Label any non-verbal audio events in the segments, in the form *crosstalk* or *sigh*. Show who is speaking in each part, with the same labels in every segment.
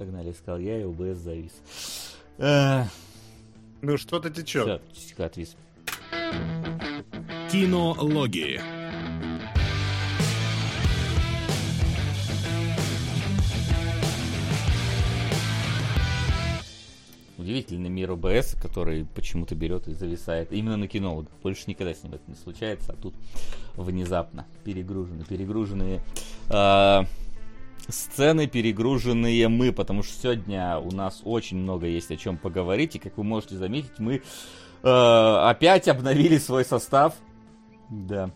Speaker 1: Погнали, сказал я, и ОБС завис. Э,
Speaker 2: Ну что-то течет.
Speaker 1: Все, тихо, отвис.
Speaker 3: Кинологии.
Speaker 1: Удивительный мир ОБС, который почему-то берет и зависает именно на кинологах. Больше никогда с ним это не случается, а тут внезапно перегружены, перегруженные э, сцены, перегруженные мы, потому что сегодня у нас очень много есть о чем поговорить, и как вы можете заметить, мы э, опять обновили свой состав. Да.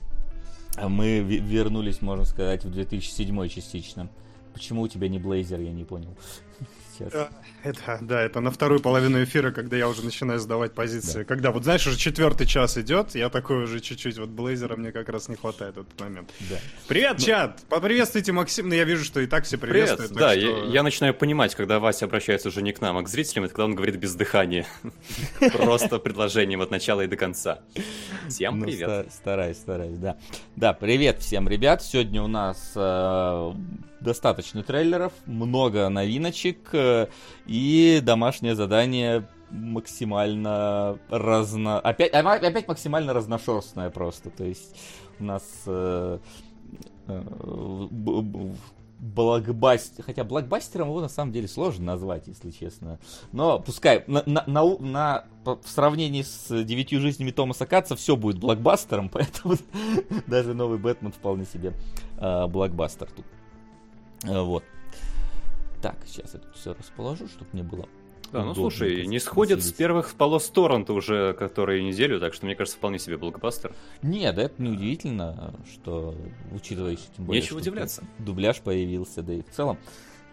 Speaker 1: Мы ве- вернулись, можно сказать, в 2007 частично. Почему у тебя не Блейзер, я не понял. Сейчас.
Speaker 2: Э, Это, да, это на вторую половину эфира, когда я уже начинаю сдавать позиции.
Speaker 1: Да.
Speaker 2: Когда, вот знаешь, уже четвертый час идет, я такой уже чуть-чуть, вот Блейзера мне как раз не хватает в этот момент.
Speaker 1: Да.
Speaker 2: Привет, чат! Поприветствуйте Максим, ну я вижу, что и так все
Speaker 4: Привет.
Speaker 2: приветствуют. так
Speaker 4: Да,
Speaker 2: что-
Speaker 4: я, я начинаю понимать, когда Вася обращается уже не к нам, а к зрителям, это когда он говорит без дыхания. *laughs* Просто предложением от начала и до конца. Всем
Speaker 1: Ну,
Speaker 4: привет.
Speaker 1: ста- стараюсь, стараюсь, да. Да, привет всем, ребят. Сегодня у нас э, достаточно трейлеров, много новиночек э, и домашнее задание максимально разно... Опять, опять максимально разношерстное просто. То есть у нас... э, э, блокбастер, хотя блокбастером его на самом деле сложно назвать, если честно. Но пускай на, на, на, на- в сравнении с девятью жизнями Томаса Катца все будет блокбастером, *laughs* поэтому даже новый Бэтмен вполне себе э, блокбастер тут. Э, вот. Так, сейчас я тут все расположу, чтобы мне было.
Speaker 4: Да, ну
Speaker 1: удобно
Speaker 4: слушай, не сходит с первых полос торрента уже которую неделю, так что мне кажется, вполне себе блокбастер.
Speaker 1: Нет, да, это не удивительно, что, учитывая еще тем более,
Speaker 4: Нечего удивляться.
Speaker 1: дубляж появился, да и в целом.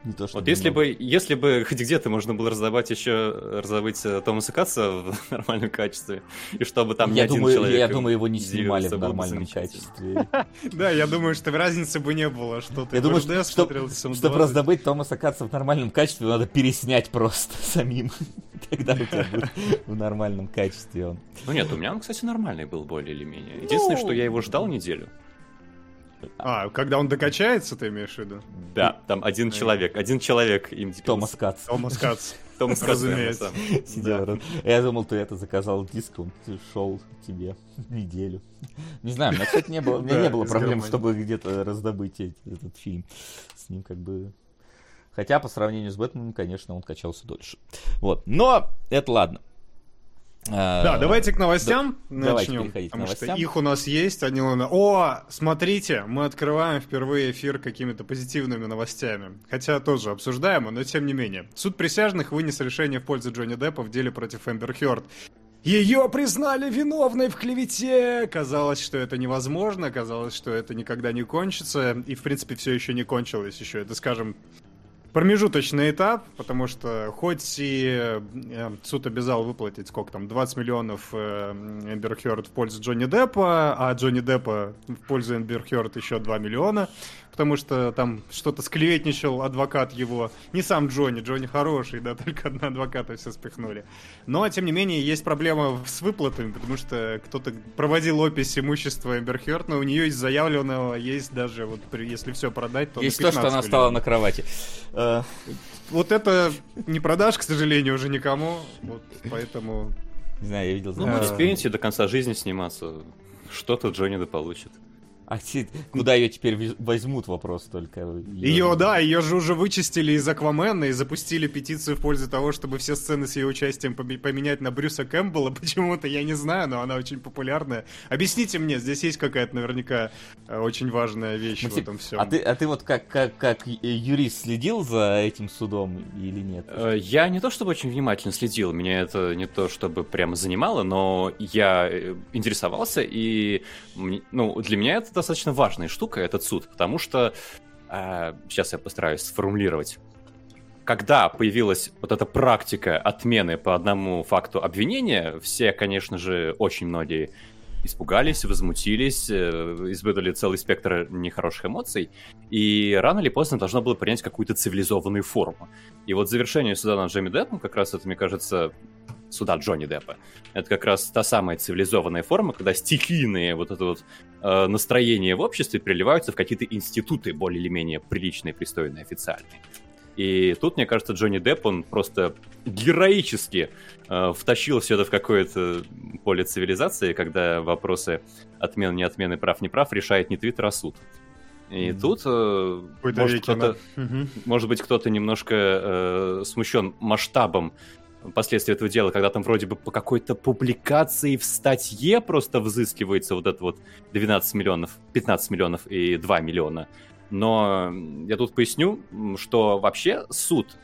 Speaker 1: Не то,
Speaker 4: Вот
Speaker 1: чтобы
Speaker 4: если
Speaker 1: много.
Speaker 4: бы, если бы хоть где-то можно было раздавать еще, раздавать э, Томаса Катца в *laughs* нормальном качестве, и чтобы там не
Speaker 1: я
Speaker 4: один
Speaker 1: думаю,
Speaker 4: человек
Speaker 1: я думаю, его не снимали в нормальном качестве. *laughs*
Speaker 2: Да, я думаю, что разницы бы не было, что ты
Speaker 1: Я думаю, что, чтобы,
Speaker 2: Сам
Speaker 1: чтобы
Speaker 2: 20.
Speaker 1: раздобыть Томаса Катца в нормальном качестве, надо переснять просто *laughs* самим. Тогда у тебя будет в нормальном качестве он.
Speaker 4: Ну нет, у меня он, кстати, нормальный был более или менее. Единственное,
Speaker 1: Ну.
Speaker 4: что я его ждал неделю.
Speaker 2: А, когда он докачается, ты имеешь в виду?
Speaker 4: Да, там один человек, один человек им
Speaker 1: Томас Катц
Speaker 2: Томас Кац.
Speaker 4: Томас Катц, *laughs*
Speaker 2: Разумеется.
Speaker 1: сидел. Я думал, ты это заказал диск, он шел тебе неделю. Не знаю, у меня, кстати, не было, у меня
Speaker 2: Да,
Speaker 1: не было проблем,
Speaker 2: Германии.
Speaker 1: чтобы где-то раздобыть этот фильм. С ним как бы... Хотя по сравнению с Бэтменом, конечно, он качался дольше. Вот. Но это ладно. А,
Speaker 2: Да, давайте к новостям начнем. Потому что их у нас есть, они у нас... О, смотрите, мы открываем впервые эфир какими-то позитивными новостями. Хотя тоже обсуждаемо, но тем не менее. Суд присяжных вынес решение в пользу Джонни Деппа в деле против Эмбер Хёрд. Ее признали виновной в клевете! Казалось, что это невозможно, казалось, что это никогда не кончится, и, в принципе, все еще не кончилось еще. Это, скажем, промежуточный этап, потому что хоть и э, суд обязал выплатить, сколько там, 20 миллионов э, Эмбер Хёрд в пользу Джонни Деппа, а Джонни Деппа в пользу Эмбер Хёрд еще 2 миллиона, потому что там что-то склеветничал адвокат его, не сам Джонни, Джонни хороший, да, *laughs* только на адвоката все спихнули. Но, тем не менее, есть проблема с выплатами, потому что кто-то проводил опись имущества Эмбер Хёрд, но у нее из заявленного есть даже, вот если все продать, то
Speaker 1: Есть то, что
Speaker 2: 15
Speaker 1: она стала на кровати. Э,
Speaker 2: Вот это не продашь, к сожалению, уже никому. Вот поэтому.
Speaker 1: Не знаю, я видел...
Speaker 4: Ну, будет в пенсии до конца жизни сниматься. Что-то Джонни да получит.
Speaker 1: А куда ее теперь возьмут, вопрос только.
Speaker 2: Ее, да, ее же уже вычистили из Аквамена и запустили петицию в пользу того, чтобы все сцены с ее участием поме- поменять на Брюса Кэмпбелла. *laughs* Почему-то я не знаю, но она очень популярная. Объясните мне, здесь есть какая-то наверняка э, очень важная вещь
Speaker 1: Максим,
Speaker 2: в этом всем.
Speaker 1: А ты, а ты вот как, как, как юрист следил за этим судом или нет?
Speaker 4: Э, Я не то чтобы очень внимательно следил, меня это не то чтобы прямо занимало, но я э, интересовался, и ну, для меня это достаточно важная штука, этот суд, потому что, э, сейчас я постараюсь сформулировать, когда появилась вот эта практика отмены по одному факту обвинения, все, конечно же, очень многие испугались, возмутились, э, испытали целый спектр нехороших эмоций, и рано или поздно должно было принять какую-то цивилизованную форму. И вот завершение суда над Джонни Деппом, как раз это, мне кажется, суда Джонни Деппа, это как раз та самая цивилизованная форма, когда стихийные вот это вот э, настроения в обществе переливаются в какие-то институты более или менее приличные, пристойные, официальные. И тут, мне кажется, Джонни Депп, он просто героически э, втащил все это в какое-то поле цивилизации, когда вопросы отмены, не отмены, прав, не прав решает не Твиттер, а суд. И тут, э, может, кто-то, mm-hmm. может быть, кто-то немножко э, смущен масштабом последствия этого дела, когда там вроде бы по какой-то публикации в статье просто взыскивается вот это вот 12 миллионов, 15 миллионов и 2 миллиона. Но я тут поясню, что вообще суд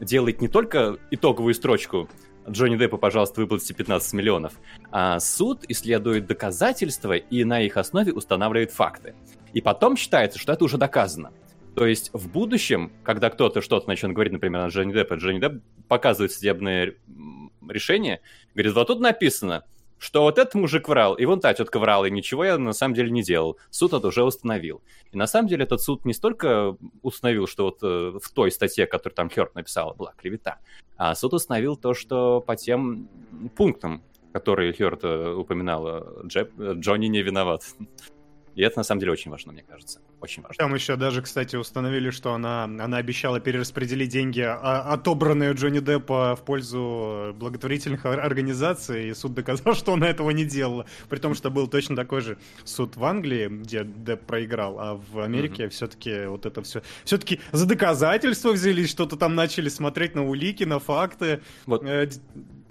Speaker 4: делает не только итоговую строчку Джонни Деппа, пожалуйста, выплатите 15 миллионов, а суд исследует доказательства и на их основе устанавливает факты. И потом считается, что это уже доказано. То есть в будущем, когда кто-то что-то начнет говорить, например, на Джонни Деппа, Джонни Депп показывает судебное решение, говорит, вот тут написано, что вот этот мужик врал, и вон та тетка врала, и ничего я на самом деле не делал. Суд это уже установил. И на самом деле этот суд не столько установил, что вот э, в той статье, которую там Хёрд написал, была клевета, а суд установил то, что по тем пунктам, которые Хёрд э, упоминала, Джеб, Джонни не виноват. *laughs* И это на самом деле очень важно, мне кажется. Очень важно.
Speaker 2: Там еще даже, кстати, установили, что она, она обещала перераспределить деньги, а, отобранные Джонни Деппа в пользу благотворительных организаций, и суд доказал, *laughs* что она этого не делала. При том, что был точно такой же суд в Англии, где Депп проиграл, а в Америке mm-hmm. все-таки вот это все... Все-таки за доказательства взялись, что-то там начали смотреть на улики, на факты. Вот.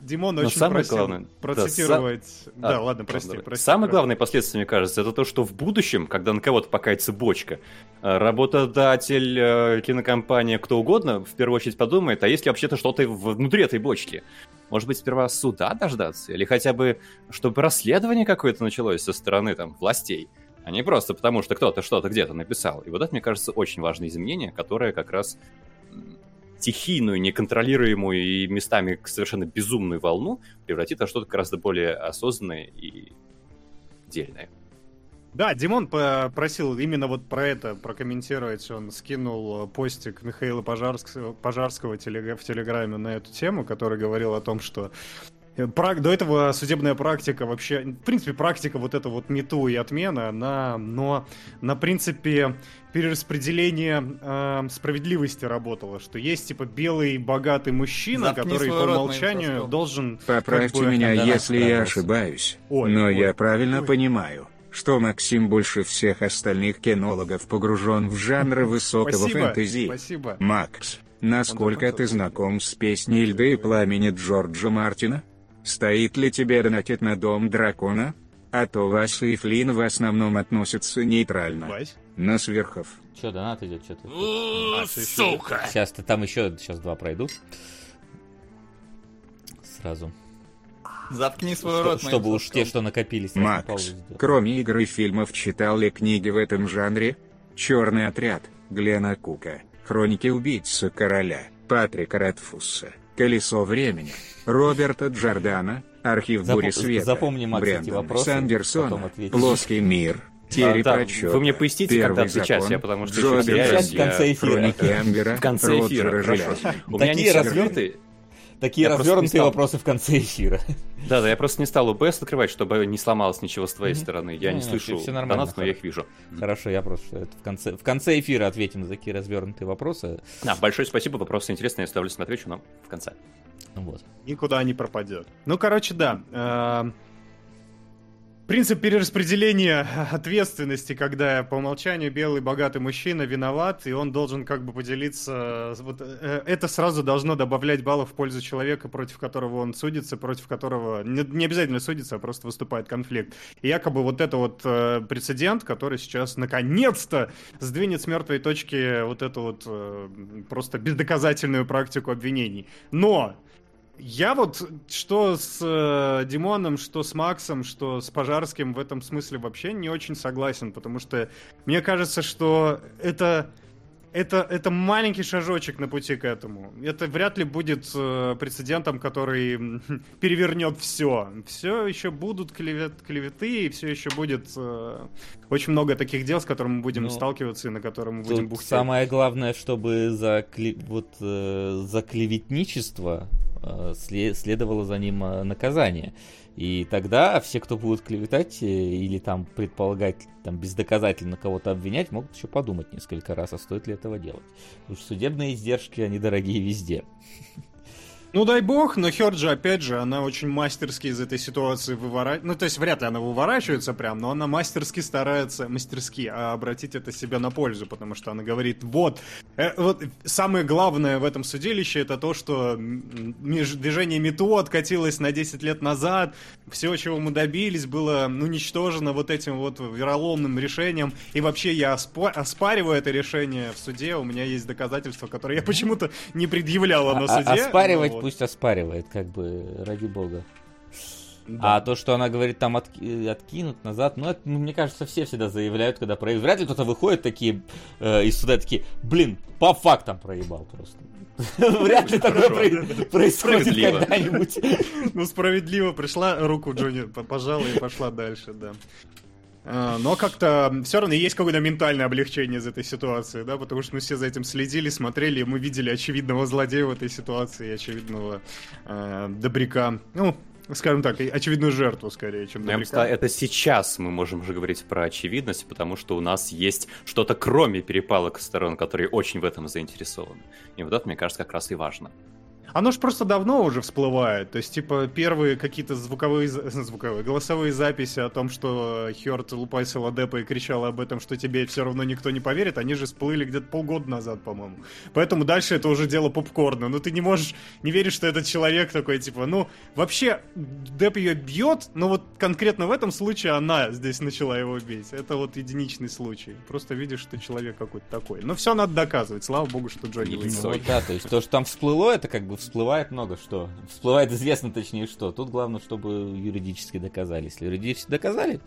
Speaker 2: Димон Но очень самое просил главное, процитировать. Да, да а, ладно, прости, прости.
Speaker 4: Самое главное последствие, мне кажется, это то, что в будущем, когда на кого-то покается бочка, э, работодатель, э, кинокомпания, кто угодно, в первую очередь подумает, а если вообще-то что-то внутри этой бочки? Может быть, сперва суда дождаться? Или хотя бы, чтобы расследование какое-то началось со стороны там властей? а не просто потому, что кто-то что-то где-то написал. И вот это, мне кажется, очень важное изменение, которое как раз стихийную, неконтролируемую и местами совершенно безумную волну превратит во что-то гораздо более осознанное и дельное.
Speaker 2: Да, Димон попросил именно вот про это прокомментировать. Он скинул постик Михаила Пожарского, Пожарского в Телеграме на эту тему, который говорил о том, что до этого судебная практика вообще, в принципе, практика вот эта вот мету и отмена, она, но на принципе перераспределения э, справедливости работала, что есть типа белый богатый мужчина, Заткни который по умолчанию должен...
Speaker 3: Поправьте как бы, меня, если я ошибаюсь, ой, но ой, я правильно ой. понимаю что Максим больше всех остальных кинологов погружен в жанры *laughs* высокого спасибо, фэнтези. Спасибо. Макс, насколько ты знаком с песней «Льда и пламени» Джорджа Мартина? Стоит ли тебе донатить на дом дракона? А то Вася и Флин в основном относятся нейтрально. Вась? На сверхов.
Speaker 1: Че, донат идет, что-то? А, сука! Сейчас то там еще, сейчас два пройдут. Сразу.
Speaker 5: Заткни свой рот,
Speaker 1: Чтобы уж те, что накопились.
Speaker 3: Макс, кроме игр и фильмов, читал ли книги в этом жанре? «Черный отряд», Глена Кука, «Хроники убийцы короля», Патрика Ратфусса, «Колесо времени», Роберта Джордана, «Архив Зап... бури света»,
Speaker 1: Запомни, Макс, Брэндон вопросы,
Speaker 3: Сандерсона, «Плоский мир», Теперь а, да,
Speaker 4: Вы мне поясните, когда отвечать, я потому что
Speaker 1: Джо теряюсь, в конце эфира.
Speaker 3: Амбера,
Speaker 4: в конце эфира, хорошо. У меня
Speaker 1: Такие развернутые... Такие развернутые стал... вопросы в конце эфира.
Speaker 4: Да, да, я просто не стал OBS открывать, чтобы не сломалось ничего с твоей mm-hmm. стороны. Я не, не слышу все нормально, донат, но я их вижу.
Speaker 1: Хорошо, я просто это в конце, в конце эфира ответим на такие развернутые вопросы.
Speaker 4: Да, большое спасибо, вопросы интересные, я с удовольствием отвечу, но в конце.
Speaker 2: Вот. Никуда не пропадет. Ну, короче, да. Принцип перераспределения *laughs* ответственности, когда по умолчанию белый богатый мужчина виноват, и он должен как бы поделиться... Вот, э, это сразу должно добавлять баллов в пользу человека, против которого он судится, против которого... Не, не обязательно судится, а просто выступает конфликт. И якобы вот это вот э, прецедент, который сейчас наконец-то сдвинет с мертвой точки вот эту вот э, просто бездоказательную практику обвинений. Но я вот что с э, Димоном, что с Максом, что с Пожарским в этом смысле вообще не очень согласен, потому что мне кажется, что это это, это маленький шажочек на пути к этому. Это вряд ли будет э, прецедентом, который *laughs* перевернет все. Все еще будут клевет, клеветы, и все еще будет э, очень много таких дел, с которыми мы будем ну, сталкиваться и на котором мы будем бухтеть.
Speaker 1: Самое главное, чтобы за, кле... вот, э, за клеветничество следовало за ним э, наказание. И тогда все, кто будут клеветать или там предполагать, там бездоказательно кого-то обвинять, могут еще подумать несколько раз, а стоит ли этого делать. Потому что судебные издержки, они дорогие везде.
Speaker 2: Ну дай бог, но Херджи, опять же, она очень мастерски из этой ситуации выворачивается. Ну, то есть вряд ли она выворачивается прям, но она мастерски старается, мастерски а обратить это себе на пользу, потому что она говорит, вот, э, вот самое главное в этом судилище это то, что движение МИТУ откатилось на 10 лет назад, все, чего мы добились, было уничтожено вот этим вот вероломным решением, и вообще я оспа- оспариваю это решение в суде, у меня есть доказательства, которые я почему-то не предъявляла на а, суде.
Speaker 1: Оспаривать вот. пусть оспаривает, как бы, ради бога. Да. А то, что она говорит, там отки- откинут назад, ну, это, ну, мне кажется, все всегда заявляют, когда проигрывают. Вряд ли кто-то выходит такие э, из суда такие, блин, по фактам проебал просто. *laughs* Вряд ли такое происходит когда-нибудь.
Speaker 2: Ну, справедливо пришла, руку Джонни пожала и пошла дальше, да. А, но как-то все равно есть какое-то ментальное облегчение из этой ситуации, да, потому что мы все за этим следили, смотрели, и мы видели очевидного злодея в этой ситуации, очевидного э, добряка. Ну, скажем так, очевидную жертву скорее, чем добряка.
Speaker 4: Это сейчас мы можем уже говорить про очевидность, потому что у нас есть что-то кроме перепалок сторон, которые очень в этом заинтересованы. И вот это, мне кажется, как раз и важно.
Speaker 2: Оно ж просто давно уже всплывает. То есть, типа, первые какие-то звуковые, *laughs* звуковые, голосовые записи о том, что Хёрд лупасил Адепа и кричал об этом, что тебе все равно никто не поверит, они же всплыли где-то полгода назад, по-моему. Поэтому дальше это уже дело попкорна. Но ты не можешь не верить, что этот человек такой, типа, ну, вообще, Деп ее бьет, но вот конкретно в этом случае она здесь начала его бить. Это вот единичный случай. Просто видишь, что человек какой-то такой. Но все надо доказывать. Слава богу, что Джонни выиграл.
Speaker 1: Да, то есть то, что там всплыло, это как бы всплывает много что. Всплывает известно точнее что. Тут главное, чтобы юридически доказали. Если юридически доказали,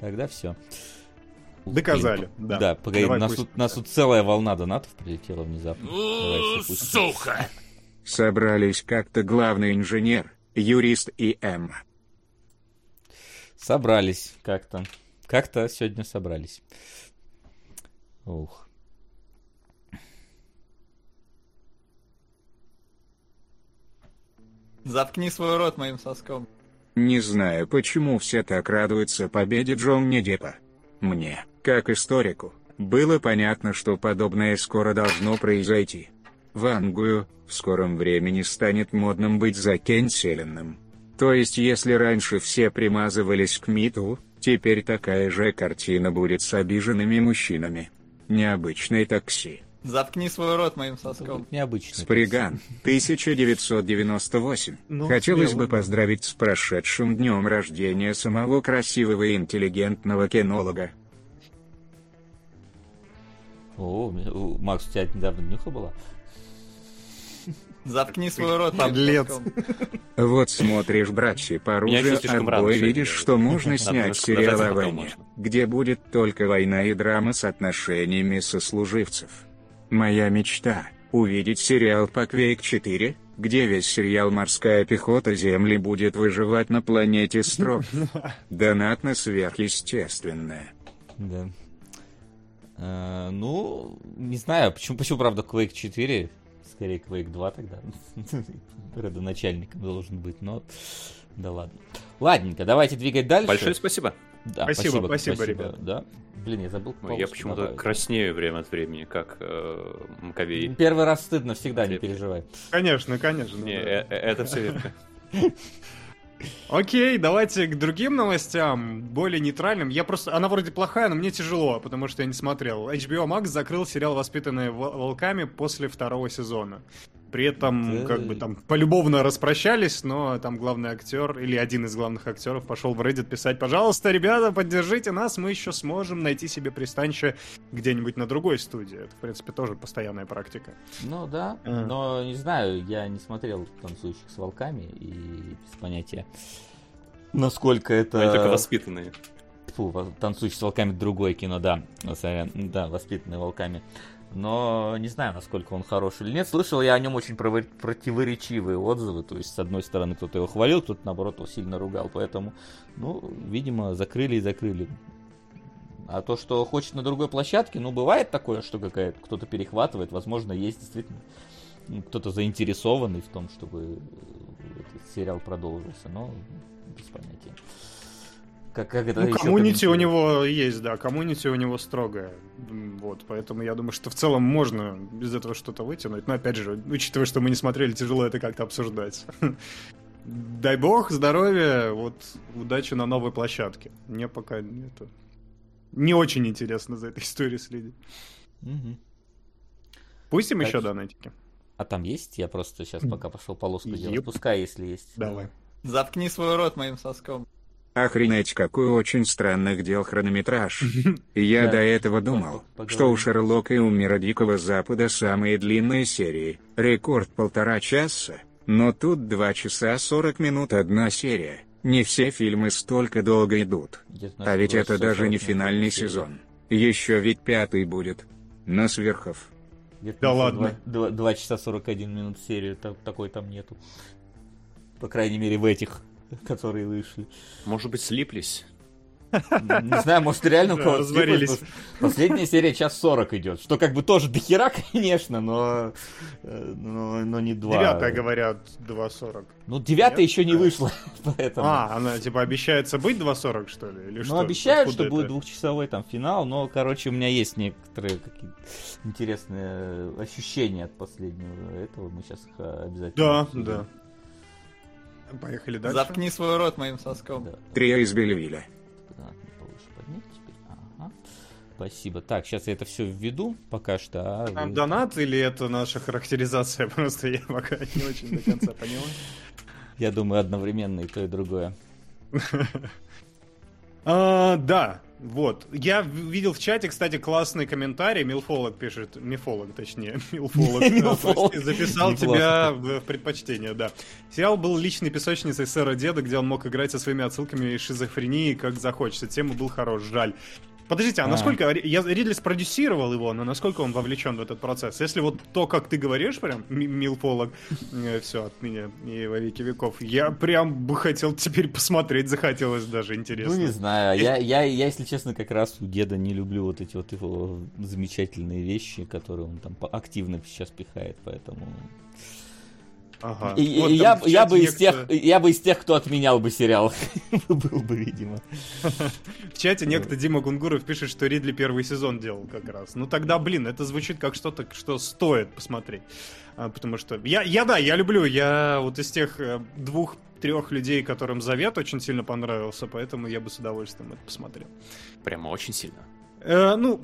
Speaker 1: тогда все.
Speaker 2: Доказали, да.
Speaker 1: Да, погоди, Давай, нас, тут, нас тут целая волна донатов прилетела внезапно.
Speaker 3: Сука! Собрались как-то главный инженер, юрист и М.
Speaker 1: Собрались как-то. Как-то сегодня собрались. Ух.
Speaker 5: Заткни свой рот моим соском.
Speaker 3: Не знаю, почему все так радуются победе Джонни Деппа. Мне, как историку, было понятно, что подобное скоро должно произойти. В Ангую в скором времени станет модным быть закенселенным. То есть если раньше все примазывались к МИТу, теперь такая же картина будет с обиженными мужчинами. Необычный такси.
Speaker 5: Заткни свой рот моим соском.
Speaker 1: Необычно.
Speaker 3: Сприган, 1998. Ну, Хотелось бы поздравить с прошедшим днем рождения самого красивого и интеллигентного кинолога.
Speaker 1: О, Макс, у тебя недавно днюха была?
Speaker 5: Заткни свой рот,
Speaker 2: подлец.
Speaker 3: Вот смотришь, братья, по оружию отбой, видишь, что можно снять сериал о войне, где будет только война и драма с отношениями сослуживцев. Моя мечта – увидеть сериал по Quake 4, где весь сериал «Морская пехота Земли» будет выживать на планете Строк. *laughs* Донат на сверхъестественное.
Speaker 1: Да. А, ну, не знаю, почему, почему, правда, Quake 4, скорее Quake 2 тогда, *laughs* родоначальником должен быть, но да ладно. Ладненько, давайте двигать дальше.
Speaker 4: Большое спасибо.
Speaker 2: Да, спасибо, спасибо, спасибо, спасибо
Speaker 1: ребят. Да. Блин, я забыл.
Speaker 4: Я почему-то краснею время от времени, как э, Маковей.
Speaker 1: Первый раз стыдно всегда, не переживай.
Speaker 2: Конечно, конечно.
Speaker 4: Не, да. э, э, это все верно. *laughs*
Speaker 2: Окей, давайте к другим новостям, более нейтральным. Я просто... Она вроде плохая, но мне тяжело, потому что я не смотрел. HBO Max закрыл сериал «Воспитанные волками» после второго сезона. При этом, да. как бы там, полюбовно распрощались, но там главный актер или один из главных актеров пошел в Reddit писать, пожалуйста, ребята, поддержите нас, мы еще сможем найти себе пристанище где-нибудь на другой студии. Это, в принципе, тоже постоянная практика.
Speaker 1: Ну да, а. но не знаю, я не смотрел «Танцующих с волками» и без понятия, насколько это...
Speaker 4: Они только воспитанные.
Speaker 1: Фу, «Танцующий с волками» другое кино, да, да, «Воспитанные волками». Но не знаю, насколько он хорош или нет. Слышал я о нем очень противоречивые отзывы. То есть, с одной стороны, кто-то его хвалил, кто-то, наоборот, его сильно ругал. Поэтому, ну, видимо, закрыли и закрыли. А то, что хочет на другой площадке, ну, бывает такое, что какая-то кто-то перехватывает. Возможно, есть действительно кто-то заинтересованный в том, чтобы этот сериал продолжился, но без понятия.
Speaker 2: Как, как это ну, коммунити у него есть, да, коммунити у него строгое. Вот, поэтому я думаю, что в целом можно без этого что-то вытянуть. Но опять же, учитывая, что мы не смотрели, тяжело это как-то обсуждать. *laughs* Дай бог, здоровья, вот удачи на новой площадке. Мне пока это не очень интересно за этой историей следить. Угу. Пустим так, еще донатики.
Speaker 1: А там есть? Я просто сейчас пока пошел полоску делать. Пускай, если есть.
Speaker 2: Давай.
Speaker 5: Заткни свой рот моим соском.
Speaker 3: Охренеть, какой очень странных дел хронометраж. *laughs* Я до этого думал, что у Шерлока и у Мира Дикого Запада самые длинные серии, рекорд полтора часа, но тут два часа сорок минут одна серия. Не все фильмы столько долго идут. А ведь это даже не финальный сезон. Еще ведь пятый будет. На сверхов.
Speaker 2: Да ладно.
Speaker 1: 2, 2 часа 41 минут серии, такой там нету. По крайней мере в этих *laughs* которые вышли.
Speaker 4: Может быть, слиплись?
Speaker 1: Не знаю, может, реально у кого-то слиплись. Последняя серия час сорок идет, что как бы тоже дохера, конечно, но, э, но, но не два.
Speaker 2: Девятая, говорят, 2.40.
Speaker 1: Ну, девятая еще не вышла, *laughs* поэтому...
Speaker 2: А, она типа обещается быть 2.40, что ли? Или
Speaker 1: ну,
Speaker 2: что?
Speaker 1: обещают, что будет двухчасовой там финал, но, короче, у меня есть некоторые какие интересные ощущения от последнего этого. Мы сейчас их обязательно...
Speaker 2: Да, обсудим. да. Поехали дальше.
Speaker 5: Заткни свой рот моим соском. Да.
Speaker 3: Трио из Бельвиля.
Speaker 1: Спасибо. Так, сейчас я это все введу пока что.
Speaker 2: А Там вы... донат или это наша характеризация? *laughs* Просто я пока не очень до конца *laughs* понял.
Speaker 1: Я думаю, одновременно и то, и другое. *laughs*
Speaker 2: А, да, вот. Я видел в чате, кстати, классный комментарий. Милфолог пишет. Мифолог, точнее. *laughs* *laughs* Милфолог. Записал тебя в предпочтение, да. Сериал был личной песочницей сэра Деда, где он мог играть со своими отсылками и шизофрении, как захочется. Тема был хорош. Жаль. Подождите, а, а насколько... Я, Ридли спродюсировал его, но насколько он вовлечен в этот процесс? Если вот то, как ты говоришь, прям, милфолог, э, все от меня и во веки веков, я прям бы хотел теперь посмотреть, захотелось даже, интересно.
Speaker 1: Ну, не знаю, я, я, я, если честно, как раз у деда не люблю вот эти вот его замечательные вещи, которые он там активно сейчас пихает, поэтому... Ага. И, вот я, я, бы из тех, я бы из тех, кто отменял бы сериал. *laughs* Был бы, видимо.
Speaker 2: В чате некто Дима Гунгуров пишет, что Ридли первый сезон делал как раз. Ну тогда, блин, это звучит как что-то, что стоит посмотреть. А, потому что я, я, да, я люблю. Я вот из тех э, двух трех людей, которым Завет очень сильно понравился, поэтому я бы с удовольствием это посмотрел.
Speaker 4: Прямо очень сильно.
Speaker 2: Э, ну,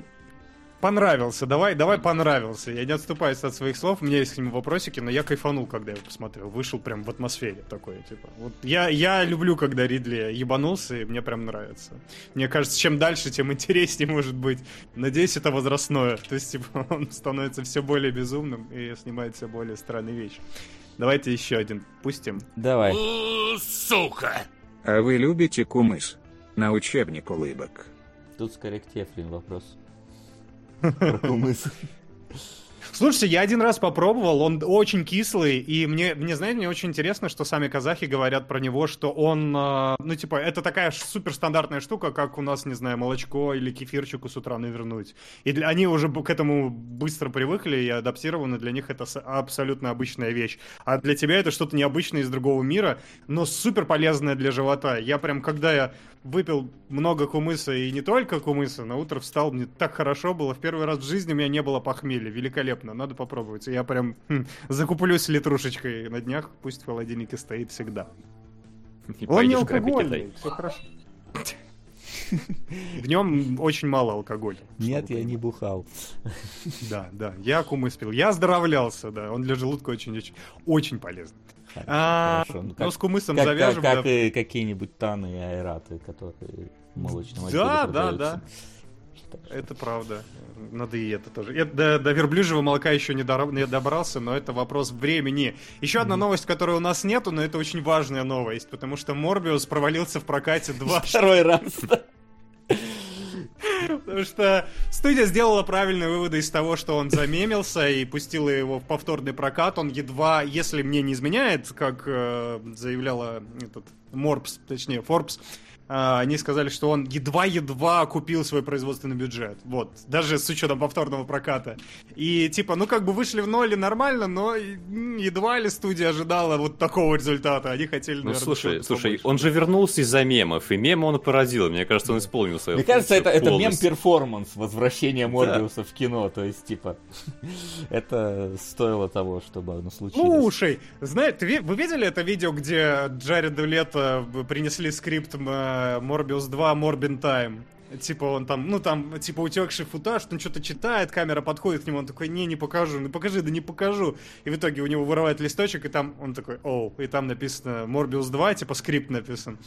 Speaker 2: Понравился, давай, давай понравился. Я не отступаюсь от своих слов, у меня есть к нему вопросики, но я кайфанул, когда я его посмотрел. Вышел прям в атмосфере такой, типа. Вот я, я люблю, когда Ридли ебанулся, и мне прям нравится. Мне кажется, чем дальше, тем интереснее может быть. Надеюсь, это возрастное. То есть, типа, *laughs* он становится все более безумным и снимает все более странные вещи. Давайте еще один пустим.
Speaker 1: Давай.
Speaker 3: Сука! А вы любите кумыс? На учебник улыбок.
Speaker 1: Тут скорее к Тефлин вопрос.
Speaker 2: Слушайте, я один раз попробовал, он очень кислый, и мне, мне, знаете, мне очень интересно, что сами казахи говорят про него, что он, э, ну, типа, это такая суперстандартная штука, как у нас, не знаю, молочко или кефирчику с утра навернуть. И для, они уже к этому быстро привыкли и адаптированы, для них это абсолютно обычная вещь. А для тебя это что-то необычное из другого мира, но супер полезное для живота. Я прям, когда я выпил много кумыса и не только кумыса, на утро встал, мне так хорошо было. В первый раз в жизни у меня не было похмелья. Великолепно, надо попробовать. Я прям хм, закуплюсь литрушечкой на днях, пусть в холодильнике стоит всегда.
Speaker 4: И Он не алкогольный,
Speaker 2: все хорошо. В нем очень мало алкоголя.
Speaker 1: Нет, я не бухал.
Speaker 2: Да, да, я кумыс пил. Я оздоровлялся, да. Он для желудка очень-очень очень полезный. А, ну, ну, как, с кумысом
Speaker 1: как,
Speaker 2: завяжем.
Speaker 1: Как, как да. и какие-нибудь таны и аэраты, которые в молочном
Speaker 2: Да, да, да. Это правда. Надо и это тоже. Я до, до верблюжьего молока еще не, дор... не добрался, но это вопрос времени. Еще одна новость, которой у нас нету, но это очень важная новость, потому что Морбиус провалился в прокате два...
Speaker 1: Второй раз. *laughs*
Speaker 2: Потому что студия сделала правильные выводы из того, что он замемился и пустила его в повторный прокат. Он едва, если мне не изменяет, как э, заявляла этот Морбс, точнее Форбс, они сказали, что он едва-едва купил свой производственный бюджет. Вот, даже с учетом повторного проката. И типа, ну как бы вышли в ноль нормально, но едва ли студия ожидала вот такого результата. Они хотели,
Speaker 4: наверное, Ну слушай, слушай, он же вернулся из-за мемов, и мемы он породил. Мне кажется, он исполнил свою
Speaker 1: Мне кажется, это, это мем-перформанс, возвращение Морбиуса да. в кино. То есть, типа, *laughs* это стоило того, чтобы оно случилось.
Speaker 2: Слушай, знаешь, ты, вы видели это видео, где Джареду Лето принесли скрипт Морбиус 2 Морбин Тайм. Типа он там, ну там, типа утекший футаж, он что-то читает, камера подходит к нему, он такой, не, не покажу, ну покажи, да не покажу. И в итоге у него вырывает листочек, и там он такой, оу, и там написано Морбиус 2, типа скрипт написан.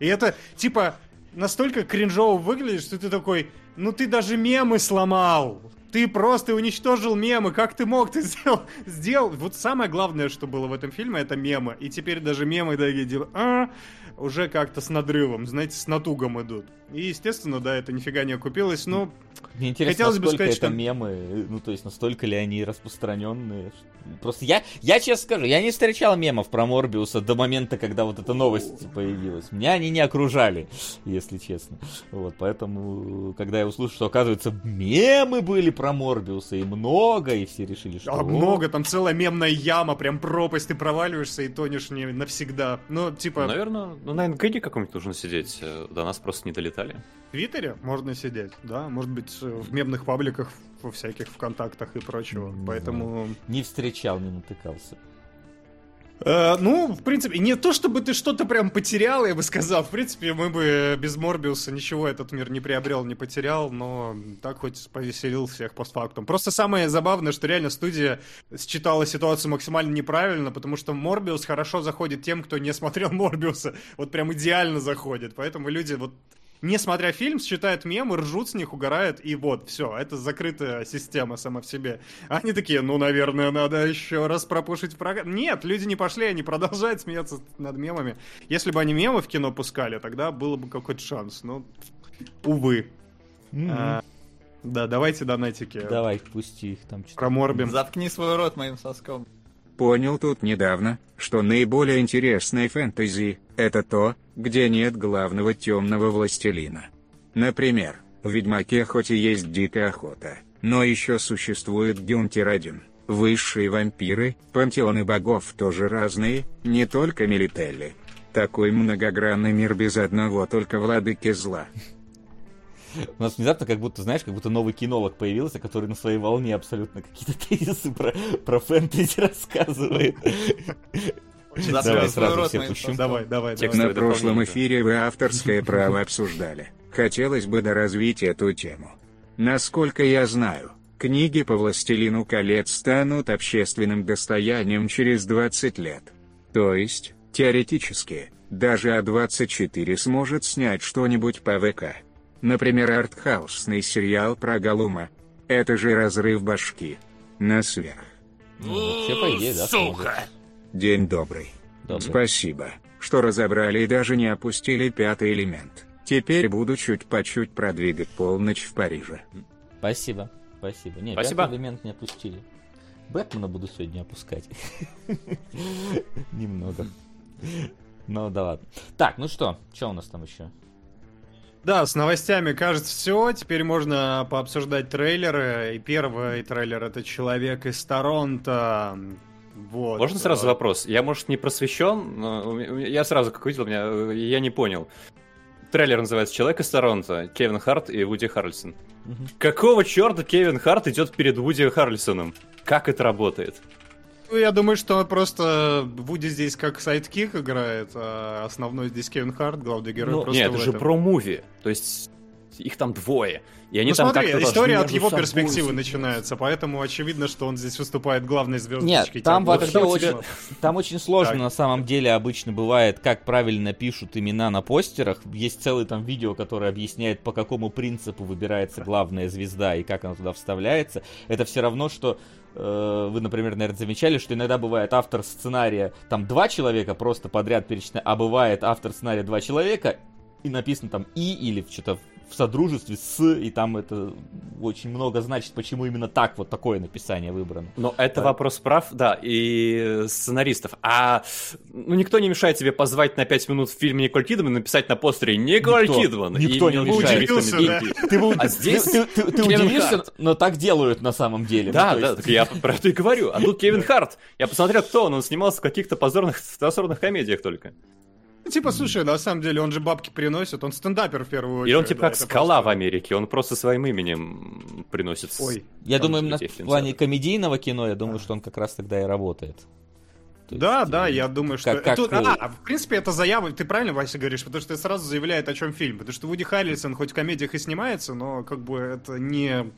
Speaker 2: И это, типа, настолько кринжово выглядит, что ты такой, ну ты даже мемы сломал. Ты просто уничтожил мемы, как ты мог, ты сделал, сделал. Вот самое главное, что было в этом фильме, это мемы. И теперь даже мемы, да, видел, а, уже как-то с надрывом, знаете, с натугом идут. И, естественно, да, это нифига не окупилось, но...
Speaker 1: Мне интересно, Хотелось насколько бы сказать, это что... мемы, ну, то есть, настолько ли они распространенные. Просто я, я честно скажу, я не встречал мемов про Морбиуса до момента, когда вот эта новость появилась. Меня они не окружали, если честно. Вот, поэтому, когда я услышал, что, оказывается, мемы были про Морбиуса, и много, и все решили, что...
Speaker 2: А много, там целая мемная яма, прям пропасть, ты проваливаешься и тонешь не навсегда. Ну, типа...
Speaker 4: Наверное, ну, на НГДе каком-нибудь нужно сидеть, э, до нас просто не долетали.
Speaker 2: В Твиттере можно сидеть, да, может быть, в мемных пабликах, во всяких ВКонтактах и прочего, не поэтому...
Speaker 1: Не встречал, не натыкался.
Speaker 2: Э, ну, в принципе, не то чтобы ты что-то прям потерял, я бы сказал. В принципе, мы бы без Морбиуса ничего этот мир не приобрел, не потерял, но так хоть повеселил всех постфактум. Просто самое забавное, что реально студия считала ситуацию максимально неправильно, потому что Морбиус хорошо заходит тем, кто не смотрел *laughs* Морбиуса. Вот прям идеально заходит. Поэтому люди вот не смотря фильм, считают мемы, ржут с них, угорают, и вот, все, это закрытая система сама в себе. Они такие, ну, наверное, надо еще раз пропушить прокат. Нет, люди не пошли, они продолжают смеяться над мемами. Если бы они мемы в кино пускали, тогда было бы какой-то шанс, но, увы. Mm-hmm. А, да, давайте донатики.
Speaker 1: Давай, пусти их там.
Speaker 2: Проморбим.
Speaker 5: Заткни свой рот моим соском.
Speaker 3: Понял тут недавно, что наиболее интересное фэнтези — это то, где нет главного темного властелина. Например, в Ведьмаке хоть и есть дикая охота, но еще существует Гюнтер-1, высшие вампиры, пантеоны богов тоже разные, не только Милителли. Такой многогранный мир без одного только владыки зла.
Speaker 1: У нас внезапно как будто, знаешь, как будто новый кинолог появился, который на своей волне абсолютно какие-то тезисы про, про фэнтези рассказывает.
Speaker 2: Давай сразу все пущу. Давай, давай,
Speaker 3: давай. На прошлом эфире вы авторское право обсуждали. Хотелось бы доразвить эту тему. Насколько я знаю, книги по «Властелину колец» станут общественным достоянием через 20 лет. То есть, теоретически, даже А24 сможет снять что-нибудь по ВК. Например, артхаусный сериал про Галума. Это же разрыв башки. На сверх.
Speaker 1: Ну, вообще, по идее, да. Сука!
Speaker 3: День добрый. добрый. Спасибо, что разобрали и даже не опустили пятый элемент. Теперь буду чуть по чуть продвигать полночь в Париже.
Speaker 1: Спасибо, спасибо. Не,
Speaker 4: спасибо.
Speaker 1: пятый элемент не опустили. Бэтмена буду сегодня опускать. *laughs* Немного. Ну да ладно. Так, ну что, что у нас там еще?
Speaker 2: Да, с новостями, кажется, все. Теперь можно пообсуждать трейлеры. И первый трейлер это «Человек из Торонто». Вот.
Speaker 4: Можно сразу вопрос? Я, может, не просвещен, но я сразу, как увидел, меня, я не понял. Трейлер называется «Человек из Торонто», Кевин Харт и Вуди Харрельсон. Угу. Какого черта Кевин Харт идет перед Вуди Харрельсоном? Как это работает?
Speaker 2: Ну, я думаю, что просто Вуди здесь как sidekick играет, а основной здесь Кевин Харт, главный герой. Ну,
Speaker 4: нет, это же bro movie. То есть их там двое. И они
Speaker 2: ну
Speaker 4: там
Speaker 2: смотри, история от его перспективы начинается, поэтому очевидно, что он здесь выступает главной звездочкой.
Speaker 1: Нет, там вообще очень, *laughs* там очень сложно так. на самом деле обычно бывает, как правильно пишут имена на постерах. Есть целый там видео, которое объясняет, по какому принципу выбирается главная звезда и как она туда вставляется. Это все равно, что вы, например, наверное, замечали, что иногда бывает автор сценария, там два человека просто подряд перечислены, а бывает автор сценария два человека, и написано там И или что-то в содружестве с, и там это очень много значит, почему именно так вот такое написание выбрано.
Speaker 4: Но это да. вопрос прав, да, и сценаристов. А ну, никто не мешает тебе позвать на 5 минут в фильме Николь Кидман и написать на постере Николь никто, Кидман.
Speaker 1: Никто
Speaker 4: и
Speaker 1: не мешает.
Speaker 2: да?
Speaker 1: Ты, ты, а здесь ты, ты, удивишься, но так делают на самом деле.
Speaker 4: Да, ну, да, так я про это и говорю. А тут Кевин Харт. Я посмотрел, кто он. Он снимался в каких-то позорных, второсортных комедиях только.
Speaker 2: Типа, слушай, на самом деле он же бабки приносит, он стендапер в первую очередь.
Speaker 4: И он типа да, как скала просто... в Америке, он просто своим именем приносит.
Speaker 1: Ой, я думаю, на, в плане комедийного кино, я думаю, что он как раз тогда и работает.
Speaker 2: То да, есть, да, я думаю, что... Как, как... Тут, а, в принципе, это заява, ты правильно, Вася, говоришь, потому что это сразу заявляет, о чем фильм. Потому что Вуди Харрельсон хоть в комедиях и снимается, но как бы это не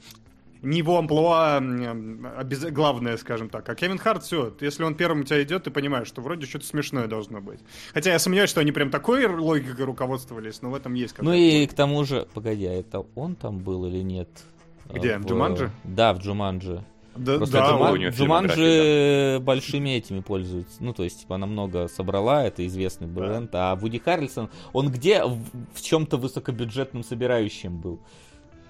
Speaker 2: не его амплуа обез... главное, скажем так. А Кевин Харт, все, если он первым у тебя идет, ты понимаешь, что вроде что-то смешное должно быть. Хотя я сомневаюсь, что они прям такой логикой руководствовались, но в этом есть
Speaker 1: Ну и к тому же, погоди, а это он там был или нет?
Speaker 2: Где, в, в Джуманджи?
Speaker 1: Да, в Джуманджи.
Speaker 2: Да, Просто да,
Speaker 1: Джуман... Джуманджи да. большими этими пользуется. Ну, то есть, типа, она много собрала, это известный бренд. Да. А Вуди Харрельсон, он где в, в чем-то высокобюджетном собирающем был?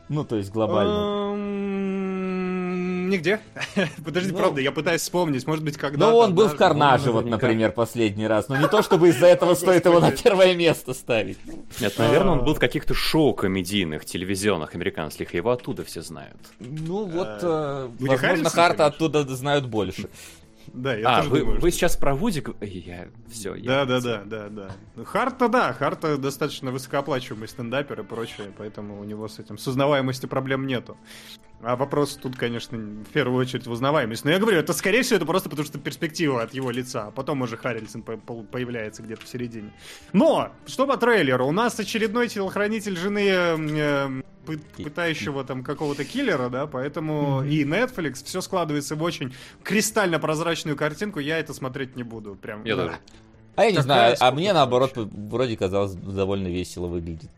Speaker 1: Ну, то есть глобально.
Speaker 2: Эм, нигде. *laughs* Подожди, ну, правда, я пытаюсь вспомнить, может быть, когда.
Speaker 1: Ну, он был в Карнаже, вот, например, последний раз. Но не то, чтобы из-за этого *laughs* стоит его на первое место ставить.
Speaker 4: Нет, наверное, он был в каких-то шоу комедийных, телевизионных, американских, его оттуда все знают.
Speaker 1: Ну, вот, э, возможно, Харта оттуда знают больше.
Speaker 2: Да, я а, тоже
Speaker 4: вы,
Speaker 2: думаю,
Speaker 4: вы что... сейчас про Вуди... Я... Все,
Speaker 2: я... Да, да, да, да, да. Ну, Харта, да, Харта достаточно высокооплачиваемый стендапер и прочее, поэтому у него с этим с узнаваемостью проблем нету. А вопрос тут, конечно, в первую очередь в узнаваемость. Но я говорю, это скорее всего это просто потому, что перспектива от его лица, а потом уже Харрельсон появляется где-то в середине. Но, что по трейлеру, у нас очередной телохранитель жены э, пытающего там какого-то киллера, да, поэтому mm-hmm. и Netflix все складывается в очень кристально прозрачную картинку, я это смотреть не буду, прям.
Speaker 4: Я тоже.
Speaker 1: А я не знаю, а мне наоборот вроде казалось довольно весело выглядит.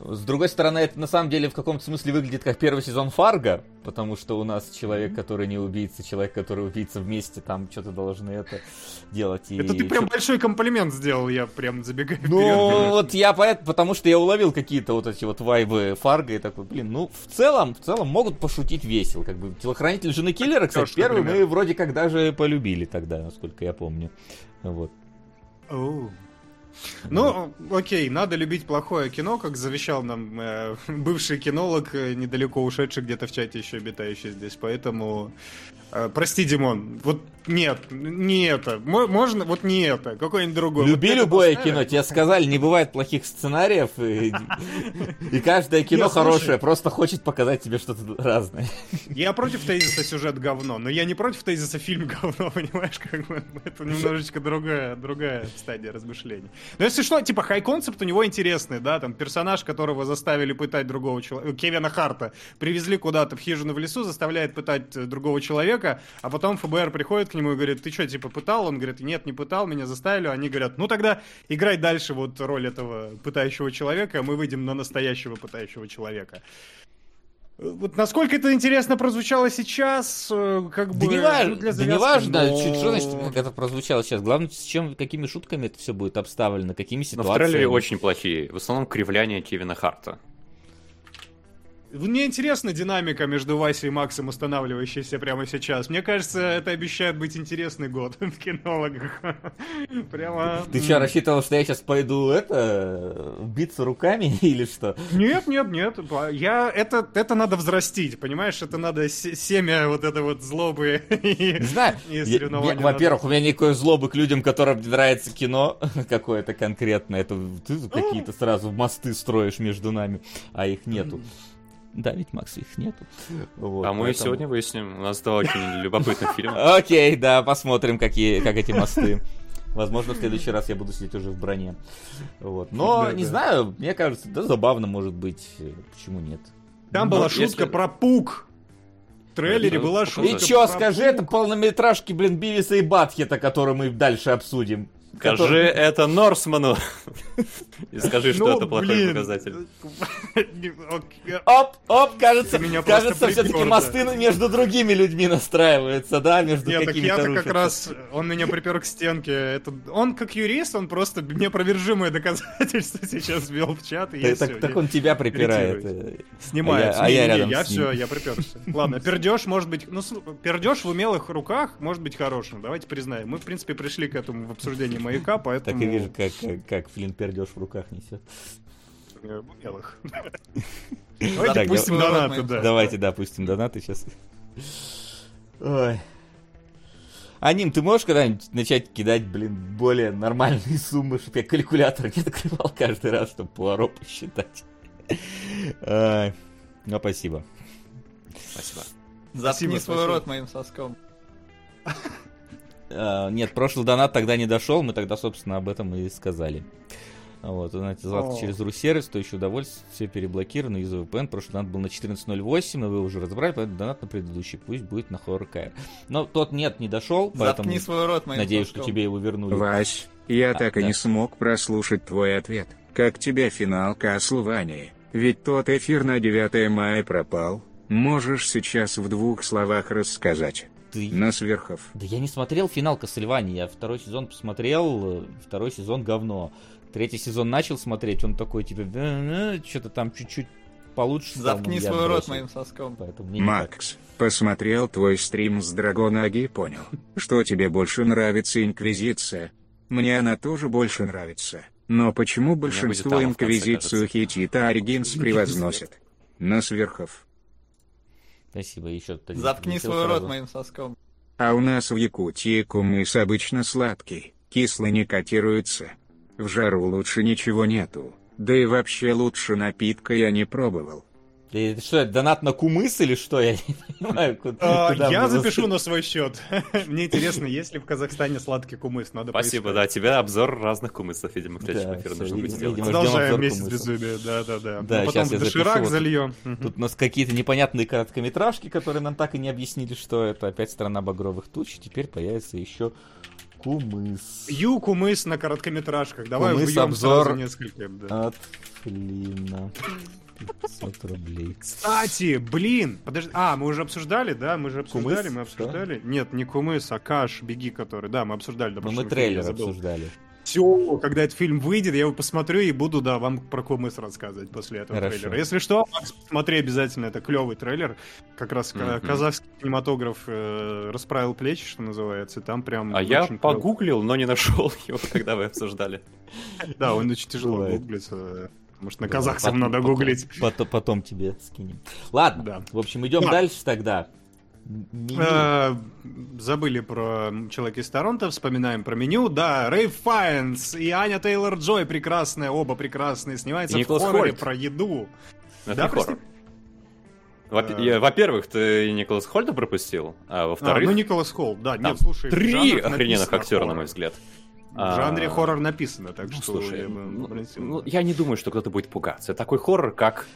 Speaker 1: С другой стороны, это на самом деле в каком-то смысле выглядит как первый сезон Фарго, потому что у нас человек, который не убийца, человек, который убийца вместе, там что-то должны это делать.
Speaker 2: И... Это ты прям большой комплимент сделал, я прям забегаю
Speaker 1: Ну, вперед, вот я поэтому, потому что я уловил какие-то вот эти вот вайбы Фарго и такой, блин, ну, в целом, в целом могут пошутить весело, как бы. Телохранитель жены киллера, кстати, первый мы вроде как даже полюбили тогда, насколько я помню. Вот.
Speaker 2: Oh. Ну, окей, надо любить плохое кино, как завещал нам э, *laughs* бывший кинолог, э, недалеко ушедший где-то в чате еще обитающий здесь. Поэтому, э, прости, Димон, вот нет, не это. Можно, вот не это, какое-нибудь другое.
Speaker 1: Люби вот любое кино, тебе сказали, не бывает плохих сценариев, и, и каждое кино хорошее, слушай, просто хочет показать тебе что-то разное.
Speaker 2: Я против тезиса сюжет говно, но я не против тезиса фильм говно, *laughs* понимаешь, как бы это немножечко другая, другая стадия размышлений. Но если что, типа, хай-концепт у него интересный, да, там, персонаж, которого заставили пытать другого человека, Кевина Харта, привезли куда-то в хижину в лесу, заставляет пытать э, другого человека, а потом ФБР приходит к нему и говорит, ты что, типа, пытал? Он говорит, нет, не пытал, меня заставили. Они говорят, ну тогда играй дальше вот роль этого пытающего человека, а мы выйдем на настоящего пытающего человека. Вот насколько это интересно прозвучало сейчас, э, как
Speaker 1: бы...
Speaker 2: Да
Speaker 1: не, важ... ну, для да не важно, но... что значит, как это прозвучало сейчас. Главное, с чем, какими шутками это все будет обставлено, какими ситуациями. Но в трейлере
Speaker 4: очень плохие. В основном кривляние Кевина Харта.
Speaker 2: Мне интересна динамика между Васей и Максом, устанавливающаяся прямо сейчас. Мне кажется, это обещает быть интересный год *laughs* в кинологах.
Speaker 1: Прямо... Ты что, рассчитывал, что я сейчас пойду это биться руками *laughs* или что?
Speaker 2: Нет, нет, нет. Я это это надо взрастить, понимаешь? Это надо семя вот это вот злобы *laughs*
Speaker 1: и Знаю. Во-первых, у меня никакой злобы к людям, которым нравится кино какое-то конкретное. Это ты какие-то сразу мосты строишь между нами, а их нету. Да, ведь Макс их нету.
Speaker 4: Вот, а мы поэтому... сегодня выясним. У нас два очень *laughs* любопытных
Speaker 1: фильма. Окей, да, посмотрим, какие, как эти мосты. Возможно, в следующий раз я буду сидеть уже в броне. Вот. Но, да, не да. знаю, мне кажется, да, забавно может быть. Почему нет?
Speaker 2: Там Но была шутка если... про пук. В трейлере была шутка
Speaker 1: И чё, скажи, это полнометражки, блин, Бивиса и Батхета, которые мы дальше обсудим.
Speaker 4: Скажи это Норсману. И скажи, что ну, это плохой показатель.
Speaker 1: Оп, оп, кажется, кажется, все-таки мосты между другими людьми настраиваются, да, между Нет, так
Speaker 2: я-то как раз, он меня припер к стенке. Это, он как юрист, он просто непровержимое доказательство *laughs* сейчас ввел в чат.
Speaker 1: И так, так он тебя припирает.
Speaker 2: Снимает. А я, а я рядом Я все, я приперся. Ладно, пердеж может быть, ну, пердеж в умелых руках может быть хорошим. Давайте признаем. Мы, в принципе, пришли к этому в обсуждении маяка, поэтому...
Speaker 1: Так и вижу, как, как, как Флинн пердеж в руках несет.
Speaker 2: Умелых. *laughs*
Speaker 1: Давайте пустим донаты, да. Давайте, да, пустим донаты сейчас. Ой. Аним, ты можешь когда-нибудь начать кидать, блин, более нормальные суммы, чтобы я калькулятор не открывал каждый раз, чтобы Пуаро посчитать? Ну, спасибо.
Speaker 5: Спасибо. Заткни свой рот моим соском. *laughs*
Speaker 1: А, нет, прошлый донат тогда не дошел, мы тогда, собственно, об этом и сказали. Вот, знаете, завтра через ру-сервис, то еще удовольствие, все переблокировано из VPN. Прошлый донат был на 14.08, и вы уже разобрали, поэтому донат на предыдущий, пусть будет на HorrorKR. Но тот нет, не дошел, поэтому
Speaker 5: Заткни свой рот,
Speaker 1: надеюсь, что тебе его вернули.
Speaker 3: Вась, я а, так да. и не смог прослушать твой ответ. Как тебе финал Castlevania? Ведь тот эфир на 9 мая пропал. Можешь сейчас в двух словах рассказать? Ты... На сверхов.
Speaker 1: Да я не смотрел финал Castlevania, я второй сезон посмотрел, второй сезон говно. Третий сезон начал смотреть, он такой, типа, что-то там чуть-чуть получше.
Speaker 5: Заткни
Speaker 1: стал,
Speaker 5: свой рот моим соском.
Speaker 3: Макс, посмотрел твой стрим с Драгонаги и понял, *laughs* что тебе больше нравится Инквизиция. Мне она тоже больше нравится. Но почему большинство Инквизицию Хитит, а Оригинс *laughs* превозносит? На сверхов.
Speaker 1: Спасибо, еще
Speaker 5: Заткни свой рот моим соском.
Speaker 3: А у нас в Якутии кумыс обычно сладкий, кислый не котируется. В жару лучше ничего нету. Да и вообще лучше напитка я не пробовал.
Speaker 1: И что, это донат на кумыс или что? Я не понимаю,
Speaker 2: куда, а, Я запишу на свой счет. *laughs* Мне интересно, есть ли в Казахстане сладкий кумыс? Надо
Speaker 4: Спасибо, да, тебе обзор разных кумысов, видимо, в следующем эфире нужно будет сделать.
Speaker 2: Продолжаем месяц безумия, да-да-да. Да, потом доширак зальем.
Speaker 1: Тут у нас какие-то непонятные короткометражки, которые нам так и не объяснили, что это опять страна багровых туч. Теперь появится еще Кумыс.
Speaker 2: Ю кумыс на короткометражках. Давай кумыс обзор сразу несколько.
Speaker 1: Да. От Флина. 500 рублей.
Speaker 2: Кстати, блин, подожди. А, мы уже обсуждали, да? Мы же обсуждали, кумыс? мы обсуждали. Да? Нет, не кумыс, а каш, беги, который. Да, мы обсуждали.
Speaker 1: Но мы трейлер обсуждали
Speaker 2: все, когда этот фильм выйдет, я его посмотрю и буду, да, вам про Кумыс рассказывать после этого Хорошо. трейлера. Если что, смотри обязательно, это клевый трейлер. Как раз mm-hmm. казахский кинематограф э, расправил плечи, что называется, там прям...
Speaker 4: А я погуглил, но не нашел *laughs* его, когда вы обсуждали.
Speaker 2: Да, он очень тяжело гуглится. Может, на казахском надо гуглить.
Speaker 1: Потом тебе скинем. Ладно, в общем, идем дальше тогда.
Speaker 2: Э, забыли про Человека из Торонто, вспоминаем про меню. Да, Рейв Файнс и Аня Тейлор Джой прекрасные, оба прекрасные, снимается в хорроре про еду.
Speaker 4: Это да, хоррор. Э. Во-первых, ты Николас Хольда пропустил, а во-вторых... А,
Speaker 2: ну, Николас Холд, да, нет, слушай...
Speaker 4: Три охрененных актера, на мой взгляд.
Speaker 2: В жанре а, хоррор написано, так ну, что...
Speaker 4: Слушай, ну, ну, я не думаю, что кто-то будет пугаться. Такой хоррор, как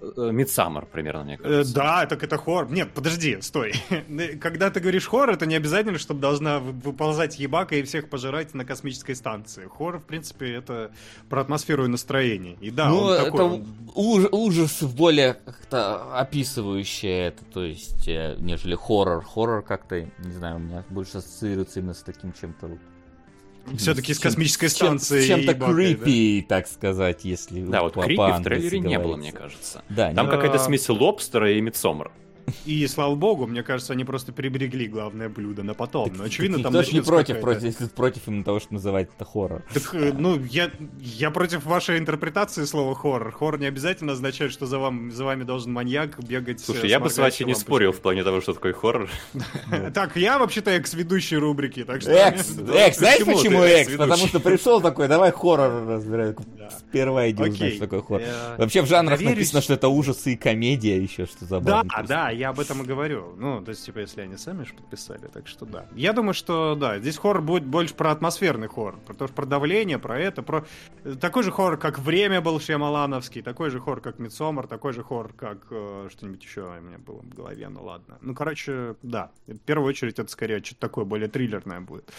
Speaker 4: Мидсаммер, примерно, мне кажется.
Speaker 2: Э, да, так это хоррор. Нет, подожди, стой. *laughs* Когда ты говоришь хоррор, это не обязательно, чтобы должна выползать ебака и всех пожирать на космической станции. Хоррор, в принципе, это про атмосферу и настроение. И да, ну, он такой...
Speaker 1: это уж, ужас более как-то описывающее это, то есть, э, нежели хоррор. Хоррор как-то, не знаю, у меня больше ассоциируется именно с таким чем-то
Speaker 2: все-таки с космической станции.
Speaker 1: Чем-то creepy, да? так сказать, если
Speaker 4: Да, вот creepy в трейлере не было, мне кажется. Да, Там какая-то смесь лобстера и мидсомера.
Speaker 2: И слава богу, мне кажется, они просто приберегли главное блюдо на потом. Но очевидно, там
Speaker 1: тоже не против, против, против именно того, что называть это хоррор.
Speaker 2: Так, э, ну, я, я против вашей интерпретации слова хоррор. Хоррор не обязательно означает, что за, вам, за вами должен маньяк бегать.
Speaker 4: Слушай, я бы с вами не спорил в плане того, что такое хоррор.
Speaker 2: Так, я вообще-то экс-ведущий рубрики, так что...
Speaker 1: Экс, *laughs* экс, знаешь почему экс? Потому что пришел такой, давай хоррор разбирай. Сперва иди узнать, что такое хоррор. Вообще в жанрах написано, что это ужасы и комедия еще, что забавно.
Speaker 2: Да, да, я об этом и говорю. Ну, то есть, типа, если они сами же подписали, так что да. Я думаю, что да, здесь хоррор будет больше про атмосферный хоррор, про то, про давление, про это, про такой же хоррор, как «Время» был Шьямалановский, такой же хоррор, как «Мидсомер», такой же хоррор, как э, что-нибудь еще у меня было в голове, ну ладно. Ну, короче, да, в первую очередь это скорее что-то такое более триллерное будет.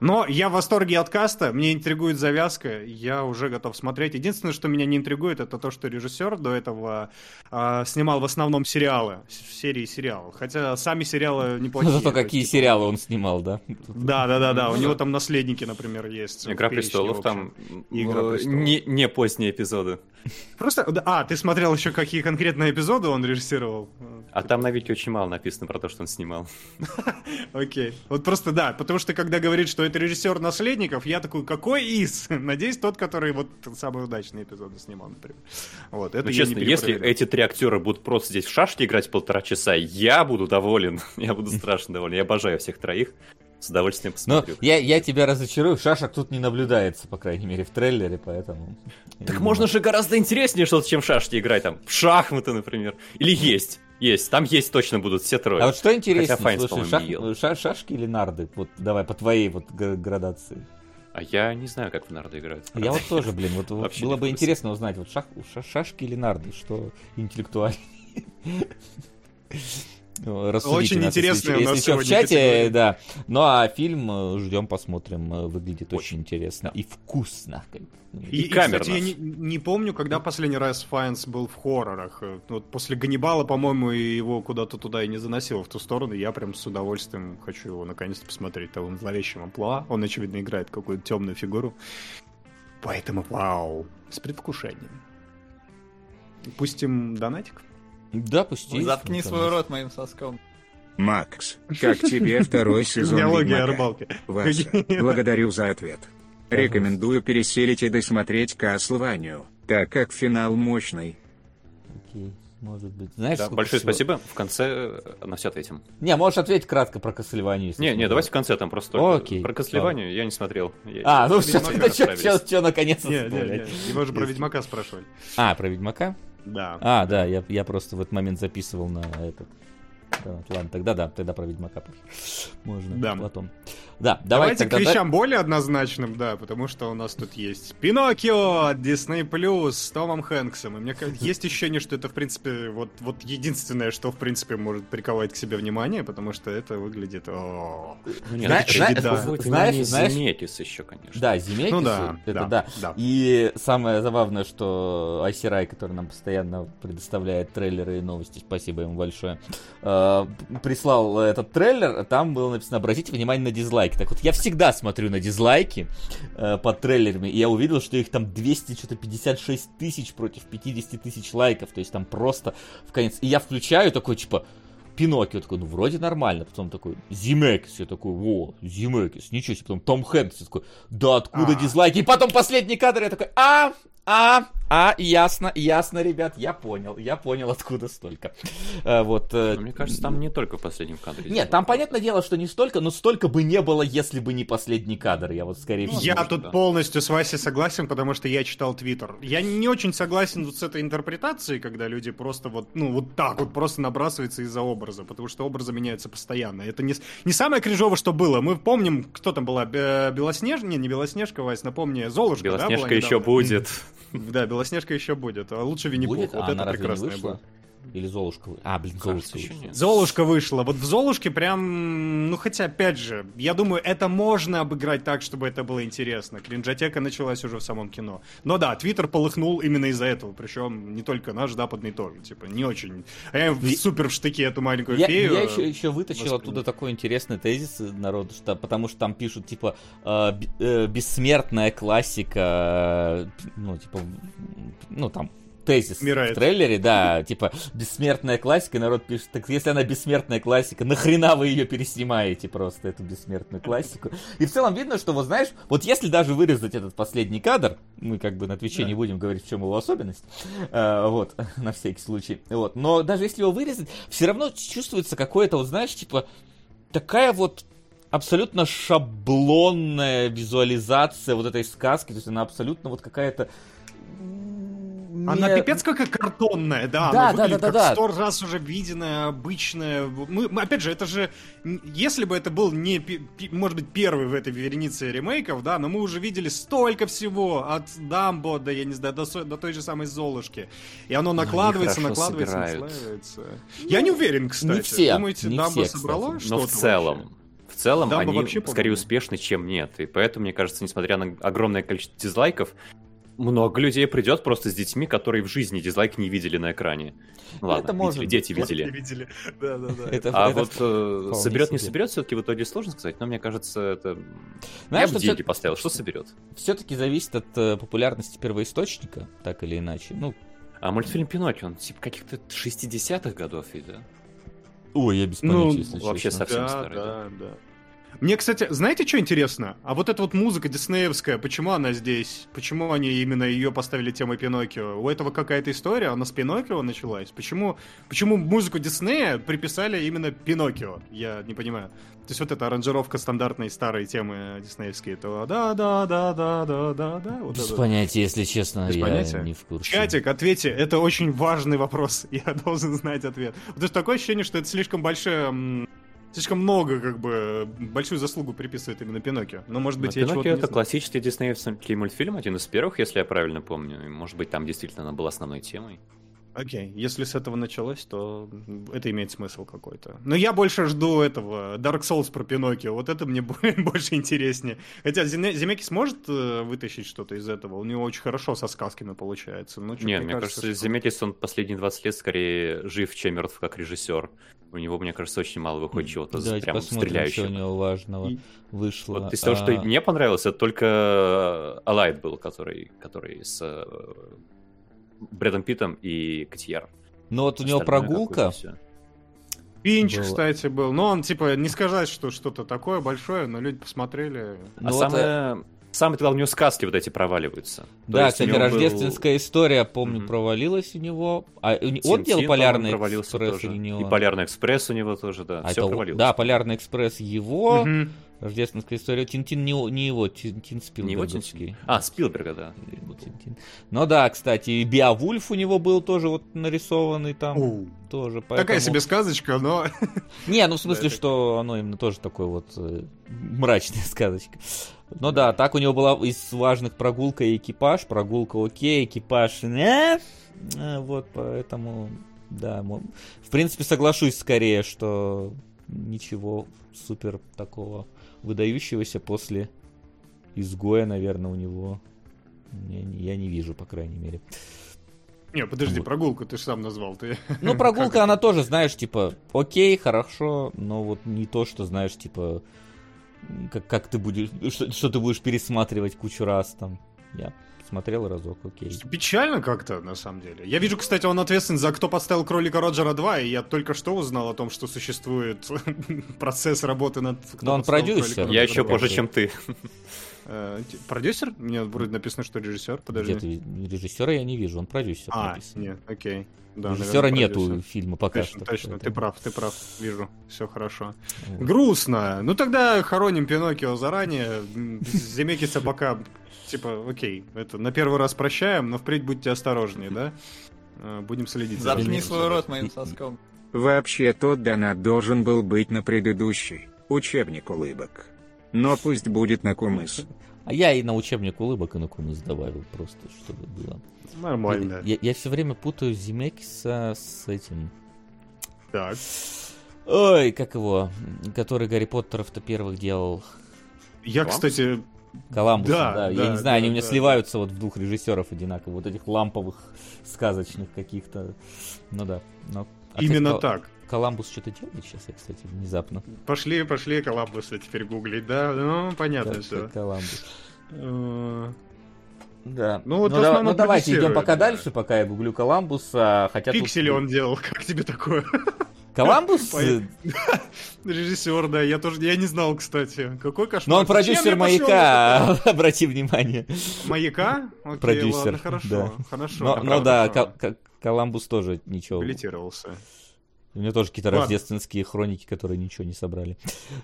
Speaker 2: Но я в восторге от каста, мне интригует завязка, я уже готов смотреть. Единственное, что меня не интригует, это то, что режиссер до этого э, снимал в основном сериалы, серии сериалов. Хотя сами сериалы неплохие.
Speaker 1: Зато какие типа... сериалы он снимал, да?
Speaker 2: Да, да, да, да. У него там наследники, например, есть.
Speaker 4: Игра престолов там не, не поздние эпизоды.
Speaker 2: Просто, а, ты смотрел еще какие конкретные эпизоды он режиссировал?
Speaker 4: А там на Вики очень мало написано про то, что он снимал. *laughs*
Speaker 2: Окей. Вот просто да, потому что когда говорит, что это режиссер наследников, я такой, какой из? *laughs* Надеюсь, тот, который вот самые удачные эпизоды снимал, например. Вот,
Speaker 4: это ну, честно, если эти три актера будут просто здесь в шашки играть полтора часа, я буду доволен. *laughs* Я буду страшно доволен. Я обожаю всех троих. С удовольствием посмотрю.
Speaker 1: Но я, я тебя разочарую, шашек тут не наблюдается, по крайней мере, в трейлере, поэтому...
Speaker 4: Так можно же гораздо интереснее что-то, чем в шашки играть, там, в шахматы, например. Или есть. Есть, там есть точно будут все трое.
Speaker 1: А вот что интереснее, Файнс, слушай, шах, ша, шашки или нарды? Вот давай по твоей вот градации.
Speaker 4: А я не знаю, как в нарды играют.
Speaker 1: Я вот тоже, блин, вот, вот было бы интересно узнать, вот шах, шашки или нарды, что интеллектуальнее.
Speaker 2: Очень нас, интересно
Speaker 1: если, если что, в чате, категория. да. Ну а фильм э, ждем, посмотрим, э, выглядит очень, очень интересно да. и вкусно.
Speaker 2: И, и, камерно. кстати, я не, не помню, когда последний раз Файнс был в хоррорах. Э, вот после Ганнибала, по-моему, его куда-то туда и не заносил в ту сторону. Я прям с удовольствием хочу его наконец-то посмотреть. Того зловещем амплуа. Он, очевидно, играет какую-то темную фигуру. Поэтому, вау, с предвкушением. Пустим донатик.
Speaker 1: Да, пусти.
Speaker 5: Заткни свой рот моим соском.
Speaker 3: Макс, как тебе второй *laughs* сезон
Speaker 2: Биология рыбалки.
Speaker 3: Вася, *laughs* благодарю за ответ. Рекомендую переселить и досмотреть Каслванию, так как финал мощный.
Speaker 1: Окей, может быть. Знаешь,
Speaker 4: да, большое всего? спасибо. В конце э, на все ответим.
Speaker 1: Не, можешь ответить кратко про Каслванию.
Speaker 4: Не, не, давайте в конце там просто. Окей. Про Каслванию я не смотрел.
Speaker 1: а, ну все, *laughs* что наконец-то
Speaker 2: Не, не, не, его же про Ведьмака спрашивали.
Speaker 1: А, про Ведьмака?
Speaker 2: Да.
Speaker 1: А, да, я, я просто в этот момент записывал на этот. Да, ладно, тогда да, тогда про Ведьмака можно да. потом.
Speaker 2: Да, давайте, давайте тогда... к вещам более однозначным, да, потому что у нас тут есть Пиноккио от Disney Plus с Томом Хэнксом. И мне кажется, *laughs* есть ощущение, что это, в принципе, вот, вот единственное, что, в принципе, может приковать к себе внимание, потому что это выглядит... О,
Speaker 4: ну, нет, Зна- знаешь, да. знаешь, знаешь, Земекис еще, конечно.
Speaker 1: Да, Земекис, ну, да, это да, да. да. И самое забавное, что Айсирай, который нам постоянно предоставляет трейлеры и новости, спасибо ему большое, э, прислал этот трейлер, там было написано, обратите внимание на дизлайк дизлайки. Так вот, я всегда смотрю на дизлайки э, под трейлерами, и я увидел, что их там 256 тысяч против 50 тысяч лайков. То есть там просто в конец. И я включаю такой, типа, Пиноккио такой, ну вроде нормально, потом такой Зимекис, я такой, во, Зимекис, ничего себе, потом Том Хэнкс, я такой, да откуда а. дизлайки, и потом последний кадр, я такой, а, а, а, ясно, ясно, ребят, я понял, я понял, откуда столько.
Speaker 4: А, вот. Э, мне кажется, там не только в последнем кадре.
Speaker 1: Нет, там понятное дело, что не столько, но столько бы не было, если бы не последний кадр. Я вот скорее всего.
Speaker 2: Я тут да. полностью с Васей согласен, потому что я читал Твиттер. Я не очень согласен вот с этой интерпретацией, когда люди просто вот, ну, вот так вот просто набрасываются из-за образа, потому что образы меняются постоянно. Это не, не самое кринжовое, что было. Мы помним, кто там была, Белоснежка, не, не Белоснежка, Вась, напомни, Золушка,
Speaker 4: Белоснежка да, еще будет.
Speaker 2: Да, Белоснежка еще будет. А лучше Винни-Пух. Вот а это прекрасное было.
Speaker 1: Или Золушка вышла? А, блин, Золушка вышла.
Speaker 2: Нет. Золушка вышла. Вот в Золушке прям... Ну, хотя, опять же, я думаю, это можно обыграть так, чтобы это было интересно. Кринжатека началась уже в самом кино. Но да, Твиттер полыхнул именно из-за этого. Причем не только наш, западный тоже. Типа, не очень... А я и... супер в штыке эту маленькую
Speaker 1: я,
Speaker 2: фею.
Speaker 1: Я еще, еще вытащил воспринял. оттуда такой интересный тезис народ, что, потому что там пишут, типа, э, э, бессмертная классика, э, ну, типа, ну, там, тезис Умирает. в трейлере, да, типа, бессмертная классика, народ пишет, так если она бессмертная классика, нахрена вы ее переснимаете просто, эту бессмертную классику? И в целом видно, что, вот знаешь, вот если даже вырезать этот последний кадр, мы как бы на Твиче да. не будем говорить, в чем его особенность, э, вот, *laughs* на всякий случай, вот, но даже если его вырезать, все равно чувствуется какое-то, вот знаешь, типа, такая вот абсолютно шаблонная визуализация вот этой сказки, то есть она абсолютно вот какая-то
Speaker 2: не... Она пипец какая картонная, да,
Speaker 1: да,
Speaker 2: она
Speaker 1: да, да, да,
Speaker 2: как
Speaker 1: да.
Speaker 2: сто раз уже виденная, обычная. Мы, мы, опять же, это же, если бы это был не, может быть, первый в этой веренице ремейков, да, но мы уже видели столько всего, от Дамбо до, я не знаю, до, до той же самой Золушки. И оно накладывается, накладывается, собирают. накладывается. Я не уверен, кстати.
Speaker 1: Не все.
Speaker 2: Думаете,
Speaker 1: не
Speaker 2: Дамбо
Speaker 1: все,
Speaker 2: собрало
Speaker 1: кстати.
Speaker 4: Но
Speaker 2: что-то
Speaker 4: в целом.
Speaker 2: вообще?
Speaker 4: В целом
Speaker 2: Дамбо
Speaker 4: они
Speaker 2: вообще,
Speaker 4: скорее успешны, чем нет. И поэтому, мне кажется, несмотря на огромное количество дизлайков, много людей придет просто с детьми, которые в жизни дизлайк не видели на экране. Ну Ладно,
Speaker 1: это может
Speaker 4: видели, дети видели.
Speaker 2: не видели. *laughs* Да, да, да.
Speaker 1: Это-
Speaker 4: А
Speaker 1: это
Speaker 4: вот э, соберет, не
Speaker 1: себе.
Speaker 4: соберет, все-таки в итоге сложно сказать, но мне кажется, это...
Speaker 1: Знаешь,
Speaker 4: Я бы
Speaker 1: что
Speaker 4: деньги
Speaker 1: всё-
Speaker 4: поставил, что соберет?
Speaker 1: все-таки зависит от э, популярности первоисточника, так или иначе. Ну,
Speaker 4: А мультфильм Пиноккио, он типа каких-то 60-х годов ведь, да?
Speaker 1: ой, я без
Speaker 2: Ну,
Speaker 1: понятия, если
Speaker 4: вообще
Speaker 1: честно.
Speaker 4: совсем
Speaker 2: да,
Speaker 4: старый,
Speaker 2: да, да. Мне, кстати, знаете, что интересно? А вот эта вот музыка диснеевская, почему она здесь? Почему они именно ее поставили темой Пиноккио? У этого какая-то история, она с Пиноккио началась? Почему, почему музыку Диснея приписали именно Пиноккио? Я не понимаю. То есть вот эта аранжировка стандартной старой темы диснеевские, то да, да, да, да, да, да, да. Вот
Speaker 1: Без
Speaker 2: это.
Speaker 1: понятия, если честно,
Speaker 2: Без
Speaker 1: я
Speaker 2: понятия?
Speaker 1: не в курсе.
Speaker 2: Чатик, ответьте, это очень важный вопрос, *laughs* я должен знать ответ. Потому что такое ощущение, что это слишком большое, слишком много, как бы, большую заслугу приписывает именно Пиноккио. Но, может быть,
Speaker 4: Но
Speaker 2: я
Speaker 4: Пиноккио это классический диснеевский мультфильм, один из первых, если я правильно помню. Может быть, там действительно она была основной темой.
Speaker 2: Окей, если с этого началось, то это имеет смысл какой-то. Но я больше жду этого Dark Souls про Пиноккио. Вот это мне *laughs* бо- больше интереснее. Хотя Земекис может э, вытащить что-то из этого. У него очень хорошо со сказками получается. Но чё-то
Speaker 4: Нет, мне
Speaker 2: кажется,
Speaker 4: кажется,
Speaker 2: что-
Speaker 4: Земекис, он последние 20 лет скорее жив, чем мертв как режиссер. У него, мне кажется, очень мало выходит чего-то
Speaker 1: Давайте
Speaker 4: прям
Speaker 1: посмотрим, что у
Speaker 4: стреляющего.
Speaker 1: него важного
Speaker 2: И-
Speaker 1: вышло.
Speaker 4: Вот из того, что
Speaker 1: А,
Speaker 4: мне понравилось, это только Алайт был, который, который с э, Брэдом Питом и Котьяр.
Speaker 1: Ну вот у него прогулка.
Speaker 2: Пинч,
Speaker 1: было.
Speaker 2: кстати, был. Но он, типа, не сказать, что что-то такое большое, но люди посмотрели.
Speaker 1: Ну
Speaker 4: а
Speaker 1: вот,
Speaker 4: самое... Самое главное, у него сказки вот эти проваливаются. То
Speaker 1: да,
Speaker 4: есть у
Speaker 1: кстати,
Speaker 4: него был-
Speaker 1: рождественская история, помню,
Speaker 4: Мгм.
Speaker 1: провалилась у него. А у не- он
Speaker 4: Тинтин,
Speaker 1: делал Полярный
Speaker 4: провалился
Speaker 1: экспресс
Speaker 4: тоже.
Speaker 1: или не
Speaker 4: И? Полярный экспресс у него тоже, да.
Speaker 1: А
Speaker 4: все
Speaker 1: это-
Speaker 4: провалилось.
Speaker 1: Да, Полярный экспресс его,
Speaker 2: Мгм.
Speaker 1: Рождественская история. Тинтин не, не его, Тинтин
Speaker 4: Не его
Speaker 1: Спилберговский.
Speaker 4: Тинтин? А, Спилберга, да.
Speaker 1: Тинтин. Ну да, кстати, и Биовульф у него был тоже вот нарисованный там.
Speaker 2: Оу.
Speaker 1: Тоже,
Speaker 2: Такая
Speaker 1: поэтому-
Speaker 2: себе сказочка, но... *laughs*
Speaker 1: Не, ну в смысле, что оно именно тоже такой вот э, мрачная *laughs* сказочка. Ну да, так у него была из важных прогулка и экипаж. Прогулка окей, экипаж не. Э, Вот, поэтому, да, в принципе, соглашусь скорее, что ничего супер такого выдающегося после изгоя, наверное, у него я не, я не вижу, по крайней мере.
Speaker 2: Не, подожди,
Speaker 1: Вот.
Speaker 2: прогулку ты же сам назвал. Ты...
Speaker 1: Ну, *laughs* прогулка, она тоже, знаешь, типа, окей, хорошо, но вот не то, что, знаешь, типа, как, как ты будешь, что, что ты будешь пересматривать кучу раз там. Я смотрел разок, окей.
Speaker 2: Печально как-то, на самом деле. Я вижу, кстати, он ответственен за «Кто подставил кролика Роджера 2», и я только что узнал о том, что существует *laughs* процесс работы над «Кто
Speaker 1: Но он продюсер.
Speaker 4: Я еще
Speaker 2: 2».
Speaker 4: позже, чем ты.
Speaker 2: Э, Продюсер? Мне вроде написано, что режиссер. Подожди.
Speaker 1: Где-то режиссера я не вижу, он продюсер.
Speaker 2: А,
Speaker 1: написан.
Speaker 2: нет, окей. Да,
Speaker 1: Режиссера
Speaker 2: наверное,
Speaker 1: нету
Speaker 2: продюсер.
Speaker 1: фильма пока
Speaker 2: Точно,
Speaker 1: что.
Speaker 2: точно, ты прав, ты прав, вижу, все хорошо.
Speaker 1: Вот.
Speaker 2: Грустно. Ну тогда хороним Пиноккио заранее. Земекиса пока, типа, окей, это на первый раз прощаем, но впредь будьте осторожнее, да? Э, Будем следить за
Speaker 5: Заткни свой рот моим соском.
Speaker 3: Вообще тот донат должен был быть на предыдущий учебник улыбок. Но пусть будет на кумыс.
Speaker 1: А я и на учебник улыбок и на кумыс добавил просто, чтобы было.
Speaker 2: Нормально.
Speaker 1: Я, все время путаю Зимекиса с этим.
Speaker 2: Так.
Speaker 1: Ой, как его, который Гарри Поттеров-то первых делал.
Speaker 2: Я,
Speaker 4: Коламбус?
Speaker 2: кстати,
Speaker 1: Коламбус,
Speaker 2: Да,
Speaker 1: да, я
Speaker 2: да,
Speaker 1: не знаю, они
Speaker 2: да,
Speaker 1: у меня
Speaker 2: да,
Speaker 1: сливаются вот в двух режиссеров одинаково, вот этих ламповых, сказочных каких-то. Ну да. Но, а, кстати,
Speaker 2: именно
Speaker 1: Кол-
Speaker 2: так.
Speaker 1: Коламбус что-то делает сейчас, я, кстати, внезапно.
Speaker 2: Пошли, пошли Коламбуса теперь гуглить, да? Ну, понятно
Speaker 1: Как-
Speaker 2: все.
Speaker 1: Коламбус.
Speaker 2: Ну,
Speaker 1: Да.
Speaker 2: Ну, вот в
Speaker 1: да-
Speaker 2: основном
Speaker 1: ну давайте идем пока
Speaker 2: да.
Speaker 1: дальше, пока я гуглю Коламбуса. Хотя тут-
Speaker 2: Пиксели он делал, *laughs* как тебе такое?
Speaker 1: Коламбус? *laughs*
Speaker 2: Режиссер, да, я тоже, я не знал, кстати. Какой кошмар.
Speaker 1: Но он продюсер маяка, *laughs* обрати внимание.
Speaker 2: Маяка? Окей,
Speaker 1: Продюсер,
Speaker 2: ладно, хорошо,
Speaker 1: да.
Speaker 2: хорошо.
Speaker 1: Но,
Speaker 2: правда
Speaker 1: да, Коламбус тоже ничего.
Speaker 2: Билетировался.
Speaker 1: У меня тоже какие-то
Speaker 2: Ладно.
Speaker 1: рождественские хроники, которые ничего не собрали.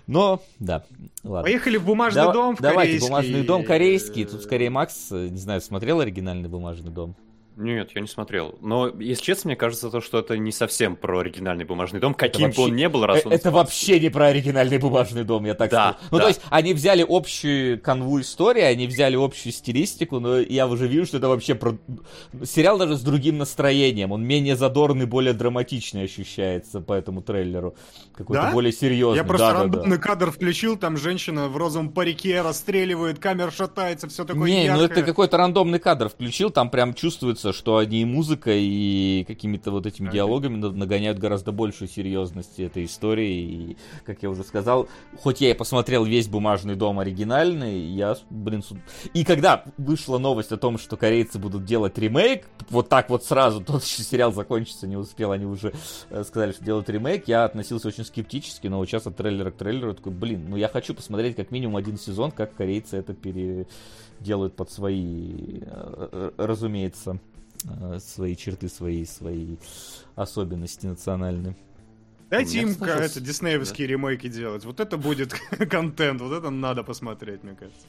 Speaker 1: Но, да, ладно.
Speaker 2: Поехали в бумажный
Speaker 1: Дава-
Speaker 2: дом в
Speaker 1: Давайте,
Speaker 2: корейский.
Speaker 1: бумажный дом корейский. Тут скорее Макс, э, не знаю, смотрел оригинальный бумажный дом?
Speaker 4: Нет, я не смотрел. Но, если честно, мне кажется, то, что это не совсем про оригинальный бумажный дом, каким вообще... бы он ни был, раз
Speaker 1: э,
Speaker 4: он...
Speaker 1: Это вообще не про оригинальный бумажный дом, я так да, скажу. Ну, да. то есть, они взяли общую канву истории, они взяли общую стилистику, но я уже вижу, что это вообще про... Сериал даже с другим настроением, он менее задорный, более драматичный ощущается по этому трейлеру. Какой-то да? более серьезный.
Speaker 2: Я просто да, рандомный да, да. кадр включил, там женщина в розовом парике расстреливает, камера шатается, все такое
Speaker 1: Не,
Speaker 2: яркое.
Speaker 1: ну это какой-то рандомный кадр включил, там прям чувствуется, что они и музыка, и какими-то вот этими диалогами нагоняют гораздо большую серьезность этой истории. И, как я уже сказал, хоть я и посмотрел весь «Бумажный дом» оригинальный, я, блин, суд... И когда вышла новость о том, что корейцы будут делать ремейк, вот так вот сразу, *laughs* тот сериал закончится, не успел, они уже э, сказали, что делают ремейк, я относился очень скептически, но вот сейчас от трейлера к трейлеру такой, блин, ну я хочу посмотреть как минимум один сезон, как корейцы это переделают под свои, э, э, разумеется, свои черты, свои, свои особенности национальные.
Speaker 2: Дайте им это диснеевские да. ремейки делать. Вот это будет *laughs* контент, вот это надо посмотреть, мне кажется.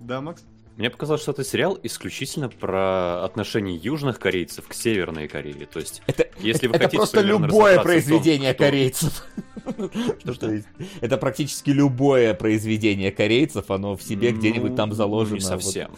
Speaker 2: Да, Макс?
Speaker 4: Мне показалось, что это сериал исключительно про отношения южных корейцев к Северной Корее. То есть,
Speaker 1: это, если вы это хотите просто любое произведение том, корейцев. Что? Это практически любое произведение корейцев, оно в себе ну, где-нибудь там заложено.
Speaker 4: Не совсем.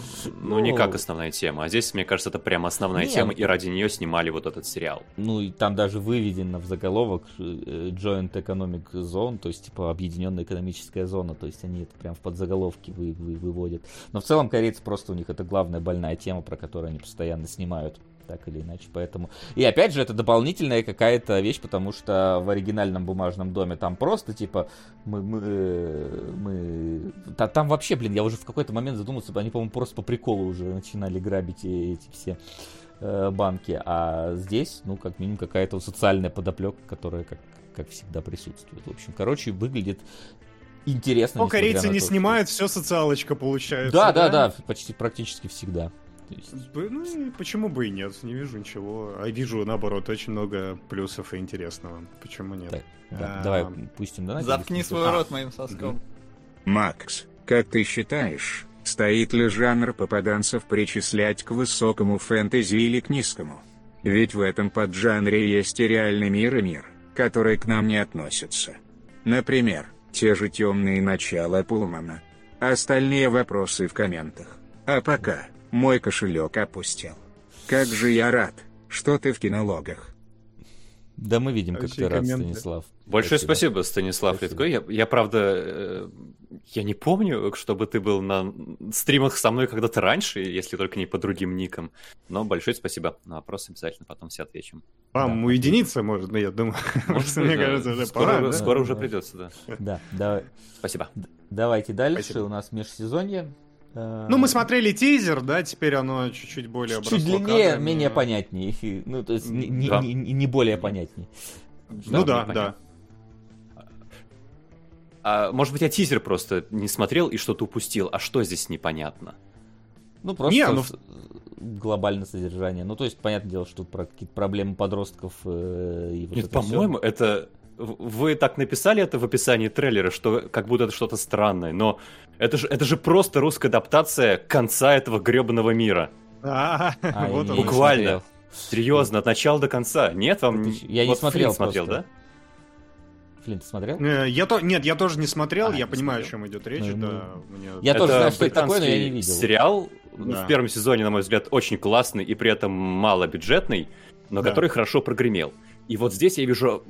Speaker 4: Ну, не как основная тема. А здесь, мне кажется, это прям основная тема, и ради нее снимали вот этот сериал.
Speaker 1: Ну, и там даже выведено в заголовок э, Joint Economic Zone, то есть, типа, объединенная экономическая зона. То есть, они это прям в подзаголовке вы, выводят. Но в целом корейцы просто у них это главная больная тема, про которую они постоянно снимают так или иначе, поэтому... И опять же, это дополнительная какая-то вещь, потому что в оригинальном бумажном доме там просто, типа, мы... мы, э, мы... Там вообще, блин, я уже в какой-то момент задумался, они, по-моему, просто по приколу уже начинали грабить эти все э, банки, а здесь, ну, как минимум, какая-то социальная подоплека, которая, как, как всегда, присутствует. В общем, короче, выглядит интересно.
Speaker 2: Но корейцы не то, снимают, что... все социалочка получается.
Speaker 1: Да, да, да, да, почти практически всегда.
Speaker 2: Есть... Ну, почему бы и нет? Не вижу ничего. А вижу, наоборот, очень много плюсов и интересного. Почему нет? Так,
Speaker 1: да, а... Давай пустим, да?
Speaker 5: Заткни свой рот моим соском.
Speaker 3: Макс, как ты считаешь, стоит ли жанр попаданцев причислять к высокому фэнтези или к низкому? Ведь в этом поджанре есть и реальный мир и мир, который к нам не относится. Например, те же темные начала Пулмана. Остальные вопросы в комментах. А пока... Мой кошелек опустел. Как же я рад, что ты в кинологах.
Speaker 1: Да мы видим, как ты рад, Станислав.
Speaker 4: Большое спасибо, спасибо Станислав спасибо. Литко. Я, я правда, э, я не помню, чтобы ты был на стримах со мной когда-то раньше, если только не по другим никам. Но большое спасибо. На вопрос обязательно потом все отвечу.
Speaker 2: Вам да. уединиться может, ну, я думаю. *laughs*
Speaker 4: Может, мне кажется, уже скоро, пора. Скоро уже придется, да.
Speaker 1: Да, да.
Speaker 4: Спасибо.
Speaker 1: Давайте дальше. У нас межсезонье.
Speaker 2: Э, ну, мы смотрели тизер, да, теперь оно чуть-чуть более
Speaker 1: Чуть длиннее, кадрами. менее понятнее. *laughs* Ну, то есть не, не, да. не, не более понятнее.
Speaker 2: Ну да, да.
Speaker 4: А, может быть, я тизер просто не смотрел и что-то упустил. А что здесь непонятно?
Speaker 1: Ну, просто не, ну... глобальное содержание. Ну, то есть, понятное дело, что тут про какие-то проблемы подростков э,
Speaker 4: и вот Нет, по-моему, это вы так написали это в описании трейлера, что как будто это что-то странное, но это же, это же просто русская адаптация конца этого гребаного мира.
Speaker 2: А, *laughs*
Speaker 4: вот он. Буквально. Серьезно, от начала до конца. Нет, вам...
Speaker 1: Я не смотрел
Speaker 4: смотрел, да?
Speaker 1: Флинт смотрел?
Speaker 2: Э, я то, нет, я тоже не смотрел, а, я понимаю, смотрел. о чем идет речь. Ну, да,
Speaker 1: ну... мне... Я это тоже знаю, что это такое, но я не видел.
Speaker 4: Сериал да. в первом сезоне, на мой взгляд, очень классный и при этом малобюджетный, но да. который хорошо прогремел. И вот здесь я вижу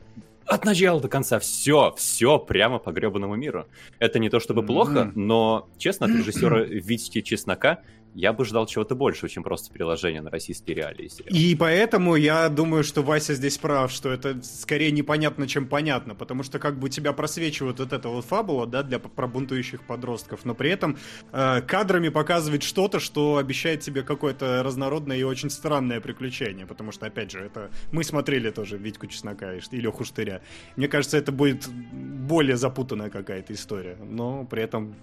Speaker 4: от начала до конца все, все прямо по гребаному миру. Это не то чтобы плохо, но, честно, от режиссера *clears throat* Витьки Чеснока я бы ждал чего-то большего, чем просто переложение на российские реалии.
Speaker 2: И поэтому я думаю, что Вася здесь прав, что это скорее непонятно, чем понятно, потому что как бы тебя просвечивает вот эта вот фабула, да, для пробунтующих подростков, но при этом э, кадрами показывает что-то, что обещает тебе какое-то разнородное и очень странное приключение, потому что, опять же, это мы смотрели тоже Витьку Чеснока и Леху Штыря. Мне кажется, это будет более запутанная какая-то история, но при этом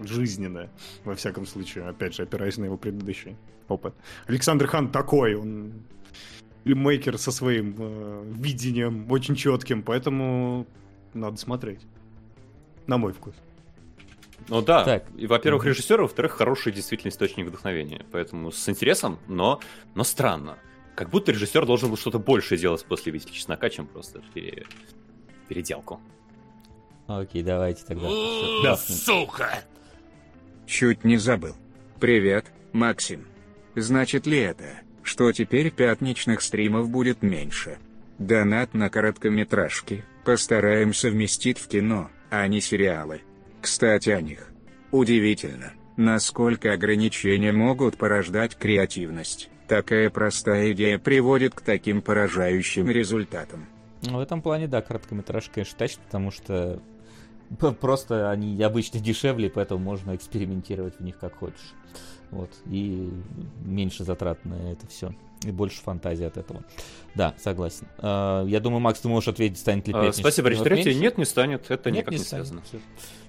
Speaker 2: жизненное, во всяком случае, опять же, опираясь на его предыдущий опыт. Александр Хан такой, он мейкер со своим э, видением очень четким, поэтому надо смотреть. На мой вкус.
Speaker 4: Ну да, так. и, во-первых, режиссер, во-вторых, хороший действительно источник вдохновения. Поэтому с интересом, но, но странно. как будто режиссер должен был что-то большее делать после «Витьки чеснока», чем просто пере... переделку.
Speaker 1: Окей, давайте тогда.
Speaker 3: Да. Чуть не забыл. Привет, Максим. Значит ли это, что теперь пятничных стримов будет меньше? Донат на короткометражки постараемся вместить в кино, а не сериалы. Кстати о них. Удивительно, насколько ограничения могут порождать креативность. Такая простая идея приводит к таким поражающим результатам.
Speaker 1: Ну, в этом плане, да, короткометражка, конечно, тащит, потому что просто они обычно дешевле, поэтому можно экспериментировать в них как хочешь. Вот. И меньше затрат на это все. И больше фантазии от этого. Да, согласен. Uh, я думаю, Макс, ты можешь ответить, станет ли
Speaker 4: uh, Спасибо, Ричард Третий. Нет, не станет. Это Нет, никак не, не связано.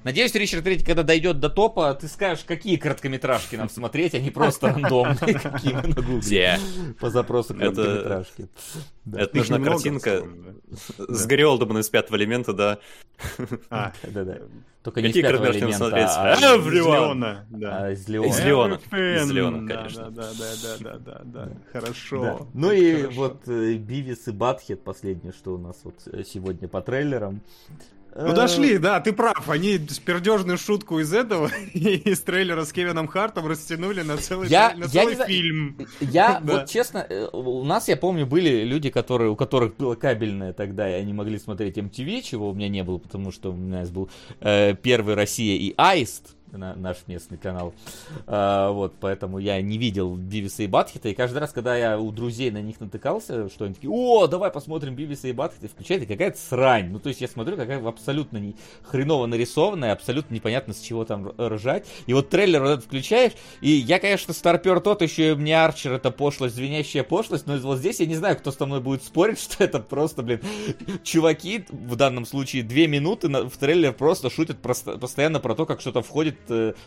Speaker 1: Надеюсь, Ричард Третий, когда дойдет до топа, ты скажешь, какие короткометражки нам смотреть, а не просто рандомные, *laughs* какие мы на гугле по запросу короткометражки.
Speaker 4: Это нужна картинка с Гриолдом из пятого элемента, да.
Speaker 1: А, *laughs* да-да. Только не из пятого элемента, а
Speaker 4: из Леона.
Speaker 1: Из Леона.
Speaker 4: Из Леона. Из Леона, конечно.
Speaker 2: Да-да-да-да-да. Хорошо.
Speaker 1: Ну и вот э, Бивис и Батхет, последнее, что у нас вот э, сегодня по трейлерам.
Speaker 2: Ну дошли, да, ты прав. Они пердежную шутку из этого, *laughs* из трейлера с Кевином Хартом растянули на целый, я, на целый я фильм.
Speaker 1: Я, *laughs* да. вот честно, э, у нас, я помню, были люди, которые, у которых было кабельное тогда, и они могли смотреть MTV, чего у меня не было, потому что у меня был э, первый Россия и Аист на наш местный канал. А, вот, поэтому я не видел Бивиса и Батхита, и каждый раз, когда я у друзей на них натыкался, что они такие, о, давай посмотрим Бивиса и Батхита, включает, и какая-то срань. Ну, то есть я смотрю, какая абсолютно не, хреново нарисованная, абсолютно непонятно, с чего там ржать. И вот трейлер вот этот включаешь, и я, конечно, старпер тот, еще мне Арчер, это пошлость, звенящая пошлость, но вот здесь я не знаю, кто со мной будет спорить, *laughs* что это просто, блин, чуваки, в данном случае, две минуты в трейлер просто шутят просто, постоянно про то, как что-то входит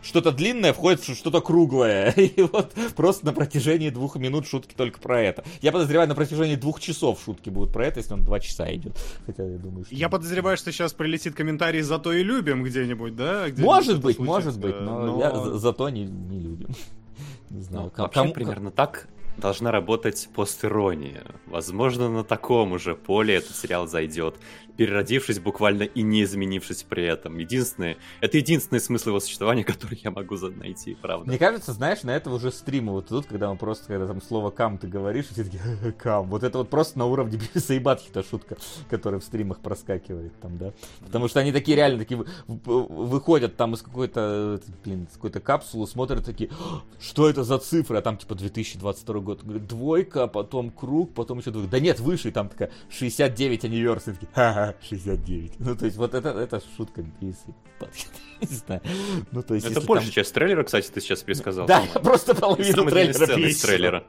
Speaker 1: что-то длинное входит в что-то круглое. *laughs* И вот просто на протяжении двух минут шутки только про это. Я подозреваю, на протяжении двух часов шутки будут про это, если он два часа идет. Хотя я думаю,
Speaker 2: что... Я подозреваю, что сейчас прилетит комментарий «Зато и любим» где-нибудь, да?
Speaker 1: Где может быть, может быть, но, но... Я зато не, не любим. *laughs*
Speaker 4: Не знаю. Ну, вообще кому... примерно так должна работать постерония. Возможно, на таком уже поле этот сериал зайдет переродившись буквально и не изменившись при этом. Единственное, это единственный смысл его существования, *laughs* который я могу найти, правда.
Speaker 1: Мне кажется, знаешь, на это уже стримы вот тут, когда мы просто, когда там слово кам ты говоришь, все таки кам. Вот это вот просто на уровне *laughs* Бивиса и Батхита шутка, которая в стримах проскакивает там, да. Потому что они такие реально такие выходят там из какой-то, блин, из какой-то капсулы, смотрят такие, что это за цифры, а там типа 2022 год. Говорят, двойка, потом круг, потом еще двойка. Да нет, выше, и там такая 69 anniversary. Такие, ха-ха, 69. Ну, то есть, вот это, это шутка если
Speaker 4: не знаю. Ну, то есть, это большая там... часть трейлера, кстати, ты сейчас пересказал.
Speaker 1: Да, я просто половину трейлера
Speaker 4: из трейлера.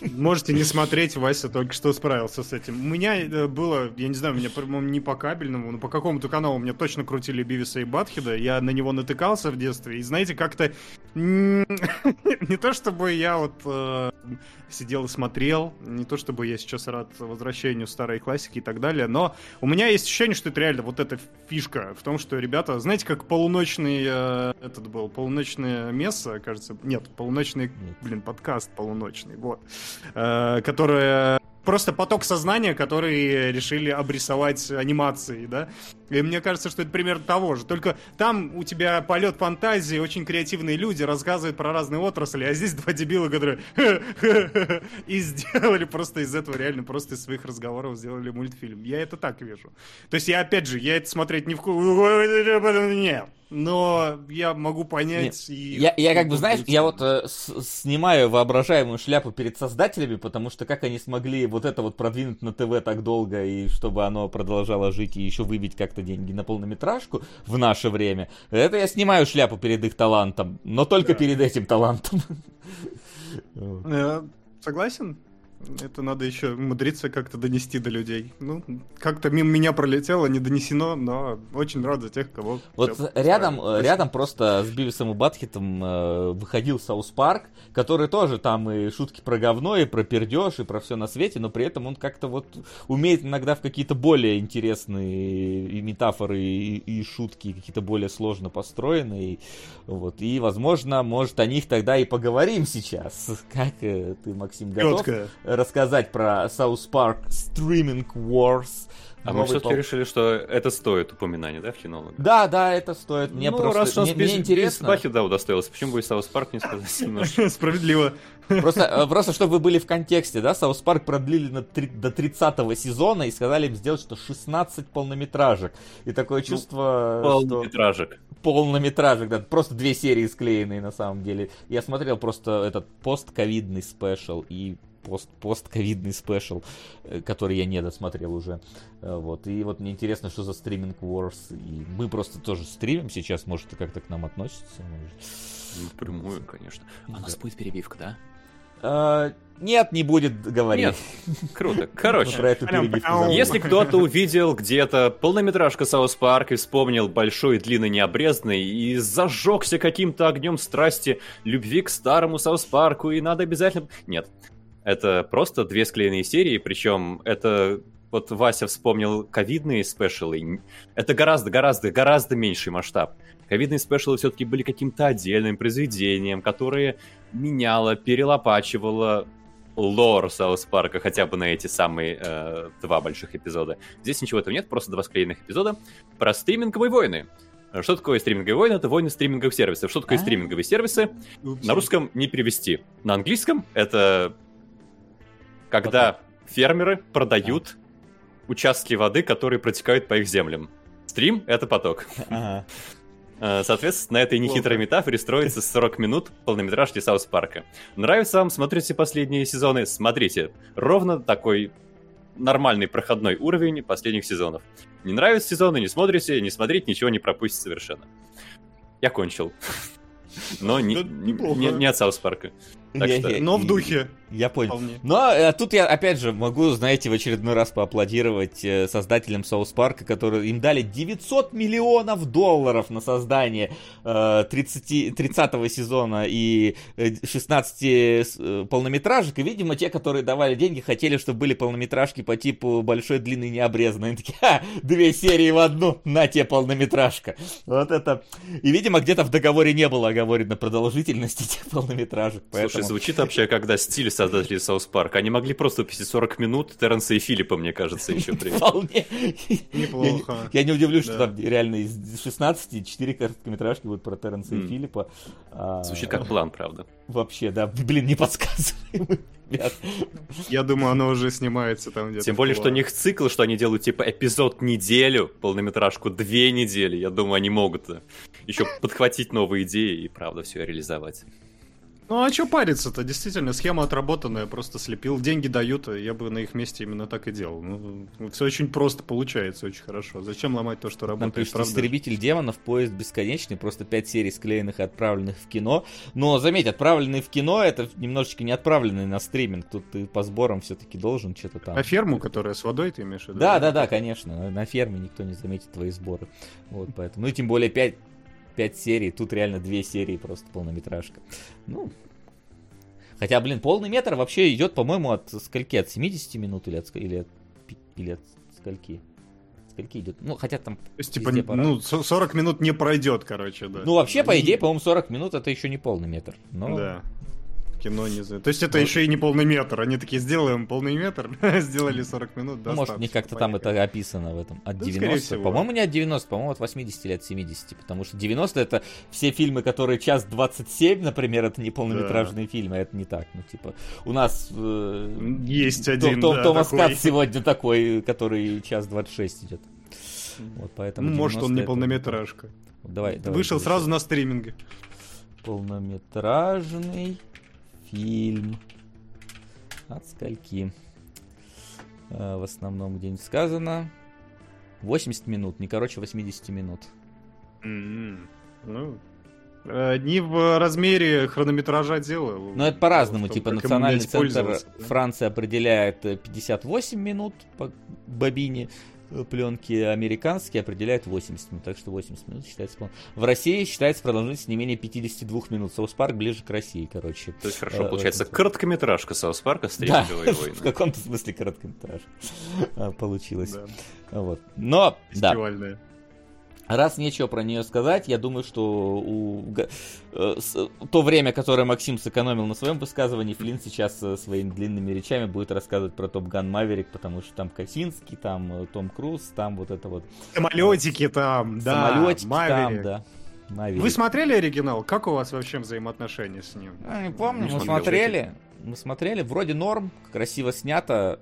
Speaker 2: Можете не смотреть, Вася только что справился с этим. У меня э, было, я не знаю, у меня, по-моему, не по кабельному, но по какому-то каналу мне точно крутили Бивиса и Батхеда. Я на него натыкался в детстве. И знаете, как-то *laughs* не то чтобы я вот э, сидел и смотрел, не то чтобы я сейчас рад возвращению старой классики и так далее, но у меня есть ощущение, что это реально вот эта фишка в том, что ребята, знаете, как полуночный э, этот был, полуночное место, кажется, нет, полуночный, блин, подкаст полуночный, вот, э, которое просто поток сознания, который решили обрисовать анимацией, да. И мне кажется, что это примерно того же. Только там у тебя полет фантазии, очень креативные люди рассказывают про разные отрасли, а здесь два дебила, которые *laughs* и сделали просто из этого реально просто из своих разговоров сделали мультфильм. Я это так вижу. То есть я опять же, я это смотреть не в *laughs* нет. Но я могу понять
Speaker 1: Нет, и... Я, я как бы, знаешь, я вот э, с, снимаю воображаемую шляпу перед создателями, потому что как они смогли вот это вот продвинуть на ТВ так долго, и чтобы оно продолжало жить, и еще выбить как-то деньги на полнометражку в наше время, это я снимаю шляпу перед их талантом, но только да. перед этим талантом.
Speaker 2: Э, согласен? Это надо еще умудриться как-то донести до людей. Ну, как-то мимо меня пролетело, не донесено, но очень рад за тех, кого...
Speaker 1: Вот рядом, рядом просто с Бивисом и Баттхедом э, выходил South Park, который тоже там и шутки про говно, и про пердеж, и про все на свете, но при этом он как-то вот умеет иногда в какие-то более интересные и метафоры, и, и шутки, какие-то более сложно построенные. Вот. И, возможно, может, о них тогда и поговорим сейчас. *laughs* Как э, ты, Максим, готов? Четко рассказать про South Park Streaming Wars.
Speaker 4: А мы все-таки пол... решили, что это стоит упоминание, да, в кинологах?
Speaker 1: Да, да, это стоит. Мне
Speaker 4: ну,
Speaker 1: просто
Speaker 4: раз
Speaker 1: мне,
Speaker 4: мне интересно. Бахи, да, удостоился. Почему бы и South Park не сказать *laughs* немножко?
Speaker 2: Справедливо.
Speaker 1: Просто, э, просто, чтобы вы были в контексте, да, South Park продлили на 3, до 30 сезона и сказали им сделать, что 16 полнометражек. И такое ну, чувство,
Speaker 4: ну, полнометражек.
Speaker 1: Что... Полнометражек, да, просто две серии склеенные на самом деле. Я смотрел просто этот пост-ковидный special и пост постковидный special, э, который я не досмотрел уже. Э, вот. И вот мне интересно, что за Streaming Wars. И мы просто тоже стримим сейчас, может, как-то к нам относится.
Speaker 4: Напрямую, конечно. А у нас будет перебивка, да?
Speaker 1: Uh, нет, не будет говорить. Нет.
Speaker 4: Круто. *laughs* Короче, про эту если кто-то увидел где-то полнометражка South Park и вспомнил большой, длинный, необрезанный и зажегся каким-то огнем страсти, любви к старому Саус Парку, и надо обязательно... Нет, это просто две склеенные серии, причем это вот Вася вспомнил ковидные спешалы. Это гораздо-гораздо, гораздо меньший масштаб. Ковидные спешалы все-таки были каким-то отдельным произведением, которое меняло, перелопачивало лор Саус Парка хотя бы на эти самые э, два больших эпизода. Здесь ничего этого нет, просто два склеенных эпизода про стриминговые войны. Что такое стриминговые войны? Это войны стриминговых сервисов. Что такое а? стриминговые сервисы? На русском не перевести. На английском это когда Потом. фермеры продают а. участки воды, которые протекают по их землям. Стрим — это поток. Ага. Э, соответственно, на этой нехитрой метафоре строится 40 минут полнометражки Саус Парка. Нравится вам? Смотрите последние сезоны? Смотрите. Ровно такой нормальный проходной уровень последних сезонов. Не нравятся сезоны, не смотрите, не смотреть, ничего не пропустите совершенно. Я кончил. *laughs* Но не, не, не от Саус Парка.
Speaker 2: Так я, что... я, Но в духе.
Speaker 1: Я понял. Вполне. Но а, тут я, опять же, могу, знаете, в очередной раз поаплодировать э, создателям Соус Парка, которые им дали 900 миллионов долларов на создание э, 30, 30 сезона и 16 э, э, полнометражек. И, видимо, те, которые давали деньги, хотели, чтобы были полнометражки по типу большой, длинный, необрезанный. Они такие, Ха, две серии в одну, на те полнометражка. Вот это. И, видимо, где-то в договоре не было оговорено продолжительности *laughs* этих полнометражек.
Speaker 4: Поэтому... Слушай, звучит вообще, когда стиль создатели South Park. Они могли просто выпустить 40 минут Терренса и Филиппа, мне кажется, еще *laughs* при
Speaker 1: Вполне. Неплохо. Я не удивлюсь, что там реально из 16 4 короткометражки будут про Терренса и Филиппа.
Speaker 4: А, Звучит как план, правда.
Speaker 1: Вообще, да. Блин, не подсказываем.
Speaker 2: Я думаю, оно уже снимается там где-то.
Speaker 4: Тем более, что у них цикл, что они делают типа эпизод неделю, полнометражку две недели. Я думаю, они могут э, еще подхватить новые идеи и правда все реализовать.
Speaker 2: Ну а что париться-то? Действительно, схема отработанная, просто слепил. Деньги дают, я бы на их месте именно так и делал. Ну, все очень просто получается, очень хорошо. Зачем ломать то, что работает, Нам
Speaker 1: правда? «Истребитель демонов», «Поезд бесконечный», просто пять серий склеенных и отправленных в кино. Но, заметь, отправленные в кино, это немножечко не отправленные на стриминг. Тут ты по сборам все-таки должен что-то там.
Speaker 2: На ферму, которая с водой, ты имеешь в виду?
Speaker 1: Да, да, да, конечно. На ферме никто не заметит твои сборы. Вот, поэтому. Ну и тем более пять 5 серий, тут реально 2 серии просто полнометражка. Ну, хотя, блин, полный метр вообще идет, по-моему, от скольки? От 70 минут или от, или от, или от скольки? Скольки идет? Ну, хотя там... То
Speaker 2: есть, типа, ну, 40 минут не пройдет, короче, да.
Speaker 1: Ну, вообще, по идее, по-моему, 40 минут это еще не полный метр. Но...
Speaker 2: Да кино не знаю. То есть это еще и не полный метр. Они такие, сделаем полный метр, *laughs* сделали 40 минут,
Speaker 1: ну, Может, не как-то там это описано в этом. От да, 90. По-моему, не от 90, по-моему, от 80 или от 70. Потому что 90 это все фильмы, которые час 27, например, это не полнометражные да. фильмы, это не так. Ну, типа, у нас...
Speaker 2: Э, Есть один,
Speaker 1: Том, да, Томас. Кат сегодня такой, который час 26 идет. Вот, поэтому
Speaker 2: ну, может, он не полнометражка.
Speaker 1: Давай, давай.
Speaker 2: Вышел давай. сразу на стриминге.
Speaker 1: Полнометражный фильм. От скольки? Э, в основном где-нибудь сказано. 80 минут, не короче 80 минут.
Speaker 2: Mm-hmm. Ну, э, не в размере хронометража дела.
Speaker 1: Ну, это по-разному. Типа, Национальный центр да? Франции определяет 58 минут по бобине, пленки американские определяют 80 минут, так что 80 минут считается полным. В России считается продолжительность не менее 52 минут. Соус Парк ближе к России, короче.
Speaker 4: То есть, хорошо, э, получается, короткометражка Соус Парка «Стриминговые
Speaker 1: да, *laughs* войны». в каком-то смысле короткометражка получилась. Вот. Но, да. Раз нечего про нее сказать, я думаю, что у... Э, то время, которое Максим сэкономил на своем высказывании, Флинн сейчас э, своими длинными речами будет рассказывать про Топ Ган Маверик, потому что там Косинский, там э, Том Круз, там вот это вот...
Speaker 2: Самолетики там, да,
Speaker 1: Самолетики там, да.
Speaker 2: Маверик. Вы смотрели оригинал? Как у вас вообще взаимоотношения с ним?
Speaker 1: А, не помню, мы смотрели. Мы смотрели, вроде норм, красиво снято.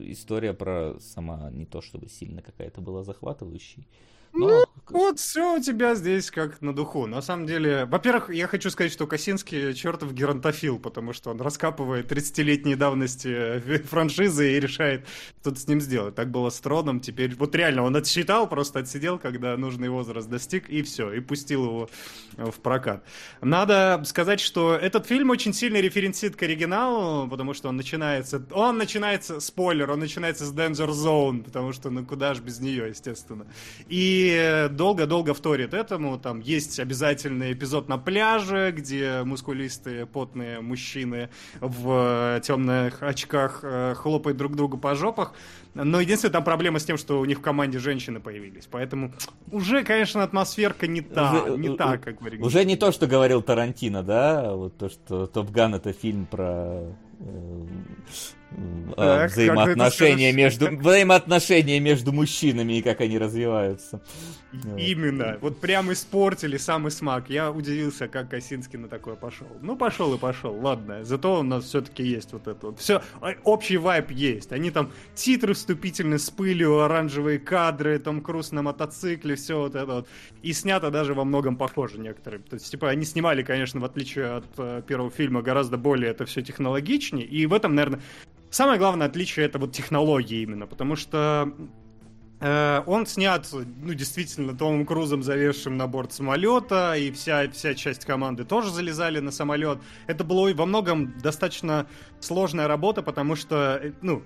Speaker 1: История про сама не то чтобы сильно какая-то была захватывающей.
Speaker 2: Но... Ну, вот все у тебя здесь как на духу. На самом деле, во-первых, я хочу сказать, что Косинский чертов геронтофил, потому что он раскапывает 30-летней давности э, *laughs* франшизы и решает что-то с ним сделать. Так было с Троном, теперь вот реально он отсчитал, просто отсидел, когда нужный возраст достиг, и все, и пустил его в прокат. Надо сказать, что этот фильм очень сильно референсит к оригиналу, потому что он начинается, он начинается, спойлер, он начинается с Danger Zone, потому что ну куда же без нее, естественно. И долго-долго вторит этому. Там есть обязательный эпизод на пляже, где мускулистые, потные мужчины в темных очках э, хлопают друг другу по жопах. Но единственная там проблема с тем, что у них в команде женщины появились. Поэтому уже, конечно, атмосферка не та, уже, не та, как
Speaker 1: вы Уже не то, что говорил Тарантино, да? Вот то, что Топ Ган это фильм про э, так, взаимоотношения между взаимоотношения между мужчинами и как они развиваются.
Speaker 2: Именно. Вот прям испортили самый смак. Я удивился, как Косинский на такое пошел. Ну, пошел и пошел. Ладно. Зато у нас все-таки есть вот это вот. Все, а, общий вайп есть. Они там титры вступительные с пылью, оранжевые кадры, Том Круз на мотоцикле, все вот это вот. И снято даже во многом похоже некоторые. То есть, типа, они снимали, конечно, в отличие от э, первого фильма, гораздо более это все технологичнее. И в этом, наверное, Самое главное отличие это вот технологии именно, потому что э, он снят, ну, действительно, Томом Крузом, завешенным на борт самолета, и вся, вся часть команды тоже залезали на самолет. Это было во многом достаточно сложная работа, потому что, э, ну,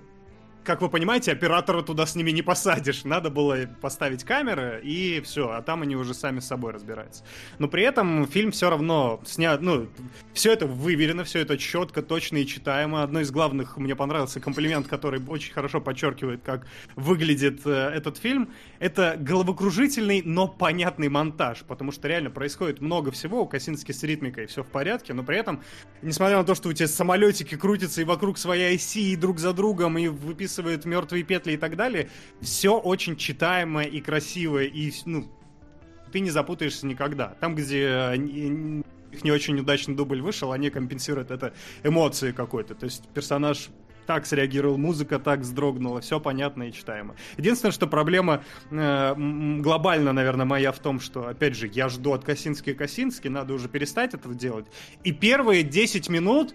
Speaker 2: как вы понимаете, оператора туда с ними не посадишь. Надо было поставить камеры, и все, а там они уже сами с собой разбираются. Но при этом фильм все равно снят, ну, все это выверено, все это четко, точно и читаемо. Одно из главных мне понравился комплимент, который очень хорошо подчеркивает, как выглядит э, этот фильм. Это головокружительный, но понятный монтаж, потому что реально происходит много всего, у Косински с ритмикой все в порядке, но при этом, несмотря на то, что у тебя самолетики крутятся и вокруг своей оси, и друг за другом, и выписывают описывает мертвые петли и так далее, все очень читаемо и красиво, и, ну, ты не запутаешься никогда. Там, где их не очень удачный дубль вышел, они компенсируют это эмоции какой-то. То есть персонаж так среагировал, музыка так вздрогнула, все понятно и читаемо. Единственное, что проблема э, глобально, наверное, моя в том, что, опять же, я жду от Косински Косински, надо уже перестать этого делать. И первые 10 минут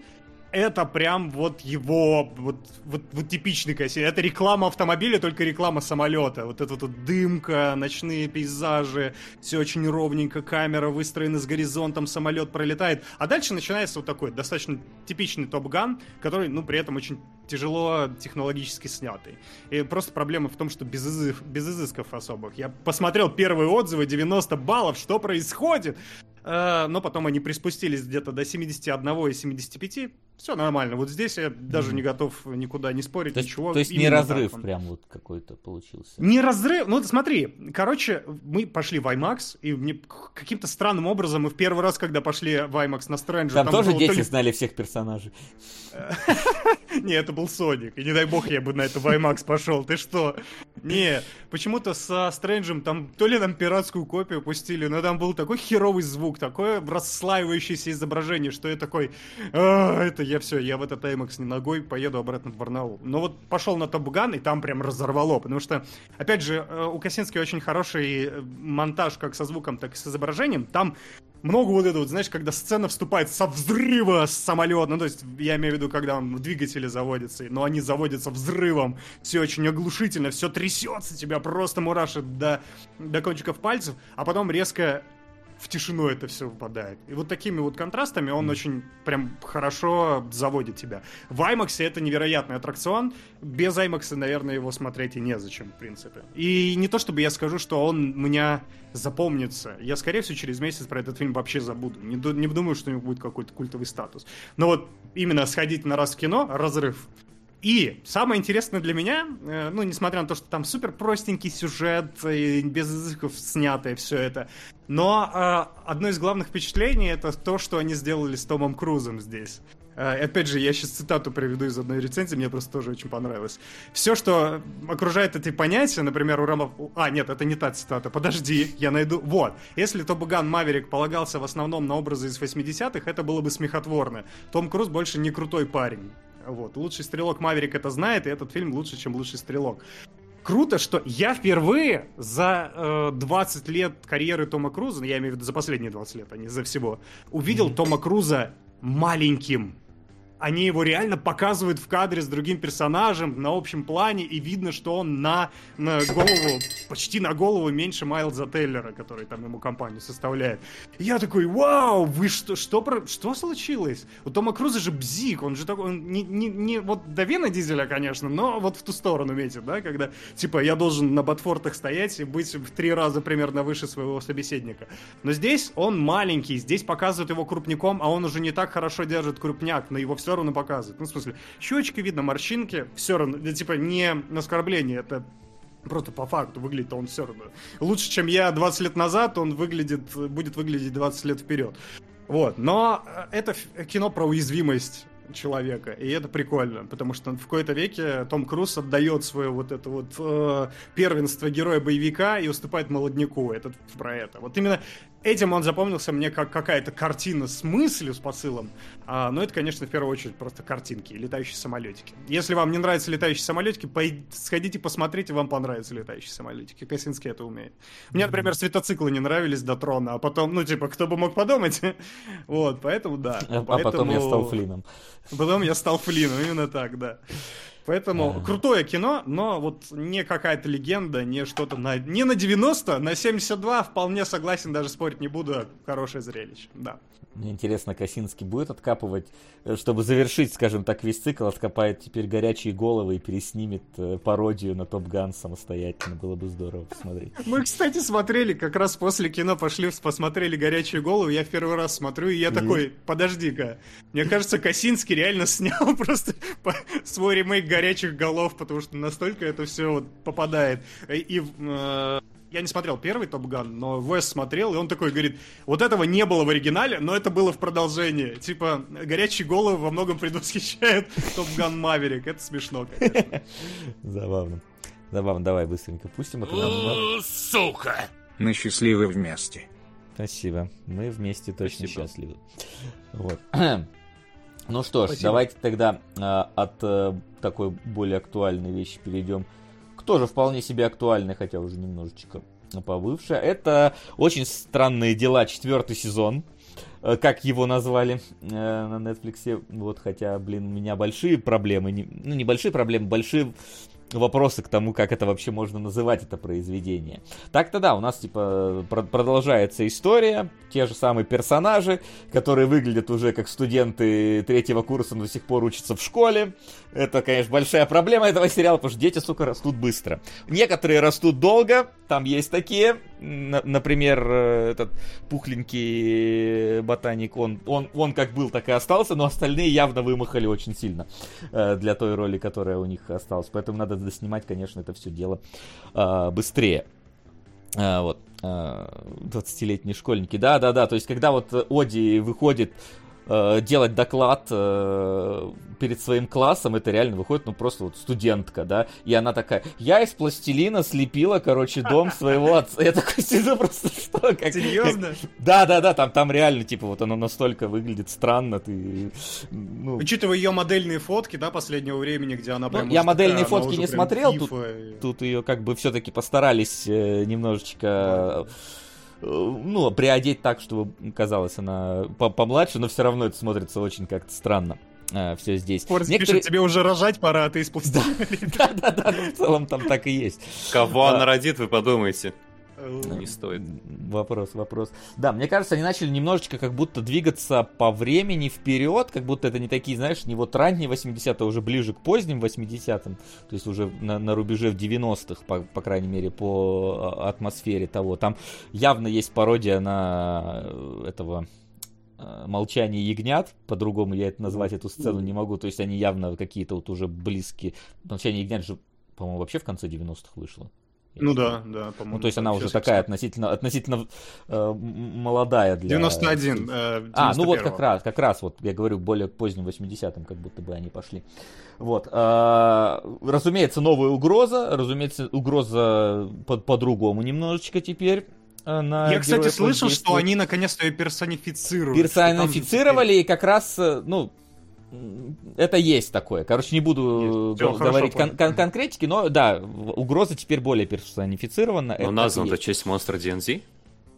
Speaker 2: это прям вот его вот, вот, вот типичный кассет. Это реклама автомобиля, только реклама самолета. Вот эта вот дымка, ночные пейзажи, все очень ровненько, камера выстроена с горизонтом, самолет пролетает. А дальше начинается вот такой достаточно типичный топ-ган, который, ну, при этом очень тяжело технологически снятый. И просто проблема в том, что без, изы... без изысков особых. Я посмотрел первые отзывы, 90 баллов, что происходит? Э, но потом они приспустились где-то до 71 и 75. Все нормально. Вот здесь я даже mm-hmm. не готов никуда не спорить,
Speaker 1: то
Speaker 2: ничего.
Speaker 1: То есть не разрыв прям вот какой-то получился.
Speaker 2: Не разрыв. Ну, смотри, короче, мы пошли в IMAX, и мне каким-то странным образом мы в первый раз, когда пошли в IMAX на Strange...
Speaker 1: Там, там тоже дети ли... знали всех персонажей. *laughs*
Speaker 2: Не, это был Соник. И не дай бог я бы на это в IMAX пошел. Ты что? Не, почему-то со Стрэнджем там то ли нам пиратскую копию пустили, но там был такой херовый звук, такое расслаивающееся изображение, что я такой, «А, это я все, я в этот IMAX не ногой поеду обратно в Барнаул. Но вот пошел на Табуган, и там прям разорвало, потому что, опять же, э, у Косински очень хороший э, монтаж как со звуком, так и с изображением. Там много вот этого, знаешь, когда сцена вступает со взрыва с самолета, ну, то есть, я имею в виду, когда он в двигателе заводится, но они заводятся взрывом, все очень оглушительно, все трясется, тебя просто мурашит до, до кончиков пальцев, а потом резко в тишину это все выпадает. И вот такими вот контрастами он mm. очень прям хорошо заводит тебя. В IMAX это невероятный аттракцион. Без IMAX, наверное, его смотреть и незачем, в принципе. И не то, чтобы я скажу, что он меня запомнится. Я, скорее всего, через месяц про этот фильм вообще забуду. Не, не думаю, что у него будет какой-то культовый статус. Но вот именно сходить на раз в кино — разрыв. И самое интересное для меня, э, ну, несмотря на то, что там супер простенький сюжет, и без языков снятое все это, но э, одно из главных впечатлений это то, что они сделали с Томом Крузом здесь. Э, опять же, я сейчас цитату приведу из одной рецензии, мне просто тоже очень понравилось. Все, что окружает эти понятия, например, у Рамов... А, нет, это не та цитата, подожди, я найду... Вот, если Тобуган Маверик полагался в основном на образы из 80-х, это было бы смехотворно. Том Круз больше не крутой парень. Вот, лучший стрелок Маверик это знает, и этот фильм лучше, чем лучший стрелок круто, что я впервые за э, 20 лет карьеры Тома Круза, я имею в виду за последние 20 лет, а не за всего, увидел mm-hmm. Тома Круза маленьким они его реально показывают в кадре с другим персонажем на общем плане, и видно, что он на, на голову, почти на голову меньше Майлза Теллера, который там ему компанию составляет. И я такой, вау, вы что, что, про, что случилось? У Тома Круза же бзик, он же такой, он не, не, не вот до Вина Дизеля, конечно, но вот в ту сторону метит, да, когда, типа, я должен на Батфортах стоять и быть в три раза примерно выше своего собеседника. Но здесь он маленький, здесь показывают его крупняком, а он уже не так хорошо держит крупняк, но его все все равно показывает. Ну, в смысле, щечки видно, морщинки, все равно, типа, не оскорбление, это Просто по факту выглядит он все равно. Лучше, чем я 20 лет назад, он выглядит, будет выглядеть 20 лет вперед. Вот. Но э, это кино про уязвимость человека. И это прикольно, потому что в какой-то веке Том Круз отдает свое вот это вот э, первенство героя боевика и уступает молодняку. Это про это. Вот именно этим он запомнился мне как какая-то картина с мыслью, с посылом. А, но это, конечно, в первую очередь просто картинки, летающие самолетики. Если вам не нравятся летающие самолетики, пойдите, сходите посмотрите, вам понравятся летающие самолетики. Косинский это умеет. Мне, например, светоциклы не нравились до трона, а потом, ну, типа, кто бы мог подумать? *laughs* вот, поэтому да.
Speaker 1: А,
Speaker 2: поэтому...
Speaker 1: а потом я стал Флином.
Speaker 2: Потом я стал Флином, именно так, да. Поэтому а... крутое кино, но вот не какая-то легенда, не что-то на... Не на 90, на 72 вполне согласен, даже спорить не буду, хорошее зрелище, да.
Speaker 1: Мне интересно, Косинский будет откапывать, э, чтобы завершить, скажем так, весь цикл, откопает теперь горячие головы и переснимет э, пародию на Топ Ган самостоятельно. Было бы здорово посмотреть.
Speaker 2: Мы, кстати, смотрели, как раз после кино пошли, посмотрели горячие головы. Я в первый раз смотрю, и я такой, подожди-ка. Мне кажется, Косинский реально снял *laughs* просто свой ремейк горячих голов, потому что настолько это все вот попадает. И э, я не смотрел первый Топ Ган, но Вес смотрел, и он такой говорит, вот этого не было в оригинале, но это было в продолжении. Типа, горячие головы во многом предвосхищают Топ Ган Маверик. Это смешно, конечно.
Speaker 1: Забавно. Забавно, давай быстренько пустим это
Speaker 3: нам. Сука! Мы счастливы вместе.
Speaker 1: Спасибо. Мы вместе точно Спасибо. счастливы. Вот. *clears throat* Ну что ж, Спасибо. давайте тогда э, от э, такой более актуальной вещи перейдем тоже вполне себе актуальная, хотя уже немножечко побывшая. Это «Очень странные дела», четвертый сезон э, как его назвали э, на Netflix. Вот, хотя, блин, у меня большие проблемы. Не, ну, небольшие проблемы, большие вопросы к тому, как это вообще можно называть, это произведение. Так-то да, у нас, типа, продолжается история, те же самые персонажи, которые выглядят уже как студенты третьего курса, но до сих пор учатся в школе. Это, конечно, большая проблема этого сериала, потому что дети, сука, растут быстро. Некоторые растут долго, там есть такие, например, э, этот пухленький ботаник, он, он, он как был, так и остался, но остальные явно вымахали очень сильно э, для той роли, которая у них осталась. Поэтому надо доснимать, конечно, это все дело э, быстрее. Вот. 20-летние школьники. Да, да, да. То есть, когда вот Оди выходит э, делать доклад э, перед своим классом, это реально выходит, ну, просто вот студентка, да, и она такая, я из пластилина слепила, короче, дом своего отца. Я такой сижу просто, *laughs* что? Как,
Speaker 2: Серьезно? Как...
Speaker 1: Да, да, да, там, там реально, типа, вот оно настолько выглядит странно, ты...
Speaker 2: Ну... Учитывая ее модельные фотки, да, последнего времени, где она прям...
Speaker 1: Ну, я модельные такая, фотки не смотрел, тут, тут ее как бы все-таки постарались э, немножечко... Да ну, приодеть так, чтобы казалось она помладше, но все равно это смотрится очень как-то странно. А, все здесь.
Speaker 2: Форс Некоторые... пишет, тебе уже рожать пора, а ты из. *laughs*
Speaker 1: Да, да, да, в целом там так и есть.
Speaker 4: Кого она родит, вы подумайте. Ну, не стоит.
Speaker 1: Вопрос, вопрос. Да, мне кажется, они начали немножечко как будто двигаться по времени вперед, как будто это не такие, знаешь, не вот ранние 80-е, а уже ближе к поздним 80-м, то есть уже на, на рубеже в 90-х, по, по крайней мере, по а, атмосфере того. Там явно есть пародия на э, этого э, молчание ягнят, по-другому я это назвать эту сцену не могу, то есть они явно какие-то вот уже близкие. Молчание ягнят же, по-моему, вообще в конце 90-х вышло.
Speaker 2: Ну да, да,
Speaker 1: по-моему. Ну, то есть она уже такая относительно, относительно э, молодая для...
Speaker 2: 91, э,
Speaker 1: А, ну вот как раз, как раз, вот я говорю, более поздним 80-м, как будто бы они пошли. Вот. Э, разумеется, новая угроза, разумеется, угроза по- по-другому немножечко теперь.
Speaker 2: Э, на Я, кстати, слышал, что они наконец-то ее персонифицируют.
Speaker 1: Персонифицировали, и как раз, э, ну, это есть такое. Короче, не буду есть. говорить кон- кон- конкретики, но да, угроза теперь более персонифицирована.
Speaker 4: Но назван-то честь монстра DNZ?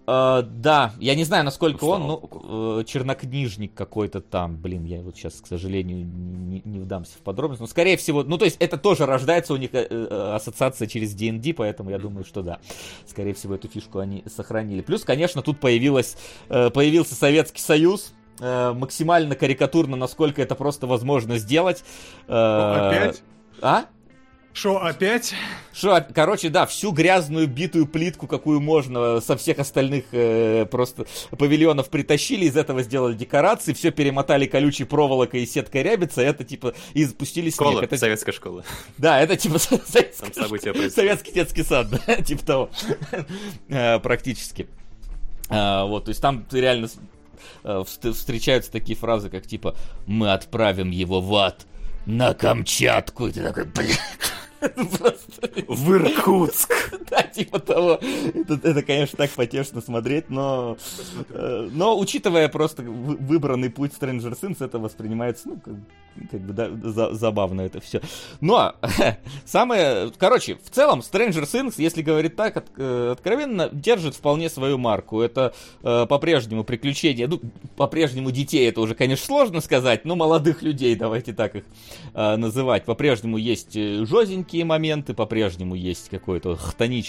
Speaker 1: Uh, да, я не знаю, насколько он, ну, uh, чернокнижник какой-то там, блин, я вот сейчас, к сожалению, не, не вдамся в подробности, но скорее всего, ну, то есть это тоже рождается у них uh, ассоциация через D&D, поэтому я думаю, что да, скорее всего, эту фишку они сохранили. Плюс, конечно, тут появилась, появился Советский Союз, э, максимально карикатурно, насколько это просто возможно сделать.
Speaker 2: Э, опять?
Speaker 1: А?
Speaker 2: Что, опять?
Speaker 1: Что, короче, да, всю грязную битую плитку, какую можно, со всех остальных э, просто павильонов притащили, из этого сделали декорации, все перемотали колючей проволокой и сеткой рябица, это типа, и запустили снег.
Speaker 4: Школа,
Speaker 1: это,
Speaker 4: советская школа.
Speaker 1: Да, это типа *laughs* советский, советский детский сад, *laughs* да, типа того, э, практически. А, вот, то есть там реально Э, встречаются такие фразы, как типа «Мы отправим его в ад на Камчатку». И ты такой, блядь. *laughs*
Speaker 2: В Иркутск.
Speaker 1: Да, типа того. Это, это, конечно, так потешно смотреть, но... Э, но, учитывая просто выбранный путь Stranger Things, это воспринимается, ну, как, как бы, да, за, забавно это все. Но, *laughs* самое... Короче, в целом, Stranger Things, если говорить так от, э, откровенно, держит вполне свою марку. Это э, по-прежнему приключения, ну, по-прежнему детей, это уже, конечно, сложно сказать, но молодых людей, давайте так их э, называть. По-прежнему есть э, жозенькие моменты, по-прежнему есть какой-то хтонический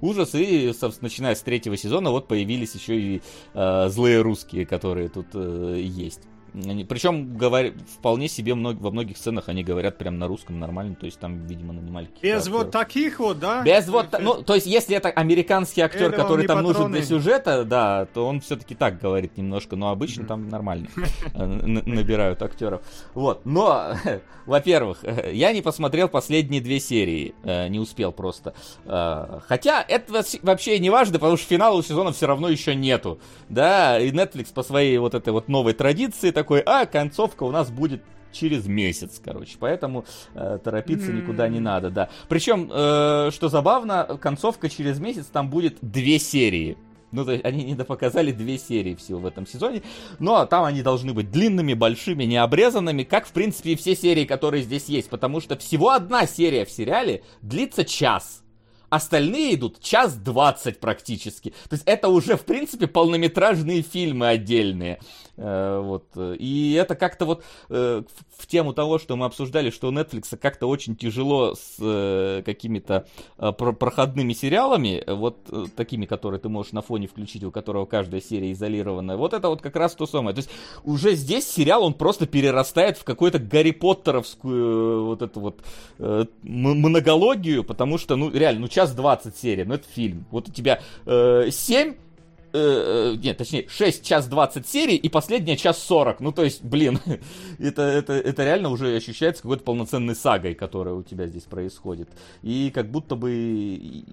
Speaker 1: ужас, и, собственно, начиная с третьего сезона вот появились еще и э, злые русские, которые тут э, есть. Они, причем говор... вполне себе мног... во многих сценах они говорят прям на русском нормально, то есть там, видимо, нанимали
Speaker 2: Без вот таких вот, да?
Speaker 1: Без вот, ну, то есть если это американский актер, Или который там патроны. нужен для сюжета, да, то он все-таки так говорит немножко, но обычно там нормально *laughs* э, набирают актеров. Вот, но, *laughs* во-первых, *laughs* я не посмотрел последние две серии, э, не успел просто. Э, хотя это вообще не важно, потому что финала сезона все равно еще нету, да, и Netflix по своей вот этой вот новой традиции такой, а, концовка у нас будет через месяц, короче. Поэтому э, торопиться никуда не надо, да. Причем, э, что забавно, концовка через месяц там будет две серии. Ну, то есть они не допоказали две серии всего в этом сезоне. Но там они должны быть длинными, большими, необрезанными, как, в принципе, и все серии, которые здесь есть. Потому что всего одна серия в сериале длится час. Остальные идут час двадцать практически. То есть это уже, в принципе, полнометражные фильмы отдельные. Э, вот. И это как-то вот э, в тему того, что мы обсуждали, что у Netflix как-то очень тяжело с э, какими-то проходными сериалами, вот такими, которые ты можешь на фоне включить, у которого каждая серия изолированная. Вот это вот как раз то самое. То есть уже здесь сериал, он просто перерастает в какую-то Гарри Поттеровскую вот эту вот монологию, потому что, ну, реально, ну, час 20 серий, ну, это фильм. Вот у тебя 7 э, нет, точнее, 6 час 20 серий и последняя час 40. Ну, то есть, блин, *laughs* это, это, это реально уже ощущается какой-то полноценной сагой, которая у тебя здесь происходит. И как будто бы,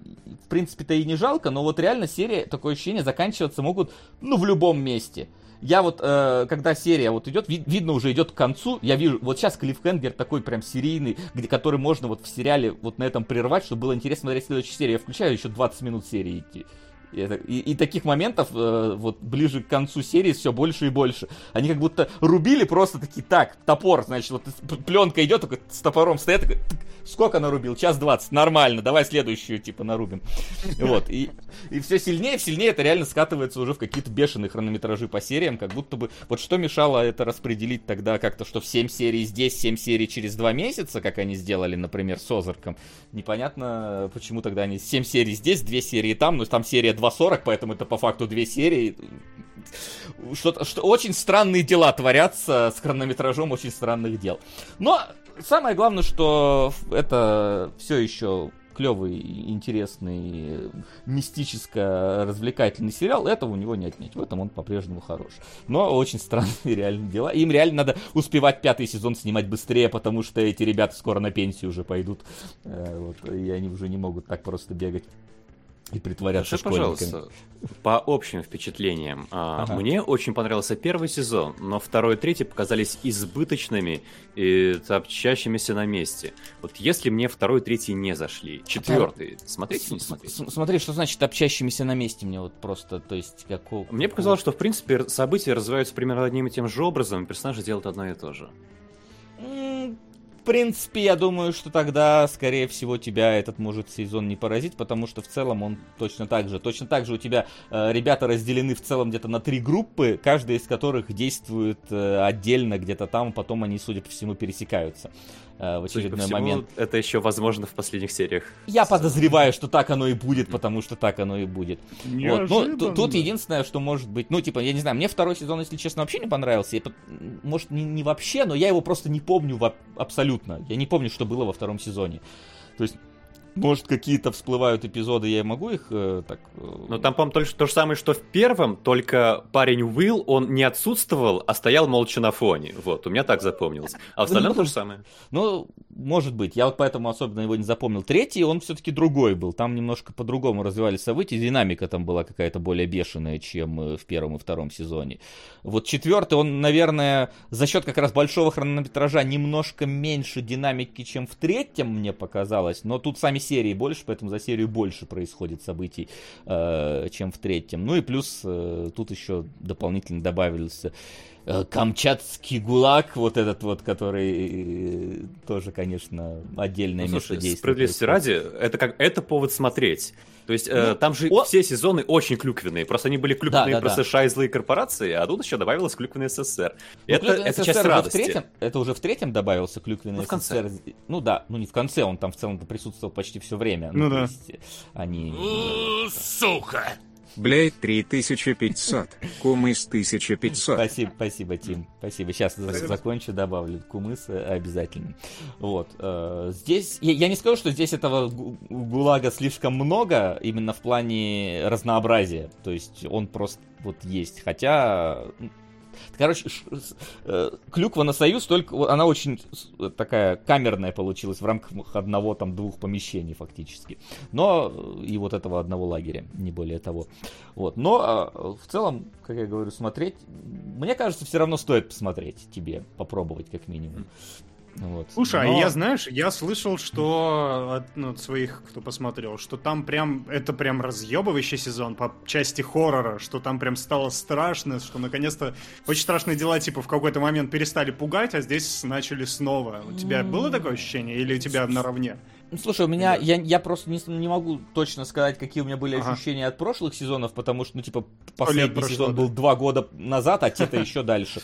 Speaker 1: в принципе-то и не жалко, но вот реально серия, такое ощущение, заканчиваться могут, ну, в любом месте. Я вот, э, когда серия вот идет, вид, видно уже идет к концу, я вижу, вот сейчас Клиффхенгер такой прям серийный, где, который можно вот в сериале вот на этом прервать, чтобы было интересно смотреть следующую серию. Я включаю еще 20 минут серии идти. И, это, и, и таких моментов э, вот ближе к концу серии все больше и больше. Они как будто рубили просто такие, так, топор, значит, вот пленка идет, только с топором стоят, такой, сколько нарубил? Час двадцать, нормально, давай следующую, типа, нарубим. *laughs* Вот, и, и все сильнее, сильнее это реально скатывается уже в какие-то бешеные хронометражи по сериям, как будто бы, вот что мешало это распределить тогда как-то, что в 7 серий здесь, 7 серий через 2 месяца, как они сделали, например, с Озарком. Непонятно, почему тогда они 7 серий здесь, 2 серии там, но там серия 2.40, поэтому это по факту две серии. Что-то, что очень странные дела творятся с хронометражом очень странных дел. Но самое главное, что это все еще клевый, интересный, мистическо-развлекательный сериал, этого у него не отнять. В этом он по-прежнему хорош. Но очень странные реально дела. Им реально надо успевать пятый сезон снимать быстрее, потому что эти ребята скоро на пенсию уже пойдут. Э, вот, и они уже не могут так просто бегать и притворяться Скажи, пожалуйста,
Speaker 4: по общим впечатлениям, а, ага. мне очень понравился первый сезон, но второй и третий показались избыточными и топчащимися на месте. Вот если мне второй и третий не зашли, четвертый, а, смотреть или не смотреть?
Speaker 1: Смотри, что значит топчащимися на месте мне вот просто, то есть какого...
Speaker 4: Мне показалось, что в принципе события развиваются примерно одним и тем же образом, персонажи делают одно и то же
Speaker 1: в принципе, я думаю, что тогда, скорее всего, тебя этот может сезон не поразить, потому что в целом он точно так же. Точно так же у тебя э, ребята разделены в целом где-то на три группы, каждая из которых действует э, отдельно где-то там, потом они, судя по всему, пересекаются. Э, в очередной всему, момент.
Speaker 4: Это еще возможно в последних сериях.
Speaker 1: Я подозреваю, что так оно и будет, потому что так оно и будет. Вот. Ну, тут единственное, что может быть, ну, типа, я не знаю, мне второй сезон, если честно, вообще не понравился. Я, может, не, не вообще, но я его просто не помню в, абсолютно. Я не помню, что было во втором сезоне. То есть может, какие-то всплывают эпизоды, я могу их э, так... Э...
Speaker 4: Ну, там, по-моему, то, то же самое, что в первом, только парень Уилл, он не отсутствовал, а стоял молча на фоне. Вот, у меня так запомнилось. А в остальном ну, то же самое.
Speaker 1: Ну, может быть. Я вот поэтому особенно его не запомнил. Третий, он все-таки другой был. Там немножко по-другому развивались события. Динамика там была какая-то более бешеная, чем э, в первом и втором сезоне. Вот четвертый, он, наверное, за счет как раз большого хронометража немножко меньше динамики, чем в третьем, мне показалось. Но тут сами серии больше, поэтому за серию больше происходит событий, э, чем в третьем. Ну и плюс э, тут еще дополнительно добавился Камчатский ГУЛАГ, вот этот вот, который э, тоже, конечно, отдельное ну, место действия.
Speaker 4: Справедливости ради, это как это повод смотреть. То есть э, ну, там же о... все сезоны очень клюквенные. Просто они были клюквенные да, да, про да. США и злые корпорации, а тут еще добавилась клюквенный СССР.
Speaker 1: Ну, это это часть радости. В третьем, это уже в третьем добавился клюквенный ну,
Speaker 4: в конце.
Speaker 1: СССР. Ну да, ну не в конце, он там в целом присутствовал почти все время.
Speaker 2: Ну, ну да.
Speaker 1: Есть, они...
Speaker 5: Сука!
Speaker 3: Блейд 3500. Кумыс 1500.
Speaker 1: Спасибо, спасибо, Тим. Спасибо. Сейчас спасибо. закончу, добавлю кумыс обязательно. Вот. Э, здесь, я, я не скажу, что здесь этого гулага слишком много, именно в плане разнообразия. То есть он просто вот есть. Хотя Короче, э, клюква на Союз, только она очень такая камерная получилась в рамках одного там двух помещений фактически. Но э, и вот этого одного лагеря, не более того. Вот. Но а, в целом, как я говорю, смотреть, мне кажется, все равно стоит посмотреть тебе, попробовать как минимум.
Speaker 2: Вот. Слушай, а Но... а я, знаешь, я слышал, что от, ну, своих, кто посмотрел, что там прям, это прям разъебывающий сезон по части хоррора, что там прям стало страшно, что наконец-то очень страшные дела, типа, в какой-то момент перестали пугать, а здесь начали снова. У тебя было такое ощущение или у тебя наравне?
Speaker 1: Ну, слушай, у меня, да. я, я просто не, не могу точно сказать, какие у меня были ага. ощущения от прошлых сезонов, потому что, ну, типа, последний сезон был два года назад, а те-то *laughs* еще дальше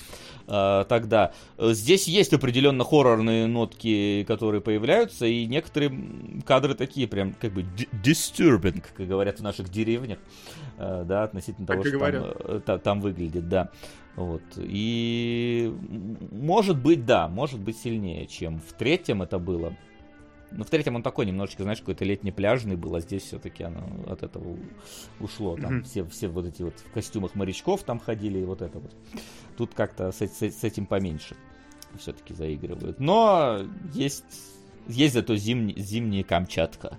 Speaker 1: э, тогда. Здесь есть определенно хоррорные нотки, которые появляются, и некоторые кадры такие прям, как бы, disturbing, как говорят в наших деревнях, э, да, относительно того, что там, э, там выглядит, да. Вот. И может быть, да, может быть сильнее, чем в третьем это было. Но в третьем он такой немножечко, знаешь, какой-то летний пляжный был, а здесь все-таки оно от этого ушло. Там mm-hmm. все, все вот эти вот в костюмах морячков там ходили, и вот это вот. Тут как-то с, с, с этим поменьше все-таки заигрывают. Но есть, есть зато зимний, зимняя Камчатка.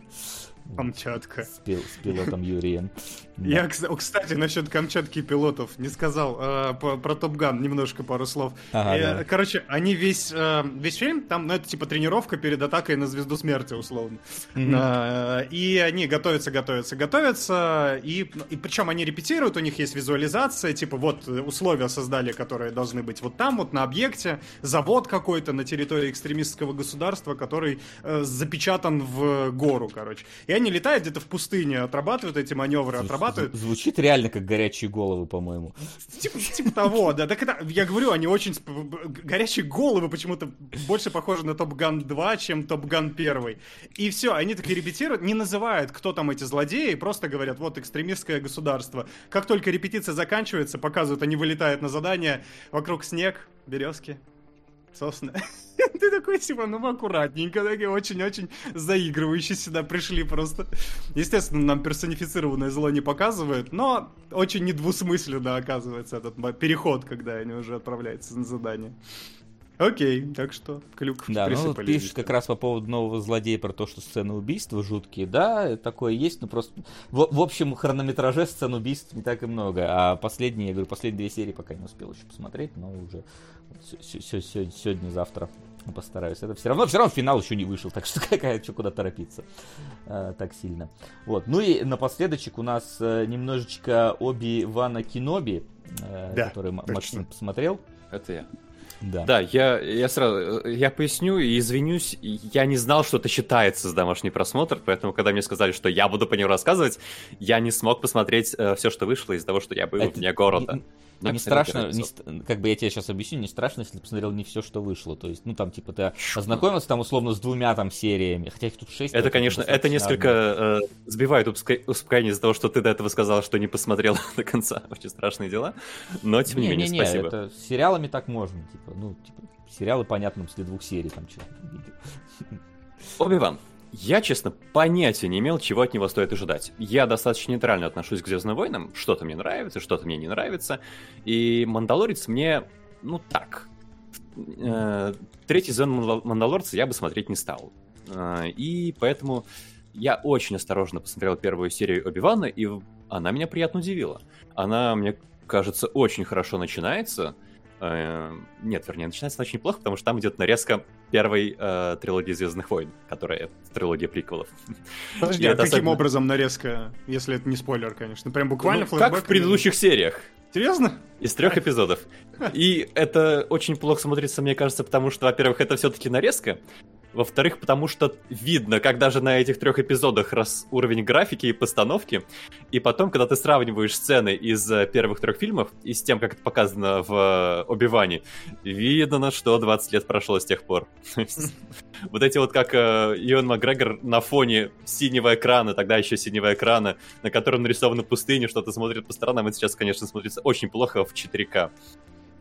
Speaker 2: Камчатка.
Speaker 1: С, пил, с пилотом Юрием. *laughs*
Speaker 2: Я, кстати, насчет Камчатки пилотов не сказал. Э, про Топган немножко пару слов. Ага, э, да. Короче, они весь, э, весь фильм, там, ну, это типа тренировка перед атакой на Звезду Смерти, условно. Mm-hmm. Э, и они готовятся, готовятся, готовятся. И, и причем они репетируют, у них есть визуализация, типа вот условия создали, которые должны быть вот там, вот на объекте. Завод какой-то на территории экстремистского государства, который э, запечатан в гору, короче. И они летают где-то в пустыне, отрабатывают эти маневры, отрабатывают.
Speaker 1: Звучит реально как горячие головы, по-моему.
Speaker 2: Типа, типа того, да. Так это, я говорю, они очень... Горячие головы почему-то больше похожи на Топ Ган 2, чем Топ Ган 1. И все, они такие репетируют, не называют, кто там эти злодеи, просто говорят, вот экстремистское государство. Как только репетиция заканчивается, показывают, они вылетают на задание, вокруг снег, березки, сосны. *laughs* Ты такой, типа, ну аккуратненько, такие очень-очень заигрывающие сюда пришли просто. Естественно, нам персонифицированное зло не показывают, но очень недвусмысленно оказывается этот переход, когда они уже отправляются на задание. Окей, так что клюк
Speaker 1: Да, ну вот пишешь как раз по поводу нового злодея про то, что сцены убийства жуткие. Да, такое есть, но просто... В, в общем хронометраже сцен убийств не так и много. А последние, я говорю, последние две серии пока не успел еще посмотреть, но уже сегодня-завтра постараюсь. Это все равно, все равно финал еще не вышел, так что *laughs* какая что куда торопиться э, так сильно. Вот. Ну и напоследочек у нас э, немножечко Оби Вана Киноби, э, да, который точно. Максим посмотрел.
Speaker 4: Это я. Да. Да, я, я сразу, я поясню и извинюсь, я не знал, что это считается с домашний просмотр, поэтому, когда мне сказали, что я буду по нему рассказывать, я не смог посмотреть э, все, что вышло из-за того, что я был это, вне города.
Speaker 1: Но не страшно, не, как бы я тебе сейчас объясню, не страшно, если ты посмотрел не все, что вышло. То есть, ну там, типа, ты ознакомился там условно с двумя там сериями, хотя их тут шесть.
Speaker 4: Это, конечно, это несколько э, сбивает успокоение из-за того, что ты до этого сказал, что не посмотрел *laughs* до конца. Очень страшные дела. Но, тем не, не менее, не, не, спасибо.
Speaker 1: Это, с сериалами так можно, типа, ну, типа, сериалы понятно после двух серий там видел.
Speaker 4: Оби-Ван. Я, честно, понятия не имел, чего от него стоит ожидать. Я достаточно нейтрально отношусь к Звездным войнам. Что-то мне нравится, что-то мне не нравится. И Мандалорец мне, ну так. Э, третий сезон Мандалорца я бы смотреть не стал. Э, и поэтому я очень осторожно посмотрел первую серию Оби-Вана, и она меня приятно удивила. Она, мне кажется, очень хорошо начинается. Э, нет, вернее, начинается очень плохо, потому что там идет нарезка первой э, трилогии Звездных войн, которая трилогия приквелов.
Speaker 2: Подожди, а каким особенно... образом нарезка, если это не спойлер, конечно? Прям буквально
Speaker 4: ну, Как в предыдущих сериях.
Speaker 2: Серьезно?
Speaker 4: Из трех эпизодов. И это очень плохо смотрится, мне кажется, потому что, во-первых, это все-таки нарезка, во-вторых, потому что видно, как даже на этих трех эпизодах раз уровень графики и постановки. И потом, когда ты сравниваешь сцены из э, первых трех фильмов и с тем, как это показано в э, Оби-Ване, видно, что 20 лет прошло с тех пор. *laughs* Вот эти вот как э, Ион Макгрегор на фоне синего экрана, тогда еще синего экрана, на котором нарисована пустыня, что-то смотрит по сторонам, это сейчас, конечно, смотрится очень плохо в 4К.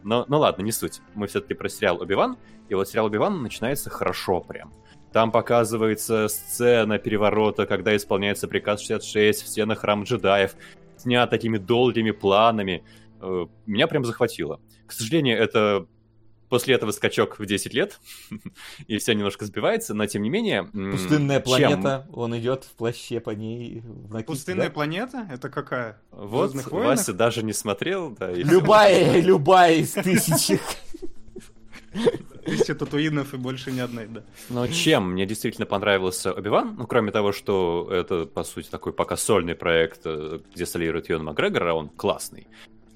Speaker 4: Но, ну ладно, не суть. Мы все-таки про сериал Оби-Ван. И вот сериал Оби-Ван начинается хорошо прям. Там показывается сцена переворота, когда исполняется приказ 66 в стенах храм джедаев, снят такими долгими планами. Э, меня прям захватило. К сожалению, это после этого скачок в 10 лет, *laughs* и все немножко сбивается, но тем не менее...
Speaker 1: Пустынная планета, он идет в плаще по ней
Speaker 2: в накидке, Пустынная да? планета? Это какая?
Speaker 4: Вот, Вася даже не смотрел, да.
Speaker 1: Любая, любая из тысячи.
Speaker 2: Тысяча татуинов и больше ни одной, да.
Speaker 4: Но чем мне действительно понравился Оби-Ван, ну, кроме того, что это, по сути, такой пока сольный проект, э, где солирует Йон Макгрегор, а он классный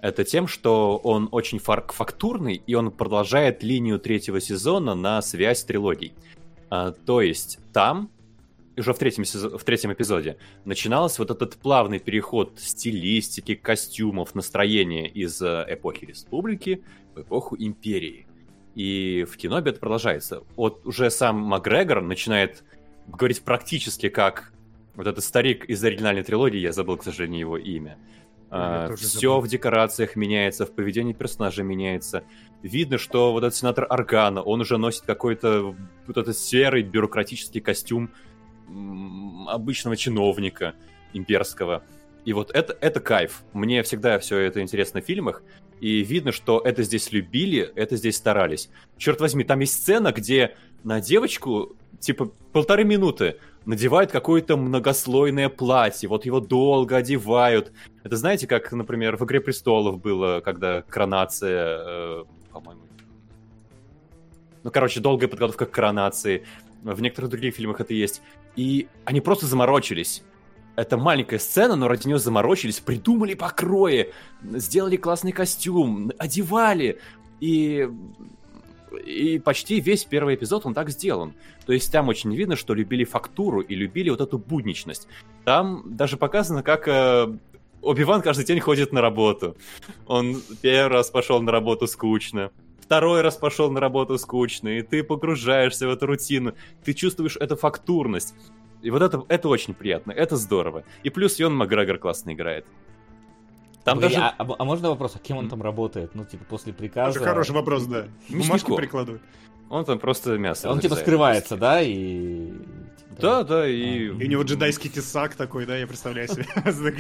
Speaker 4: это тем, что он очень фактурный, и он продолжает линию третьего сезона на связь трилогий. А, то есть там, уже в третьем, сезон, в третьем эпизоде, начинался вот этот плавный переход стилистики, костюмов, настроения из э, эпохи Республики в эпоху Империи. И в кино это продолжается. Вот уже сам Макгрегор начинает говорить практически как вот этот старик из оригинальной трилогии, я забыл, к сожалению, его имя. Uh, все в декорациях меняется, в поведении персонажа меняется. Видно, что вот этот сенатор Аргана, он уже носит какой-то вот этот серый бюрократический костюм обычного чиновника имперского. И вот это, это кайф. Мне всегда все это интересно в фильмах. И видно, что это здесь любили, это здесь старались. Черт возьми, там есть сцена, где на девочку, типа, полторы минуты надевают какое-то многослойное платье, вот его долго одевают. Это знаете, как, например, в «Игре престолов» было, когда коронация, э, по-моему... Ну, короче, долгая подготовка к коронации. В некоторых других фильмах это есть. И они просто заморочились. Это маленькая сцена, но ради нее заморочились, придумали покрои, сделали классный костюм, одевали. И и почти весь первый эпизод он так сделан. То есть там очень видно, что любили фактуру и любили вот эту будничность. Там даже показано, как э, Оби-Ван каждый день ходит на работу. Он первый раз пошел на работу скучно. Второй раз пошел на работу скучно, и ты погружаешься в эту рутину. Ты чувствуешь эту фактурность. И вот это, это очень приятно, это здорово. И плюс Йон Макгрегор классно играет.
Speaker 1: Там Погоди, даже... а, а можно вопрос, а кем он там работает? Ну, типа, после приказа...
Speaker 2: Это хороший вопрос, да. Бумажки прикладывают.
Speaker 4: Он там просто мясо.
Speaker 1: Он типа скрывается, да, и
Speaker 4: да, да, и...
Speaker 2: И у него джедайский тесак такой, да, я представляю себе. *laughs*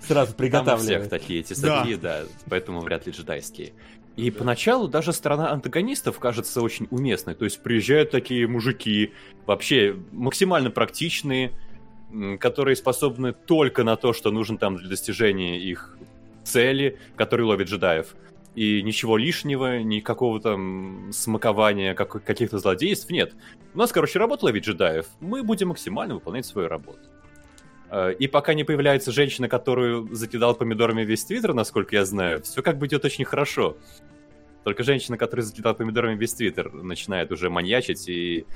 Speaker 1: Сразу приготавливает.
Speaker 4: Там у всех такие тесаки, да. поэтому вряд ли джедайские. И поначалу даже сторона антагонистов кажется очень уместной. То есть приезжают такие мужики, вообще максимально практичные, которые способны только на то, что нужно там для достижения их цели, которые ловят джедаев. И ничего лишнего, никакого там смакования как, каких-то злодейств нет. У нас, короче, работа ловить джедаев. Мы будем максимально выполнять свою работу. Э, и пока не появляется женщина, которую закидал помидорами весь твиттер, насколько я знаю, все как бы идет очень хорошо. Только женщина, которая закидала помидорами весь твиттер, начинает уже маньячить и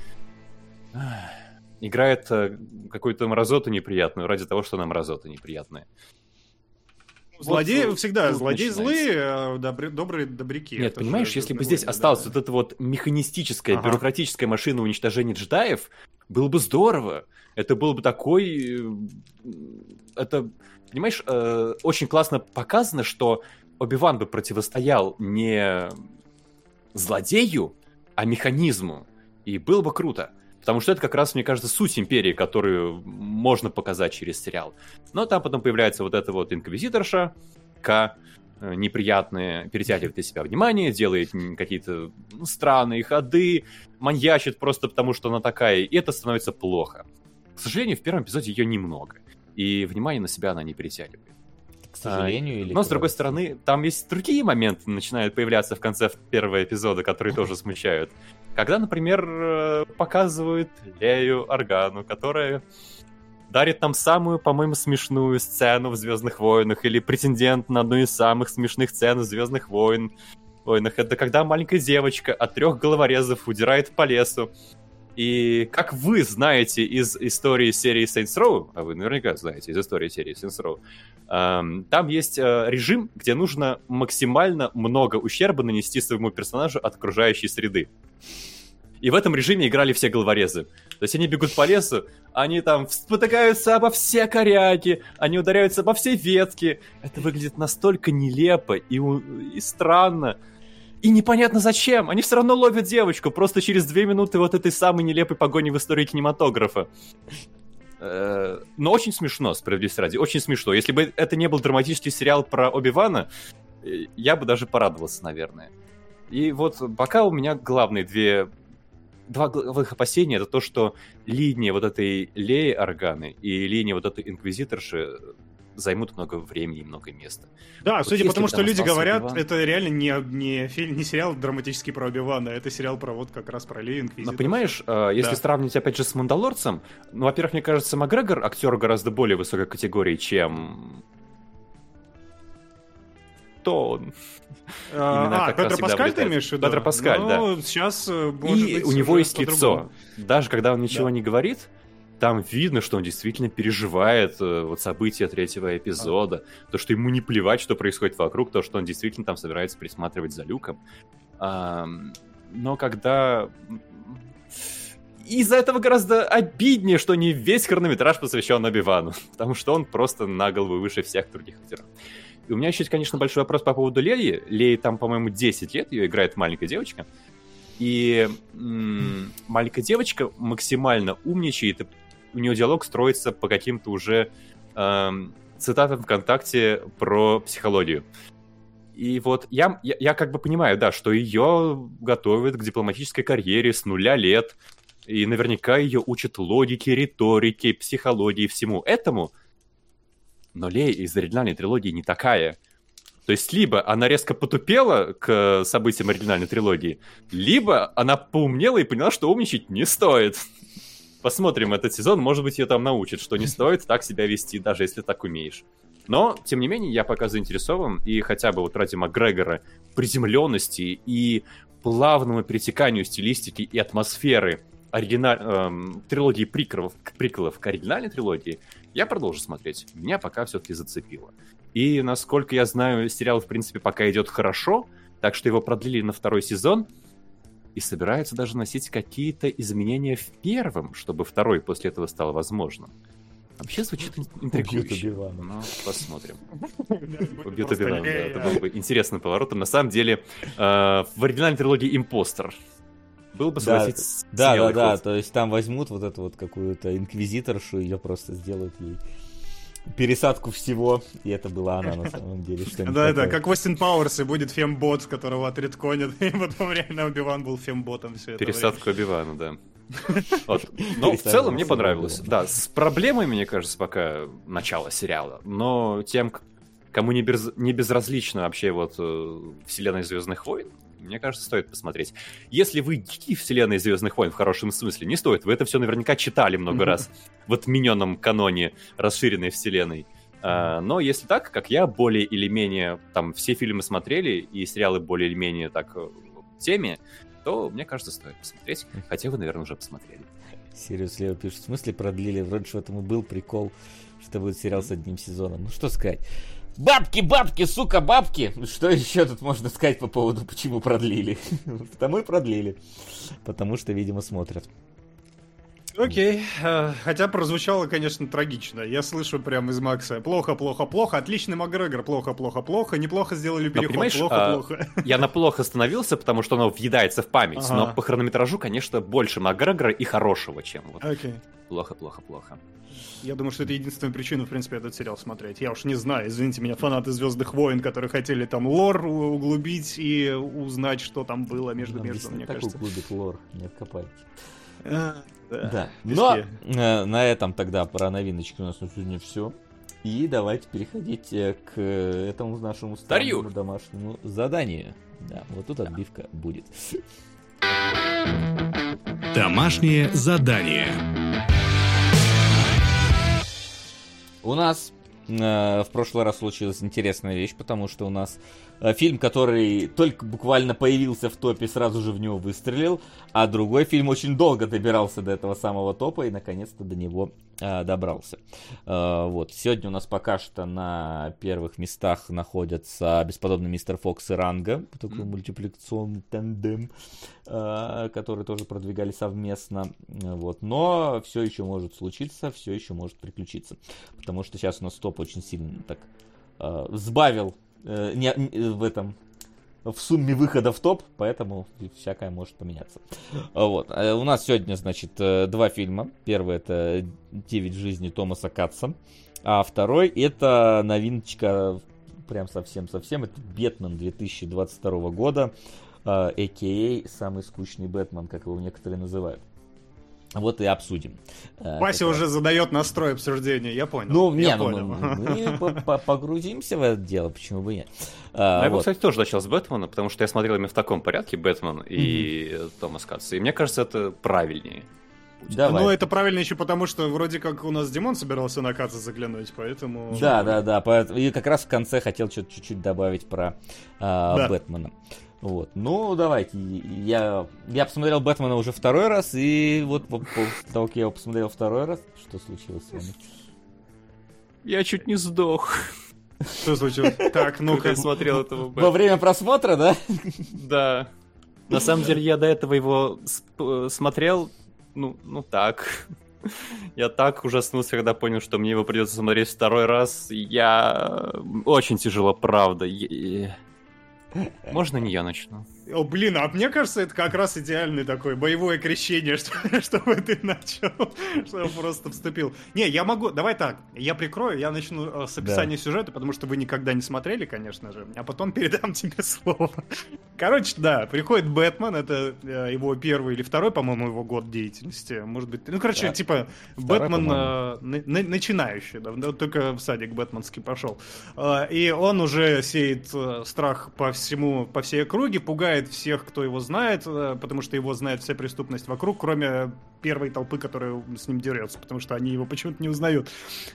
Speaker 4: играет э, какую-то мразоту неприятную ради того, что она мразота неприятная.
Speaker 2: Злодеи вот, всегда, злодеи злые, а добры, добрые добряки.
Speaker 4: Нет, это понимаешь, если бы здесь осталась вот эта вот механистическая, ага. бюрократическая машина уничтожения джедаев, было бы здорово. Это было бы такой... Э, это, понимаешь, э, очень классно показано, что Оби-Ван бы противостоял не злодею, а механизму. И было бы круто. Потому что это как раз, мне кажется, суть империи, которую можно показать через сериал. Но там потом появляется вот эта вот инквизиторша, К, э, неприятные, перетягивает на себя внимание, делает какие-то ну, странные ходы, маньячит просто потому, что она такая, и это становится плохо. К сожалению, в первом эпизоде ее немного, и внимание на себя она не перетягивает.
Speaker 1: К сожалению, а,
Speaker 4: или... Но, с другой стороны, там есть другие моменты, начинают появляться в конце первого эпизода, которые тоже смущают. Когда, например, э, показывают Лею Органу, которая дарит нам самую, по-моему, смешную сцену в Звездных войнах, или претендент на одну из самых смешных сцен в Звездных войн. войнах. Это когда маленькая девочка от трех головорезов удирает по лесу. И как вы знаете из истории серии Saints Row, а вы наверняка знаете из истории серии Saints Row, эм, там есть э, режим, где нужно максимально много ущерба нанести своему персонажу от окружающей среды. И в этом режиме играли все головорезы. То есть они бегут по лесу, они там спотыкаются обо все коряги, они ударяются обо все ветки. Это выглядит настолько нелепо и, и странно. И непонятно зачем. Они все равно ловят девочку просто через две минуты вот этой самой нелепой погони в истории кинематографа. Э, но очень смешно, справедливости ради, очень смешно. Если бы это не был драматический сериал про Оби-Вана, э, я бы даже порадовался, наверное. И вот пока у меня главные две два главных опасения это то, что линия вот этой Леи Органы и линия вот этой Инквизиторши займут много времени и много места.
Speaker 2: Да, вот судя по тому, что люди говорят, Оби-Ван... это реально не, не, фильм, не сериал драматический про Оби-Вана, это сериал про вот как раз про Лею.
Speaker 4: Но понимаешь, э, если да. сравнить опять же с Мандалорцем, ну, во-первых, мне кажется, Макгрегор актер гораздо более высокой категории, чем то он.
Speaker 2: А, а Петро Паскаль ты имеешь в виду?
Speaker 4: Петро Паскаль,
Speaker 2: ну, да. сейчас,
Speaker 4: э, И быть, у него есть лицо. Даже когда он ничего да. не говорит, там видно, что он действительно переживает э, вот события третьего эпизода, то, что ему не плевать, что происходит вокруг, то, что он действительно там собирается присматривать за Люком. Но когда из-за этого гораздо обиднее, что не весь хронометраж посвящен Оби-Вану, *laughs* потому что он просто на голову выше всех других актеров. И у меня еще есть, конечно, большой вопрос по поводу Леи. Леи там, по-моему, 10 лет, ее играет маленькая девочка. И м- маленькая девочка максимально умничает, и у нее диалог строится по каким-то уже эм, цитатам ВКонтакте про психологию. И вот я, я, я как бы понимаю, да, что ее готовят к дипломатической карьере с нуля лет, и наверняка ее учат логике, риторике, психологии, всему этому. Но Лея из оригинальной трилогии не такая. То есть либо она резко потупела к событиям оригинальной трилогии, либо она поумнела и поняла, что умничать не стоит. Посмотрим этот сезон, может быть, ее там научат, что не стоит так себя вести, даже если так умеешь. Но, тем не менее, я пока заинтересован, и хотя бы вот ради Макгрегора приземленности и плавному перетеканию стилистики и атмосферы оригиналь... эм, трилогии приколов, приколов к оригинальной трилогии, я продолжу смотреть. Меня пока все-таки зацепило. И, насколько я знаю, сериал, в принципе, пока идет хорошо, так что его продлили на второй сезон, и собираются даже носить какие-то изменения в первом, чтобы второй после этого стал возможным. Вообще звучит интригующе. Ну, посмотрим. *laughs* Убьют Оби-Вана, да, это был бы интересным поворотом. На самом деле, э, в оригинальной трилогии «Импостер» Был бы, согласитесь,
Speaker 1: Да, да, да, то есть там возьмут вот эту вот какую-то инквизиторшу, ее просто сделают ей пересадку всего, и это была она на самом деле.
Speaker 2: Да, да, как в Остин Пауэрсе будет фембот, которого отредконят, *laughs* и потом реально Убиван был фемботом все
Speaker 4: это Пересадка Убивана, да. *laughs* Вот. Но в целом мне понравилось. Да, с проблемой, мне кажется, пока начало сериала. Но тем, кому не, без, не безразлично вообще вот э, вселенная Звездных войн, мне кажется, стоит посмотреть. Если вы гики вселенной Звездных войн в хорошем смысле, не стоит. Вы это все наверняка читали много раз в отмененном каноне расширенной вселенной. А, но если так, как я, более или менее там все фильмы смотрели и сериалы более или менее так э, в теме, то мне кажется, стоит посмотреть. Хотя вы, наверное, уже посмотрели.
Speaker 1: Сириус Лео пишет, в смысле продлили? Вроде что этом и был прикол, что будет сериал с одним сезоном. Ну что сказать. Бабки, бабки, сука, бабки. Что еще тут можно сказать по поводу, почему продлили? *laughs* Потому и продлили. Потому что, видимо, смотрят.
Speaker 2: Окей, э, хотя прозвучало, конечно, трагично. Я слышу прямо из Макса. Плохо, плохо, плохо. Отличный Макгрегор. Плохо, плохо, плохо. Неплохо сделали переход. Но, плохо, а, плохо. *laughs*
Speaker 4: Я на плохо остановился, потому что оно въедается в память. Ага. Но по хронометражу, конечно, больше Макгрегора и хорошего, чем вот. Окей. Плохо, плохо, плохо.
Speaker 2: Я думаю, что это единственная причина, в принципе, этот сериал смотреть. Я уж не знаю, извините меня, фанаты Звездных войн, которые хотели там лор углубить и узнать, что там было между
Speaker 1: Нам
Speaker 2: между, мне
Speaker 1: так
Speaker 2: кажется.
Speaker 1: углубит лор, не откопайте. А, да. да. Но э, на этом тогда про новиночки у нас на сегодня все. И давайте переходить э, к этому нашему старому домашнему заданию. Да, вот тут отбивка будет.
Speaker 6: Домашнее задание.
Speaker 1: У нас э, в прошлый раз случилась интересная вещь, потому что у нас фильм, который только буквально появился в топе, сразу же в него выстрелил, а другой фильм очень долго добирался до этого самого топа и наконец-то до него э, добрался. Э, вот. Сегодня у нас пока что на первых местах находятся «Бесподобный мистер Фокс» и «Ранга», такой mm. мультипликационный тандем, э, который тоже продвигали совместно. Вот. Но все еще может случиться, все еще может приключиться. Потому что сейчас у нас топ очень сильно так э, сбавил э, не, не, в этом в сумме выхода в топ, поэтому всякое может поменяться. Вот. Э, у нас сегодня, значит, э, два фильма. Первый это «Девять жизней Томаса Катса», а второй это новиночка прям совсем-совсем, это «Бетмен» 2022 года, а.к.а. Э, самый скучный Бэтмен, как его некоторые называют. Вот и обсудим.
Speaker 2: Э, Вася уже задает настрой обсуждения, я понял.
Speaker 1: Ну,
Speaker 2: я
Speaker 1: не, ну, мы, мы погрузимся в это дело, почему бы нет.
Speaker 4: А, я вот. бы, кстати, тоже начал с Бэтмена, потому что я смотрел именно в таком порядке Бэтмен mm-hmm. и Томас Катс. И мне кажется, это правильнее.
Speaker 2: Давай. Ну, это правильно еще потому, что вроде как у нас Димон собирался на Катса заглянуть, поэтому...
Speaker 1: Да, да, да. И как раз в конце хотел что-то чуть-чуть добавить про а, да. Бэтмена. Вот. Ну, давайте. Я, я посмотрел Бэтмена уже второй раз, и вот после того, как я его посмотрел второй раз, что случилось с вами?
Speaker 5: Я чуть не сдох.
Speaker 2: Что случилось? Так, ну-ка.
Speaker 5: Я смотрел этого Бэтмена.
Speaker 1: Во время просмотра, да?
Speaker 5: Да. На самом деле, я до этого его смотрел, ну, ну так. Я так ужаснулся, когда понял, что мне его придется смотреть второй раз. Я... Очень тяжело, правда. Можно не я начну?
Speaker 2: О, блин, а мне кажется, это как раз идеальный такой боевое крещение, *laughs* что, чтобы ты начал, *laughs* чтобы просто вступил. Не, я могу, давай так, я прикрою, я начну э, с описания да. сюжета, потому что вы никогда не смотрели, конечно же, а потом *laughs* передам тебе слово. Короче, да, приходит Бэтмен, это э, его первый или второй, по-моему, его год деятельности, может быть, ну, короче, да. типа, Второй, Бэтмен э, на, начинающий, да, только в садик бэтменский пошел. Э, и он уже сеет страх по всему, по всей округе, пугает убивает всех, кто его знает, э, потому что его знает вся преступность вокруг, кроме первой толпы, которая с ним дерется, потому что они его почему-то не узнают.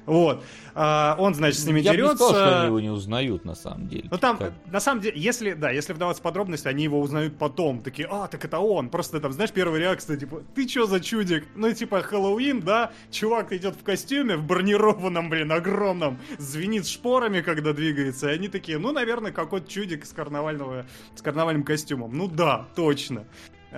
Speaker 2: Вот. А, он, значит, с ними Я дерется. Я
Speaker 1: сказал, что они его не узнают, на самом деле.
Speaker 2: Ну там, как? на самом деле, если, да, если вдаваться в подробности, они его узнают потом. Такие, а, так это он. Просто там, знаешь, первая реакция, типа, ты чё за чудик? Ну, типа, Хэллоуин, да? Чувак идет в костюме, в бронированном, блин, огромном, звенит шпорами, когда двигается, и они такие, ну, наверное, какой-то чудик с карнавального, с карнавальным костюмом. Ну да, точно.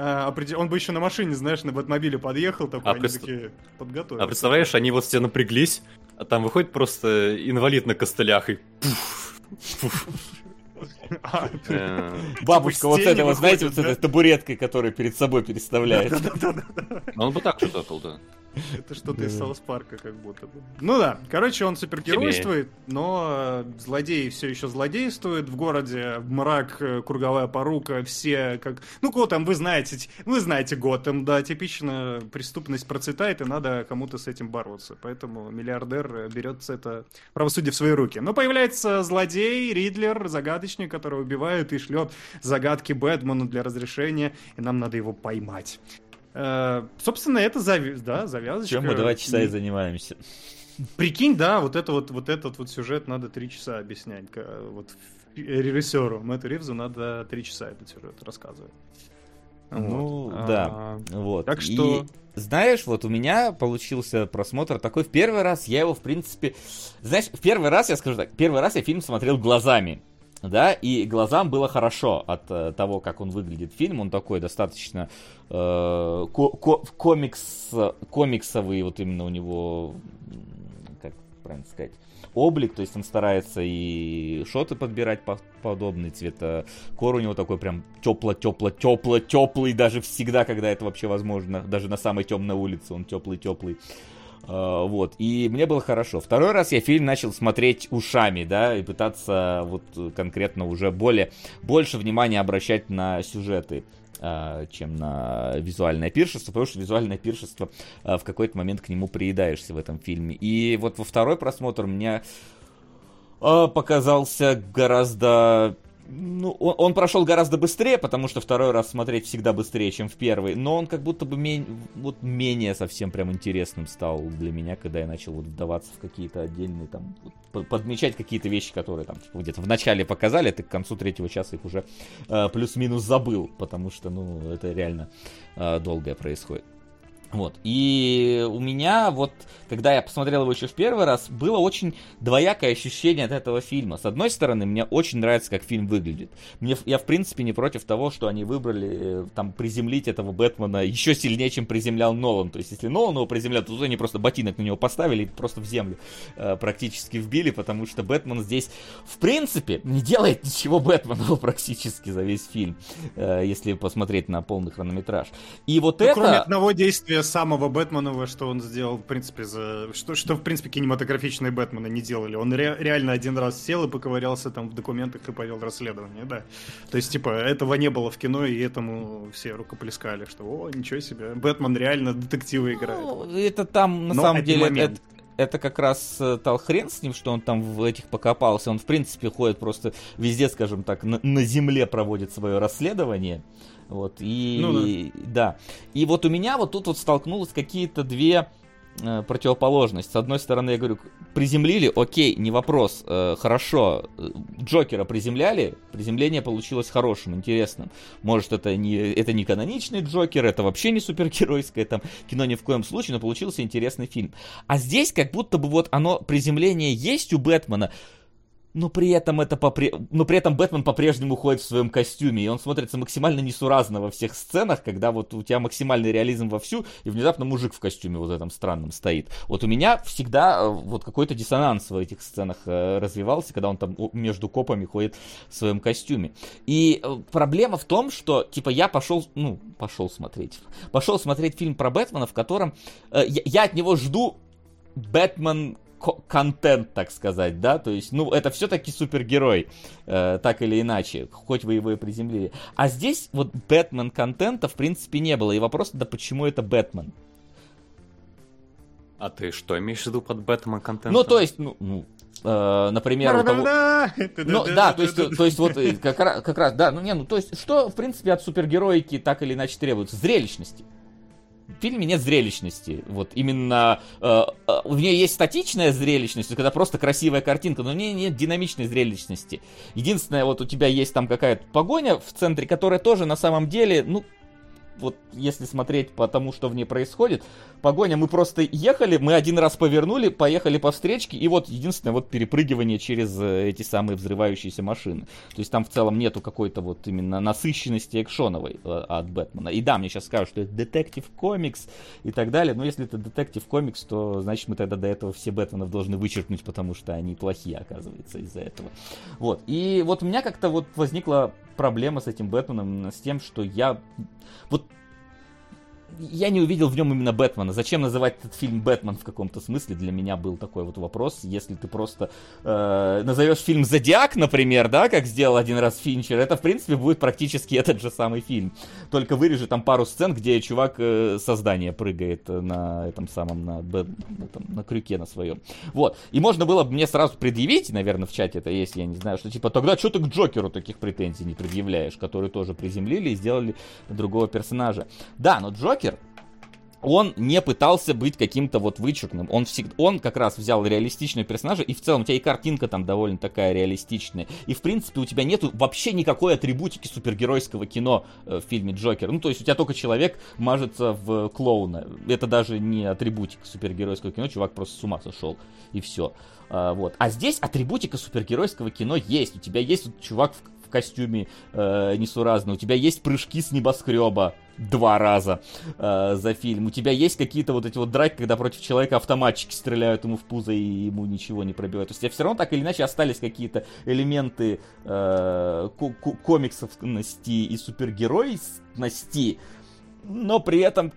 Speaker 2: А, он бы еще на машине, знаешь, на Бэтмобиле подъехал, такой, а они пред... такие
Speaker 4: подготовились. А представляешь, они вот все напряглись, а там выходит просто инвалид на костылях и *laughs*
Speaker 1: Бабушка вот этого, знаете, вот с этой табуреткой, которую перед собой переставляет.
Speaker 4: Он бы так что-то да. *laughs*
Speaker 2: Это что-то из Саус Парка, как будто бы. Ну да, короче, он супергеройствует, но злодеи все еще злодействуют. В городе мрак, э, круговая порука, все как... Ну, Готэм, вы знаете, вы знаете Готэм, да, типично преступность процветает, и надо кому-то с этим бороться. Поэтому миллиардер берет это правосудие в свои руки. Но появляется злодей, Ридлер, загадочник, который убивает и шлет загадки Бэтмену для разрешения, и нам надо его поймать. Э, собственно, это зави... да, завязочка.
Speaker 1: Чем мы два часа и занимаемся.
Speaker 2: Прикинь, да, вот это вот, вот этот вот сюжет надо три часа объяснять. Вот режиссеру Мэтту Ривзу надо три часа этот сюжет рассказывать.
Speaker 1: Ну, вот. да, а, вот. Так что... И, знаешь, вот у меня получился просмотр такой в первый раз, я его, в принципе... Знаешь, в первый раз, я скажу так, первый раз я фильм смотрел глазами да, и глазам было хорошо от э, того, как он выглядит фильм, он такой достаточно э, ко- ко- комикс, комиксовый, вот именно у него, как правильно сказать, облик, то есть он старается и шоты подбирать по подобный цвета. Кор у него такой прям тепло, тепло, тепло, теплый, даже всегда, когда это вообще возможно, даже на самой темной улице он теплый, теплый. А, вот, и мне было хорошо. Второй раз я фильм начал смотреть ушами, да, и пытаться вот конкретно уже более, больше внимания обращать на сюжеты а, чем на визуальное пиршество, потому что визуальное пиршество а, в какой-то момент к нему приедаешься в этом фильме. И вот во второй просмотр мне показался гораздо ну, он, он прошел гораздо быстрее, потому что второй раз смотреть всегда быстрее, чем в первый. Но он как будто бы мень, вот менее совсем прям интересным стал для меня, когда я начал вот вдаваться в какие-то отдельные там подмечать какие-то вещи, которые там типа, где-то в начале показали, ты к концу третьего часа их уже э, плюс-минус забыл, потому что ну это реально э, долгое происходит. Вот. И у меня вот, когда я посмотрел его еще в первый раз, было очень двоякое ощущение от этого фильма. С одной стороны, мне очень нравится, как фильм выглядит. Мне, я, в принципе, не против того, что они выбрали э, там приземлить этого Бэтмена еще сильнее, чем приземлял Нолан. То есть, если Нолан его приземлял, то они просто ботинок на него поставили и просто в землю э, практически вбили, потому что Бэтмен здесь, в принципе, не делает ничего Бэтмену *laughs* практически за весь фильм, э, если посмотреть на полный хронометраж. И вот ну, это...
Speaker 2: Кроме одного действия самого Бэтменова, что он сделал, в принципе, за... Что, что в принципе, кинематографичные Бэтмены не делали. Он ре... реально один раз сел и поковырялся там в документах и повел расследование, да. То есть, типа, этого не было в кино, и этому все рукоплескали, что, о, ничего себе, Бэтмен реально детективы играет. Ну,
Speaker 1: это там, на Но самом деле, момент... это, это как раз э, тал хрен с ним, что он там в этих покопался. Он, в принципе, ходит просто везде, скажем так, на, на земле проводит свое расследование. Вот, и ну, да. да. И вот у меня вот тут вот столкнулось какие-то две э, противоположность. С одной стороны, я говорю, приземлили, окей, не вопрос, э, хорошо. Джокера приземляли, приземление получилось хорошим, интересным. Может, это не, это не каноничный Джокер, это вообще не супергеройское там кино ни в коем случае, но получился интересный фильм. А здесь как будто бы вот оно, приземление есть у Бэтмена, но при этом это попре... но при этом Бэтмен по-прежнему ходит в своем костюме, и он смотрится максимально несуразно во всех сценах, когда вот у тебя максимальный реализм вовсю, и внезапно мужик в костюме вот этом странном стоит. Вот у меня всегда э, вот какой-то диссонанс в этих сценах э, развивался, когда он там между копами ходит в своем костюме. И э, проблема в том, что, типа, я пошел, ну, пошел смотреть, пошел смотреть фильм про Бэтмена, в котором я, я от него жду Бэтмен контент, так сказать, да, то есть, ну, это все-таки супергерой, э, так или иначе, хоть вы его и приземлили. А здесь вот Бэтмен контента, в принципе, не было, и вопрос, да почему это Бэтмен?
Speaker 4: А ты что имеешь в виду под Бэтмен контентом?
Speaker 1: Ну, то есть, ну, ну э, например, у того... Ну, да, то есть, то есть вот э, как раз, как раз, да, ну, не, ну, то есть, что, в принципе, от супергероики так или иначе требуется? Зрелищности в фильме нет зрелищности. Вот именно э, э, в ней есть статичная зрелищность, когда просто красивая картинка, но в ней нет динамичной зрелищности. Единственное, вот у тебя есть там какая-то погоня в центре, которая тоже на самом деле, ну, вот если смотреть по тому, что в ней происходит, погоня, мы просто ехали, мы один раз повернули, поехали по встречке, и вот единственное вот перепрыгивание через э, эти самые взрывающиеся машины. То есть там в целом нету какой-то вот именно насыщенности экшоновой э, от Бэтмена. И да, мне сейчас скажут, что это детектив комикс и так далее, но если это детектив комикс, то значит мы тогда до этого все Бэтменов должны вычеркнуть, потому что они плохие, оказывается, из-за этого. Вот. И вот у меня как-то вот возникла проблема с этим Бэтменом, с тем, что я... Вот я не увидел в нем именно Бэтмена. Зачем называть этот фильм Бэтмен в каком-то смысле? Для меня был такой вот вопрос. Если ты просто э, назовешь фильм Зодиак, например, да, как сделал один раз Финчер, это в принципе будет практически этот же самый фильм. Только вырежи там пару сцен, где чувак э, создание прыгает на этом самом, на, на, там, на крюке на своем. Вот. И можно было бы мне сразу предъявить, наверное, в чате это есть, я не знаю, что типа тогда что ты к Джокеру таких претензий не предъявляешь, который тоже приземлили и сделали другого персонажа. Да, но Джокер он не пытался быть каким-то вот вычурным. Он, всегда, он как раз взял реалистичного персонажа, и в целом у тебя и картинка там довольно такая реалистичная. И в принципе у тебя нету вообще никакой атрибутики супергеройского кино э, в фильме Джокер. Ну, то есть у тебя только человек мажется в клоуна. Это даже не атрибутика супергеройского кино, чувак просто с ума сошел. И все. А, вот. А здесь атрибутика супергеройского кино есть. У тебя есть вот чувак в костюме э, несуразно. У тебя есть прыжки с небоскреба два раза э, за фильм. У тебя есть какие-то вот эти вот драки, когда против человека автоматчики стреляют ему в пузо и ему ничего не пробивают. То есть у тебя все равно так или иначе остались какие-то элементы э, комиксовности и супергеройности, но при этом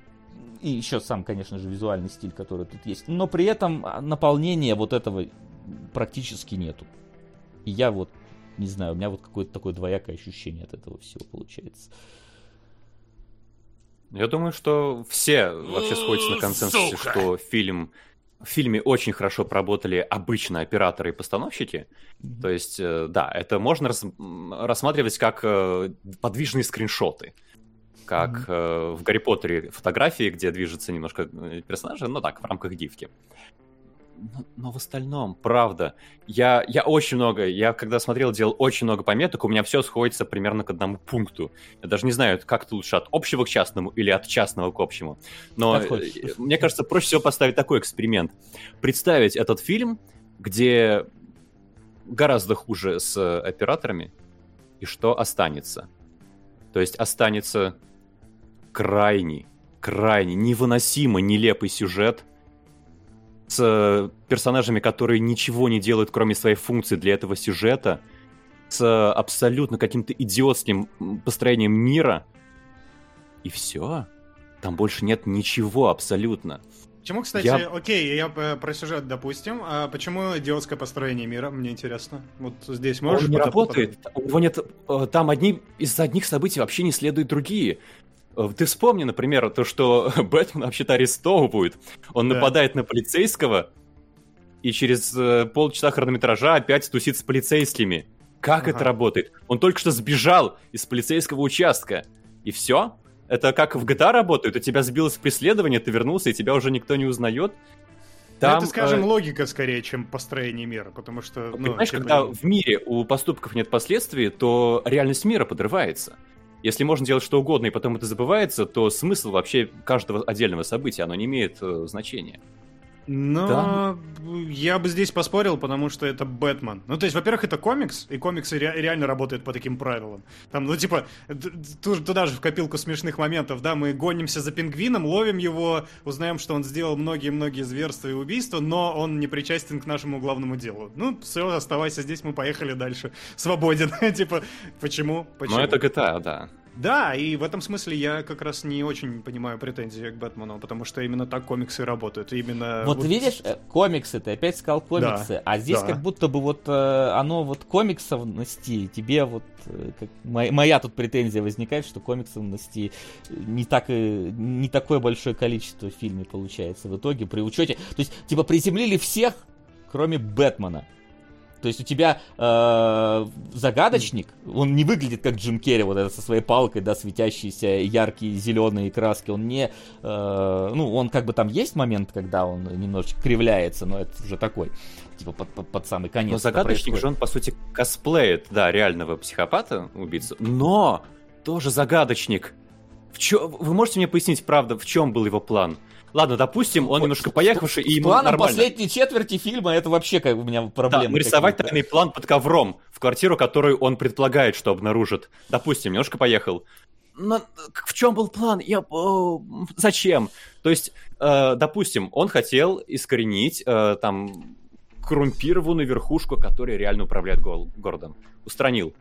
Speaker 1: и еще сам, конечно же, визуальный стиль, который тут есть, но при этом наполнения вот этого практически нету. И я вот не знаю, у меня вот какое-то такое двоякое ощущение от этого всего получается.
Speaker 4: Я думаю, что все вообще сходятся на консенсусе, Сука. что фильм в фильме очень хорошо поработали обычно операторы и постановщики. Mm-hmm. То есть, э, да, это можно рас- рассматривать как э, подвижные скриншоты. Как mm-hmm. в Гарри Поттере фотографии, где движется немножко персонажи, но так, в рамках гифки но, но в остальном, правда, я, я очень много, я когда смотрел, делал очень много пометок, у меня все сходится примерно к одному пункту. Я даже не знаю, как это лучше, от общего к частному или от частного к общему. Но. Э, мне кажется, проще всего поставить такой эксперимент. Представить этот фильм, где гораздо хуже с операторами, и что останется. То есть останется крайний, крайне невыносимо нелепый сюжет – с э, персонажами, которые ничего не делают, кроме своей функции для этого сюжета, с абсолютно каким-то идиотским построением мира. И все. Там больше нет ничего абсолютно.
Speaker 2: Почему, кстати, я... окей, я про сюжет, допустим, а почему идиотское построение мира, мне интересно. Вот здесь можешь...
Speaker 4: Он не работает, у него нет... Э, там одни из одних событий вообще не следуют другие. Э, ты вспомни, например, то, что *laughs* Бэтмен вообще-то арестовывают. Он да. нападает на полицейского, и через э, полчаса хронометража опять тусит с полицейскими. Как ага. это работает? Он только что сбежал из полицейского участка. И все? Это как в GTA работает? У тебя сбилось преследование, ты вернулся, и тебя уже никто не узнает?
Speaker 2: Ну, Там, это, скажем, э... логика скорее, чем построение мира, потому что...
Speaker 4: Ну, Понимаешь, типа... когда в мире у поступков нет последствий, то реальность мира подрывается. Если можно делать что угодно, и потом это забывается, то смысл вообще каждого отдельного события, оно не имеет э, значения.
Speaker 2: Но да. я бы здесь поспорил, потому что это Бэтмен. Ну, то есть, во-первых, это комикс, и комиксы ре- реально работают по таким правилам. Там, ну, типа, туда же в копилку смешных моментов, да, мы гонимся за пингвином, ловим его, узнаем, что он сделал многие-многие зверства и убийства, но он не причастен к нашему главному делу. Ну, все, оставайся здесь, мы поехали дальше. Свободен. *laughs* типа, почему? Почему?
Speaker 4: Ну, это GTA, да.
Speaker 2: Да, и в этом смысле я как раз не очень понимаю претензии к Бэтмену, потому что именно так комиксы работают. Именно
Speaker 1: вот, вот... видишь, э, комиксы, ты опять сказал комиксы, да, а здесь да. как будто бы вот э, оно вот комиксовности, тебе вот э, как, моя, моя тут претензия возникает, что комиксовности не, так, не такое большое количество в фильме получается в итоге при учете. То есть, типа, приземлили всех, кроме Бэтмена. То есть у тебя э, загадочник, он не выглядит как Джим Керри, вот это со своей палкой, да, светящиеся яркие зеленые краски. Он не, э, ну, он как бы там есть момент, когда он немножечко кривляется, но это уже такой, типа под, под, под самый конец. Но
Speaker 4: загадочник же он, по сути, косплеит, да, реального психопата, убийцу, но тоже загадочник. В чё... Вы можете мне пояснить, правда, в чем был его план? Ладно, допустим, он немножко поехавший, и ему
Speaker 1: планом нормально. последней четверти фильма это вообще как у меня проблема. Да,
Speaker 4: нарисовать тайный план под ковром в квартиру, которую он предполагает, что обнаружит. Допустим, немножко поехал. Но в чем был план? Я... Зачем? То есть, э, допустим, он хотел искоренить э, там коррумпированную верхушку, которая реально управляет городом. Устранил.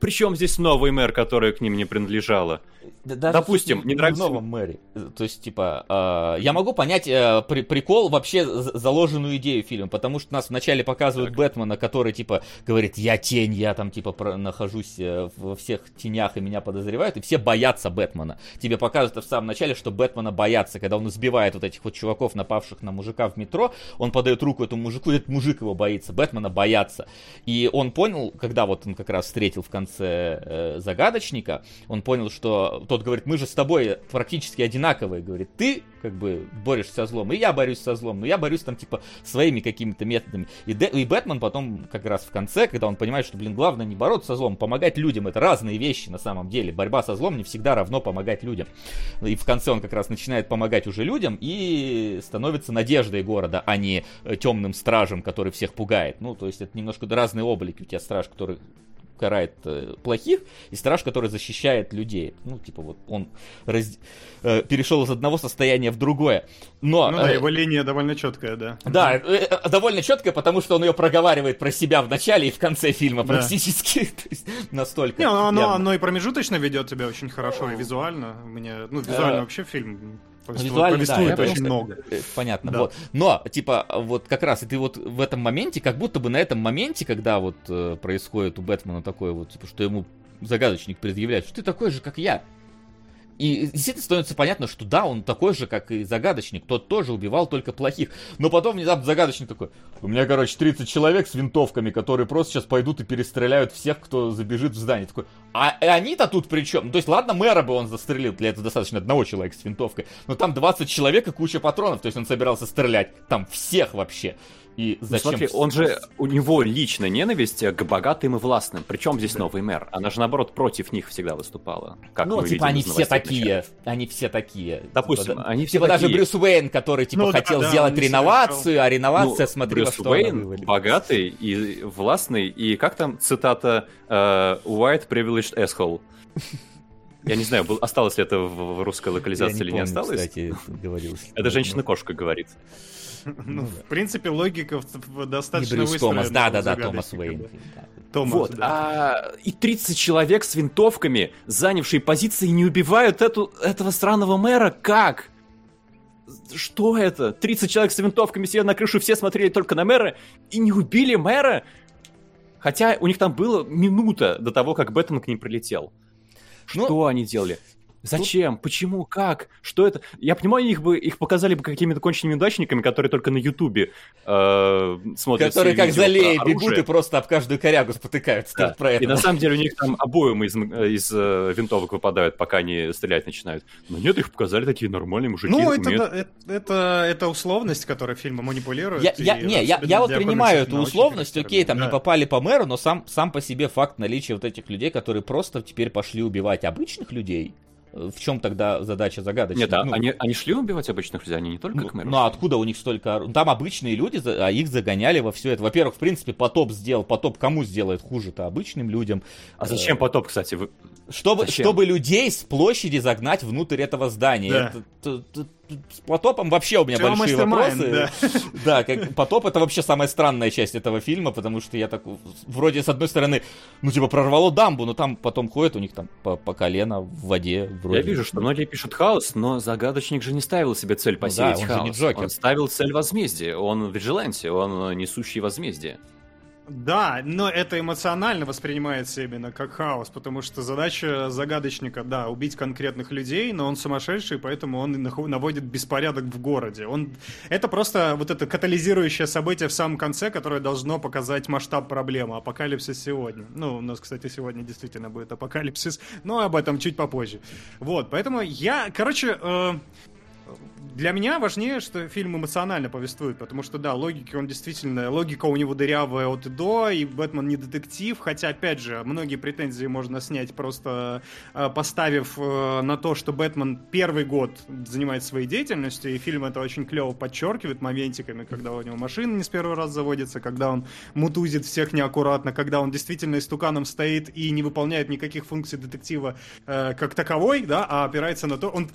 Speaker 4: Причем здесь новый мэр, который к ним не принадлежала?
Speaker 1: Даже Допустим, не нравится... В новом мэре. То есть, типа, э, я могу понять э, при, прикол, вообще заложенную идею фильма, потому что нас вначале показывают так. Бэтмена, который, типа, говорит, я тень, я там, типа, про, нахожусь э, во всех тенях и меня подозревают, и все боятся Бэтмена. Тебе показывают в самом начале, что Бэтмена боятся, когда он избивает вот этих вот чуваков, напавших на мужика в метро, он подает руку этому мужику, и этот мужик его боится, Бэтмена боятся. И он понял, когда вот он как раз встретил в конце э, загадочника, он понял, что тот говорит, мы же с тобой практически одинаковые, говорит, ты как бы борешься со злом, и я борюсь со злом, но я борюсь там типа своими какими-то методами. И, Де, и Бэтмен потом как раз в конце, когда он понимает, что, блин, главное не бороться со злом, помогать людям, это разные вещи на самом деле. Борьба со злом не всегда равно помогать людям. И в конце он как раз начинает помогать уже людям и становится надеждой города, а не э, темным стражем, который всех пугает. Ну, то есть это немножко разные облики. У тебя страж, который карает э, плохих, и страж, который защищает людей. Ну, типа вот он раз... э, перешел из одного состояния в другое. Но,
Speaker 2: ну да, э, его линия довольно четкая, да.
Speaker 1: Да, э, э, довольно четкая, потому что он ее проговаривает про себя в начале и в конце фильма да. практически. *laughs* Есть настолько.
Speaker 2: Не, оно, оно, оно и промежуточно ведет тебя очень хорошо, и визуально. Мне, ну, визуально вообще фильм
Speaker 1: Визуально, повествует да, очень много. Понятно, да. вот. Но, типа, вот как раз, и ты вот в этом моменте, как будто бы на этом моменте, когда вот э, происходит у Бэтмена такое вот, типа, что ему загадочник предъявляет, что ты такой же, как я. И действительно становится понятно, что да, он такой же, как и загадочник. Тот тоже убивал только плохих. Но потом внезапно загадочник такой, у меня, короче, 30 человек с винтовками, которые просто сейчас пойдут и перестреляют всех, кто забежит в здание. Такой, а они-то тут при чем? Ну, то есть, ладно, мэра бы он застрелил, для этого достаточно одного человека с винтовкой. Но там 20 человек и куча патронов, то есть он собирался стрелять. Там всех вообще. И ну, зачем...
Speaker 4: Ну, смотри, он же, у него лично ненависть к богатым и властным. Причем здесь да. новый мэр? Она же, наоборот, против них всегда выступала.
Speaker 1: Как ну, типа, они все такие. Начала. Они все такие.
Speaker 4: Допустим,
Speaker 1: типа,
Speaker 4: они
Speaker 1: все Типа такие. даже Брюс Уэйн, который, типа, ну, хотел да, сделать реновацию, а реновация,
Speaker 4: ну,
Speaker 1: смотри,
Speaker 4: Брюс во Уэйн богатый и властный, и как там цитата uh, «White privileged asshole». Я не знаю, был, осталось ли это в русской локализации или не осталось.
Speaker 1: Кстати, говорилось.
Speaker 4: Это женщина-кошка говорит. *laughs*
Speaker 2: Ну, в принципе, логика достаточно
Speaker 1: Брюс Томас, да-да-да, Томас Уэйн.
Speaker 4: Томас, вот, да. а, и 30 человек с винтовками, занявшие позиции, не убивают эту, этого странного мэра. Как? Что это? 30 человек с винтовками сидели на крышу, все смотрели только на мэра и не убили мэра? Хотя у них там было минута до того, как Бэтмен к ним прилетел. Ну, Что ну, они делали? Зачем? Тут... Почему? Как? Что это? Я понимаю, их бы их показали бы какими-то конченными удачниками, которые только на Ютубе э, смотрят.
Speaker 1: Которые как залей бегут и просто об каждую корягу спотыкаются.
Speaker 4: Да. Про это. И на самом деле у них там обоим из, из э, винтовок выпадают, пока они стрелять начинают. Но нет, их показали такие нормальные мужики.
Speaker 2: Ну, это, это, это, это условность, которая фильма манипулирует.
Speaker 1: Я, я, не, я, я вот принимаю эту условность, окей, там да. не попали по мэру, но сам, сам по себе факт наличия вот этих людей, которые просто теперь пошли убивать обычных людей, в чем тогда задача загадочная?
Speaker 4: Нет, а ну, они, они шли убивать обычных людей, они не только
Speaker 1: ну, Ну, а откуда у них столько... Там обычные люди, а их загоняли во все это. Во-первых, в принципе, потоп сделал. Потоп кому сделает хуже-то? Обычным людям.
Speaker 4: А зачем потоп, кстати? Вы...
Speaker 1: Чтобы, чтобы людей с площади загнать внутрь этого здания. Да. Это, это, с потопом вообще у меня Чего большие вопросы. Да. *laughs* да, как потоп это вообще самая странная часть этого фильма, потому что я так вроде с одной стороны, ну типа прорвало дамбу, но там потом ходят у них там по, по колено в воде.
Speaker 4: Вроде. Я вижу, что многие пишут хаос, но загадочник же не ставил себе цель посеять ну, да, он хаос. Он ставил цель возмездия. Он виджиланти, он несущий возмездие.
Speaker 2: Да, но это эмоционально воспринимается именно как хаос, потому что задача загадочника, да, убить конкретных людей, но он сумасшедший, поэтому он наводит беспорядок в городе. Он... Это просто вот это катализирующее событие в самом конце, которое должно показать масштаб проблемы. Апокалипсис сегодня. Ну, у нас, кстати, сегодня действительно будет апокалипсис, но об этом чуть попозже. Вот, поэтому я, короче, э для меня важнее, что фильм эмоционально повествует, потому что, да, логики он действительно, логика у него дырявая от и до, и Бэтмен не детектив, хотя, опять же, многие претензии можно снять просто э, поставив э, на то, что Бэтмен первый год занимается своей деятельностью, и фильм это очень клево подчеркивает моментиками, когда у него машина не с первого раза заводится, когда он мутузит всех неаккуратно, когда он действительно истуканом стоит и не выполняет никаких функций детектива э, как таковой, да, а опирается на то, он,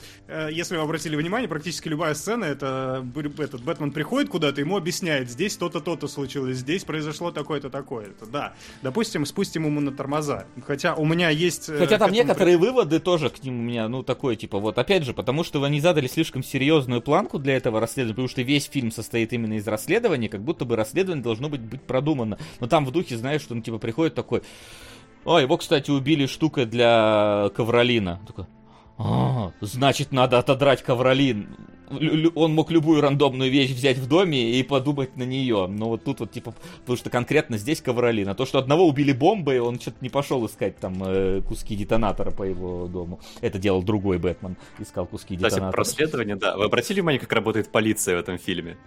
Speaker 2: если вы обратили внимание, практически любая сцена, это этот Бэтмен приходит куда-то, ему объясняет, здесь то-то, то-то случилось, здесь произошло такое-то, такое-то. Да, допустим, спустим ему на тормоза. Хотя у меня есть...
Speaker 1: Э, Хотя там некоторые при... выводы тоже к ним у меня, ну, такое, типа, вот, опять же, потому что они задали слишком серьезную планку для этого расследования, потому что весь фильм состоит именно из расследования, как будто бы расследование должно быть, быть продумано. Но там в духе, знаешь, что он, типа, приходит такой... О, его, кстати, убили штукой для ковролина. Такой, а, значит, надо отодрать ковролин. Он мог любую рандомную вещь взять в доме и подумать на нее. Но вот тут вот, типа, потому что конкретно здесь ковролин. А то, что одного убили бомбой, он что-то не пошел искать там э, куски детонатора по его дому. Это делал другой Бэтмен, искал куски детонатора.
Speaker 4: Кстати, расследование, да. Вы обратили внимание, как работает полиция в этом фильме?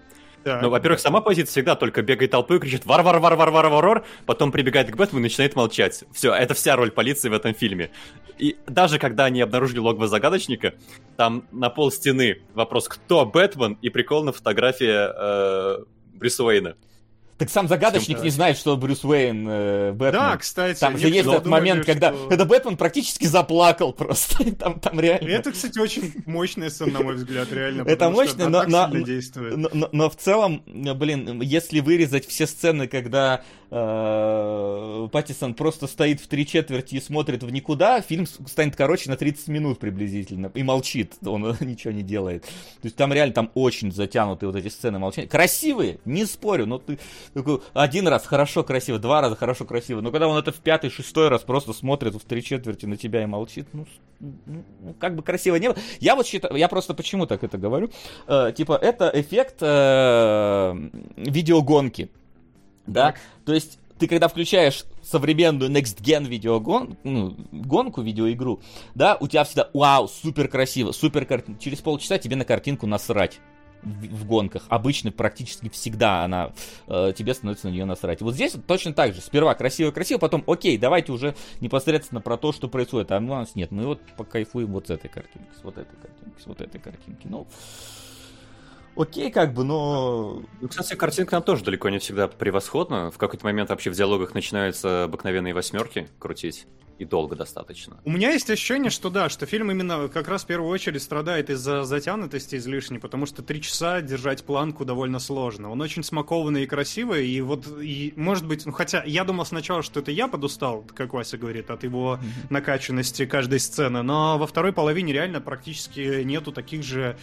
Speaker 4: Так. Ну, во-первых, сама позиция всегда только бегает толпой и кричит вар вар вар вар вар вар вар потом прибегает к Бэтмену и начинает молчать. Все, это вся роль полиции в этом фильме. И даже когда они обнаружили логово загадочника, там на пол стены вопрос, кто Бэтмен, и прикол на фотографии э, Брюса Уэйна.
Speaker 1: Так сам загадочник не знает, что Брюс Уэйн э, Бэтмен.
Speaker 2: Да, кстати.
Speaker 1: Там же есть этот момент, когда, что... когда Бэтмен практически заплакал просто. *laughs* там, там реально...
Speaker 2: Это, кстати, очень мощная сцена, на мой взгляд, реально.
Speaker 1: Это мощно, но, но, но, но, но в целом, блин, если вырезать все сцены, когда Паттисон просто стоит в три четверти и смотрит в никуда, фильм станет короче на 30 минут приблизительно. И молчит, он *laughs* ничего не делает. То есть там реально там очень затянутые вот эти сцены молчания. Красивые, не спорю, но ты один раз хорошо красиво, два раза хорошо красиво, но когда он это в пятый, шестой раз просто смотрит в три четверти на тебя и молчит, ну, ну как бы красиво не было. Я вот считаю, я просто почему так это говорю, э, типа это эффект э, видеогонки, да, так. то есть ты когда включаешь современную Next Gen видеогон, ну, гонку, видеоигру, да, у тебя всегда, вау, супер красиво, супер картинка. Через полчаса тебе на картинку насрать в, в гонках. Обычно практически всегда она э, тебе становится на нее насрать. Вот здесь точно так же. Сперва красиво-красиво, потом, окей, давайте уже непосредственно про то, что происходит. А у нас нет, мы вот покайфуем вот с этой картинки, с вот этой картинки, с вот этой картинки. Ну, окей, как бы, но...
Speaker 4: Ну, кстати, картинка там тоже далеко не всегда превосходна. В какой-то момент вообще в диалогах начинаются обыкновенные восьмерки крутить и долго достаточно.
Speaker 2: У меня есть ощущение, что да, что фильм именно как раз в первую очередь страдает из-за затянутости излишней, потому что три часа держать планку довольно сложно. Он очень смакованный и красивый, и вот, и, может быть, ну, хотя я думал сначала, что это я подустал, как Вася говорит, от его накачанности каждой сцены, но во второй половине реально практически нету таких же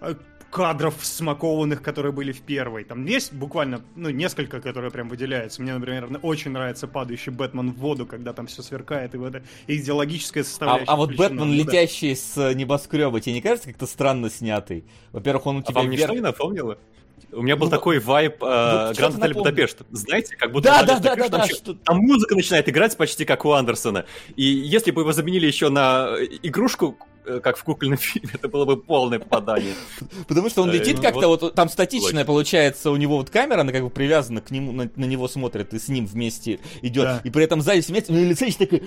Speaker 2: э, кадров смакованных, которые были в первой. Там есть буквально, ну, несколько, которые прям выделяются. Мне, например, очень нравится падающий Бэтмен в воду, когда там все сверкает, и в это идеологическая составляющая.
Speaker 1: А, а вот Бэтмен, ну, летящий с небоскреба, тебе не кажется как-то странно снятый? Во-первых, он у тебя...
Speaker 4: А вам вверх... ничто не напомнило? У меня был ну, такой вайп э, Гранд Отель Будапешт. Знаете, как будто
Speaker 1: да, да, да, да,
Speaker 4: там,
Speaker 1: да,
Speaker 4: что... там музыка начинает играть почти как у Андерсона. И если бы его заменили еще на игрушку, Э, как в кукольном *laughs* фильме, это было бы полное попадание.
Speaker 1: Потому что он летит ну, как-то, вот там статичная получается у него вот камера, она как бы привязана к нему, на, него смотрит и с ним вместе идет, и при этом сзади смеется, у него лицо такое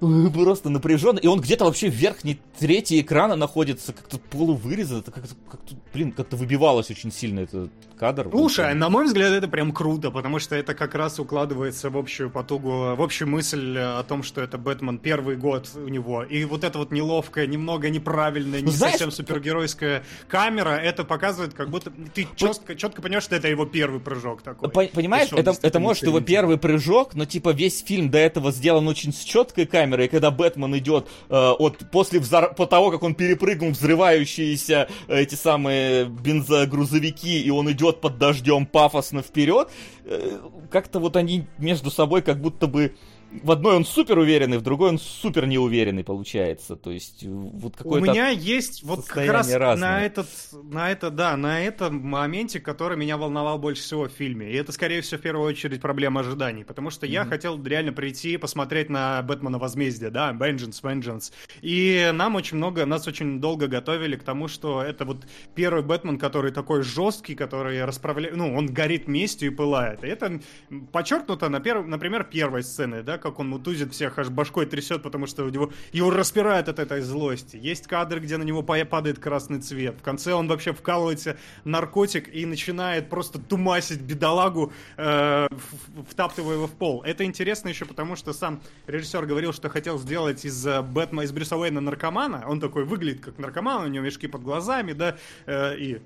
Speaker 1: *laughs* просто напряженно, и он где-то вообще в верхней трети экрана находится, как-то полувырезан, это как-то, как блин, как-то выбивалось очень сильно этот кадр.
Speaker 2: Слушай, на мой взгляд, это прям круто, потому что это как раз укладывается в общую потугу, в общую мысль о том, что это Бэтмен первый год у него, и вот эта вот неловкая, немного неправильная, не Знаешь, совсем супергеройская камера, это показывает, как будто ты четко, четко понимаешь, что это его первый прыжок такой.
Speaker 1: Понимаешь, это, это может его первый прыжок, но типа весь фильм до этого сделан очень с четкой камерой, камерой, когда Бэтмен идет э, от после взор... по того, как он перепрыгнул взрывающиеся э, эти самые бензогрузовики, и он идет под дождем пафосно вперед, э, как-то вот они между собой как будто бы в одной он супер уверенный, в другой он супер неуверенный получается. То есть вот какой-то...
Speaker 2: У меня есть вот как раз разное. на этот, на это, да, на этом моменте, который меня волновал больше всего в фильме. И это, скорее всего, в первую очередь проблема ожиданий. Потому что mm-hmm. я хотел реально прийти и посмотреть на Бэтмена Возмездие, да, Vengeance, Vengeance. И нам очень много, нас очень долго готовили к тому, что это вот первый Бэтмен, который такой жесткий, который расправляет, ну, он горит местью и пылает. И это подчеркнуто, на перв... например, первой сцены, да, как он мутузит всех, аж башкой трясет, потому что у него, его распирает от этой злости. Есть кадры, где на него падает красный цвет. В конце он вообще вкалывается наркотик и начинает просто тумасить бедолагу, э, втаптывая его в пол. Это интересно еще потому, что сам режиссер говорил, что хотел сделать из э, Бэтмена, из Брюса Уэйна наркомана. Он такой выглядит как наркоман, у него мешки под глазами, да, э, и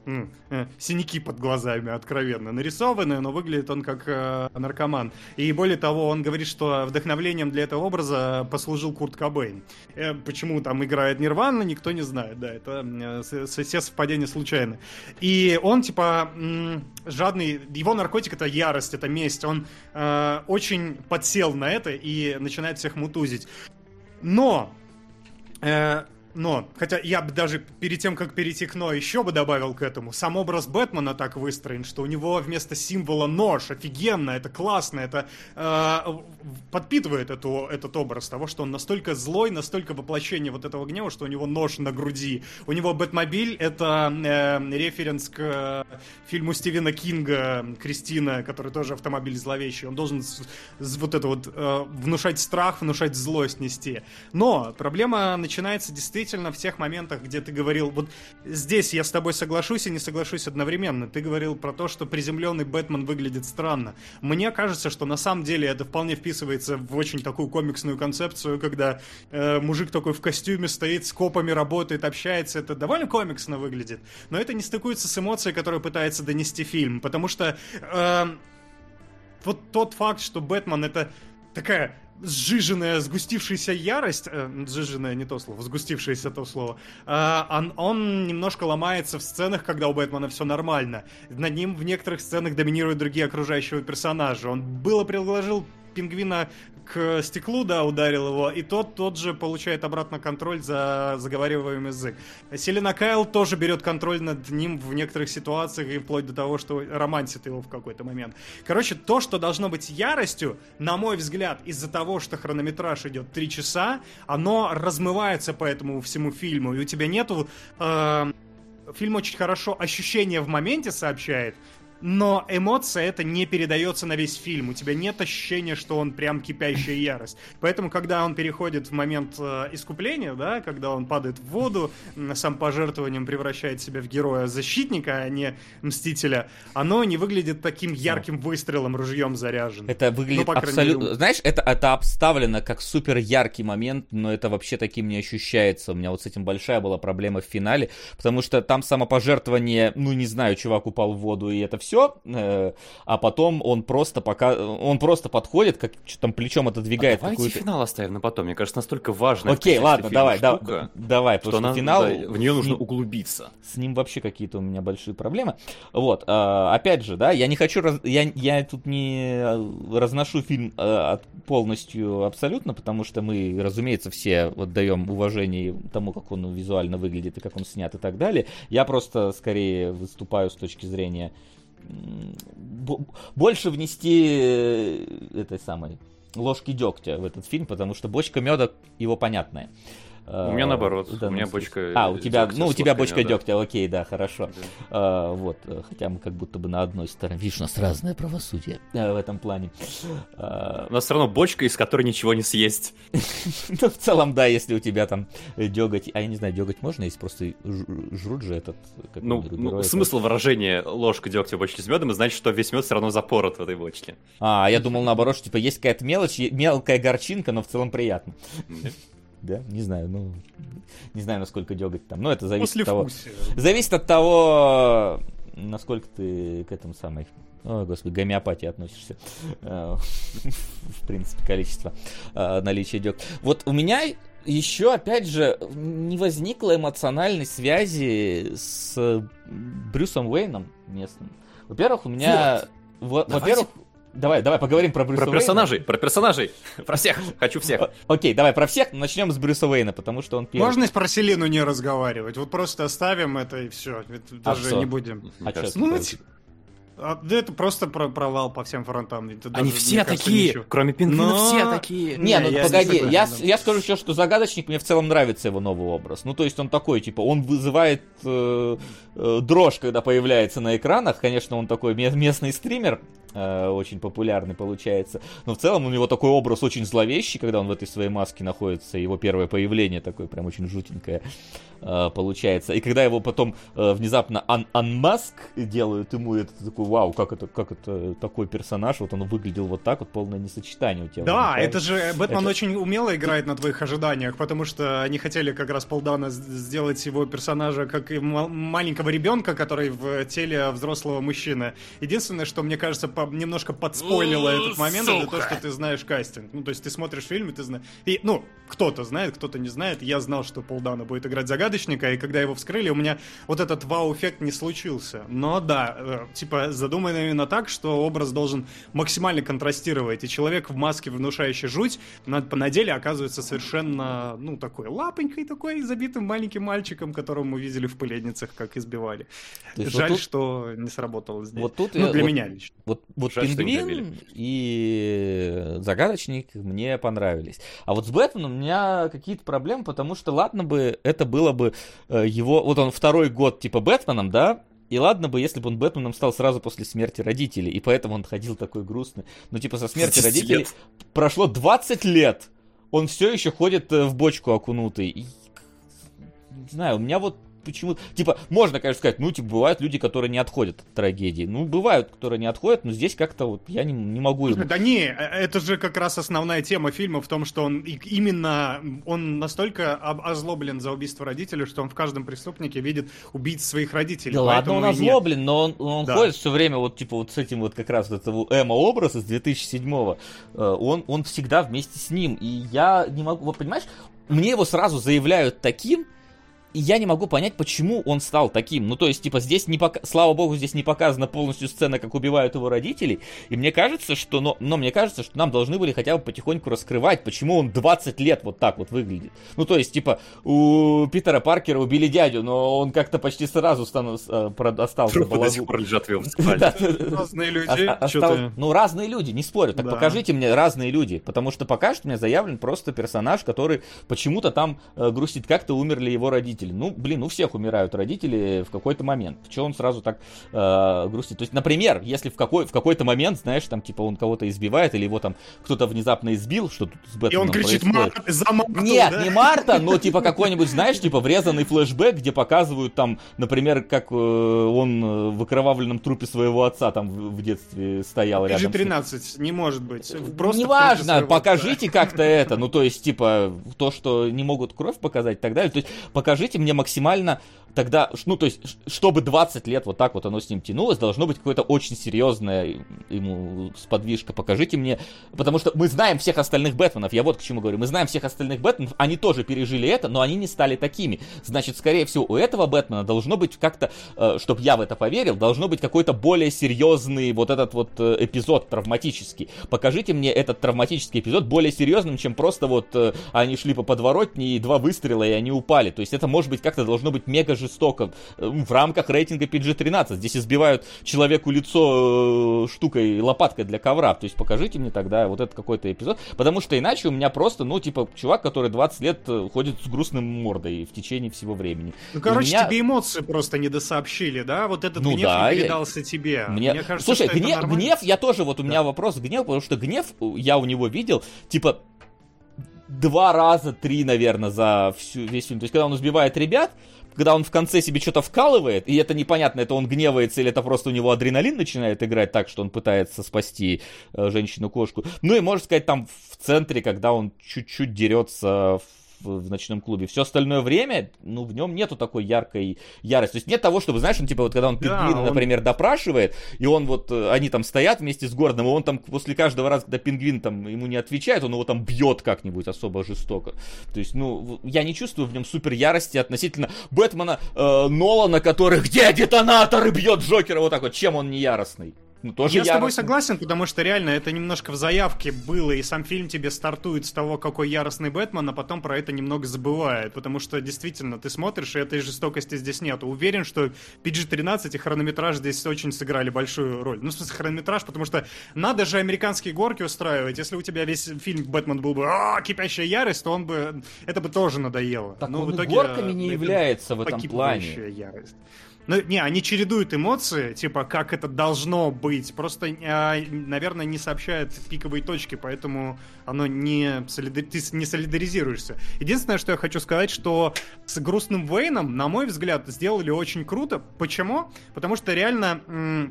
Speaker 2: э, синяки под глазами откровенно нарисованы, но выглядит он как э, наркоман. И более того, он говорит, что вдохновлением для этого образа послужил Курт Кобейн. Э, почему там играет Нирвана, никто не знает, да, это э, все совпадения случайны. И он, типа, жадный, его наркотик это ярость, это месть, он э, очень подсел на это и начинает всех мутузить. Но э, но, хотя я бы даже перед тем, как перейти к «но», еще бы добавил к этому. Сам образ Бэтмена так выстроен, что у него вместо символа нож. Офигенно, это классно, это э, подпитывает эту, этот образ того, что он настолько злой, настолько воплощение вот этого гнева, что у него нож на груди. У него Бэтмобиль — это э, референс к э, фильму Стивена Кинга «Кристина», который тоже автомобиль зловещий. Он должен с, с, вот это вот э, внушать страх, внушать злость нести. Но проблема начинается действительно действительно в тех моментах, где ты говорил, вот здесь я с тобой соглашусь и не соглашусь одновременно. Ты говорил про то, что приземленный Бэтмен выглядит странно. Мне кажется, что на самом деле это вполне вписывается в очень такую комиксную концепцию, когда э, мужик такой в костюме стоит, с копами работает, общается. Это довольно комиксно выглядит. Но это не стыкуется с эмоцией, которую пытается донести фильм. Потому что э, вот тот факт, что Бэтмен это такая сжиженная, сгустившаяся ярость, э, сжиженная не то слово, сгустившееся то слово, э, он, он немножко ломается в сценах, когда у Бэтмена все нормально. Над ним в некоторых сценах доминируют другие окружающие персонажи. Он было предложил пингвина к стеклу, да, ударил его, и тот тот же получает обратно контроль за заговариваемый язык. Селена Кайл тоже берет контроль над ним в некоторых ситуациях, и вплоть до того, что романтит его в какой-то момент. Короче, то, что должно быть яростью, на мой взгляд, из-за того, что хронометраж идет 3 часа, оно размывается по этому всему фильму, и у тебя нету... Э, фильм очень хорошо ощущение в моменте сообщает, но эмоция это не передается на весь фильм. У тебя нет ощущения, что он прям кипящая ярость. Поэтому, когда он переходит в момент э, искупления, да, когда он падает в воду, сам пожертвованием превращает себя в героя-защитника, а не мстителя, оно не выглядит таким ярким выстрелом, ружьем заряжен.
Speaker 1: Это выглядит ну, абсолютно... Мере... Знаешь, это, это обставлено как супер яркий момент, но это вообще таким не ощущается. У меня вот с этим большая была проблема в финале, потому что там самопожертвование, ну не знаю, чувак упал в воду, и это все все, э, а потом он просто пока он просто подходит, как что там плечом отодвигает.
Speaker 4: А давайте финал оставим на потом. Мне кажется, настолько важно.
Speaker 1: Окей, ладно, давай, штука, да, давай,
Speaker 4: что, что финал да, в нее нужно ним, углубиться.
Speaker 1: С ним вообще какие-то у меня большие проблемы. Вот, э, опять же, да, я не хочу, раз, я я тут не разношу фильм э, полностью абсолютно, потому что мы, разумеется, все вот даем уважение тому, как он визуально выглядит и как он снят и так далее. Я просто скорее выступаю с точки зрения больше внести э, этой самой ложки дегтя в этот фильм, потому что бочка меда его понятная.
Speaker 4: У меня наоборот, у меня бочка
Speaker 1: А, у тебя, ну, у тебя бочка дегтя, окей, да, хорошо. А, вот, хотя мы как будто бы на одной стороне. Видишь, у нас разное правосудие в этом плане.
Speaker 4: У нас все равно бочка, из которой ничего не съесть. *laughs*
Speaker 1: ну, в целом, да, если у тебя там деготь, а я не знаю, деготь можно, если просто жрут же этот...
Speaker 4: Ну, ну смысл выражения ложка дегтя в бочке с медом, значит, что весь мед все равно запорот в этой бочке.
Speaker 1: А, я думал наоборот, что типа есть какая-то мелочь, мелкая горчинка, но в целом приятно да, не знаю, ну, не знаю, насколько деготь там, но это зависит После от того, зависит от того, насколько ты к этому самой, о, господи, гомеопатии относишься, э, в принципе, количество э, наличия дегтя. Вот у меня еще, опять же, не возникло эмоциональной связи с Брюсом Уэйном местным. Во-первых, у меня... Вот. Во-первых, Давай, давай поговорим про Брюса
Speaker 5: Про персонажей, про персонажей. Про всех. Хочу всех.
Speaker 1: Окей, давай про всех. Начнем с Брюса Уэйна, потому что он
Speaker 2: первый. Можно про Селину не разговаривать? Вот просто оставим это и все. А Даже не будем. А что? Ну, а, да это просто про провал по всем фронтам.
Speaker 5: Это Они даже, все такие, ничего. кроме Пингвина, Но... все такие.
Speaker 1: Не, ну я погоди, не я, я скажу еще, что Загадочник мне в целом нравится его новый образ. Ну, то есть он такой, типа, он вызывает э, э, дрожь, когда появляется на экранах. Конечно, он такой местный стример, э, очень популярный получается. Но в целом у него такой образ очень зловещий, когда он в этой своей маске находится. Его первое появление такое прям очень жутенькое э, получается. И когда его потом э, внезапно unmask делают ему, это такой, вау, как это, как это такой персонаж, вот он выглядел вот так, вот полное несочетание у тебя.
Speaker 2: Да, это же Бэтмен это... очень умело играет на твоих ожиданиях, потому что они хотели как раз полдана сделать его персонажа как маленького ребенка, который в теле взрослого мужчины. Единственное, что мне кажется, по немножко подспойлило этот момент, это то, что ты знаешь кастинг. Ну, то есть ты смотришь фильм, и ты знаешь... И, ну, кто-то знает, кто-то не знает. Я знал, что Полдана будет играть загадочника, и когда его вскрыли, у меня вот этот вау-эффект не случился. Но да, э, типа задумано именно так, что образ должен максимально контрастировать, и человек в маске, внушающий жуть, на, на деле оказывается совершенно, ну, такой лапонькой такой, забитым маленьким мальчиком, которого мы видели в пыледницах, как избивали. Жаль, вот тут... что не сработало здесь.
Speaker 1: Вот тут ну, для вот, меня лично. Вот, вот Жаль, Пингвин и Загадочник мне понравились. А вот с Бэтменом меня какие-то проблемы, потому что, ладно бы, это было бы э, его... Вот он второй год типа Бэтменом, да, и ладно бы, если бы он Бэтменом стал сразу после смерти родителей, и поэтому он ходил такой грустный. Но типа со смерти родителей лет. прошло 20 лет. Он все еще ходит э, в бочку окунутый. И, не знаю, у меня вот почему... Типа, можно, конечно, сказать, ну, типа, бывают люди, которые не отходят от трагедии. Ну, бывают, которые не отходят, но здесь как-то вот я не, не могу... Ему...
Speaker 2: Да не, э, это же как раз основная тема фильма в том, что он именно... Он настолько озлоблен за убийство родителей, что он в каждом преступнике видит убийц своих родителей.
Speaker 1: Да ладно, он озлоблен, нет. но он, он да. ходит все время вот, типа, вот с этим вот как раз вот этого Эма-образ из 2007-го. Э, он, он всегда вместе с ним. И я не могу... Вот, понимаешь, мне его сразу заявляют таким, и я не могу понять, почему он стал таким. Ну, то есть, типа, здесь не пока... Слава богу, здесь не показана полностью сцена, как убивают его родителей. И мне кажется, что... Но, но мне кажется, что нам должны были хотя бы потихоньку раскрывать, почему он 20 лет вот так вот выглядит. Ну, то есть, типа, у Питера Паркера убили дядю, но он как-то почти сразу стану, э, остался
Speaker 5: Трупы до сих пор лежат в *laughs*
Speaker 2: Разные люди.
Speaker 1: Ну, разные люди, не спорю. Так покажите мне разные люди. Потому что пока что мне заявлен просто персонаж, который почему-то там э, грустит, как-то умерли его родители родители. Ну, блин, у всех умирают родители в какой-то момент. Чего он сразу так э, грустит? То есть, например, если в, какой, в какой-то момент, знаешь, там, типа, он кого-то избивает, или его там кто-то внезапно избил, что тут
Speaker 2: с Бэтменом И он кричит, Марта, за Марту,
Speaker 1: Нет, да? не Марта, но, типа, какой-нибудь, знаешь, типа, врезанный флешбэк, где показывают там, например, как э, он в окровавленном трупе своего отца там в, в детстве стоял рядом.
Speaker 2: PG-13, не может быть. Просто
Speaker 1: Неважно, покажите как-то это, ну, то есть, типа, то, что не могут кровь показать и так далее. То есть, покажите покажите мне максимально тогда, ну, то есть, чтобы 20 лет вот так вот оно с ним тянулось, должно быть какое-то очень серьезное ему сподвижка. Покажите мне, потому что мы знаем всех остальных Бэтменов, я вот к чему говорю, мы знаем всех остальных Бэтменов, они тоже пережили это, но они не стали такими. Значит, скорее всего, у этого Бэтмена должно быть как-то, э, чтобы я в это поверил, должно быть какой-то более серьезный вот этот вот э, эпизод травматический. Покажите мне этот травматический эпизод более серьезным, чем просто вот э, они шли по подворотне и два выстрела, и они упали. То есть это может быть как-то должно быть мега жестоко. Э, в рамках рейтинга PG-13. Здесь избивают человеку лицо э, штукой, лопаткой для ковра. То есть покажите мне тогда вот этот какой-то эпизод. Потому что иначе у меня просто, ну, типа, чувак, который 20 лет э, ходит с грустным мордой в течение всего времени.
Speaker 2: Ну, короче, меня... тебе эмоции просто не досообщили, да? Вот этот ну, гнев да, не передался я... тебе.
Speaker 1: Мне... мне кажется, Слушай, гнев, гнев, я тоже, вот у да. меня вопрос к гневу, потому что гнев я у него видел, типа, два раза, три, наверное, за всю, весь фильм. То есть, когда он убивает ребят, когда он в конце себе что-то вкалывает, и это непонятно, это он гневается или это просто у него адреналин начинает играть так, что он пытается спасти э, женщину-кошку. Ну и, можно сказать, там в центре, когда он чуть-чуть дерется в в ночном клубе. Все остальное время, ну, в нем нету такой яркой ярости. То есть нет того, чтобы, знаешь, он типа вот когда он пингвина, да, он... например, допрашивает, и он вот, э, они там стоят вместе с Гордоном, и он там после каждого раза, когда пингвин там ему не отвечает, он его там бьет как-нибудь особо жестоко. То есть, ну, я не чувствую в нем супер ярости относительно Бэтмена э, Нолана, который где детонаторы бьет Джокера вот так вот, чем он не яростный.
Speaker 2: Ну, тоже я яростный. с тобой согласен, потому что реально это немножко в заявке было, и сам фильм тебе стартует с того, какой яростный Бэтмен, а потом про это немного забывает, потому что действительно ты смотришь, и этой жестокости здесь нет. Уверен, что PG-13 и хронометраж здесь очень сыграли большую роль. Ну, в смысле, хронометраж, потому что надо же американские горки устраивать. Если у тебя весь фильм Бэтмен был бы а, кипящая ярость, то он бы... Это бы тоже надоело.
Speaker 1: Так Но он в итоге, горками не является в этом плане.
Speaker 2: Ярость. Ну, не, они чередуют эмоции, типа, как это должно быть. Просто, э, наверное, не сообщают пиковые точки, поэтому оно не, солидар... ты не солидаризируешься. Единственное, что я хочу сказать, что с грустным Вейном, на мой взгляд, сделали очень круто. Почему? Потому что реально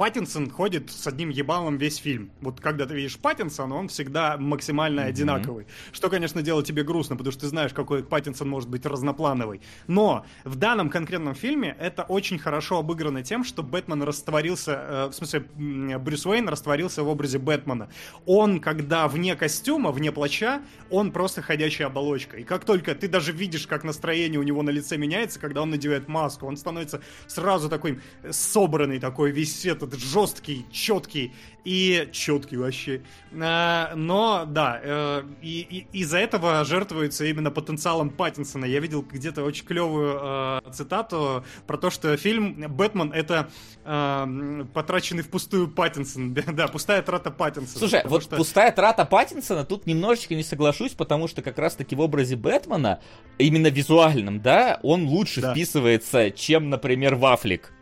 Speaker 2: Паттинсон ходит с одним ебалом весь фильм. Вот когда ты видишь Паттинсона, он всегда максимально mm-hmm. одинаковый. Что, конечно, делает тебе грустно, потому что ты знаешь, какой Паттинсон может быть разноплановый. Но в данном конкретном фильме это очень хорошо обыграно тем, что Бэтмен растворился, э, в смысле, Брюс Уэйн растворился в образе Бэтмена. Он, когда вне костюма, вне плаща, он просто ходячая оболочка. И как только ты даже видишь, как настроение у него на лице меняется, когда он надевает маску, он становится сразу такой собранный, такой весь этот этот жесткий, четкий и четкий вообще. А, но да, э, и, и из-за этого жертвуется именно потенциалом Паттинсона. Я видел где-то очень клевую э, цитату про то, что фильм Бэтмен это э, потраченный впустую Паттинсон. *laughs* да, пустая трата Паттинсона.
Speaker 1: Слушай, вот что... пустая трата Паттинсона тут немножечко не соглашусь, потому что как раз-таки в образе Бэтмена, именно визуальном, да, он лучше да. вписывается, чем, например, Вафлик.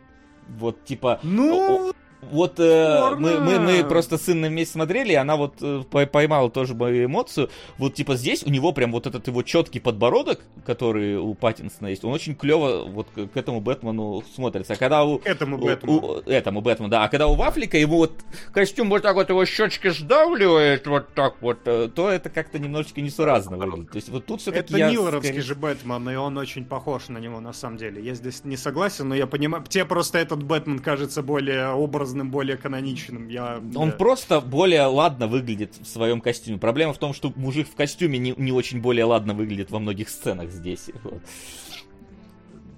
Speaker 1: Вот, типа...
Speaker 2: Ну...
Speaker 1: Вот э, мы, мы, мы просто с сыном вместе смотрели, и она вот э, поймала тоже мою эмоцию. Вот типа здесь у него прям вот этот его четкий подбородок, который у Паттинсона есть, он очень клево вот к, этому Бэтмену смотрится. А когда у...
Speaker 2: Этому Бэтмену.
Speaker 1: У, этому Бэтмену, да. А когда у Вафлика его вот костюм вот так вот его щечки сдавливает вот так вот, э, то это как-то немножечко несуразно выглядит. То есть вот тут все-таки
Speaker 2: Это я... Миллеровский скорее... же Бэтмен, и он очень похож на него на самом деле. Я здесь не согласен, но я понимаю, тебе просто этот Бэтмен кажется более образным образным, более каноничным. Я,
Speaker 1: Он
Speaker 2: да.
Speaker 1: просто более ладно выглядит в своем костюме. Проблема в том, что мужик в костюме не, не очень более ладно выглядит во многих сценах здесь. Вот.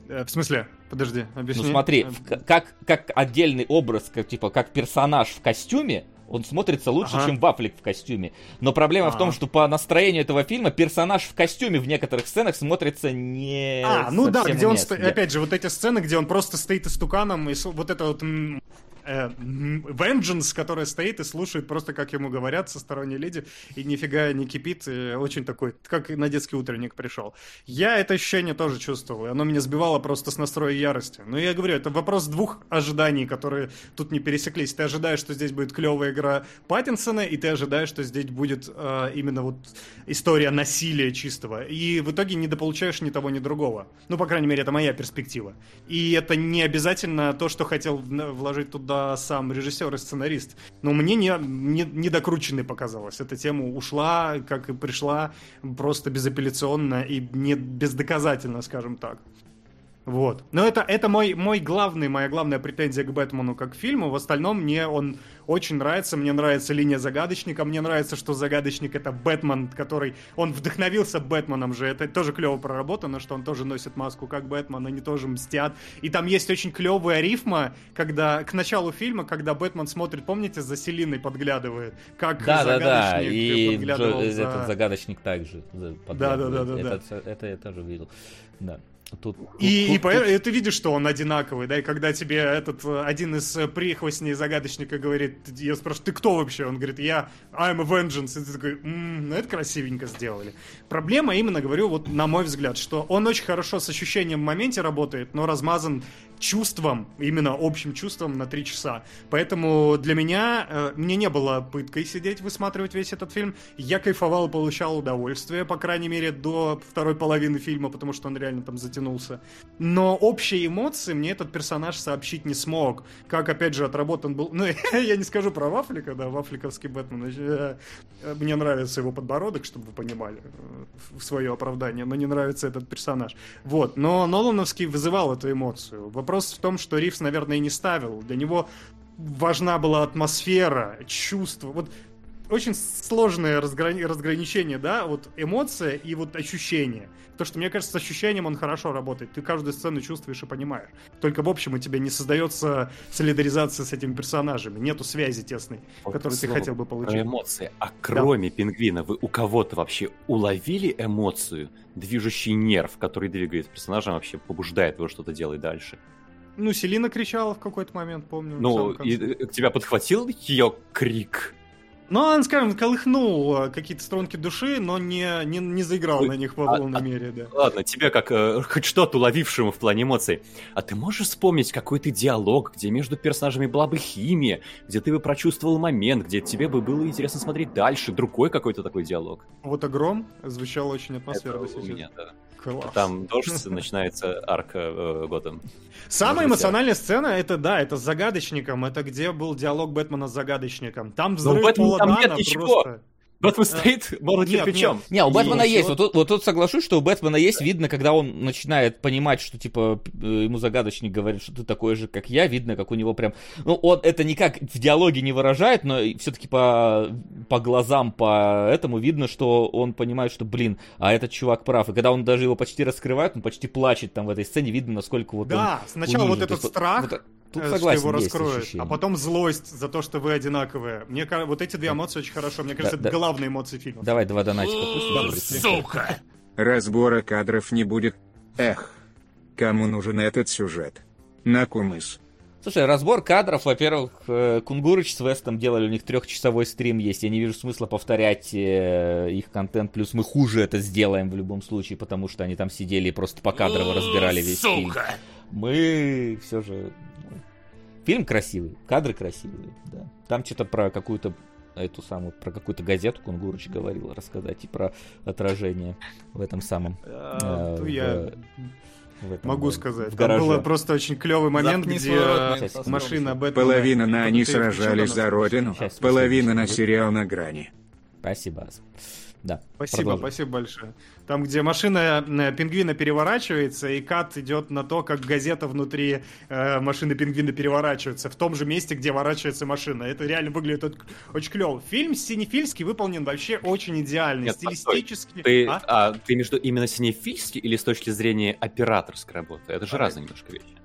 Speaker 2: Э, в смысле? Подожди, объясни.
Speaker 1: Ну смотри, э, как, как отдельный образ, как, типа, как персонаж в костюме, он смотрится лучше, ага. чем Вафлик в костюме. Но проблема ага. в том, что по настроению этого фильма персонаж в костюме в некоторых сценах смотрится не.
Speaker 2: А, ну да, где он, сто... опять же, вот эти сцены, где он просто стоит истуканом, и вот это вот э, Vengeance, которая стоит и слушает просто, как ему говорят, со стороны леди, и нифига не кипит, очень такой, как на детский утренник пришел. Я это ощущение тоже чувствовал, и оно меня сбивало просто с настроя ярости. Но я говорю, это вопрос двух ожиданий, которые тут не пересеклись. Ты ожидаешь, что здесь будет клевая игра Паттинсона, и ты ожидаешь, что здесь будет э, именно вот история насилия чистого. И в итоге не дополучаешь ни того, ни другого. Ну, по крайней мере, это моя перспектива. И это не обязательно то, что хотел вложить туда да сам режиссер и сценарист. Но мне не, не, не докрученной показалось. Эта тема ушла, как и пришла, просто безапелляционно и не бездоказательно, скажем так. Вот. Но это, это мой, мой главный, моя главная претензия к Бэтмену как к фильму. В остальном мне он очень нравится. Мне нравится линия загадочника. Мне нравится, что загадочник это Бэтмен, который... Он вдохновился Бэтменом же. Это тоже клево проработано, что он тоже носит маску как Бэтмен, они тоже мстят. И там есть очень клевая рифма, когда к началу фильма, когда Бэтмен смотрит, помните, за Селиной подглядывает, как
Speaker 1: да, загадочник да, да. И подглядывал Джо, за... этот загадочник также
Speaker 2: Да, да, да, да,
Speaker 1: это, это, это я тоже видел. Да.
Speaker 2: Тут, и, тут, и, тут, и ты видишь, что он одинаковый, да, и когда тебе этот э, один из э, прихвостней загадочника говорит, я спрашиваю, ты кто вообще? Он говорит, я I'm a vengeance. И ты такой, м-м, ну это красивенько сделали. Проблема именно, говорю, вот на мой взгляд, что он очень хорошо с ощущением в моменте работает, но размазан чувством, именно общим чувством на три часа. Поэтому для меня, э, мне не было пыткой сидеть, высматривать весь этот фильм. Я кайфовал получал удовольствие, по крайней мере, до второй половины фильма, потому что он реально там затянулся. Но общие эмоции мне этот персонаж сообщить не смог. Как, опять же, отработан был... *laughs* Ну, я не скажу про Вафлика, да, Вафликовский Бэтмен. Э, мне нравится его подбородок, чтобы вы понимали, э, в свое оправдание, но не нравится этот персонаж. Вот, но Нолановский вызывал эту эмоцию. Вопрос Вопрос в том, что Ривз, наверное, и не ставил. Для него важна была атмосфера, чувство. Вот очень сложное разграни- разграничение, да, вот эмоция и вот ощущение. То, что, мне кажется, с ощущением он хорошо работает. Ты каждую сцену чувствуешь и понимаешь. Только в общем у тебя не создается солидаризация с этими персонажами. Нету связи тесной, вот которую ты хотел бы получить. Про
Speaker 4: эмоции. А кроме да. пингвина, вы у кого-то вообще уловили эмоцию, движущий нерв, который двигает персонажем, вообще побуждает его что-то делать дальше?
Speaker 2: Ну, Селина кричала в какой-то момент, помню.
Speaker 4: Ну, и э, тебя подхватил ее крик?
Speaker 2: Ну, он, скажем, колыхнул э, какие-то струнки души, но не, не, не заиграл Ой, на них в а, полной а, мере, да.
Speaker 4: Ладно, тебе как э, хоть что-то уловившему в плане эмоций. А ты можешь вспомнить какой-то диалог, где между персонажами была бы химия, где ты бы прочувствовал момент, где тебе бы было интересно смотреть дальше, другой какой-то такой диалог?
Speaker 2: Вот «Огром» звучал очень атмосферно
Speaker 4: Это у меня, да. Класс. Там дождь, начинается арка э, Готэм.
Speaker 2: Самая эмоциональная сцена, это да, это с загадочником, это где был диалог Бэтмена с загадочником. Там взрыв Но Пола там нет ничего. просто...
Speaker 4: Бэтмен стоит, молотит
Speaker 1: печом. Не, у Бэтмена есть. Вот тут, вот тут соглашусь, что у Бэтмена есть. Видно, когда он начинает понимать, что, типа, ему загадочник говорит, что ты такой же, как я. Видно, как у него прям... Ну, он это никак в диалоге не выражает, но все-таки по, по глазам, по этому видно, что он понимает, что, блин, а этот чувак прав. И когда он даже его почти раскрывает, он почти плачет там в этой сцене. Видно, насколько вот
Speaker 2: да,
Speaker 1: он
Speaker 2: сначала унижен. вот этот есть, страх... Вот, Тут согласен, что его раскроют, а потом злость за то, что вы одинаковые. Мне кажется, вот эти две эмоции очень хорошо. Мне кажется, да, это да. Главные эмоции фильма.
Speaker 1: Давай два донатика.
Speaker 3: Сука! Разбора кадров не будет. Эх, кому нужен этот сюжет? На кумыс.
Speaker 1: Слушай, разбор кадров, во-первых, э, Кунгурыч с Вестом делали, у них трехчасовой стрим есть, я не вижу смысла повторять э, их контент, плюс мы хуже это сделаем в любом случае, потому что они там сидели и просто по кадрово разбирали весь фильм. Мы все же Фильм красивый, кадры красивые, да. Там что-то про какую-то эту самую, про какую-то газету Кунгурыч говорил рассказать и про отражение в этом самом.
Speaker 2: А, э, я в этом, могу сказать. В Там был просто очень клевый момент, Запни где машина Бэтмена...
Speaker 3: Половина на они сражались за родину, половина на сериал на грани.
Speaker 1: Спасибо. Да.
Speaker 2: Спасибо, продолжим. спасибо большое. Там, где машина э, пингвина переворачивается, и кат идет на то, как газета внутри э, машины пингвина переворачивается, в том же месте, где ворачивается машина. Это реально выглядит очень клево. Фильм синефильский выполнен вообще очень идеально, Нет, стилистически.
Speaker 4: Ты, а? А, ты между именно синефильский или с точки зрения операторской работы? Это же а, разные немножко вещи.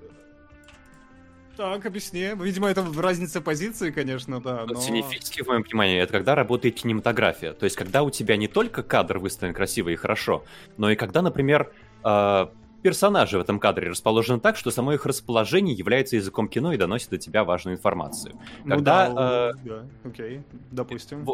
Speaker 2: Так, объясни. Видимо, это разница позиции, конечно, да.
Speaker 4: Но... Синефильский, в моем понимании, это когда работает кинематография. То есть, когда у тебя не только кадр выставлен красиво и хорошо, но и когда, например, э, персонажи в этом кадре расположены так, что само их расположение является языком кино и доносит до тебя важную информацию.
Speaker 2: Ну когда, да, э, да, окей, допустим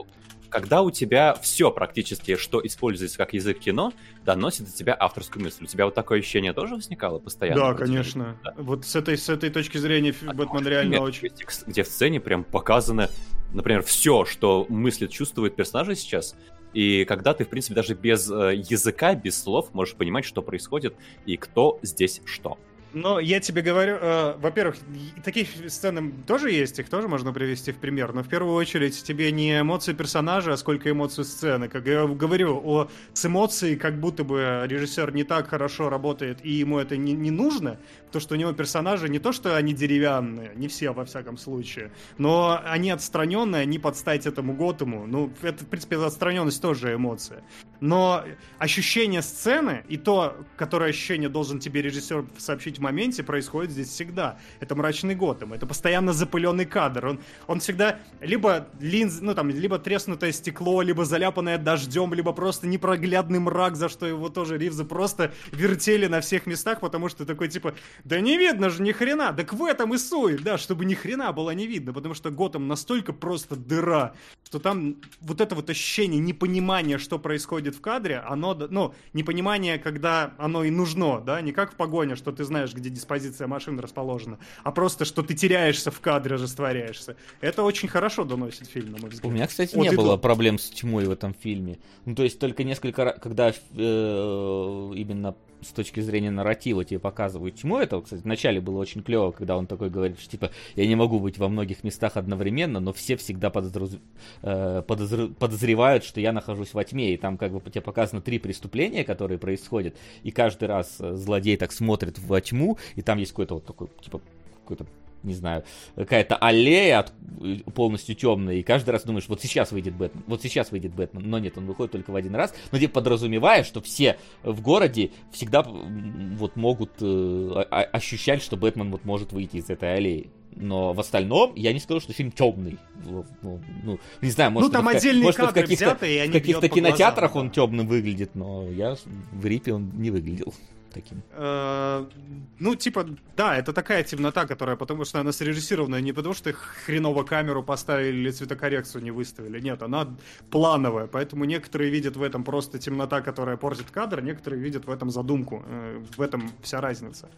Speaker 4: когда у тебя все практически, что используется как язык кино, доносит до тебя авторскую мысль. У тебя вот такое ощущение тоже возникало постоянно?
Speaker 2: Да, конечно. Да? Вот с этой, с этой точки зрения а Бэтмен реально очень...
Speaker 4: Где в сцене прям показано, например, все, что мыслит, чувствует персонажи сейчас, и когда ты, в принципе, даже без э, языка, без слов можешь понимать, что происходит и кто здесь что.
Speaker 2: Но я тебе говорю, э, во-первых, такие сцены тоже есть, их тоже можно привести в пример, но в первую очередь тебе не эмоции персонажа, а сколько эмоций сцены. Как я говорю, о, с эмоцией как будто бы режиссер не так хорошо работает, и ему это не, не нужно, то, что у него персонажи не то, что они деревянные, не все во всяком случае, но они отстраненные, они под стать этому Готэму. Ну, это, в принципе, отстраненность тоже эмоция. Но ощущение сцены и то, которое ощущение должен тебе режиссер сообщить моменте, происходит здесь всегда. Это мрачный Готэм, это постоянно запыленный кадр. Он, он всегда либо линз, ну там, либо треснутое стекло, либо заляпанное дождем, либо просто непроглядный мрак, за что его тоже Ривзы просто вертели на всех местах, потому что такой типа, да не видно же ни хрена, так в этом и соль, да, чтобы ни хрена было не видно, потому что Готэм настолько просто дыра, что там вот это вот ощущение непонимания, что происходит в кадре, оно, ну, непонимание, когда оно и нужно, да, не как в погоне, что ты знаешь, где диспозиция машин расположена, а просто, что ты теряешься в кадре, растворяешься. Это очень хорошо доносит фильм, на мой взгляд.
Speaker 1: У меня, кстати, вот не было тут... проблем с тьмой в этом фильме. Ну, то есть только несколько раз, когда э, именно с точки зрения нарратива тебе показывают тьму. Это, кстати, вначале было очень клево, когда он такой говорит, что типа я не могу быть во многих местах одновременно, но все всегда подозр... э, подозр... подозревают, что я нахожусь во тьме. И там как бы тебе показано три преступления, которые происходят, и каждый раз э, злодей так смотрит во тьму, и там есть какой-то вот такой, типа, какой-то не знаю, какая-то аллея полностью темная, и каждый раз думаешь, вот сейчас выйдет Бэтмен, вот сейчас выйдет Бэтмен, но нет, он выходит только в один раз, но типа подразумевая, что все в городе всегда вот могут э, ощущать, что Бэтмен вот может выйти из этой аллеи. Но в остальном я не скажу, что фильм темный. Ну, ну, не знаю, может,
Speaker 2: ну, там
Speaker 1: в,
Speaker 2: отдельные
Speaker 1: может,
Speaker 2: кадры в каких-то, взяты, в
Speaker 1: каких-то кинотеатрах глазам, он темным выглядит, но я в Рипе он не выглядел таким.
Speaker 2: Э, ну, типа, да, это такая темнота, которая, потому что она срежиссирована не потому, что хреново камеру поставили или цветокоррекцию не выставили. Нет, она плановая, поэтому некоторые видят в этом просто темнота, которая портит кадр, некоторые видят в этом задумку. Э, в этом вся разница.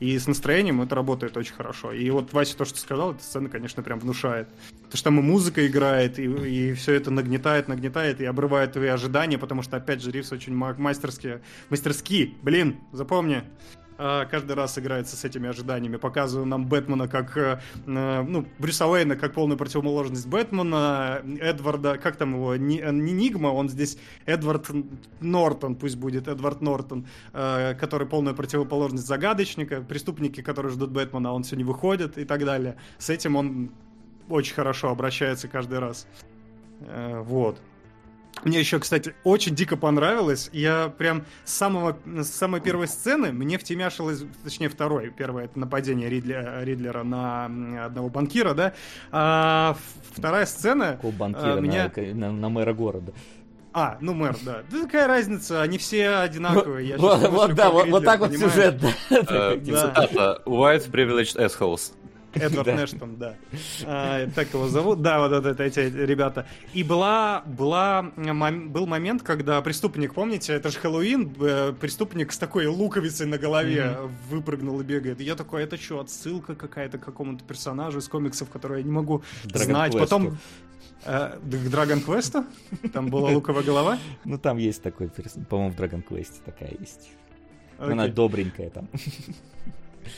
Speaker 2: И с настроением это работает очень хорошо. И вот, Вася, то, что сказал, эта сцена, конечно, прям внушает. Потому что там и музыка играет, и, и все это нагнетает, нагнетает и обрывает твои ожидания, потому что, опять же, Ривз очень мастерски, мастерски, блин, запомни, а, каждый раз играется с этими ожиданиями, показывая нам Бэтмена как, э, э, ну, Брюса Уэйна как полную противоположность Бэтмена, Эдварда, как там его, не, не Нигма, он здесь Эдвард Нортон, пусть будет Эдвард Нортон, э, который полная противоположность загадочника, преступники, которые ждут Бэтмена, а он все не выходит и так далее. С этим он очень хорошо обращается каждый раз. Вот. Мне еще, кстати, очень дико понравилось. Я прям с, самого, с самой первой сцены мне втемяшилось, точнее, второй. Первое — это нападение Ридля, Ридлера на одного банкира, да? А вторая сцена...
Speaker 1: Какого банкира? А, меня... на, на, на мэра города.
Speaker 2: А, ну мэр, да. Да какая разница, они все одинаковые.
Speaker 1: Я вот, вот, да, вот, вот так вот сюжет.
Speaker 4: Э, *laughs* цитата. White privileged assholes.
Speaker 2: Эдвард *laughs* Нэштон, да. А, так его зовут. Да, вот, эти ребята. И была, была, был момент, когда преступник, помните, это же Хэллоуин, э, преступник с такой луковицей на голове выпрыгнул и бегает. И я такой, это что, отсылка какая-то к какому-то персонажу из комиксов, который я не могу знать. Потом э, к Драгон Квесту? Там была луковая голова? *laughs*
Speaker 1: Ну, там есть такой, по-моему, в Драгон Квесте такая есть. Она добренькая там. *laughs*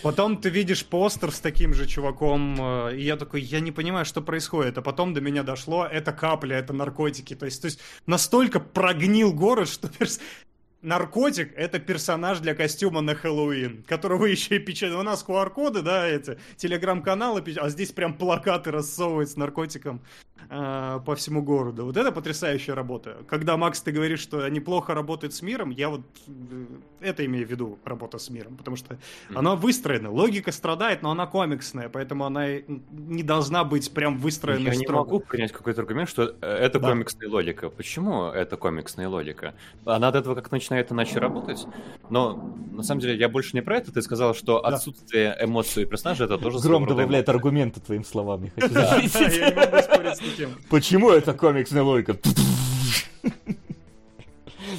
Speaker 2: Потом ты видишь постер с таким же чуваком, э, и я такой, я не понимаю, что происходит. А потом до меня дошло, это капля, это наркотики. То есть, то есть настолько прогнил город, что *laughs* наркотик — это персонаж для костюма на Хэллоуин, которого еще и печатают. У нас QR-коды, да, эти, телеграм-каналы, а здесь прям плакаты рассовывают с наркотиком э, по всему городу. Вот это потрясающая работа. Когда, Макс, ты говоришь, что они плохо работают с миром, я вот э, это имею в виду, работа с миром, потому что mm-hmm. она выстроена, логика страдает, но она комиксная, поэтому она не должна быть прям выстроена
Speaker 4: Я строго. не могу принять какой-то аргумент, что э, это да. комиксная логика. Почему это комиксная логика? Она от этого как начинает иначе работать, но на самом деле я больше не про это. Ты сказал, что да. отсутствие эмоций персонажа это тоже...
Speaker 1: Гром добавляет аргументы твоим словам, хочу не могу спорить с этим. Почему это комиксная логика?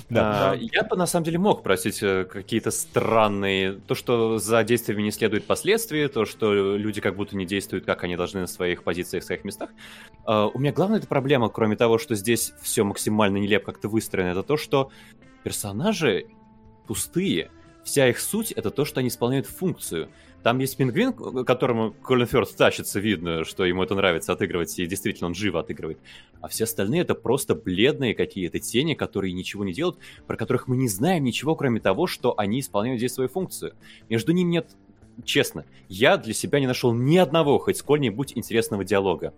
Speaker 4: Да. А, я бы на самом деле мог просить э, какие-то странные, то, что за действиями не следует последствия, то, что люди как будто не действуют, как они должны на своих позициях, в своих местах. А, у меня главная эта проблема, кроме того, что здесь все максимально нелепо как-то выстроено, это то, что персонажи пустые. Вся их суть это то, что они исполняют функцию. Там есть пингвин, которому Колин Фёрд тащится, видно, что ему это нравится отыгрывать, и действительно он живо отыгрывает. А все остальные это просто бледные какие-то тени, которые ничего не делают, про которых мы не знаем ничего, кроме того, что они исполняют здесь свою функцию. Между ними нет честно, я для себя не нашел ни одного хоть сколь-нибудь интересного диалога.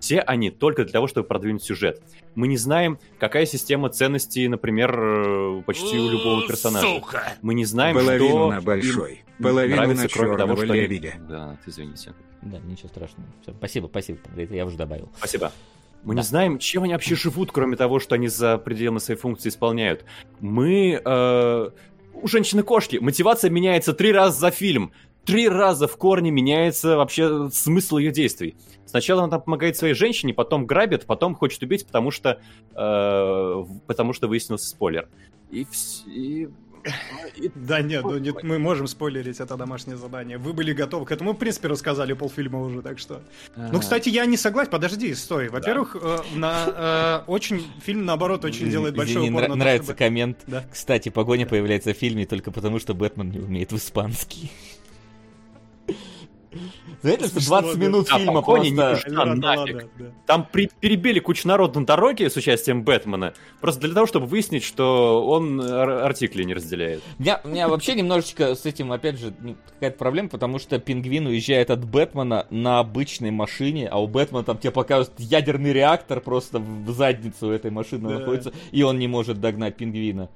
Speaker 4: Все они только для того, чтобы продвинуть сюжет. Мы не знаем, какая система ценностей, например, э, почти у любого персонажа. Сука! Мы не знаем,
Speaker 3: Половину что... на большой, половину на кроме того, что лебедя.
Speaker 4: Они... Да, извините.
Speaker 1: Да, ничего страшного. Все, спасибо, спасибо, я уже добавил.
Speaker 4: Спасибо. Мы да. не знаем, чем они вообще живут, кроме того, что они за пределами своей функции исполняют. Мы... Э, у женщины-кошки мотивация меняется три раза за фильм три раза в корне меняется вообще смысл ее действий. Сначала она там помогает своей женщине, потом грабит, потом хочет убить, потому что, э, потому что выяснился спойлер. И, и
Speaker 2: да нет, ну нет, мы можем спойлерить это домашнее задание. Вы были готовы к этому, в принципе, рассказали полфильма уже, так что. Ну, кстати, я не согласен. Подожди, стой. Во-первых, э, на э, очень фильм наоборот очень делает большой упор
Speaker 1: на Нравится коммент. Кстати, погоня появляется в фильме только потому, что Бэтмен не умеет в испанский. Знаете, что 20 минут фильма просто...
Speaker 4: Там перебили кучу народ на дороге с участием Бэтмена, просто для того, чтобы выяснить, что он артикли не разделяет.
Speaker 1: У меня, у меня вообще немножечко с этим, опять же, какая-то проблема, потому что пингвин уезжает от Бэтмена на обычной машине, а у Бэтмена там тебе показывают ядерный реактор просто в задницу этой машины да. находится, и он не может догнать пингвина.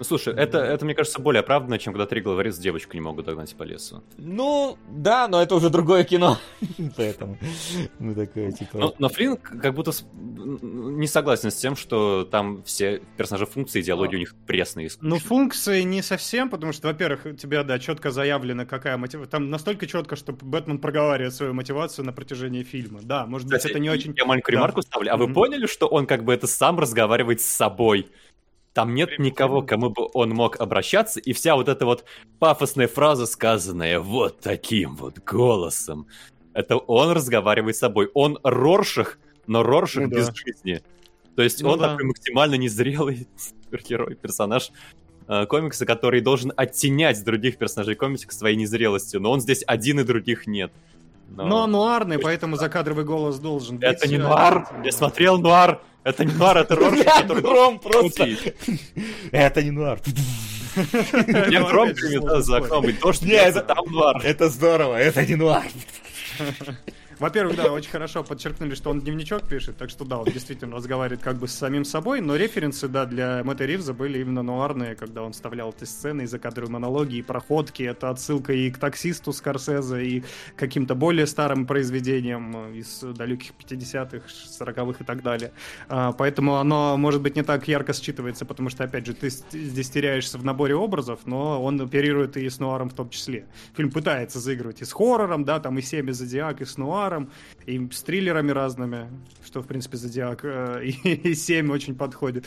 Speaker 4: Ну, слушай, это, это, мне кажется, более оправданно, чем когда три головореза девочку не могут догнать по лесу.
Speaker 1: Ну, да, но это уже другое кино. *laughs* Поэтому, ну, такое, типа...
Speaker 4: Но, но Флинн как будто не согласен с тем, что там все персонажи функции, идеологии у них пресные.
Speaker 2: Ну, функции не совсем, потому что, во-первых, у тебя, да, четко заявлено, какая мотивация. Там настолько четко, что Бэтмен проговаривает свою мотивацию на протяжении фильма. Да, может быть, это не очень...
Speaker 4: Я маленькую ремарку ставлю. А вы поняли, что он как бы это сам разговаривает с собой? Там нет никого, кому бы он мог обращаться, и вся вот эта вот пафосная фраза, сказанная вот таким вот голосом, это он разговаривает с собой. Он Роршах, но Роршах ну, без да. жизни. То есть ну, он да. такой максимально незрелый *laughs* супергерой, персонаж э, комикса, который должен оттенять других персонажей комикса своей незрелостью, но он здесь один и других нет.
Speaker 2: Но, но нуарный, поэтому закадровый голос должен быть.
Speaker 4: Это не нуар! Я смотрел нуар! Это не нуар, это Роршах, который...
Speaker 1: Гром просто... Это не нуар.
Speaker 4: Я гром за окном, и то, что там нуар.
Speaker 1: Это здорово, это не нуар.
Speaker 2: Во-первых, да, очень хорошо подчеркнули, что он дневничок пишет, так что да, он действительно разговаривает как бы с самим собой, но референсы, да, для Мэтта Ривза были именно нуарные, когда он вставлял эти сцены из-за кадровой монологи и проходки, это отсылка и к таксисту Скорсезе, и к каким-то более старым произведениям из далеких 50-х, 40-х и так далее. А, поэтому оно, может быть, не так ярко считывается, потому что, опять же, ты здесь теряешься в наборе образов, но он оперирует и с нуаром в том числе. Фильм пытается заигрывать и с хоррором, да, там и «Семя Зодиак», и с нуаром, нуаром, и с триллерами разными, что, в принципе, Зодиак э, *laughs* и, и 7 очень подходит.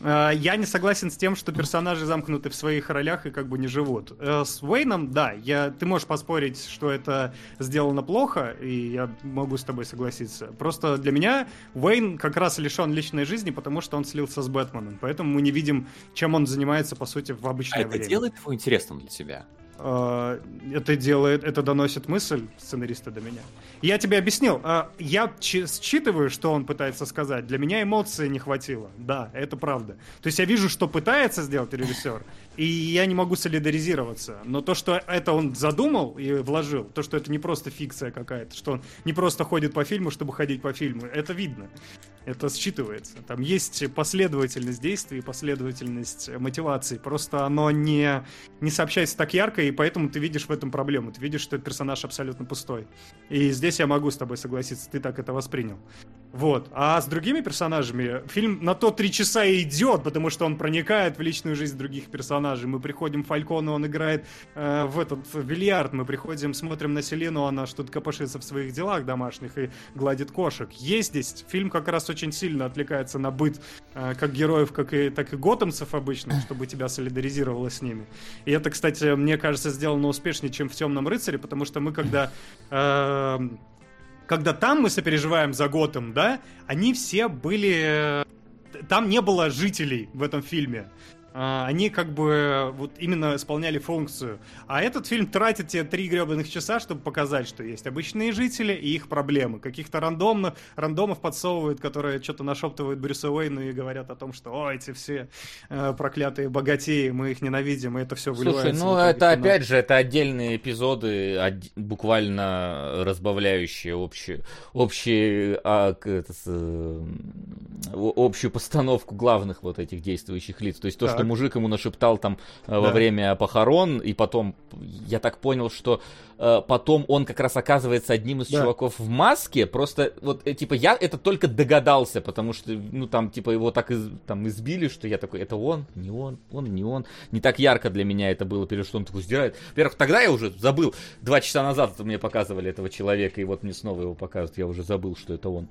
Speaker 2: Э, я не согласен с тем, что персонажи замкнуты в своих ролях и как бы не живут. Э, с Уэйном, да, я, ты можешь поспорить, что это сделано плохо, и я могу с тобой согласиться. Просто для меня Уэйн как раз лишен личной жизни, потому что он слился с Бэтменом. Поэтому мы не видим, чем он занимается, по сути, в обычное а время.
Speaker 4: это делает его интересным для тебя?
Speaker 2: А, это делает, это доносит мысль сценариста до меня. Я тебе объяснил. А, я считываю, что он пытается сказать. Для меня эмоции не хватило. Да, это правда. То есть я вижу, что пытается сделать режиссер, и я не могу солидаризироваться. Но то, что это он задумал и вложил, то, что это не просто фикция какая-то, что он не просто ходит по фильму, чтобы ходить по фильму, это видно. Это считывается. Там есть последовательность действий, последовательность мотивации. Просто оно не, не сообщается так ярко, и поэтому ты видишь в этом проблему. Ты видишь, что персонаж абсолютно пустой. И здесь я могу с тобой согласиться, ты так это воспринял. Вот. А с другими персонажами фильм на то три часа и идет, потому что он проникает в личную жизнь других персонажей. Мы приходим в Фалькону, он играет э, в этот в бильярд. Мы приходим, смотрим на Селену, она что-то копошится в своих делах домашних и гладит кошек. Есть здесь. Фильм как раз очень сильно отвлекается на быт э, как героев, как и, так и готэмцев обычно, *laughs* чтобы тебя солидаризировало с ними. И это, кстати, мне кажется, сделано успешнее, чем в «Темном рыцаре», потому что мы, когда... Э, когда там мы сопереживаем за Готэм, да, они все были... Э, там не было жителей в этом фильме. А, они как бы вот именно исполняли функцию. А этот фильм тратит тебе три гребаных часа, чтобы показать, что есть обычные жители и их проблемы. Каких-то рандомных, рандомов подсовывают, которые что-то нашептывают Брюсу Уэйну и говорят о том, что о, эти все э, проклятые богатеи, мы их ненавидим, и это все выливается.
Speaker 1: Слушай, ну это опять же, это отдельные эпизоды, од... буквально разбавляющие общие, общие а, это, э, общую постановку главных вот этих действующих лиц. То есть то, так. что мужик ему нашептал там э, да. во время похорон, и потом, я так понял, что Э, потом он как раз оказывается одним из да. чуваков в маске. Просто вот э, типа я это только догадался, потому что ну там типа его так из, там избили, что я такой, это он, не он, он не он. Не так ярко для меня это было, перед что он такой сдирает. Во-первых, тогда я уже забыл. Два часа назад мне показывали этого человека, и вот мне снова его показывают. Я уже забыл, что это он.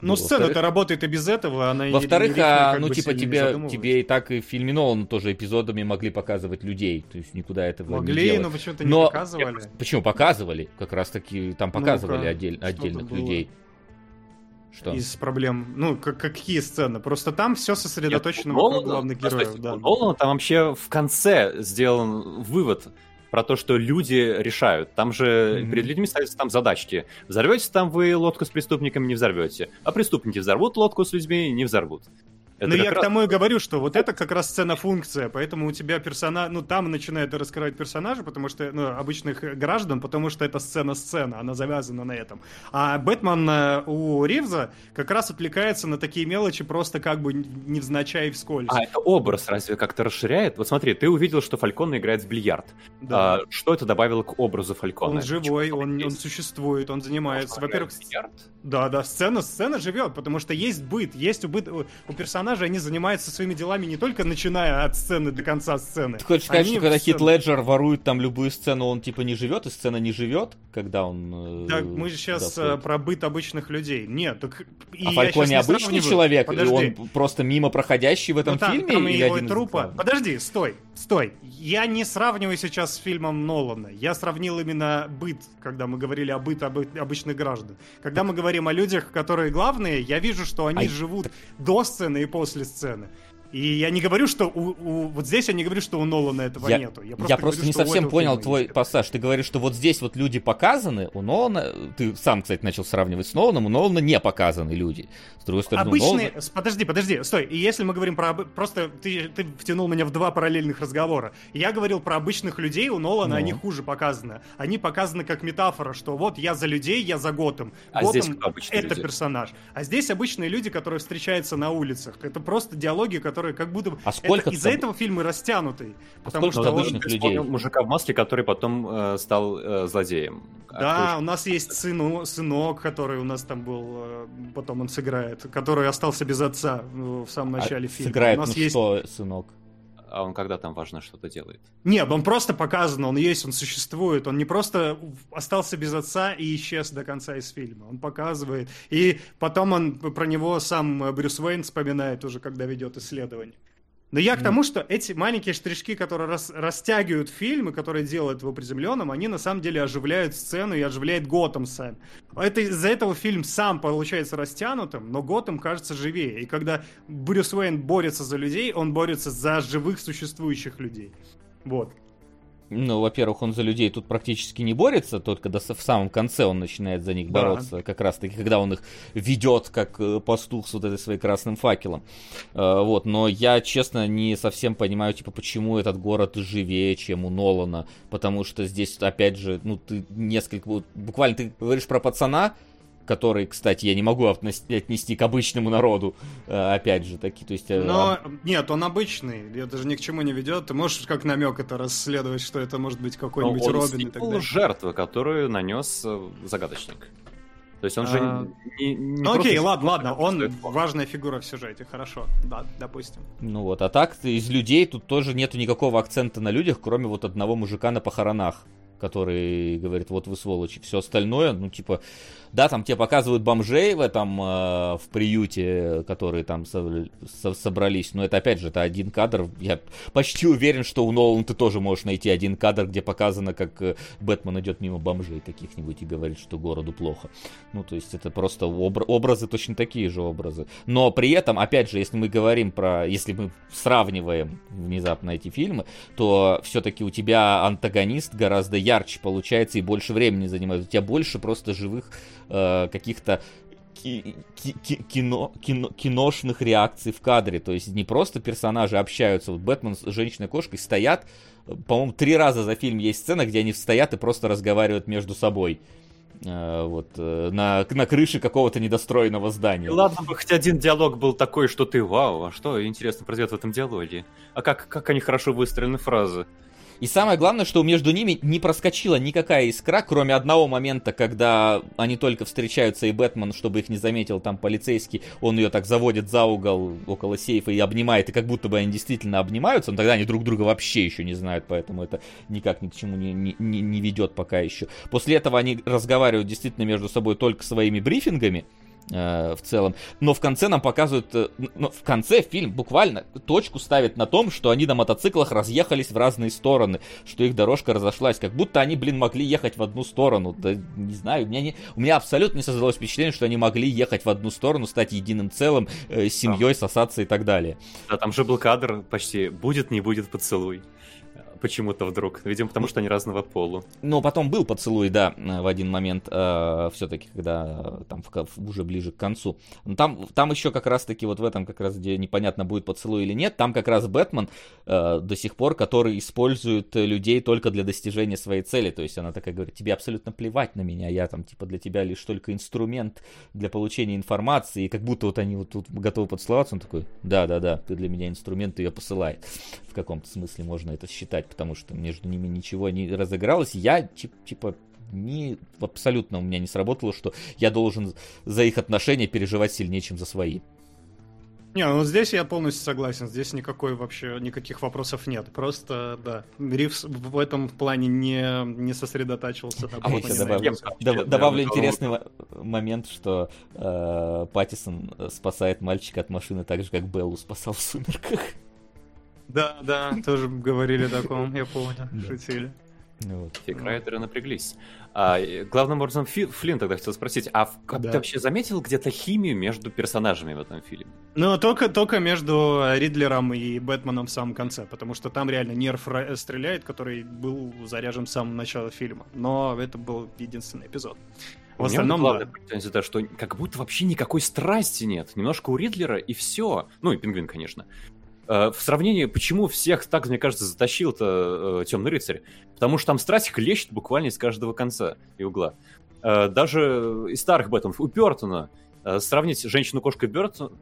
Speaker 2: Ну, сцена-то работает и без этого. Она
Speaker 1: Во-вторых, а, ну типа тебе, тебе и так и в фильме Нолан тоже эпизодами могли показывать людей. То есть никуда этого
Speaker 2: могли,
Speaker 1: не делать.
Speaker 2: но почему-то не но... показывали.
Speaker 1: Почему? Показывали, как раз таки там показывали ну отдель, отдельных людей.
Speaker 2: Что? Из проблем. Ну, как, какие сцены? Просто там все сосредоточено Нет, вокруг главных героев.
Speaker 4: Да. Нолана там вообще в конце сделан вывод
Speaker 5: про то, что люди решают. Там же mm-hmm. перед людьми ставятся там задачки. Взорвете там вы лодку с преступниками, не взорвете. А преступники взорвут лодку с людьми, не взорвут.
Speaker 2: Это ну, я раз... к тому и говорю, что вот это как раз сцена-функция, поэтому у тебя персонаж, ну, там начинает раскрывать персонажа, потому что, ну, обычных граждан, потому что это сцена-сцена, она завязана на этом. А Бэтмен э, у Ривза как раз отвлекается на такие мелочи просто как бы невзначай вскользь.
Speaker 5: А это образ разве как-то расширяет? Вот смотри, ты увидел, что Фалькона играет в бильярд. Да. А, что это добавило к образу Фалькона?
Speaker 2: Он живой, он, он существует, он занимается. Во-первых, бильярд? Да, да, сцена, сцена живет, потому что есть быт, есть у, быт, у персонажа персонажи, они занимаются своими делами не только начиная от сцены до конца сцены.
Speaker 1: Ты хочешь сказать, что когда Хит Леджер ворует там любую сцену, он типа не живет, и сцена не живет, когда он...
Speaker 2: Так, э, мы же сейчас да, э, про быт обычных людей. Нет, так...
Speaker 1: И а Фалькон не обычный человек, Подожди. и он просто мимо проходящий в этом ну, там,
Speaker 2: фильме? Там или его трупа. Подожди, стой, стой. Я не сравниваю сейчас с фильмом Нолана. Я сравнил именно быт, когда мы говорили о быт обычных граждан. Когда мы говорим о людях, которые главные, я вижу, что они а... живут до сцены и после сцены. И я не говорю, что у, у, вот здесь я не говорю, что у Нолана этого
Speaker 1: я,
Speaker 2: нету.
Speaker 1: Я просто, я просто говорю, не совсем понял твой есть. пассаж. Ты говоришь, что вот здесь вот люди показаны, у Нолана, ты сам, кстати, начал сравнивать с Ноланом, у Нолана не показаны люди.
Speaker 2: С другой стороны, Обычные, Нолана... подожди, подожди, стой. И если мы говорим про, просто ты, ты втянул меня в два параллельных разговора. Я говорил про обычных людей, у Нолана ну. они хуже показаны. Они показаны как метафора, что вот я за людей, я за Готэм.
Speaker 5: А
Speaker 2: Готэм
Speaker 5: здесь
Speaker 2: это люди? персонаж. А здесь обычные люди, которые встречаются на улицах. Это просто диалоги, которые которые как будто бы...
Speaker 1: А сколько
Speaker 2: Из-за этого фильмы растянутый. А потому что
Speaker 5: обычных он... людей? Мужика в маске, который потом э, стал э, злодеем.
Speaker 2: Да, Откуда? у нас есть сыну, сынок, который у нас там был, э, потом он сыграет, который остался без отца э, в самом а начале а фильма.
Speaker 1: Сыграет,
Speaker 2: у нас
Speaker 1: ну есть... что, сынок?
Speaker 5: А он когда там важно что-то делает?
Speaker 2: Нет, он просто показан, он есть, он существует. Он не просто остался без отца и исчез до конца из фильма. Он показывает. И потом он про него сам Брюс Уэйн вспоминает уже, когда ведет исследование. Но я к тому, что эти маленькие штришки, которые рас, растягивают фильмы, которые делают его приземленным, они на самом деле оживляют сцену и оживляют Готэм сам. Это, из-за этого фильм сам получается растянутым, но Готэм кажется живее. И когда Брюс Уэйн борется за людей, он борется за живых существующих людей. Вот.
Speaker 1: Ну, во-первых, он за людей тут практически не борется, только когда в самом конце он начинает за них бороться, да. как раз-таки, когда он их ведет, как э, пастух с вот этой своим красным факелом. Э, вот, но я, честно, не совсем понимаю, типа, почему этот город живее, чем у Нолана, потому что здесь, опять же, ну, ты несколько, буквально ты говоришь про пацана, который, кстати, я не могу отнести к обычному народу, э, опять же, таки, то есть...
Speaker 2: Э, Но, нет, он обычный, это же ни к чему не ведет, ты можешь как намек это расследовать, что это может быть какой-нибудь Но Робин и так далее.
Speaker 5: жертва, которую нанес э, загадочник. То есть он же а...
Speaker 2: не, не Ну окей, ладно, ладно, он важная фигура в сюжете, хорошо, да, допустим.
Speaker 1: Ну вот, а так из людей тут тоже нету никакого акцента на людях, кроме вот одного мужика на похоронах который говорит, вот вы сволочи. Все остальное, ну, типа, да, там тебе показывают бомжей в этом, э, в приюте, которые там со- со- собрались, но это, опять же, это один кадр. Я почти уверен, что у Нолана ты тоже можешь найти один кадр, где показано, как э, Бэтмен идет мимо бомжей каких-нибудь и говорит, что городу плохо. Ну, то есть это просто обра- образы точно такие же образы. Но при этом, опять же, если мы говорим про, если мы сравниваем внезапно эти фильмы, то все-таки у тебя антагонист гораздо ярче получается и больше времени занимает. У тебя больше просто живых э, каких-то кино, кино, киношных реакций в кадре. То есть не просто персонажи общаются. Вот Бэтмен с женщиной-кошкой стоят. По-моему, три раза за фильм есть сцена, где они стоят и просто разговаривают между собой. Э, вот, э, на, на крыше какого-то недостроенного здания.
Speaker 5: Ладно бы хоть один диалог был такой, что ты вау, а что интересно произойдет в этом диалоге? А как, как они хорошо выстроены фразы?
Speaker 1: И самое главное, что между ними не проскочила никакая искра, кроме одного момента, когда они только встречаются, и Бэтмен, чтобы их не заметил там полицейский, он ее так заводит за угол около сейфа и обнимает, и как будто бы они действительно обнимаются, но тогда они друг друга вообще еще не знают, поэтому это никак ни к чему не, не, не ведет пока еще. После этого они разговаривают действительно между собой только своими брифингами, Э, в целом. Но в конце нам показывают, э, ну, в конце фильм буквально точку ставит на том, что они на мотоциклах разъехались в разные стороны, что их дорожка разошлась, как будто они, блин, могли ехать в одну сторону. Да, не знаю, у меня, не, у меня абсолютно не создалось впечатление, что они могли ехать в одну сторону, стать единым целым, э, семьей, да. сосаться и так далее.
Speaker 5: Да, там же был кадр почти «будет, не будет поцелуй».
Speaker 4: Почему-то вдруг. Видимо, потому что они разного пола.
Speaker 1: Но потом был поцелуй, да, в один момент, э, все-таки, когда там в, уже ближе к концу. Но там, там еще как раз-таки вот в этом, как раз где непонятно будет поцелуй или нет, там как раз Бэтмен э, до сих пор, который использует людей только для достижения своей цели. То есть она такая говорит, тебе абсолютно плевать на меня, я там типа для тебя лишь только инструмент для получения информации. И как будто вот они вот тут готовы поцеловаться, он такой, да-да-да, ты для меня инструмент, и ее посылает. В каком-то смысле можно это считать, потому что между ними ничего не разыгралось. Я типа не абсолютно у меня не сработало, что я должен за их отношения переживать сильнее, чем за свои.
Speaker 2: Не, ну здесь я полностью согласен. Здесь никакой вообще никаких вопросов нет. Просто, да, Ривз в этом плане не, не сосредотачивался.
Speaker 1: А вот я добавлю, доб, добавлю интересный момент, что э, Паттисон спасает мальчика от машины так же, как Беллу спасал в «Сумерках».
Speaker 2: Да, да, тоже говорили о таком, я помню, шутили.
Speaker 4: Вот. Фикрайтеры напряглись. А, главным образом, Фи, Флинн тогда хотел спросить, а да. ты вообще заметил где-то химию между персонажами в этом фильме?
Speaker 2: Ну, только, только между Ридлером и Бэтменом в самом конце, потому что там реально нерв стреляет, который был заряжен с самого начала фильма. Но это был единственный эпизод.
Speaker 4: В остальном, главная да. претензия, что как будто вообще никакой страсти нет. Немножко у Ридлера и все. Ну и Пингвин, конечно. Э, в сравнении, почему всех так, мне кажется, затащил-то э, Темный рыцарь? Потому что там страсть хлещет буквально из каждого конца и угла. Э, даже из старых Бэтменов, у Бертона, э, сравнить женщину-кошку Бертона...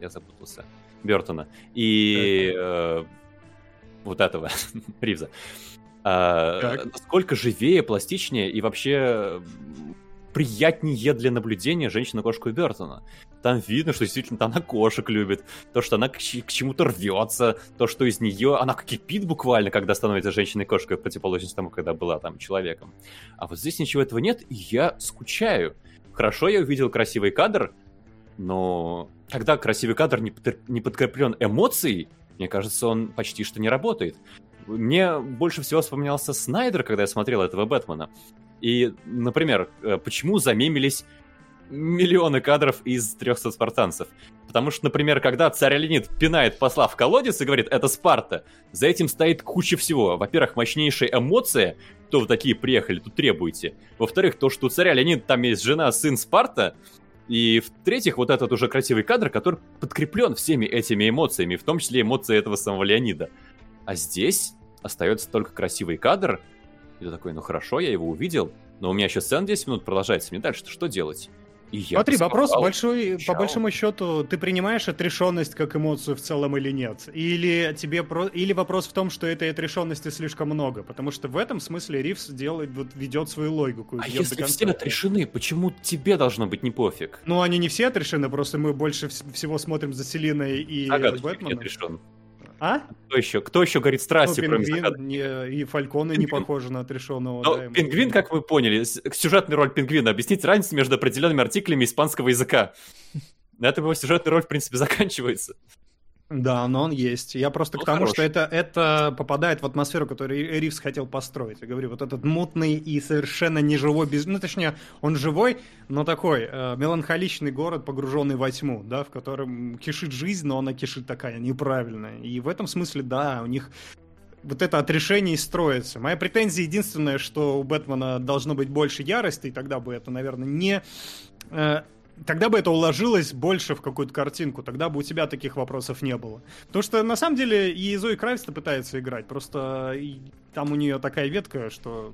Speaker 4: Я запутался. Бертона. И э, вот этого, *laughs* Ривза. Э, насколько живее, пластичнее и вообще приятнее для наблюдения женщина-кошку Бертона. Там видно, что действительно она кошек любит, то, что она к, к чему-то рвется, то, что из нее она кипит буквально, когда становится женщиной-кошкой, по противоположности тому, когда была там человеком. А вот здесь ничего этого нет, и я скучаю. Хорошо, я увидел красивый кадр, но когда красивый кадр не, не подкреплен эмоцией, мне кажется, он почти что не работает. Мне больше всего вспоминался Снайдер, когда я смотрел этого Бэтмена. И, например, э, почему замемились миллионы кадров из 300 спартанцев. Потому что, например, когда царь Леонид пинает посла в колодец и говорит «это Спарта», за этим стоит куча всего. Во-первых, мощнейшая эмоция, кто вы такие приехали, тут требуете. Во-вторых, то, что у царя Леонид там есть жена, сын Спарта. И в-третьих, вот этот уже красивый кадр, который подкреплен всеми этими эмоциями, в том числе эмоции этого самого Леонида. А здесь остается только красивый кадр, и ты такой, ну хорошо, я его увидел, но у меня еще сцена 10 минут продолжается, мне дальше что делать?
Speaker 2: И я Смотри, вопрос большой, Чао. по большому счету, ты принимаешь отрешенность как эмоцию в целом или нет? Или тебе про... или вопрос в том, что этой отрешенности слишком много? Потому что в этом смысле Ривз делает, вот, ведет свою логику.
Speaker 4: А если все отрешены, почему тебе должно быть не пофиг?
Speaker 2: Ну, они не все отрешены, просто мы больше всего смотрим за Селиной и
Speaker 4: ага, Бэтменом. отрешен.
Speaker 2: А?
Speaker 4: Кто еще? Кто еще говорит страсти,
Speaker 2: ну, пингвин, не, и Фальконы пингвин. не похожи на отрешенного.
Speaker 4: Но да, пингвин, как вы поняли, сюжетная роль пингвина. Объяснить разницу между определенными артиклями испанского языка. На этом его сюжетная роль, в принципе, заканчивается.
Speaker 2: Да, но он есть. Я просто ну, к тому, хороший. что это, это попадает в атмосферу, которую Ривз хотел построить. Я говорю, вот этот мутный и совершенно неживой, без... ну точнее, он живой, но такой э, меланхоличный город, погруженный во тьму, да, в котором кишит жизнь, но она кишит такая неправильная. И в этом смысле, да, у них вот это отрешение и строится. Моя претензия единственная, что у Бэтмена должно быть больше ярости, и тогда бы это, наверное, не... Э, тогда бы это уложилось больше в какую-то картинку, тогда бы у тебя таких вопросов не было. Потому что на самом деле и Зои Кравиц-то пытается играть, просто там у нее такая ветка, что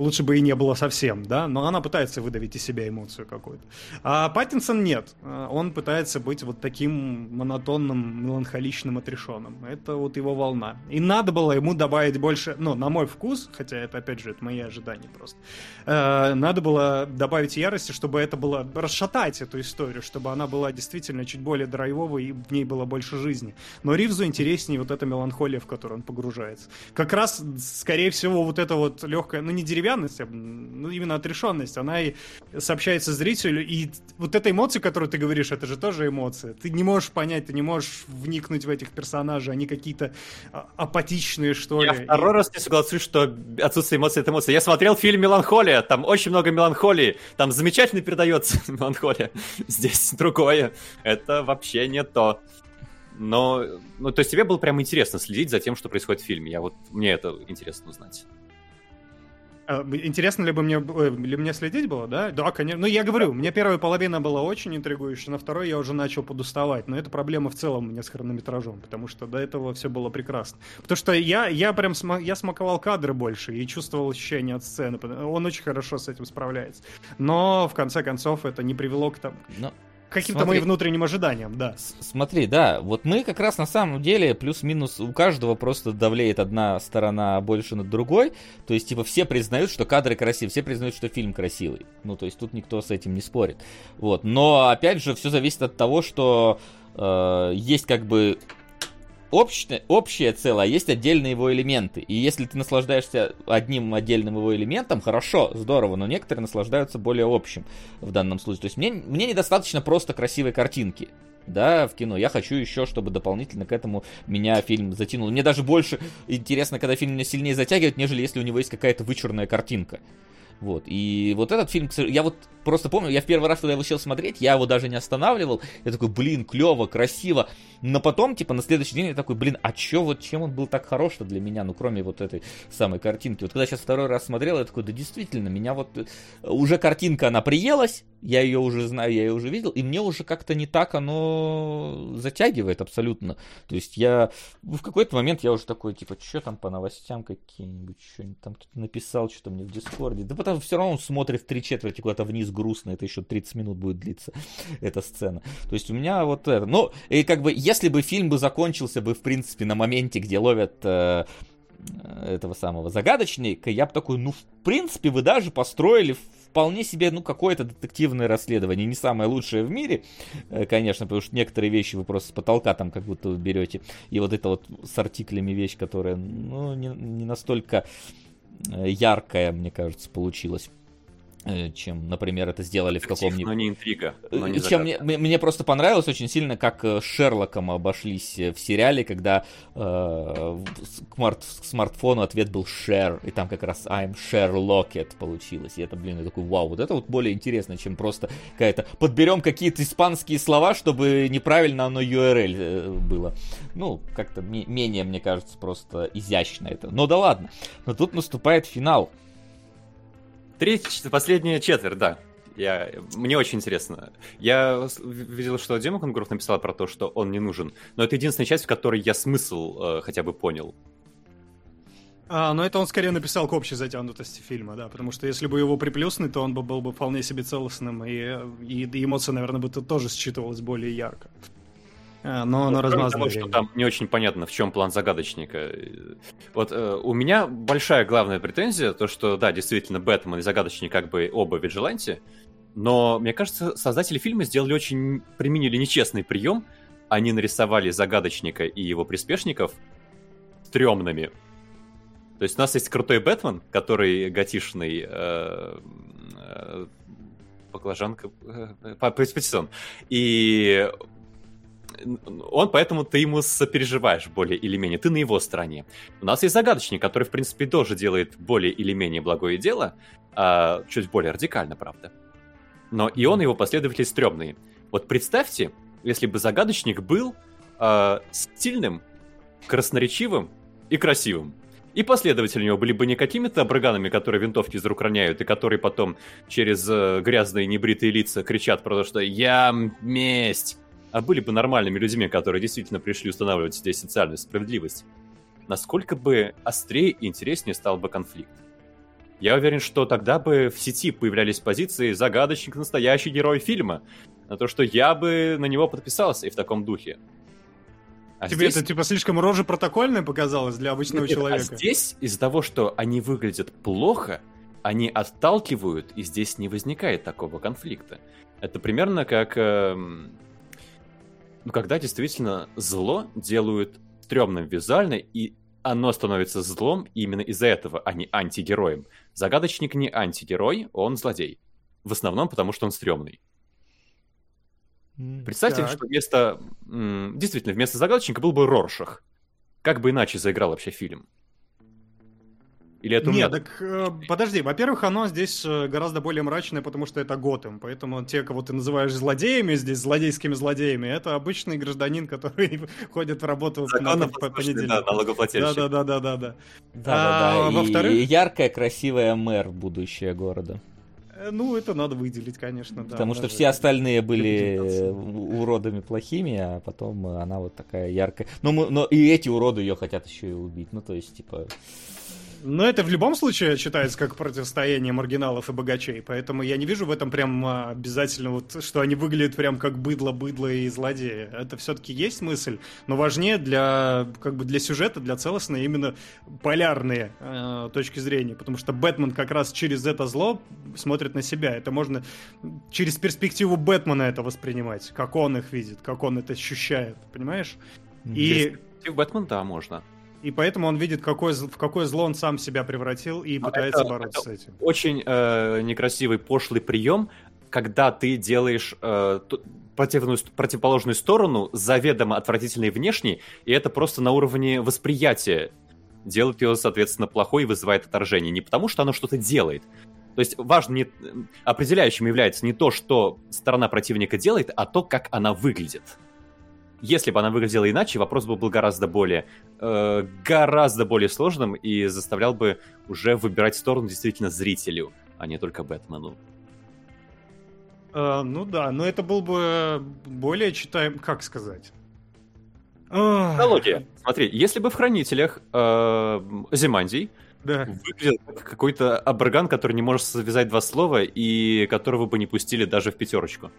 Speaker 2: лучше бы и не было совсем, да, но она пытается выдавить из себя эмоцию какую-то. А Паттинсон нет, он пытается быть вот таким монотонным, меланхоличным, отрешенным. Это вот его волна. И надо было ему добавить больше, ну, на мой вкус, хотя это, опять же, это мои ожидания просто, э, надо было добавить ярости, чтобы это было, расшатать эту историю, чтобы она была действительно чуть более драйвовой и в ней было больше жизни. Но Ривзу интереснее вот эта меланхолия, в которую он погружается. Как раз, скорее всего, вот эта вот легкая, ну, не деревянная, деревянность, ну, именно отрешенность, она и сообщается зрителю. И вот эта эмоция, которую ты говоришь, это же тоже эмоция. Ты не можешь понять, ты не можешь вникнуть в этих персонажей, они какие-то а, апатичные, что
Speaker 4: Я
Speaker 2: ли.
Speaker 4: Я второй и... раз не соглашусь, что отсутствие эмоций — это эмоция. Я смотрел фильм «Меланхолия», там очень много меланхолии, там замечательно передается *laughs* меланхолия. Здесь другое. Это вообще не то. Но, ну, то есть тебе было прям интересно следить за тем, что происходит в фильме. Я вот, мне это интересно узнать.
Speaker 2: А, интересно ли бы мне, ли мне следить было, да? Да, конечно. Ну, я говорю, мне первая половина была очень интригующая, на второй я уже начал подуставать. Но это проблема в целом у меня с хронометражом, потому что до этого все было прекрасно. Потому что я, я прям см, я смаковал кадры больше и чувствовал ощущение от сцены. Он очень хорошо с этим справляется. Но, в конце концов, это не привело к тому... Но каким-то моим внутренним ожиданиям, да.
Speaker 1: Смотри, да, вот мы как раз на самом деле плюс-минус у каждого просто давлеет одна сторона больше над другой. То есть, типа, все признают, что кадры красивые, все признают, что фильм красивый. Ну, то есть, тут никто с этим не спорит. Вот. Но, опять же, все зависит от того, что э, есть как бы общее, общее целое, а есть отдельные его элементы. И если ты наслаждаешься одним отдельным его элементом, хорошо, здорово, но некоторые наслаждаются более общим в данном случае. То есть мне, мне недостаточно просто красивой картинки да, в кино. Я хочу еще, чтобы дополнительно к этому меня фильм затянул. Мне даже больше интересно, когда фильм меня сильнее затягивает, нежели если у него есть какая-то вычурная картинка. Вот. И вот этот фильм, я вот просто помню, я в первый раз, когда его сел смотреть, я его даже не останавливал. Я такой, блин, клево, красиво. Но потом, типа, на следующий день я такой, блин, а чё, вот чем он был так хорош-то для меня, ну, кроме вот этой самой картинки. Вот когда сейчас второй раз смотрел, я такой, да действительно, меня вот уже картинка, она приелась, я ее уже знаю, я ее уже видел, и мне уже как-то не так оно затягивает абсолютно. То есть я в какой-то момент я уже такой, типа, что там по новостям какие-нибудь, что-нибудь там кто-то написал, что-то мне в Дискорде. Да потом все равно он смотрит три четверти куда-то вниз грустно, это еще 30 минут будет длиться, *laughs* эта сцена. То есть у меня вот это, ну, и как бы, если бы фильм бы закончился бы, в принципе, на моменте, где ловят э, этого самого загадочника, я бы такой, ну, в принципе, вы даже построили вполне себе, ну, какое-то детективное расследование. Не самое лучшее в мире, э, конечно, потому что некоторые вещи вы просто с потолка там как будто берете. И вот это вот с артиклями вещь, которая, ну, не, не настолько э, яркая, мне кажется, получилась. Э, чем, например, это сделали в каком-нибудь...
Speaker 4: Но не интрига. Но не
Speaker 1: чем мне, мне просто понравилось очень сильно, как э, с Шерлоком обошлись э, в сериале, когда э, к, смарт, смартфону ответ был share, и там как раз I'm Sherlocket получилось. И это, блин, я такой, вау, вот это вот более интересно, чем просто какая-то... Подберем какие-то испанские слова, чтобы неправильно оно URL было. Ну, как-то менее, мне кажется, просто изящно это. Но да ладно. Но тут наступает финал.
Speaker 4: Третья, последняя четверть, да. Я, мне очень интересно. Я видел, что Дима Конгуров написал про то, что он не нужен. Но это единственная часть, в которой я смысл э, хотя бы понял.
Speaker 2: А, но это он скорее написал к общей затянутости фильма, да, потому что если бы его приплюснуть, то он бы был бы вполне себе целостным, и, и, и эмоция, наверное, бы тоже считывалась более ярко.
Speaker 4: А, но оно размазано. Потому что там не очень понятно, в чем план загадочника. Вот э, у меня большая главная претензия, то что, да, действительно, Бэтмен и загадочник как бы оба виджиланти, но, мне кажется, создатели фильма сделали очень, применили нечестный прием. Они нарисовали загадочника и его приспешников стрёмными. То есть у нас есть крутой Бэтмен, который готишный э, э, баклажанка, э, Патиссон. И он, поэтому ты ему сопереживаешь более или менее, ты на его стороне. У нас есть загадочник, который, в принципе, тоже делает более или менее благое дело, а, чуть более радикально, правда. Но и он, и его последователи стрёмные. Вот представьте, если бы загадочник был а, стильным, красноречивым и красивым. И последователи у него были бы не какими-то браганами, которые винтовки из рук роняют, и которые потом через э, грязные небритые лица кричат про то, что «Я месть!» А были бы нормальными людьми, которые действительно пришли устанавливать здесь социальную справедливость, насколько бы острее и интереснее стал бы конфликт. Я уверен, что тогда бы в сети появлялись позиции «загадочник настоящий герой фильма», на то, что я бы на него подписался и в таком духе.
Speaker 2: А Тебе здесь... это типа слишком рожа протокольная показалось для обычного Нет, а человека?
Speaker 4: А здесь из-за того, что они выглядят плохо, они отталкивают, и здесь не возникает такого конфликта. Это примерно как э, ну, когда действительно зло делают стрёмным визуально, и оно становится злом именно из-за этого, а не антигероем. Загадочник не антигерой, он злодей. В основном потому, что он стрёмный. Представьте, так. что вместо... Действительно, вместо загадочника был бы Роршах. Как бы иначе заиграл вообще фильм?
Speaker 2: Или это Нет, так э, подожди, во-первых, оно здесь э, гораздо более мрачное, потому что это Готэм, поэтому те, кого ты называешь злодеями здесь, злодейскими злодеями, это обычный гражданин, *laughs* который ходит в работу
Speaker 4: Законно по понедельник. Да, налогоплательщик.
Speaker 2: Да, да, да, да, да.
Speaker 1: Да, да, а, Во-вторых... Яркая, красивая мэр будущее города.
Speaker 2: Э, ну, это надо выделить, конечно,
Speaker 1: да. Потому что все остальные были уродами плохими, а потом она вот такая яркая. Но, мы, но и эти уроды ее хотят еще и убить. Ну, то есть, типа...
Speaker 2: Но это в любом случае считается как противостояние маргиналов и богачей, поэтому я не вижу в этом прям а, обязательно, вот, что они выглядят прям как быдло-быдло и злодеи. Это все-таки есть мысль, но важнее для, как бы для сюжета, для целостной именно полярные э, точки зрения, потому что Бэтмен как раз через это зло смотрит на себя. Это можно через перспективу Бэтмена это воспринимать, как он их видит, как он это ощущает, понимаешь?
Speaker 4: И... Бэтмен, да, можно.
Speaker 2: И поэтому он видит, какой, в какое зло он сам себя превратил и пытается это, бороться это с этим.
Speaker 4: Очень э, некрасивый, пошлый прием, когда ты делаешь э, противную, противоположную сторону заведомо отвратительной внешней, и это просто на уровне восприятия делает ее, соответственно, плохой и вызывает отторжение. Не потому, что оно что-то делает. То есть важно не, определяющим является не то, что сторона противника делает, а то, как она выглядит. Если бы она выглядела иначе, вопрос был бы гораздо более, э, гораздо более сложным и заставлял бы уже выбирать сторону действительно зрителю, а не только Бэтмену.
Speaker 2: Uh, ну да, но это был бы более читаем, как сказать.
Speaker 4: Аналогия. Смотри, если бы в хранителях э, Зимандий
Speaker 2: да.
Speaker 4: выглядел как какой-то абраган, который не может связать два слова и которого бы не пустили даже в пятерочку.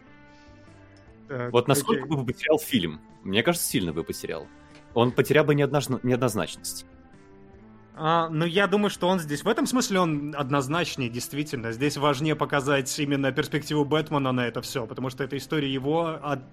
Speaker 4: Так, вот насколько окей. бы потерял фильм? Мне кажется, сильно бы потерял. Он потерял бы неоднозна... неоднозначность.
Speaker 2: А, ну, я думаю, что он здесь... В этом смысле он однозначнее, действительно. Здесь важнее показать именно перспективу Бэтмена на это все, потому что это история его от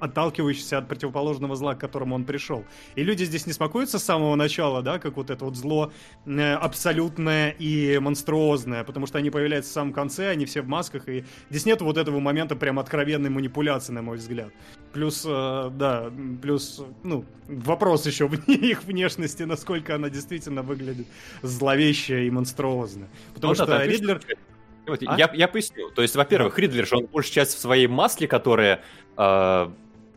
Speaker 2: отталкивающийся от противоположного зла, к которому он пришел. И люди здесь не смакуются с самого начала, да, как вот это вот зло э, абсолютное и монструозное, потому что они появляются в самом конце, они все в масках, и здесь нет вот этого момента прям откровенной манипуляции, на мой взгляд. Плюс, э, да, плюс, ну, вопрос еще *laughs* в их внешности, насколько она действительно выглядит зловеще и монструозно. Потому ну, что Ридлер...
Speaker 4: А? Я, я поясню. То есть, во-первых. Ридлер же он большую часть в своей масле, которая э,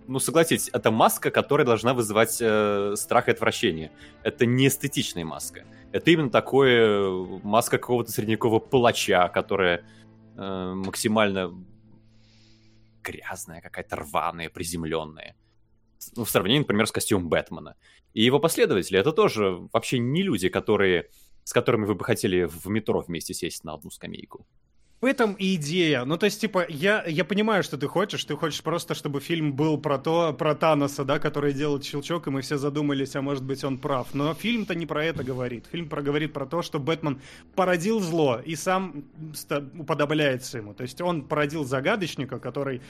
Speaker 4: ну, согласитесь, это маска, которая должна вызывать э, страх и отвращение. Это не эстетичная маска. Это именно такое маска какого-то средневекового палача, которая э, максимально грязная, какая-то рваная, приземленная. Ну, в сравнении, например, с костюмом Бэтмена. И его последователи это тоже вообще не люди, которые, с которыми вы бы хотели в метро вместе сесть на одну скамейку.
Speaker 2: В этом и идея. Ну, то есть, типа, я, я понимаю, что ты хочешь. Ты хочешь просто, чтобы фильм был про то, про Таноса, да, который делает щелчок, и мы все задумались, а может быть он прав. Но фильм-то не про это говорит. Фильм про, говорит про то, что Бэтмен породил зло и сам уподобляется ему. То есть он породил загадочника, который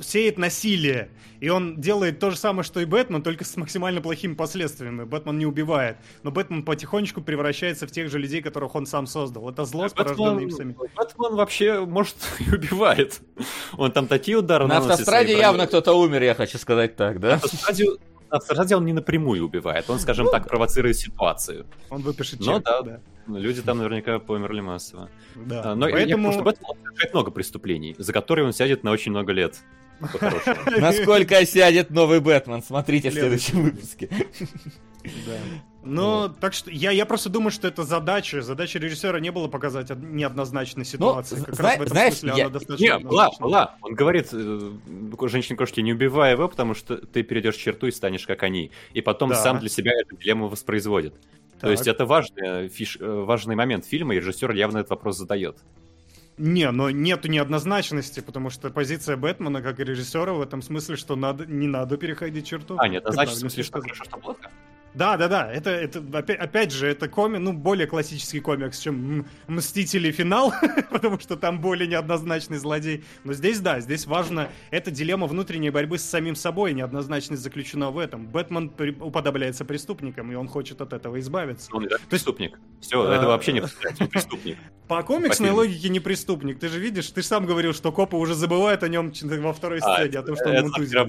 Speaker 2: сеет насилие. И он делает то же самое, что и Бэтмен, только с максимально плохими последствиями. Бэтмен не убивает. Но Бэтмен потихонечку превращается в тех же людей, которых он сам создал. Это зло, порожденное им самим.
Speaker 4: Бэтмен вообще, может, *laughs* и убивает. Он там такие удары
Speaker 1: На автостраде явно кто-то умер, я хочу сказать так, да?
Speaker 4: На автостраде он не напрямую убивает. Он, скажем ну, так, провоцирует ситуацию.
Speaker 2: Он выпишет
Speaker 4: чек, Но, да, да. Люди там наверняка померли массово. Да. А, но Поэтому... я, потому что совершает много преступлений, за которые он сядет на очень много лет. *laughs*
Speaker 1: Насколько сядет новый Бэтмен? Смотрите в следующем выпуске. *laughs*
Speaker 2: Да. Ну, вот. так что я, я просто думаю, что это задача. Задача режиссера не было показать неоднозначной ситуации. Ну, как
Speaker 1: зна- раз в этом знаешь, смысле я... она
Speaker 4: достаточно Не, была, была. Он говорит, э, женщин-кошки, не убивай его, потому что ты перейдешь черту и станешь как они. И потом да. сам для себя эту дилемму воспроизводит. Так. То есть это важный, фиш, э, важный момент фильма, и режиссер явно этот вопрос задает.
Speaker 2: Не, но нету неоднозначности, потому что позиция Бэтмена как режиссера в этом смысле, что надо, не надо переходить черту.
Speaker 4: А, значит в смысле, что хорошо, что плохо?
Speaker 2: Да, да, да. Это, это опять, опять же, это комик, ну, более классический комикс, чем Мстители финал, *laughs* потому что там более неоднозначный злодей. Но здесь, да, здесь важно, это дилемма внутренней борьбы с самим собой, неоднозначность заключена в этом. Бэтмен при, уподобляется преступникам, и он хочет от этого избавиться.
Speaker 4: Он да, преступник. Все, а... это вообще не преступник.
Speaker 2: По комиксной логике не преступник. Ты же видишь, ты же сам говорил, что копы уже забывают о нем во второй а, сцене, о том, что он мутузит.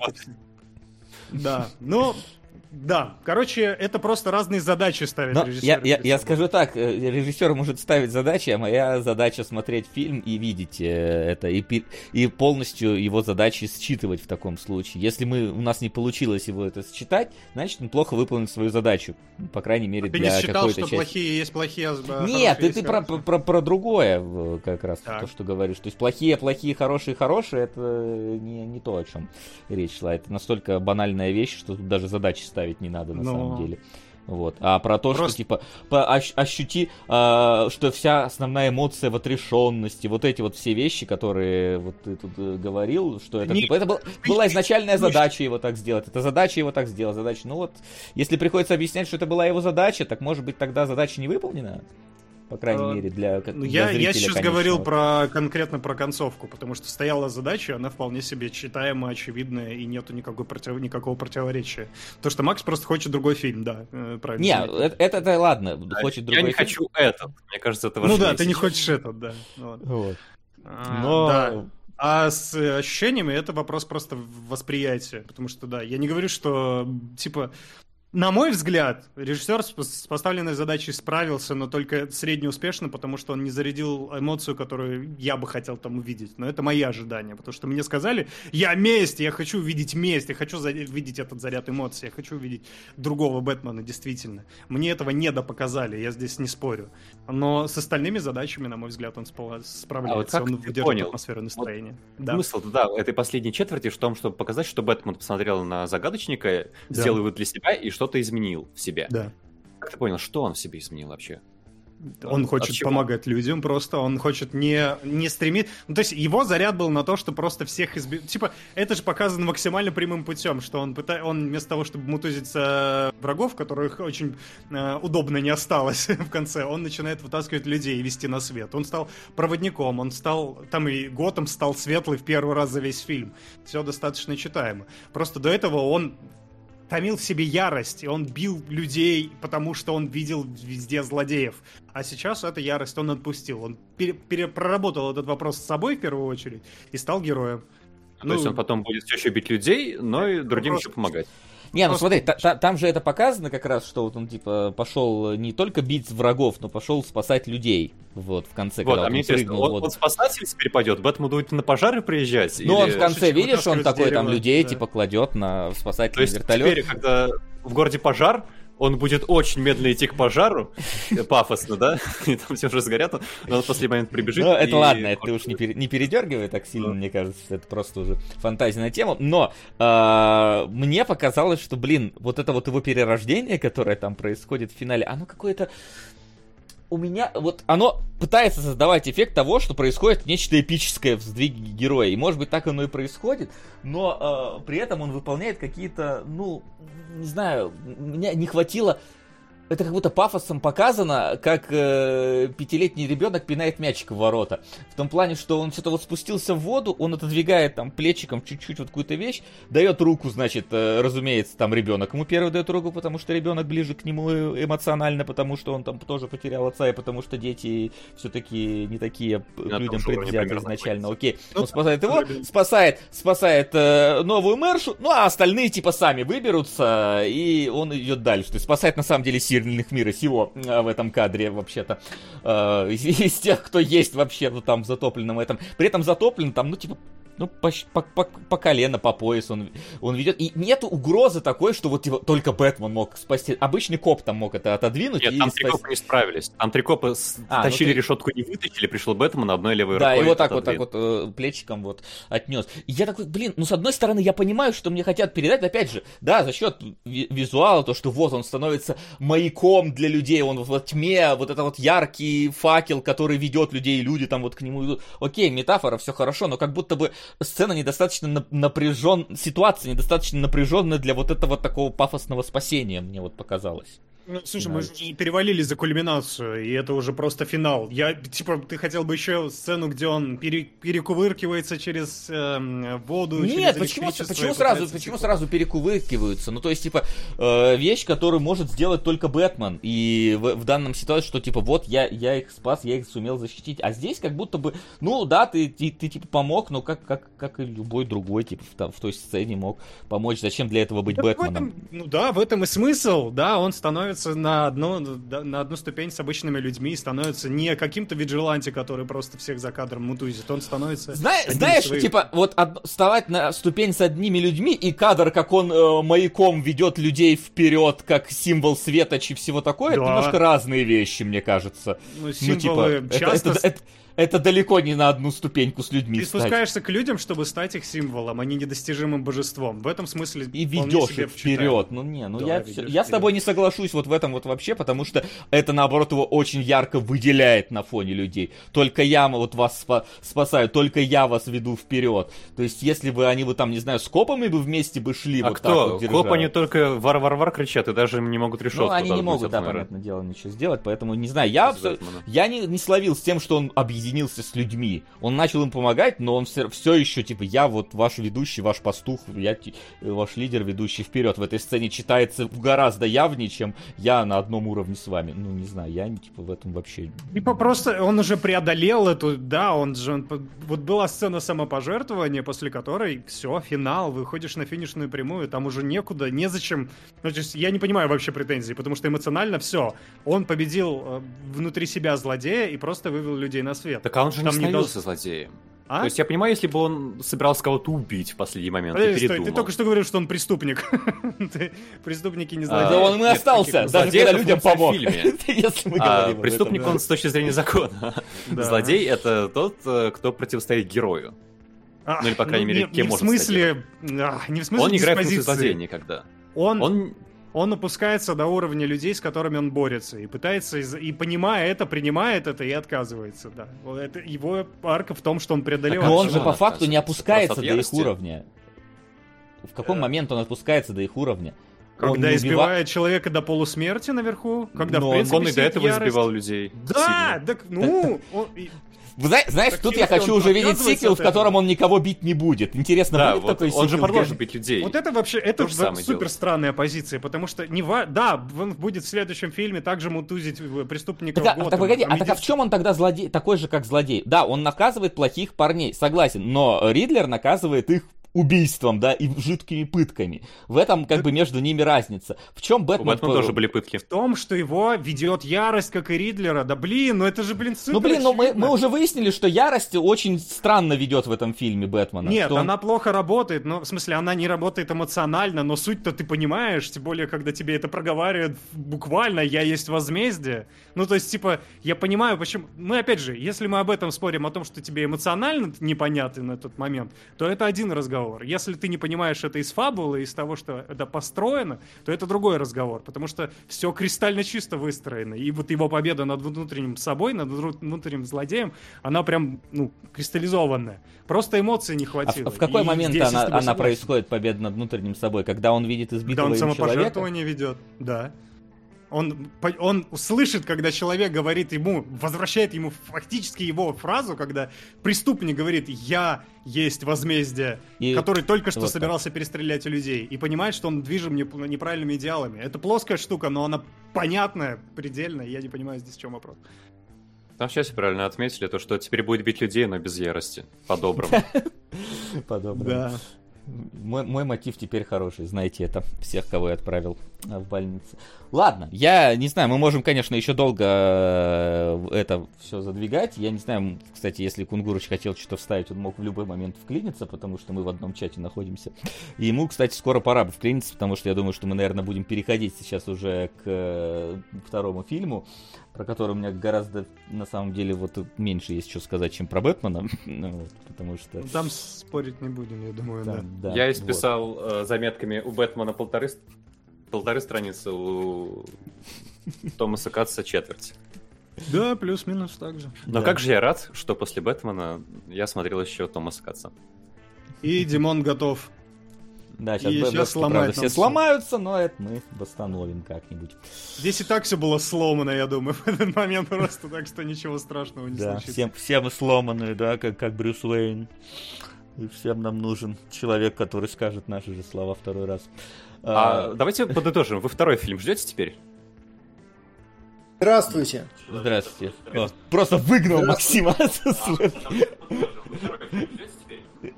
Speaker 2: Да, но да, короче, это просто разные задачи ставят
Speaker 1: Но режиссер. Я, я, я скажу так, э, режиссер может ставить задачи, а моя задача смотреть фильм и видеть э, это, и, и полностью его задачи считывать в таком случае. Если мы, у нас не получилось его это считать, значит он плохо выполнил свою задачу, по крайней мере,
Speaker 2: а
Speaker 1: для
Speaker 2: ты не считал, что части. плохие есть плохие,
Speaker 1: а Нет, ты, ты про, про, про другое как раз, так. то, что говоришь. То есть плохие, плохие, хорошие, хорошие, это не, не то, о чем речь шла. Это настолько банальная вещь, что тут даже задачи ставить не надо на Но... самом деле. Вот. А про то, Просто... что типа по, ощ, ощути, э, что вся основная эмоция в отрешенности, вот эти вот все вещи, которые вот ты тут э, говорил, что это, не... типа, это был, была изначальная задача его так сделать. Это задача его так сделать. Задача. Ну вот, если приходится объяснять, что это была его задача, так может быть тогда задача не выполнена? По крайней а, мере, для,
Speaker 2: для я, зрителя, Я сейчас говорил про, конкретно про концовку, потому что стояла задача, она вполне себе читаемая, очевидная, и нету никакой против, никакого противоречия. То, что Макс просто хочет другой фильм, да,
Speaker 1: э, правильно. Не, это, это, это ладно, да, хочет другой.
Speaker 5: Я не
Speaker 1: фильм.
Speaker 5: хочу этот, мне кажется, это
Speaker 2: важнее. Ну да, ты не хочешь этот, да. Вот. вот. А, Но... Да. А с ощущениями это вопрос просто восприятия. Потому что, да, я не говорю, что, типа, на мой взгляд, режиссер с поставленной задачей справился, но только средне успешно, потому что он не зарядил эмоцию, которую я бы хотел там увидеть. Но это мои ожидания, потому что мне сказали, я месть, я хочу увидеть месть, я хочу видеть этот заряд эмоций, я хочу увидеть другого Бэтмена, действительно. Мне этого не допоказали, я здесь не спорю. Но с остальными задачами, на мой взгляд, он справляется. А вот
Speaker 5: как
Speaker 2: он
Speaker 5: выдерживает понял? атмосферу настроения. Вот да. Смысл, да, этой последней четверти в том, чтобы показать, что Бэтмен посмотрел на загадочника, да. сделал его для себя, и что что-то изменил в себе.
Speaker 2: Да.
Speaker 5: Как ты понял, что он в себе изменил вообще?
Speaker 2: Он хочет помогать людям просто, он хочет не, не стремить... Ну, то есть его заряд был на то, что просто всех избить... Типа, это же показано максимально прямым путем, что он, пыта... он вместо того, чтобы мутузиться врагов, которых очень э, удобно не осталось *laughs* в конце, он начинает вытаскивать людей и вести на свет. Он стал проводником, он стал... Там и Готэм стал светлый в первый раз за весь фильм. Все достаточно читаемо. Просто до этого он томил в себе ярость, и он бил людей, потому что он видел везде злодеев. А сейчас эту ярость он отпустил. Он пере- пере- проработал этот вопрос с собой в первую очередь и стал героем.
Speaker 5: То ну, есть он потом будет все еще бить людей, но и другим еще помогать.
Speaker 1: Не, ну смотри, та, та, там же это показано как раз, что вот он типа пошел не только бить врагов, но пошел спасать людей. Вот, в конце,
Speaker 5: вот, когда а он прыгнул. Он, вот. он спасатель теперь пойдет, Бэтмен будет на пожары приезжать?
Speaker 1: Ну, он в конце, видишь, он такой там людей, да. типа, кладет на спасательный То есть вертолет.
Speaker 5: теперь, когда в городе пожар, он будет очень медленно идти к пожару, пафосно, да, *laughs* и там все уже сгорят, но он в последний момент прибежит.
Speaker 1: Ну, это ладно, это ты уж не, пере, не передергивай так сильно, мне кажется, это просто уже фантазия на тему, но э, мне показалось, что, блин, вот это вот его перерождение, которое там происходит в финале, оно какое-то у меня вот оно пытается создавать эффект того, что происходит нечто эпическое в сдвиге героя. И может быть так оно и происходит, но э, при этом он выполняет какие-то, ну, не знаю, меня не хватило это как будто пафосом показано, как э, пятилетний ребенок пинает мячик в ворота. В том плане, что он что-то вот спустился в воду, он отодвигает там плечиком чуть-чуть вот какую-то вещь, дает руку, значит, э, разумеется, там ребенок ему первый дает руку, потому что ребенок ближе к нему эмоционально, потому что он там тоже потерял отца, и потому что дети все-таки не такие к людям предвзяты изначально. Окей, ну, он спасает его, спасает, спасает э, новую мэршу, ну а остальные типа сами выберутся, и он идет дальше. То есть спасает на самом деле сильных мира сего э, в этом кадре, вообще-то. Э, из, *laughs* из тех, кто есть вообще, ну, там, в затопленном этом. При этом затоплен там, ну, типа, ну, по, по, по, по колено, по пояс он, он ведет. И нет угрозы такой, что вот его только Бэтмен мог спасти. Обычный коп там мог это отодвинуть.
Speaker 5: Нет, там три копа не справились. Там три копа а, ну тащили ну, ты... решетку, не вытащили, пришел Бэтмен одной левой
Speaker 1: да, рукой. Да, и вот так вот, так вот э, плечиком вот отнес. И я такой, блин, ну с одной стороны я понимаю, что мне хотят передать, опять же, да, за счет визуала, то, что вот он становится маяком для людей, он в тьме, вот это вот яркий факел, который ведет людей, и люди там вот к нему идут. Окей, метафора, все хорошо, но как будто бы сцена недостаточно напряжен, ситуация недостаточно напряженная для вот этого такого пафосного спасения, мне вот показалось.
Speaker 2: Ну, слушай, да. мы же перевалили за кульминацию, и это уже просто финал. Я, типа, ты хотел бы еще сцену, где он пере, перекувыркивается через э, воду,
Speaker 1: Нет, через почему, почему сразу, почему сразу перекувыркиваются? Ну, то есть, типа, э, вещь, которую может сделать только Бэтмен. И в, в данном ситуации, что, типа, вот я, я их спас, я их сумел защитить. А здесь как будто бы, ну, да, ты, ты, ты типа, помог, но как, как, как и любой другой, типа, в, в той сцене мог помочь. Зачем для этого быть да Бэтменом?
Speaker 2: Этом, ну да, в этом и смысл, да, он становится становится на одну, на одну ступень с обычными людьми и становится не каким-то виджиланти, который просто всех за кадром мутузит, он становится...
Speaker 1: Зна- знаешь, своих... типа, вот од- вставать на ступень с одними людьми и кадр, как он э, маяком ведет людей вперед, как символ светочи и всего такое, да. это немножко разные вещи, мне кажется.
Speaker 2: Ну, символы ну, типа, часто...
Speaker 1: Это, это, это, это далеко не на одну ступеньку с людьми
Speaker 2: Ты стать. спускаешься к людям, чтобы стать их символом, а не недостижимым божеством. В этом смысле
Speaker 1: И ведешь их вперед. Ну не, ну да, я, все, я с тобой не соглашусь вот в этом вот вообще, потому что это наоборот его очень ярко выделяет на фоне людей. Только я вот вас спа- спасаю, только я вас веду вперед. То есть если бы они вот там, не знаю, с копами бы вместе бы шли
Speaker 4: а
Speaker 1: вот
Speaker 4: кто? так вот. Коп они только вар-вар-вар кричат и даже не могут решетку. Ну
Speaker 1: они не могут, да, понятное дело, ничего сделать, поэтому не знаю. Я, я не, не словил с тем, что он объединил объединился с людьми. Он начал им помогать, но он все, все еще, типа, я вот ваш ведущий, ваш пастух, я ваш лидер, ведущий вперед. В этой сцене читается гораздо явнее, чем я на одном уровне с вами. Ну, не знаю, я, типа, в этом вообще...
Speaker 2: Типа, просто он уже преодолел эту, да, он же, он, вот была сцена самопожертвования, после которой все, финал, выходишь на финишную прямую, там уже некуда, незачем. Ну, то есть я не понимаю вообще претензий, потому что эмоционально все. Он победил э, внутри себя злодея и просто вывел людей на свет.
Speaker 4: Так а он же Там не становился не злодеем. А? То есть я понимаю, если бы он собирался кого-то убить в последний момент Подожди,
Speaker 2: и передумал. Стой, ты только что говорил, что он преступник. *laughs* Преступники не знают.
Speaker 1: Да он и остался, даже когда людям помог. *laughs*
Speaker 4: А преступник он с точки зрения закона. Злодей это тот, э, кто противостоит герою. Ну или, по крайней ну, мере, кем может
Speaker 2: В смысле... Не в смысле
Speaker 4: Он не играет в злодея никогда.
Speaker 2: Он он опускается до уровня людей, с которыми он борется, и пытается, и понимая это, принимает это и отказывается, да. Это его арка в том, что он преодолевает.
Speaker 1: Но он же по факту не опускается до их уровня. В каком момент он опускается до их уровня?
Speaker 2: Когда он избивает убива... человека до полусмерти наверху, когда
Speaker 4: Но в принципе он и до этого ярость. избивал людей.
Speaker 2: Да, сильно. так ну, он,
Speaker 1: знаешь, так тут я хочу уже видеть сиквел, в котором он никого бить не будет. Интересно,
Speaker 4: да,
Speaker 1: будет
Speaker 4: вот такой Он же продолжит бить людей.
Speaker 2: Вот это вообще, это супер делает. странная позиция, потому что не ва... да, он будет в следующем фильме также мутузить э, преступников.
Speaker 1: Так, а, так погоди, а, а так а в чем он тогда злодей, такой же, как злодей? Да, он наказывает плохих парней, согласен, но Ридлер наказывает их убийством, да, и жидкими пытками. В этом как бы между ними разница. В чем Бэтмен... У
Speaker 4: Бэтмена тоже были пытки.
Speaker 2: В том, что его ведет ярость, как и Ридлера. Да блин, ну это же, блин, супер
Speaker 1: Ну блин, ну мы, мы уже выяснили, что ярость очень странно ведет в этом фильме Бэтмена.
Speaker 2: Нет,
Speaker 1: он...
Speaker 2: она плохо работает, но в смысле она не работает эмоционально, но суть-то ты понимаешь, тем более, когда тебе это проговаривают буквально, я есть возмездие. Ну то есть, типа, я понимаю, почему... Мы, опять же, если мы об этом спорим, о том, что тебе эмоционально непонятно на тот момент, то это один разговор разговор. Если ты не понимаешь это из фабулы, из того, что это построено, то это другой разговор, потому что все кристально чисто выстроено. И вот его победа над внутренним собой, над внутренним злодеем, она прям, ну, кристаллизованная. Просто эмоций не хватило.
Speaker 1: А в, какой и момент она, она происходит, победа над внутренним собой? Когда он видит избитого
Speaker 2: Когда
Speaker 1: он
Speaker 2: самопожертвование ведет, да. Он, он слышит, когда человек говорит ему, возвращает ему фактически его фразу, когда преступник говорит «я есть возмездие», и... который только что вот собирался так. перестрелять людей, и понимает, что он движим неправильными идеалами. Это плоская штука, но она понятная, предельная, я не понимаю здесь в чем вопрос.
Speaker 4: Там сейчас правильно отметили, то, что теперь будет бить людей, но без ярости. По-доброму. *laughs*
Speaker 1: По-доброму. Да. Мой, мой мотив теперь хороший, знаете это, всех, кого я отправил э, в больницу. Ладно, я не знаю, мы можем, конечно, еще долго э, это все задвигать. Я не знаю, кстати, если Кунгурыч хотел что-то вставить, он мог в любой момент вклиниться, потому что мы в одном чате находимся. И ему, кстати, скоро пора бы вклиниться, потому что я думаю, что мы, наверное, будем переходить сейчас уже к э, второму фильму про который у меня гораздо, на самом деле, вот меньше есть что сказать, чем про Бэтмена, *laughs* ну, потому что...
Speaker 2: Ну, там спорить не будем, я думаю, да.
Speaker 4: да. да я исписал вот. э, заметками у Бэтмена полторы, полторы страницы, у Томаса Катса четверть.
Speaker 2: Да, плюс-минус так же.
Speaker 4: Но
Speaker 2: да.
Speaker 4: как же я рад, что после Бэтмена я смотрел еще Томаса Катса.
Speaker 2: И Димон готов
Speaker 1: Да, сейчас, и сейчас сломают все сломаются, но это мы восстановим как-нибудь.
Speaker 2: Здесь и так все было сломано, я думаю, *laughs* в этот момент просто, так что ничего страшного не да, случится.
Speaker 1: Всем, все мы сломаны, да, как, как Брюс Уэйн. И всем нам нужен человек, который скажет наши же слова второй раз.
Speaker 4: А, а... Давайте подытожим. Вы второй фильм ждете теперь?
Speaker 7: Здравствуйте.
Speaker 1: Здравствуйте. О, просто выгнал Максима.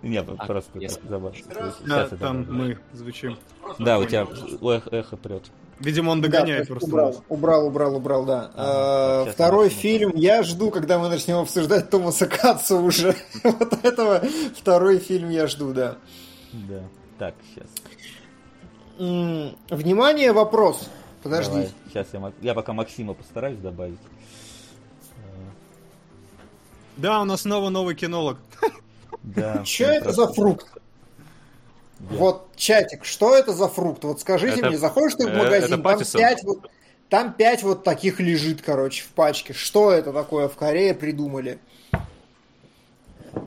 Speaker 1: Не, просто забавно.
Speaker 2: Да, там мы звучим.
Speaker 1: Да, у тебя эхо прет.
Speaker 2: Видимо, он догоняет
Speaker 7: просто. Убрал, убрал, убрал, убрал, да. А, второй фильм. Я жду, когда мы начнем обсуждать Томаса Катца уже. *laughs* вот этого. Второй фильм я жду, да.
Speaker 1: Да. Так, сейчас.
Speaker 7: Внимание, вопрос. Подожди. Давай,
Speaker 1: сейчас я, я пока Максима постараюсь добавить.
Speaker 2: Да, у нас снова новый кинолог. *laughs*
Speaker 7: Да. *laughs* Что это за фрукт? Вот, чатик, что это за фрукт? Вот скажите это, мне, заходишь ты в э, магазин, там пять, вот, там пять вот таких лежит, короче, в пачке. Что это такое в Корее придумали?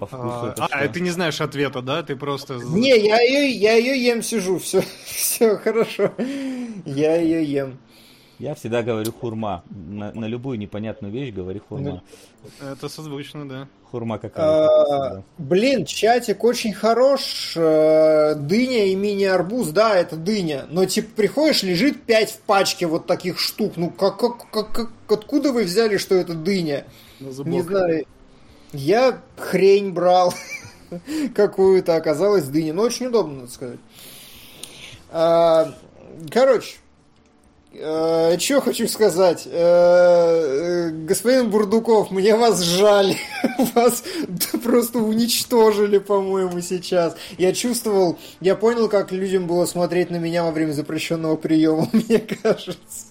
Speaker 2: По вкусу а, а ты не знаешь ответа, да? Ты просто...
Speaker 7: Не, я ее, я ее ем, сижу, все, *laughs* все хорошо. Я ее ем.
Speaker 1: Я всегда говорю хурма. На, на любую непонятную вещь говорю хурма.
Speaker 2: Ну, это созвучно, да.
Speaker 1: Хурма какая-то.
Speaker 7: А, блин, чатик очень хорош. Э, дыня и мини-арбуз, да, это дыня. Но типа приходишь, лежит 5 в пачке вот таких штук. Ну как, как, как, как откуда вы взяли, что это дыня? Не знаю. Я хрень брал *laughs* какую-то, оказалось дыня. Но очень удобно, надо сказать. А, короче, Э, что хочу сказать? Э, э, господин Бурдуков, мне вас жаль. *laughs* Вас просто уничтожили, по-моему, сейчас. Я чувствовал, я понял, как людям было смотреть на меня во время запрещенного приема, *laughs* мне кажется.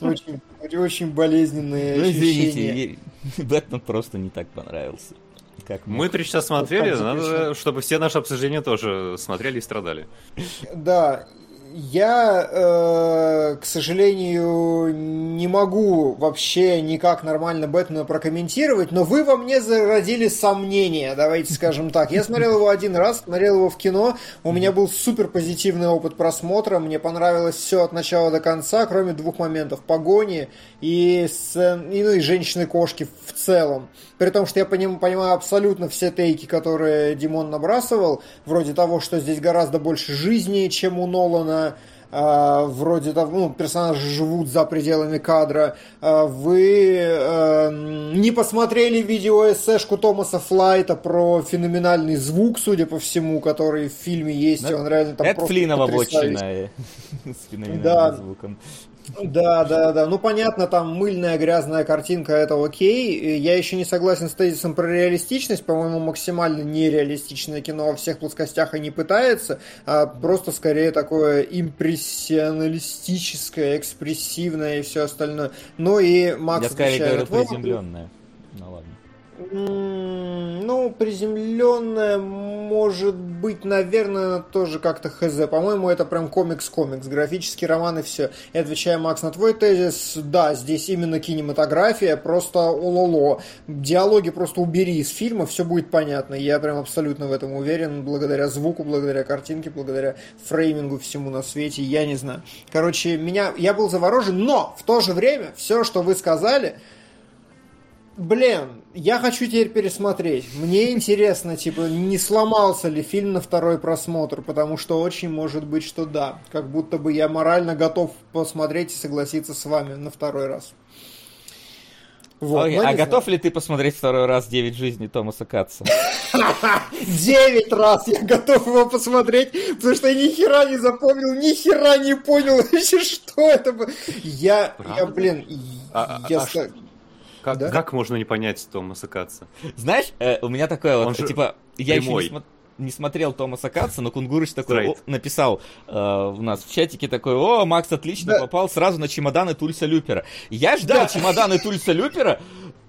Speaker 7: Очень, очень болезненные ну, извините,
Speaker 1: Бэтмен *laughs* просто не так понравился.
Speaker 4: Как мы три часа смотрели, надо, чтобы все наши обсуждения тоже смотрели и страдали.
Speaker 7: Да, я, э, к сожалению, не могу вообще никак нормально Бэтмена прокомментировать, но вы во мне зародили сомнения, давайте скажем так. Я смотрел его один раз, смотрел его в кино, у меня был супер позитивный опыт просмотра, мне понравилось все от начала до конца, кроме двух моментов погони и, с, и, ну, и женщины-кошки в целом. При том, что я поним, понимаю абсолютно все тейки, которые Димон набрасывал, вроде того, что здесь гораздо больше жизни, чем у Нолана, Uh, вроде того, ну, персонажи живут за пределами кадра. Uh, вы uh, не посмотрели видео-эссешку Томаса Флайта про феноменальный звук, судя по всему, который в фильме есть,
Speaker 1: да, он реально там Это Флинова вотчина *laughs* с феноменальным да. звуком.
Speaker 7: Да, да, да. Ну, понятно, там мыльная, грязная картинка, это окей. Я еще не согласен с тезисом про реалистичность. По-моему, максимально нереалистичное кино во всех плоскостях и не пытается, а просто скорее такое импрессионалистическое, экспрессивное и все остальное. Ну и Макс
Speaker 1: Я скорее говорю приземленное. Ну ладно.
Speaker 7: Ну, приземленная, может быть, наверное, тоже как-то хз. По-моему, это прям комикс-комикс, графический роман и все. И отвечая, Макс, на твой тезис, да, здесь именно кинематография, просто ололо. Диалоги просто убери из фильма, все будет понятно. Я прям абсолютно в этом уверен, благодаря звуку, благодаря картинке, благодаря фреймингу всему на свете, я не знаю. Короче, меня, я был заворожен, но в то же время все, что вы сказали, Блин, я хочу теперь пересмотреть. Мне интересно, типа, не сломался ли фильм на второй просмотр, потому что очень может быть, что да. Как будто бы я морально готов посмотреть и согласиться с вами на второй раз.
Speaker 1: Вот, Ой, а готов ли ты посмотреть второй раз «Девять жизней» Томаса Катца? *laughs*
Speaker 7: Девять раз я готов его посмотреть, потому что я ни хера не запомнил, ни хера не понял *laughs* вообще, что это было. Я, я блин, а, а я...
Speaker 4: Как, да? как можно не понять Томаса Катца?
Speaker 1: Знаешь, э, у меня такое Он вот, типа, я прямой. еще не, смо- не смотрел Томаса Катца, но Кунгурыч такой о, написал э, в нас в чатике такой, о, Макс отлично да. попал сразу на чемоданы Тульса Люпера. Я ждал да. чемоданы Тульса Люпера,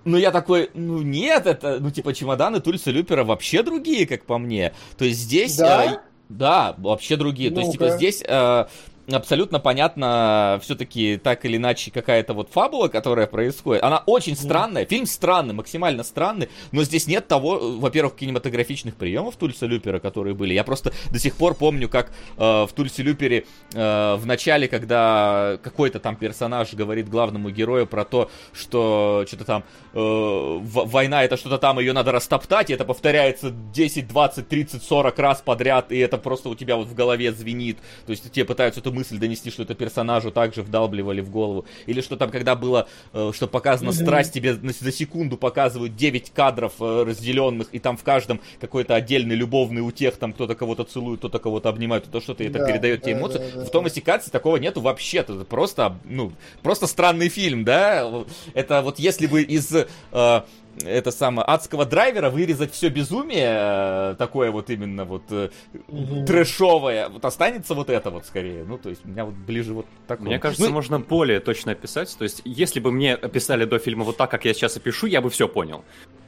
Speaker 1: но я такой, ну нет, это, ну типа чемоданы Тульса Люпера вообще другие, как по мне. То есть здесь... Да? Э, да, вообще другие. Ну-ка. То есть, типа, здесь э, абсолютно понятно все-таки так или иначе какая-то вот фабула, которая происходит. Она очень странная, фильм странный, максимально странный, но здесь нет того, во-первых, кинематографичных приемов Тульса Люпера, которые были. Я просто до сих пор помню, как э, в Тульсе Люпере э, в начале, когда какой-то там персонаж говорит главному герою про то, что что-то там э, война это что-то там, ее надо растоптать, и это повторяется 10, 20, 30, 40 раз подряд, и это просто у тебя вот в голове звенит. То есть тебе пытаются эту мысль донести, что это персонажу также вдалбливали в голову. Или что там, когда было, э, что показано mm-hmm. страсть, тебе за секунду показывают 9 кадров э, разделенных, и там в каждом какой-то отдельный любовный утех, там кто-то кого-то целует, кто-то кого-то обнимает, то что-то это да, передает да, тебе эмоции. Да, да, в Томасе Катсе такого нету вообще-то. Это просто, ну, просто странный фильм, да? Это вот если бы из э, это самое адского драйвера вырезать все безумие э, такое вот именно вот угу. трэшовое, вот останется вот это вот скорее. Ну, то есть, у меня вот ближе вот такое.
Speaker 4: Мне кажется, ну, можно более точно описать. То есть, если бы мне описали до фильма вот так, как я сейчас опишу, я бы все понял.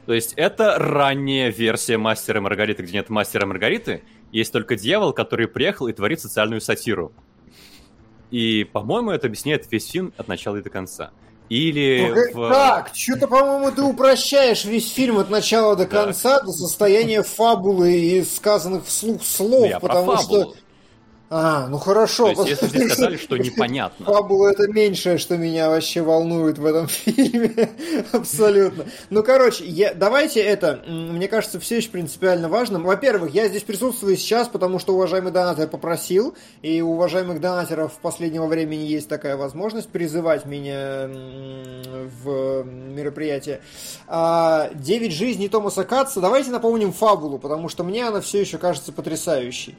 Speaker 4: То есть, это ранняя версия Мастера и Маргариты, где нет Мастера и Маргариты, есть только дьявол, который приехал и творит социальную сатиру. И, по-моему, это объясняет весь фильм от начала и до конца. Или
Speaker 7: ну, в... Так, что-то, по-моему, ты упрощаешь весь фильм от начала до конца, до состояния *laughs* фабулы и сказанных вслух слов, ну, потому что а, ну хорошо.
Speaker 4: То есть, если сказали, что непонятно.
Speaker 7: Фабула это меньшее, что меня вообще волнует в этом *laughs* фильме. Абсолютно. Ну, короче, я, давайте это, мне кажется, все еще принципиально важно. Во-первых, я здесь присутствую сейчас, потому что уважаемый донатор попросил, и у уважаемых донатеров в последнего времени есть такая возможность призывать меня в мероприятие. А, «Девять жизней Томаса Катца». Давайте напомним фабулу, потому что мне она все еще кажется потрясающей.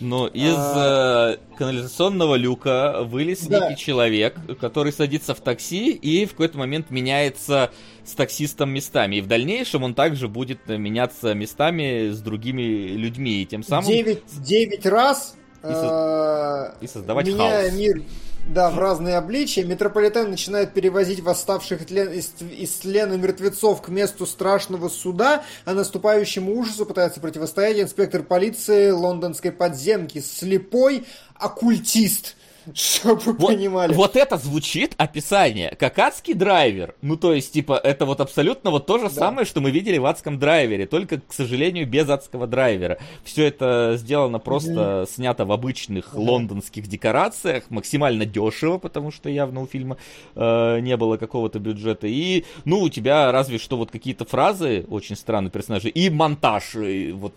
Speaker 1: Но из а... э, канализационного люка вылез да. некий человек, который садится в такси и в какой-то момент меняется с таксистом местами. И в дальнейшем он также будет меняться местами с другими людьми. И тем самым...
Speaker 7: Девять, девять раз
Speaker 1: и, со... и создавать
Speaker 7: меняя
Speaker 1: хаос.
Speaker 7: мир да, в разные обличия. Метрополитен начинает перевозить восставших тлен, из, из тлена мертвецов к месту страшного суда, а наступающему ужасу пытается противостоять инспектор полиции лондонской подземки, слепой оккультист – чтобы вы
Speaker 1: вот,
Speaker 7: понимали.
Speaker 1: Вот это звучит описание, как адский драйвер. Ну, то есть, типа, это вот абсолютно вот то же да. самое, что мы видели в адском драйвере, только, к сожалению, без адского драйвера. Все это сделано просто, mm-hmm. снято в обычных mm-hmm. лондонских декорациях, максимально дешево, потому что явно у фильма э, не было какого-то бюджета. И, ну, у тебя разве что вот какие-то фразы очень странные персонажи, и монтаж, и вот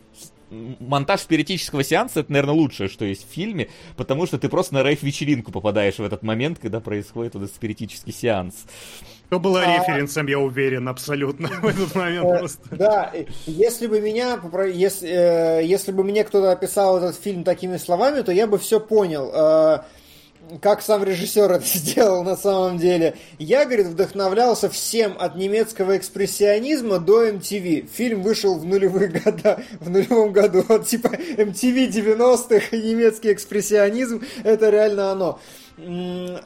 Speaker 1: монтаж спиритического сеанса это, наверное, лучшее, что есть в фильме, потому что ты просто на рейв-вечеринку попадаешь в этот момент, когда происходит этот спиритический сеанс.
Speaker 2: То было а... референсом, я уверен, абсолютно *laughs* в этот момент
Speaker 7: э, просто. Да, если бы меня, если, э, если бы мне кто-то описал этот фильм такими словами, то я бы все понял. Как сам режиссер это *laughs* сделал на самом деле. Я, говорит, вдохновлялся всем от немецкого экспрессионизма до MTV. Фильм вышел в нулевые *laughs* года, в нулевом году. Вот типа MTV 90-х и немецкий экспрессионизм, это реально оно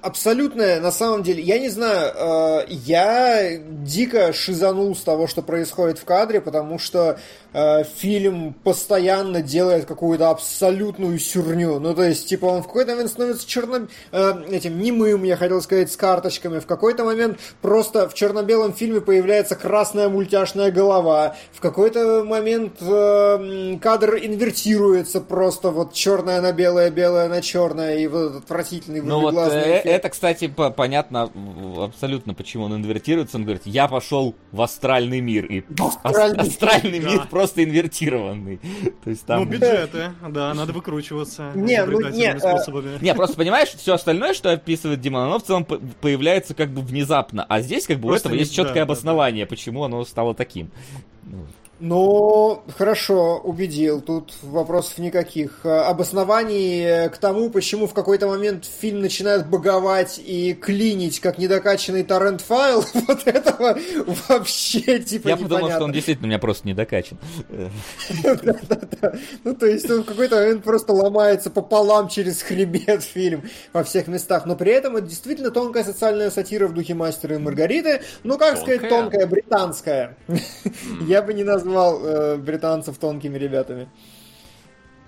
Speaker 7: абсолютно, на самом деле, я не знаю, э, я дико шизанул с того, что происходит в кадре, потому что э, фильм постоянно делает какую-то абсолютную сюрню. Ну, то есть, типа, он в какой-то момент становится черно... Э, этим немым, я хотел сказать, с карточками. В какой-то момент просто в черно-белом фильме появляется красная мультяшная голова. В какой-то момент кадр инвертируется просто вот черное на белое, белое на черное, и вот отвратительный
Speaker 1: ну, вот э, это, кстати, понятно абсолютно, почему он инвертируется. Он говорит, я пошел в астральный мир. И астральный, астральный мир да. просто инвертированный.
Speaker 2: То есть там... Ну, бюджеты, да, надо выкручиваться.
Speaker 7: Не, ну, не,
Speaker 1: а... не, просто понимаешь, все остальное, что описывает Димон, оно в целом появляется как бы внезапно. А здесь как бы просто у этого есть четкое да, обоснование, да, да. почему оно стало таким.
Speaker 7: Ну. Хорошо, убедил. Тут вопросов никаких. Обоснований э, к тому, почему в какой-то момент фильм начинает боговать и клинить, как недокачанный торрент-файл, *laughs* вот этого вообще типа
Speaker 1: Я подумал, что он действительно у меня просто недокачан.
Speaker 7: Ну, то есть он в какой-то момент просто ломается пополам через хребет *laughs* фильм во всех местах. Но при этом это действительно тонкая социальная сатира в духе Мастера и Маргариты. Ну, как сказать, тонкая, британская. *laughs* Я бы не назвал назвал э, британцев тонкими ребятами.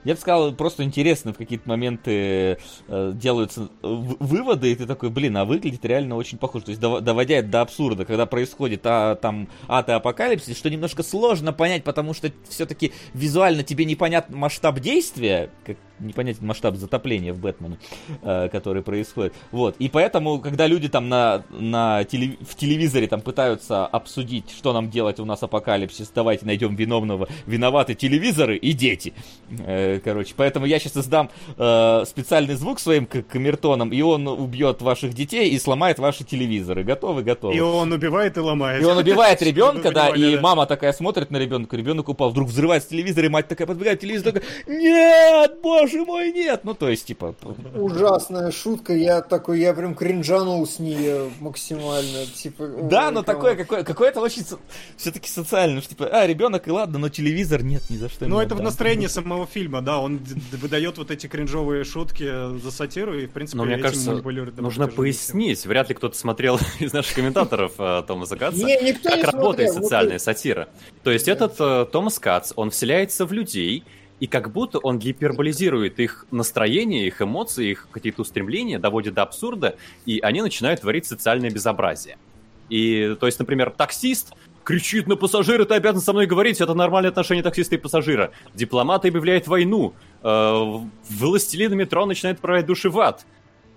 Speaker 1: я бы сказал, просто интересно в какие-то моменты э, делаются выводы, и ты такой, блин, а выглядит реально очень похоже. То есть доводя это до абсурда, когда происходит а, там ад и апокалипсис, что немножко сложно понять, потому что все-таки визуально тебе непонятен масштаб действия, как непонятен масштаб затопления в Бэтмене, э, который происходит. Вот. И поэтому, когда люди там на, на телев... в телевизоре там пытаются обсудить, что нам делать, у нас апокалипсис, давайте найдем виновного, виноваты телевизоры и дети. Э, короче, поэтому я сейчас издам э, специальный звук своим камертоном, и он убьет ваших детей и сломает ваши телевизоры. Готовы, готовы.
Speaker 2: И он убивает и ломает.
Speaker 1: И он убивает ребенка, *laughs* да, и мама такая смотрит на ребенка, ребенок упал, вдруг взрывается телевизор, и мать такая подбегает, телевизор такой, нет, боже мой, нет. Ну, то есть, типа...
Speaker 7: Ужасная шутка, я такой, я прям кринжанул с нее максимально, типа...
Speaker 1: Да, но такое, какое, какое-то очень все-таки социальное, что типа, а, ребенок, и ладно, но телевизор нет, ни за что.
Speaker 2: Ну, это в настроении самого фильма, да, он выдает вот эти кринжовые шутки за сатиру, и, в принципе,
Speaker 4: но мне кажется, нужно пояснить, вряд ли кто-то смотрел *laughs* из наших комментаторов э, Томаса Катца, как работает социальная сатира. То есть этот э, Томас Кац, он вселяется в людей, и как будто он гиперболизирует их настроение, их эмоции, их какие-то устремления, доводит до абсурда, и они начинают творить социальное безобразие. И, то есть, например, таксист кричит на пассажира, ты обязан со мной говорить, это нормальное отношение таксиста и пассажира. Дипломат объявляет войну. Э, властелин метро начинает отправлять души в ад.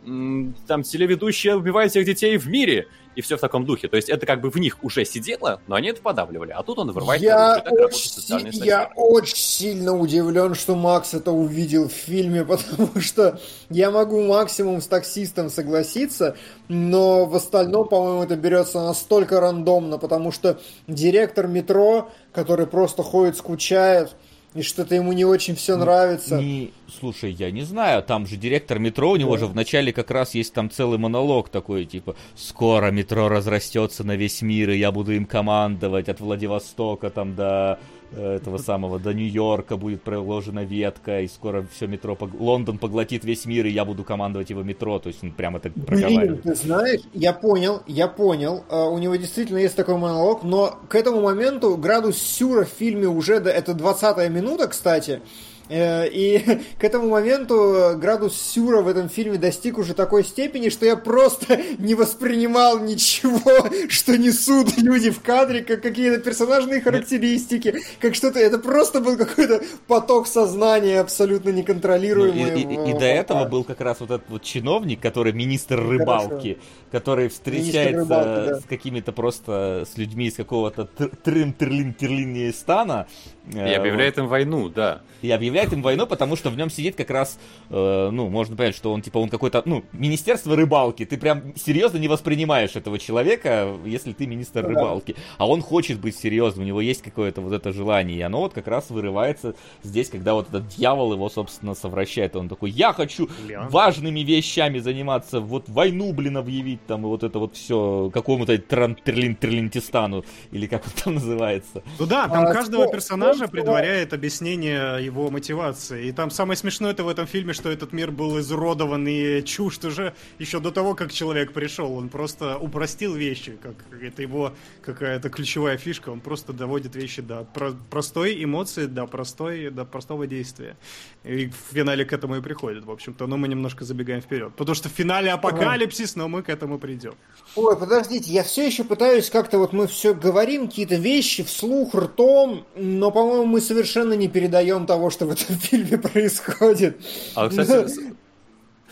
Speaker 4: Там телеведущие убивают всех детей в мире и все в таком духе. То есть это как бы в них уже сидело, но они это подавливали. А тут он вырывает
Speaker 7: я очень, Я очень сильно удивлен, что Макс это увидел в фильме, *laughs* потому что я могу максимум с таксистом согласиться, но в остальном, по-моему, это берется настолько рандомно, потому что директор метро, который просто ходит, скучает, и что-то ему не очень все нравится.
Speaker 1: Не, слушай, я не знаю, там же директор метро, у него да. же вначале как раз есть там целый монолог такой, типа, скоро метро разрастется на весь мир, и я буду им командовать от Владивостока там до этого самого до Нью-Йорка будет проложена ветка, и скоро все метро, Лондон поглотит весь мир, и я буду командовать его метро, то есть он прямо так проговаривает.
Speaker 7: Блин, ты знаешь, я понял, я понял, uh, у него действительно есть такой монолог, но к этому моменту градус сюра в фильме уже, это 20 минута, кстати, Э, и *laughs* к этому моменту градус Сюра в этом фильме достиг уже такой степени, что я просто *laughs* не воспринимал ничего, *laughs* что несут люди в кадре, как какие-то персонажные характеристики, как что-то... Это просто был какой-то поток сознания абсолютно неконтролируемый.
Speaker 1: Ну, и, и, и до этого был как раз вот этот вот чиновник, который министр рыбалки, Хорошо. который встречается рыбалки, да. с какими-то просто с людьми из какого-то трин-терлин-терлинистана,
Speaker 4: и э, объявляет вот. им войну, да.
Speaker 1: И объявляет им войну, потому что в нем сидит как раз, э, ну, можно понять, что он, типа, он какой-то, ну, Министерство рыбалки. Ты прям серьезно не воспринимаешь этого человека, если ты министр ну, рыбалки. Да. А он хочет быть серьезным, у него есть какое-то вот это желание. И оно вот как раз вырывается здесь, когда вот этот дьявол его, собственно, совращает. Он такой, я хочу Леон. важными вещами заниматься, вот войну, блин, объявить там, и вот это вот все какому-то Трин-Терлин-Терлинтистану, или как он там называется.
Speaker 2: Ну да, там а, каждого персонажа персонажа предваряет объяснение его мотивации. И там самое смешное это в этом фильме, что этот мир был изуродован и чужд уже еще до того, как человек пришел. Он просто упростил вещи, как это его какая-то ключевая фишка. Он просто доводит вещи до про- простой эмоции, до, простой, до простого действия. И в финале к этому и приходит, в общем-то. Но мы немножко забегаем вперед. Потому что в финале апокалипсис, но мы к этому придем.
Speaker 7: Ой, подождите, я все еще пытаюсь как-то вот мы все говорим какие-то вещи вслух, ртом, но, по-моему, мы совершенно не передаем того, что в этом *laughs* фильме происходит. А, кстати,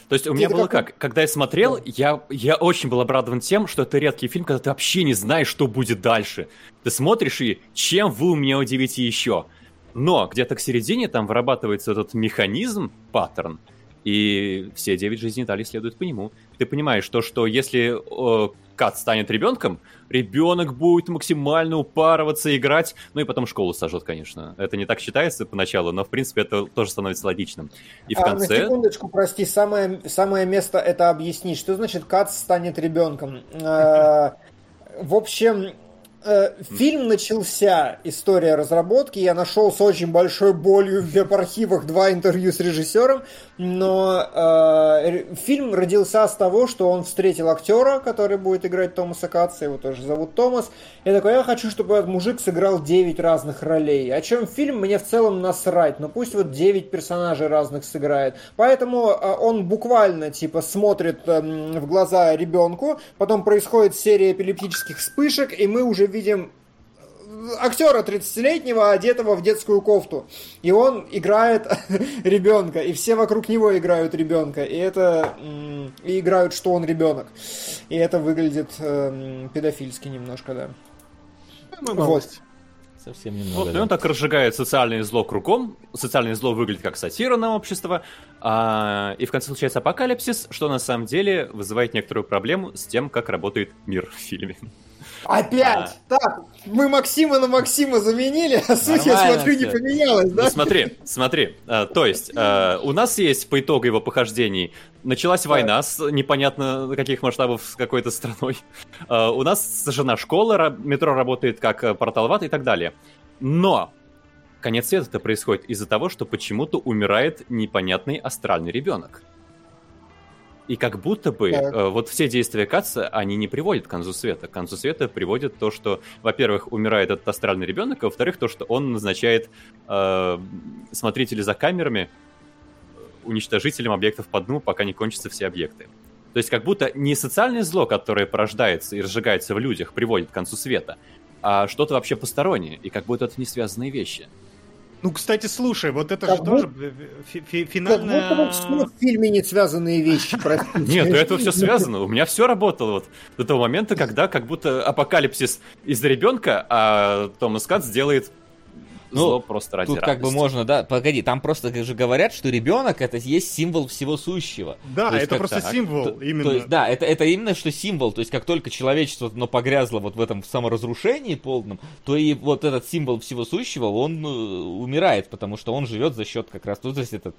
Speaker 4: то есть у меня было как, когда я смотрел, я, я очень был обрадован тем, что это редкий фильм, когда ты вообще не знаешь, что будет дальше. Ты смотришь и чем вы меня удивите еще. Но где-то к середине там вырабатывается этот механизм, паттерн, и все девять жизней Дали следуют по нему. Ты понимаешь то, что если э, Кат станет ребенком, ребенок будет максимально упарываться, играть, ну и потом школу сожжет, конечно. Это не так считается поначалу, но в принципе это тоже становится логичным. И в а, конце...
Speaker 7: На секундочку, прости, самое, самое место это объяснить. Что значит Кат станет ребенком? Э, в общем, Э, фильм начался, история разработки, я нашел с очень большой болью в веб-архивах два интервью с режиссером, но э, фильм родился с того, что он встретил актера, который будет играть Томаса Катца, его тоже зовут Томас, я такой, я хочу, чтобы этот мужик сыграл 9 разных ролей. О чем фильм, мне в целом насрать, но пусть вот 9 персонажей разных сыграет. Поэтому э, он буквально, типа, смотрит э, в глаза ребенку, потом происходит серия эпилептических вспышек, и мы уже видим актера 30-летнего, одетого в детскую кофту. И он играет *laughs* ребенка, и все вокруг него играют ребенка. И это... И играют, что он ребенок. И это выглядит э, педофильски немножко, да.
Speaker 2: Ну, вот.
Speaker 4: Совсем немного. Вот, да. и он так разжигает социальное зло кругом. Социальное зло выглядит как сатира на общество. А, и в конце случается апокалипсис, что на самом деле вызывает некоторую проблему с тем, как работает мир в фильме.
Speaker 7: Опять! А... Так, мы Максима на Максима заменили, а суть, я смотрю, все. не поменялась, да?
Speaker 4: Ну, смотри, смотри. А, то есть, а, у нас есть по итогу его похождений началась да. война с непонятно каких масштабов с какой-то страной. А, *laughs* у нас сожжена школа, метро работает как портал ват и так далее. Но конец света это происходит из-за того, что почему-то умирает непонятный астральный ребенок. И как будто бы э, вот все действия Каца, они не приводят к концу света. К концу света приводит то, что, во-первых, умирает этот астральный ребенок, а во-вторых, то, что он назначает э, смотрителей за камерами э, уничтожителем объектов по дну, пока не кончатся все объекты. То есть как будто не социальное зло, которое порождается и разжигается в людях, приводит к концу света, а что-то вообще постороннее, и как будто это не связанные вещи.
Speaker 2: Ну, кстати, слушай, вот это как же будто, тоже фи финальная... Как
Speaker 7: будто в фильме не связанные вещи, *laughs*
Speaker 4: Нет, это все связано. У меня все работало вот до того момента, когда как будто апокалипсис из-за ребенка, а Томас Кат сделает ну, зло просто ради
Speaker 1: Тут радости. как бы можно, да, погоди, там просто же говорят, что ребенок это есть символ всего сущего.
Speaker 2: Да, это просто так, символ, то, именно.
Speaker 1: То есть, да, это, это именно что символ, то есть как только человечество но погрязло вот в этом саморазрушении полном, то и вот этот символ всего сущего, он э, умирает, потому что он живет за счет как раз, ну, то есть это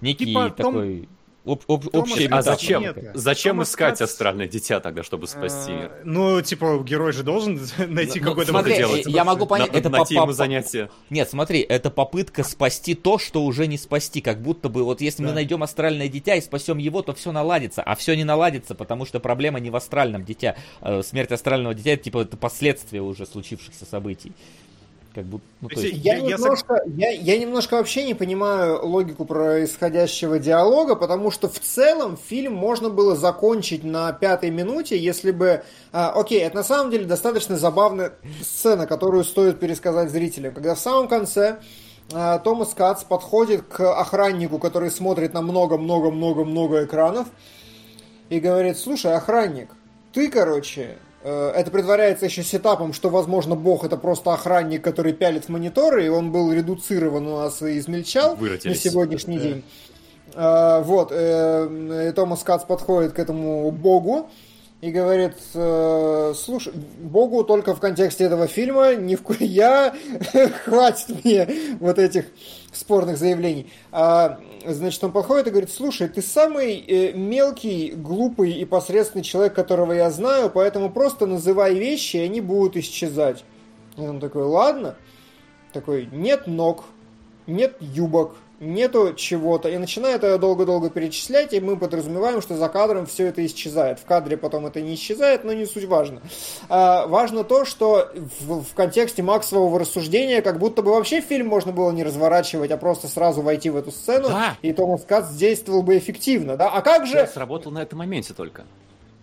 Speaker 1: некий типа, такой... Том
Speaker 4: Об, об, общая а зачем? Нет. Зачем Томас искать Кац... астральное дитя тогда, чтобы спасти мир?
Speaker 2: А, ну, типа, герой же должен *laughs* найти ну, какой-то
Speaker 1: смотри, делать. Я могу понять,
Speaker 4: это найти ему занятие.
Speaker 1: Нет, смотри, это попытка спасти то, что уже не спасти. Как будто бы, вот если да. мы найдем астральное дитя и спасем его, то все наладится. А все не наладится, потому что проблема не в астральном дитя. Э, смерть астрального дитя, это, типа, это последствия уже случившихся событий.
Speaker 7: Как будто, ну, то есть... я, я, немножко, я, я немножко вообще не понимаю логику происходящего диалога, потому что в целом фильм можно было закончить на пятой минуте, если бы... А, окей, это на самом деле достаточно забавная сцена, которую стоит пересказать зрителям. Когда в самом конце а, Томас Кац подходит к охраннику, который смотрит на много-много-много-много экранов, и говорит, слушай, охранник, ты, короче, это предваряется еще сетапом, что, возможно, бог это просто охранник, который пялит в мониторы, и он был редуцирован у нас и измельчал на сегодняшний да. день. Э, вот, э, Томас Кац подходит к этому богу и говорит, слушай, богу только в контексте этого фильма, ни в *laughs* я, *laughs* хватит мне вот этих спорных заявлений. А, значит, он подходит и говорит, слушай, ты самый э, мелкий, глупый и посредственный человек, которого я знаю, поэтому просто называй вещи, и они будут исчезать. И он такой, ладно. Такой, нет ног, нет юбок, нету чего-то. И начинает ее долго-долго перечислять, и мы подразумеваем, что за кадром все это исчезает. В кадре потом это не исчезает, но не суть важно. А, важно то, что в, в контексте Максового рассуждения как будто бы вообще фильм можно было не разворачивать, а просто сразу войти в эту сцену, да. и Томас Кац действовал бы эффективно. Да? А как же...
Speaker 4: Сработал на этом моменте только.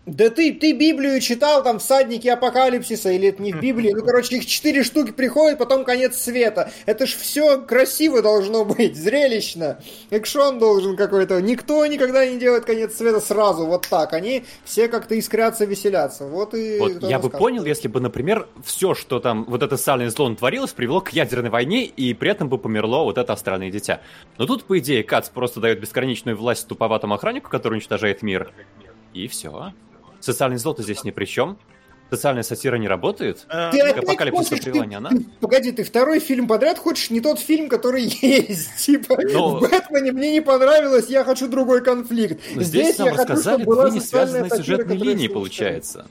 Speaker 7: Да ты, ты Библию читал, там, всадники апокалипсиса, или это не в Библии, ну, короче, их четыре штуки приходят, потом конец света. Это ж все красиво должно быть, зрелищно. Экшон должен какой-то. Никто никогда не делает конец света сразу, вот так. Они все как-то искрятся, веселятся. Вот и...
Speaker 4: Вот я бы понял, если бы, например, все, что там, вот это сальное зло творилось, привело к ядерной войне, и при этом бы померло вот это астральное дитя. Но тут, по идее, Кац просто дает бесконечную власть туповатому охраннику, который уничтожает мир. И все. Социальный зло-то здесь ни при чем. Социальная сатира не работает.
Speaker 7: Э, ты опять Апокалипсис хочешь, ты, она. Погоди, ты второй фильм подряд хочешь не тот фильм, который *laughs* есть. Типа, Но... в Бэтмене мне не понравилось, я хочу другой конфликт.
Speaker 4: Но здесь, здесь нам рассказали две не связанные сюжетные линии, получается.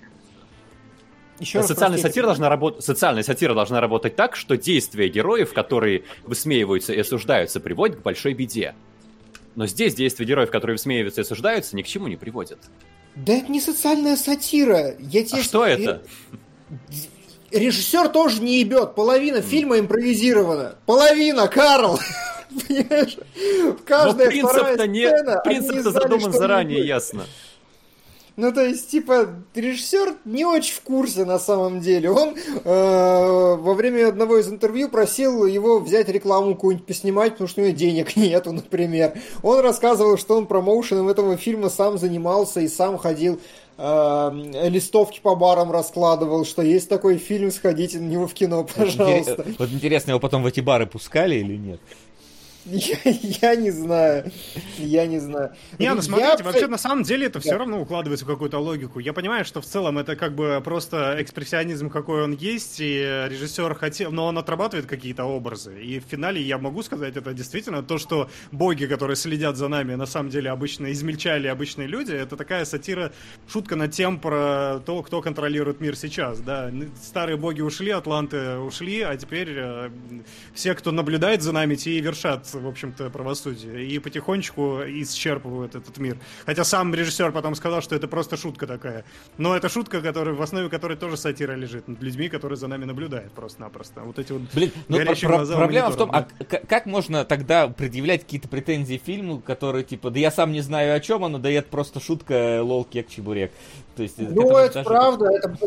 Speaker 4: Еще социальная сатира должна работать. Социальная сатира должна работать так, что действия героев, которые высмеиваются и осуждаются, приводят к большой беде. Но здесь действия героев, которые высмеиваются и осуждаются, ни к чему не приводят.
Speaker 7: Да это не социальная сатира. Я тебе...
Speaker 4: А что это?
Speaker 7: Режиссер тоже не ебет. Половина фильма импровизирована. Половина, Карл! *laughs*
Speaker 4: Понимаешь? Каждая принцип-то не... Принцип-то задуман заранее, ясно.
Speaker 7: Ну, то есть, типа, режиссер не очень в курсе на самом деле. Он э, во время одного из интервью просил его взять рекламу какую-нибудь поснимать, потому что у него денег *laughs* нету, например. Он рассказывал, что он промоушеном этого фильма сам занимался и сам ходил э, листовки по барам раскладывал, что есть такой фильм, сходите на него в кино, пожалуйста.
Speaker 1: Вот интересно, его потом в эти бары пускали или нет?
Speaker 7: Я, *laughs* я не знаю. Я не знаю.
Speaker 2: Не, ну смотрите, я... вообще на самом деле это все равно укладывается в какую-то логику. Я понимаю, что в целом это как бы просто экспрессионизм, какой он есть, и режиссер хотел, но он отрабатывает какие-то образы. И в финале я могу сказать, это действительно то, что боги, которые следят за нами, на самом деле обычно измельчали обычные люди, это такая сатира, шутка над тем про то, кто контролирует мир сейчас. Да, старые боги ушли, атланты ушли, а теперь э, все, кто наблюдает за нами, те и вершат в общем-то, правосудие. И потихонечку исчерпывают этот мир. Хотя сам режиссер потом сказал, что это просто шутка такая. Но это шутка, которая, в основе которой тоже сатира лежит. Над людьми, которые за нами наблюдают просто-напросто. Вот эти вот
Speaker 1: Блин, ну, про- глаза проблема в том, да. а как можно тогда предъявлять какие-то претензии фильму, который, типа, да я сам не знаю, о чем оно, да это просто шутка, лол, кек, чебурек.
Speaker 7: То есть, ну, это, это правда, это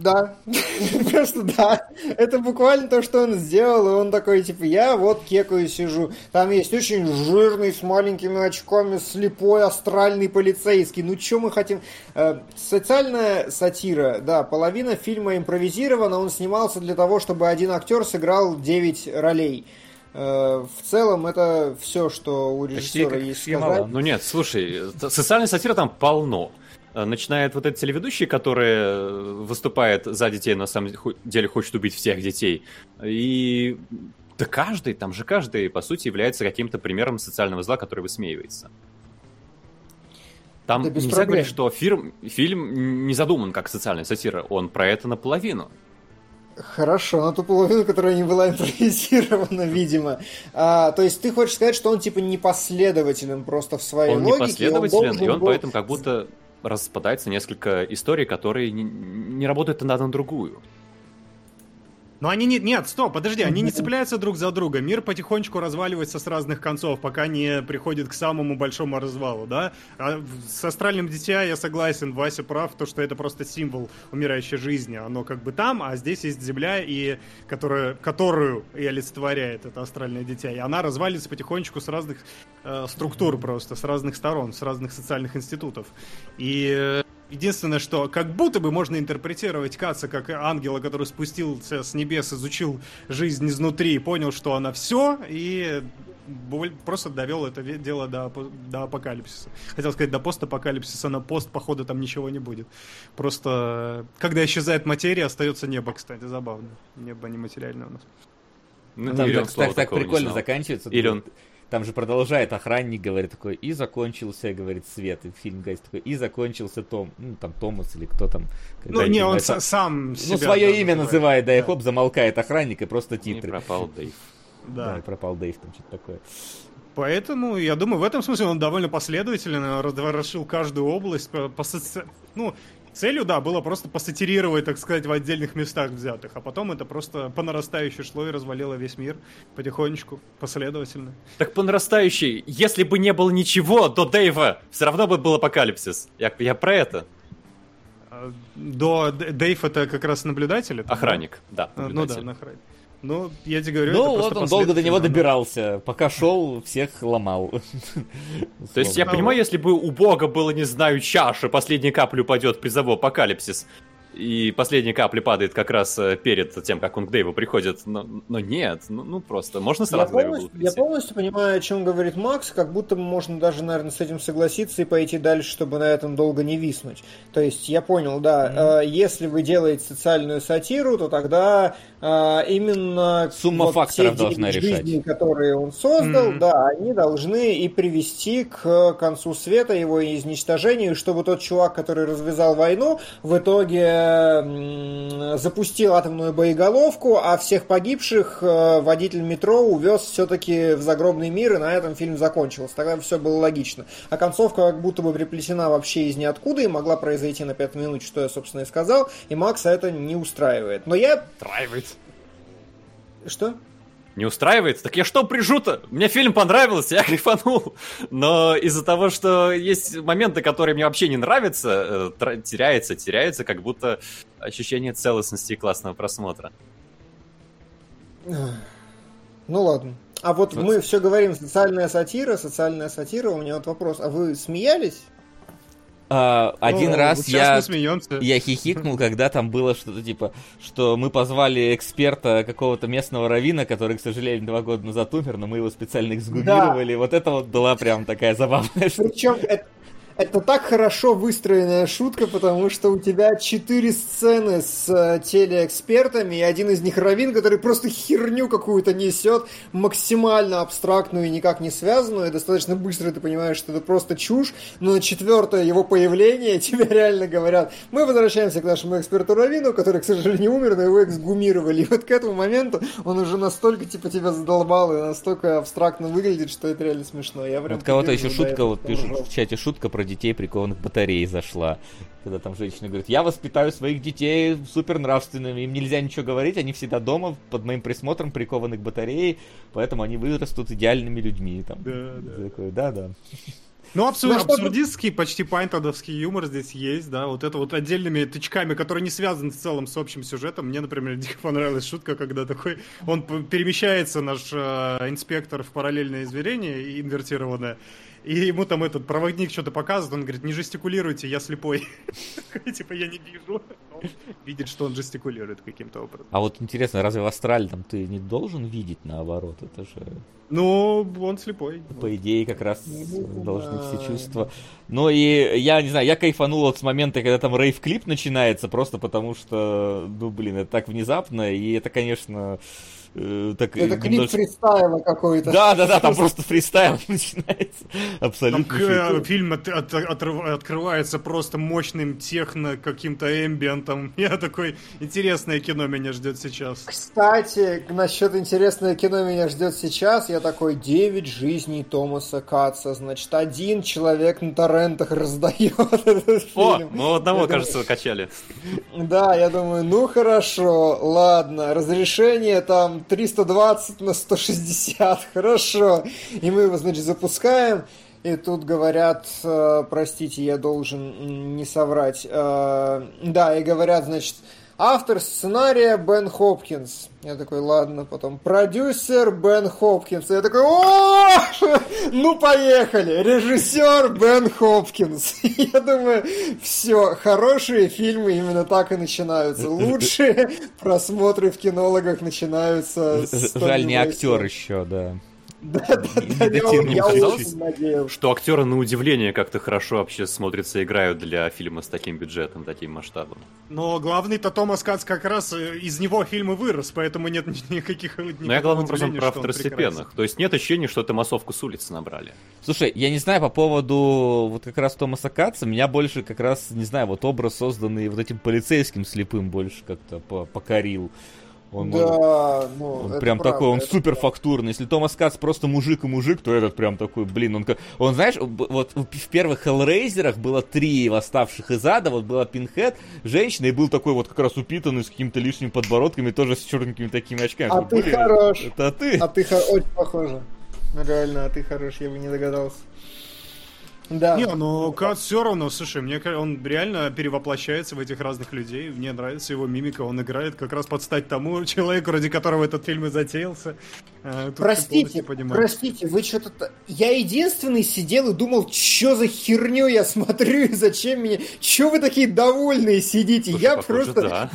Speaker 7: да. *laughs* Просто да. Это буквально то, что он сделал, и он такой, типа, я вот кекаю сижу. Там есть очень жирный, с маленькими очками, слепой, астральный полицейский. Ну, что мы хотим? Э, социальная сатира, да, половина фильма импровизирована, он снимался для того, чтобы один актер сыграл 9 ролей. Э, в целом это все, что у режиссера есть сказать.
Speaker 4: Ну нет, слушай, социальная сатира там полно. Э, начинает вот этот телеведущий, который э, выступает за детей, на самом деле хочет убить всех детей. И да каждый, там же каждый, по сути, является каким-то примером социального зла, который высмеивается. Там да нельзя проблем. говорить, что фильм, фильм не задуман как социальная сатира, он про это наполовину.
Speaker 7: Хорошо, на ту половину, которая не была импровизирована, *laughs* видимо. А, то есть ты хочешь сказать, что он типа непоследователен просто в своей
Speaker 4: он
Speaker 7: логике?
Speaker 4: Непоследователен, он и он был... поэтому как будто распадается несколько историй, которые не, не работают одна на другую.
Speaker 2: Но они не... Нет, стоп, подожди, они не цепляются друг за друга. Мир потихонечку разваливается с разных концов, пока не приходит к самому большому развалу, да? А с астральным дитя я согласен, Вася прав, то, что это просто символ умирающей жизни. Оно как бы там, а здесь есть Земля, и которая, которую и олицетворяет это астральное дитя. И она развалится потихонечку с разных э, структур просто, с разных сторон, с разных социальных институтов. И э, Единственное, что как будто бы можно интерпретировать Каца как ангела, который спустился с небес, изучил жизнь изнутри и понял, что она все, и просто довел это дело до, до апокалипсиса. Хотел сказать до постапокалипсиса, но пост, походу, там ничего не будет. Просто, когда исчезает материя, остается небо, кстати, забавно. Небо не материальное у нас.
Speaker 1: Ну, там так, так, так прикольно заканчивается. Или он там же продолжает охранник, говорит такой, и закончился, говорит, свет. И фильм говорит такой, и закончился Том. Ну, там Томас или кто там.
Speaker 2: Ну, не, он это... сам
Speaker 1: Ну, свое имя называет, да, и хоп, замолкает охранник, и просто титры.
Speaker 4: И пропал Дэйв.
Speaker 1: Да. да, и пропал Дэйв, там что-то такое.
Speaker 2: Поэтому, я думаю, в этом смысле он довольно последовательно разворошил каждую область по, по соци... Ну, Целью, да, было просто посатирировать, так сказать, в отдельных местах взятых, а потом это просто по нарастающей шло и развалило весь мир потихонечку, последовательно.
Speaker 4: Так по нарастающей, если бы не было ничего до Дэйва, все равно бы был апокалипсис. Я, я про это.
Speaker 2: А, до Дэйв это как раз наблюдатель? Это,
Speaker 4: охранник, да.
Speaker 2: да наблюдатель. Ну да, охранник. Ну, я тебе говорю,
Speaker 1: Ну, вот он долго до него добирался. Пока шел, всех ломал.
Speaker 4: То есть я понимаю, если бы у бога было, не знаю, чаша, последняя капля упадет, призову апокалипсис, и последняя капля падает как раз э, перед тем, как он к Дэйву приходит. Но, но нет, ну, ну просто можно сразу
Speaker 7: я полностью, я полностью понимаю, о чем говорит Макс, как будто можно даже, наверное, с этим согласиться и пойти дальше, чтобы на этом долго не виснуть. То есть я понял, да, mm-hmm. э, если вы делаете социальную сатиру, то тогда э, именно
Speaker 1: сумма вот факторов должна жизни, решать,
Speaker 7: которые он создал, mm-hmm. да, они должны и привести к концу света, его изничтожению, чтобы тот чувак, который развязал войну, в итоге э, запустил атомную боеголовку, а всех погибших э, водитель метро увез все-таки в загробный мир, и на этом фильм закончился. Тогда все было логично. А концовка как будто бы приплетена вообще из ниоткуда и могла произойти на пятой минуте, что я, собственно, и сказал, и Макса это не устраивает. Но я...
Speaker 4: Устраивает.
Speaker 7: Что?
Speaker 4: Не устраивает, так я что прижу-то? Мне фильм понравился, я кайфанул. Но из-за того, что есть моменты, которые мне вообще не нравятся, э, теряется, теряется как будто ощущение целостности и классного просмотра.
Speaker 7: Ну ладно. А вот, вот мы все говорим социальная сатира, социальная сатира. У меня вот вопрос. А вы смеялись?
Speaker 1: А, один О, раз я, я хихикнул, когда там было что-то типа, что мы позвали эксперта какого-то местного равина, который, к сожалению, два года назад умер, но мы его специально эксгумировали. Да. Вот это вот была прям такая забавная
Speaker 7: штука. Причем это, это так хорошо выстроенная шутка, потому что у тебя четыре сцены с э, телеэкспертами, и один из них Равин, который просто херню какую-то несет, максимально абстрактную и никак не связанную, и достаточно быстро ты понимаешь, что это просто чушь, но на четвертое его появление *laughs* тебе реально говорят, мы возвращаемся к нашему эксперту Равину, который, к сожалению, умер, но его эксгумировали. И вот к этому моменту он уже настолько типа тебя задолбал и настолько абстрактно выглядит, что это реально смешно. Я
Speaker 1: прям вот кого-то еще шутка, вот пишут в чате шутка про детей, прикованных батарей зашла. Когда там женщина говорит, я воспитаю своих детей супер нравственными, им нельзя ничего говорить, они всегда дома под моим присмотром прикованы к батарее, поэтому они вырастут идеальными людьми. Там. Да, да. Такой, да, да.
Speaker 2: Ну, абсурд, ну, абсурдистский, почти пайнтодовский юмор здесь есть, да, вот это вот отдельными тычками, которые не связаны в целом с общим сюжетом. Мне, например, *laughs* дико понравилась шутка, когда такой, он перемещается, наш э, инспектор, в параллельное измерение, инвертированное, и ему там этот проводник что-то показывает, он говорит, не жестикулируйте, я слепой. *laughs* Типа я не вижу. Видит, что он жестикулирует каким-то образом.
Speaker 1: А вот интересно, разве в Астрале там ты не должен видеть наоборот? Это же...
Speaker 2: Ну, он слепой.
Speaker 1: По идее, как раз должны все чувства. Ну и я не знаю, я кайфанул вот с момента, когда там рейв-клип начинается, просто потому что, ну блин, это так внезапно, и это, конечно,
Speaker 7: Э, так, Это клип немножко... фристайла какой-то.
Speaker 1: Да, да, да, там просто фристайл *laughs* начинается. Абсолютно.
Speaker 2: Там к, фильм от, от, от, открывается просто мощным техно, каким-то эмбиентом. *laughs* Я такой, интересное кино меня ждет сейчас.
Speaker 7: Кстати, насчет интересное кино меня ждет сейчас, я такой, 9 жизней Томаса Катца. Значит, один человек на торрентах раздает *laughs* этот фильм.
Speaker 4: О, ну одного, я кажется, думаю... качали.
Speaker 7: Да, я думаю, ну хорошо, ладно, разрешение там 320 на 160, *laughs* хорошо. И мы его, значит, запускаем. И тут говорят, э, простите, я должен не соврать. Э, да, и говорят, значит, Автор сценария Бен Хопкинс. Я такой, ладно, потом продюсер Бен Хопкинс. Я такой, о, *laughs* ну поехали, режиссер Бен Хопкинс. *laughs* Я думаю, все, хорошие фильмы именно так и начинаются. Лучшие *laughs* просмотры в кинологах начинаются.
Speaker 1: Жаль, не актер еще, да.
Speaker 7: Да, да, да, я, очень надеялся.
Speaker 4: Что актеры на удивление как-то хорошо вообще смотрятся и играют для фильма с таким бюджетом, таким масштабом.
Speaker 2: Но главный-то Томас Кац как раз э, из него фильм вырос, поэтому нет *laughs* никаких...
Speaker 4: Но я главным образом про второстепенных. То есть нет ощущения, что это массовку с улицы набрали.
Speaker 1: Слушай, я не знаю по поводу вот как раз Томаса Каца, меня больше как раз, не знаю, вот образ, созданный вот этим полицейским слепым больше как-то покорил. Он,
Speaker 7: да,
Speaker 1: ну, он прям правда, такой, он супер фактурный. Если Томас Кац просто мужик и мужик, то этот прям такой, блин, он, он знаешь, вот в первых Hellraiser'ах было три восставших из ада, вот была Пинхед, женщина, и был такой вот как раз упитанный с какими-то лишними подбородками, тоже с черненькими такими очками.
Speaker 7: А ты хорош.
Speaker 1: Это ты.
Speaker 7: А ты очень похоже. Реально, а ты хорош, я бы не догадался.
Speaker 2: Да. Не, ну Кат все равно, слушай, мне он реально перевоплощается в этих разных людей. Мне нравится его мимика, он играет как раз под стать тому человеку, ради которого этот фильм и затеялся.
Speaker 7: А, тут простите, простите, вы что-то... Я единственный сидел и думал, что за херню я смотрю и зачем мне... Че вы такие довольные сидите? Слушай, я похоже, просто... Да.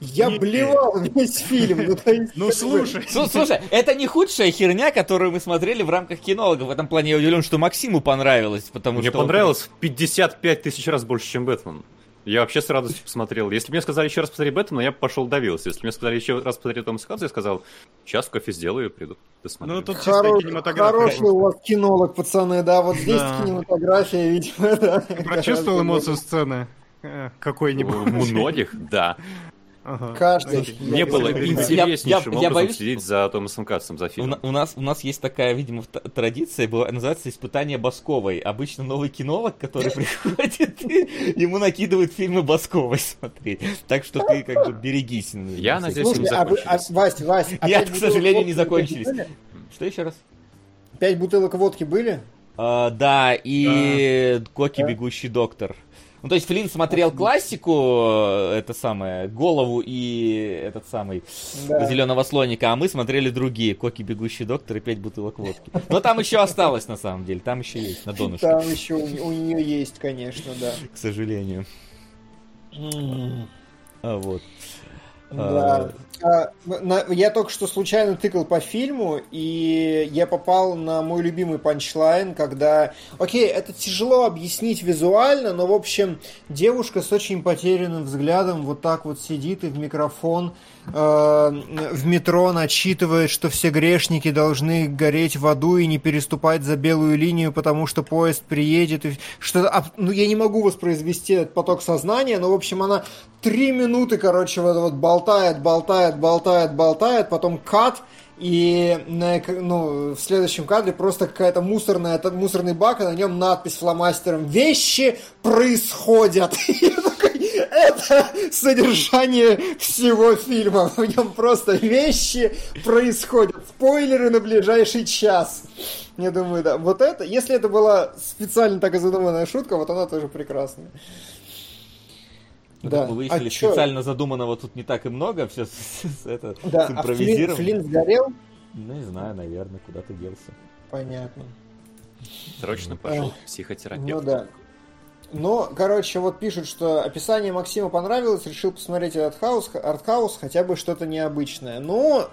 Speaker 7: Я не, блевал весь фильм. Ну,
Speaker 2: ну слушай.
Speaker 1: Слушай, это не худшая херня, которую мы смотрели в рамках кинологов. В этом плане я удивлен, что Максиму понравилось, потому
Speaker 4: Мне
Speaker 1: что...
Speaker 4: Мне понравилось в 55 тысяч раз больше, чем Бэтмен. Я вообще с радостью посмотрел. Если мне сказали еще раз посмотри Бэтмена, я пошел давился. Если мне сказали еще раз посмотри Том Ханса, я сказал, сейчас кофе сделаю и приду.
Speaker 7: Ну, тут Хорош, Хороший у вас кинолог, пацаны, да, вот здесь да. кинематография, видимо, *laughs* да.
Speaker 2: Прочувствовал эмоцию сцены? Э, какой-нибудь.
Speaker 4: Многих, да.
Speaker 7: Ага. Каждый.
Speaker 4: Мне было интереснейшим я, я, образом боюсь... следить за Томасом Кассом, за фильмом.
Speaker 1: У, у, нас, у нас есть такая, видимо, традиция, была, называется «Испытание Басковой». Обычно новый кинолог, который *laughs* приходит, ему накидывают фильмы Басковой смотреть. Так что ты как бы берегись.
Speaker 4: Я надеюсь, не
Speaker 7: а закончились. А, Вась, Вась,
Speaker 1: Я, к сожалению, не закончились. Что еще раз?
Speaker 7: Пять бутылок водки были?
Speaker 1: А, да, и Коки Бегущий Доктор. Ну, то есть Флинн смотрел классику, э, это самое, голову и этот самый да. зеленого слоника, а мы смотрели другие, Коки Бегущий Доктор и пять бутылок водки. Но там еще осталось, на самом деле, там еще есть, на донышке.
Speaker 7: Там еще у, у нее есть, конечно, да.
Speaker 1: К сожалению. А вот.
Speaker 7: Да. А, я только что случайно тыкал по фильму, и я попал на мой любимый панчлайн, когда, окей, это тяжело объяснить визуально, но, в общем, девушка с очень потерянным взглядом вот так вот сидит и в микрофон в метро начитывает, что все грешники должны гореть в аду и не переступать за белую линию, потому что поезд приедет. И что ну, я не могу воспроизвести этот поток сознания, но, в общем, она три минуты, короче, вот, вот болтает, болтает, болтает, болтает, потом кат, и на, ну, в следующем кадре просто какая-то мусорная, мусорный бак, и на нем надпись фломастером «Вещи происходят». *laughs* это содержание всего фильма. В нем просто вещи происходят. Спойлеры на ближайший час. Я думаю, да. Вот это, если это была специально так и задуманная шутка, вот она тоже прекрасная.
Speaker 1: Ну, да. Мы выяснили, а специально чё? задуманного тут не так и много, все это
Speaker 7: да, симпровизировано. А Флинн, Флинн сгорел?
Speaker 1: Ну, не знаю, наверное, куда-то делся.
Speaker 7: Понятно.
Speaker 4: Срочно пошел к психотерапевту.
Speaker 7: Ну да. Но, короче, вот пишут, что описание Максима понравилось, решил посмотреть этот хаус, артхаус, хотя бы что-то необычное. Ну,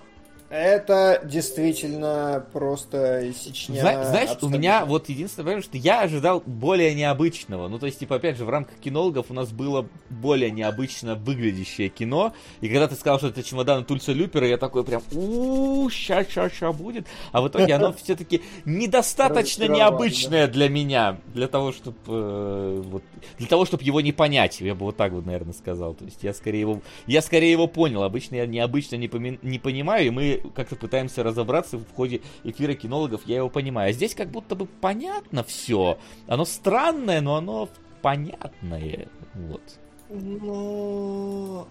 Speaker 7: это действительно просто сечня.
Speaker 1: Зна- знаешь, абсолютно. у меня вот единственное, потому что я ожидал более необычного. Ну, то есть, типа, опять же, в рамках кинологов у нас было более необычно выглядящее кино. И когда ты сказал, что это чемодан Тульса Люпера, я такой прям, у ща, ща, ща будет. А в итоге оно *laughs* все-таки недостаточно необычное для меня, для того, чтобы э, вот, для того, чтобы его не понять. Я бы вот так вот, наверное, сказал. То есть, я скорее его, я скорее его понял. Обычно я необычно не, поми- не понимаю, и мы как-то пытаемся разобраться в ходе эфира кинологов, я его понимаю. А здесь как будто бы понятно все. Оно странное, но оно понятное. Вот.
Speaker 7: Ну,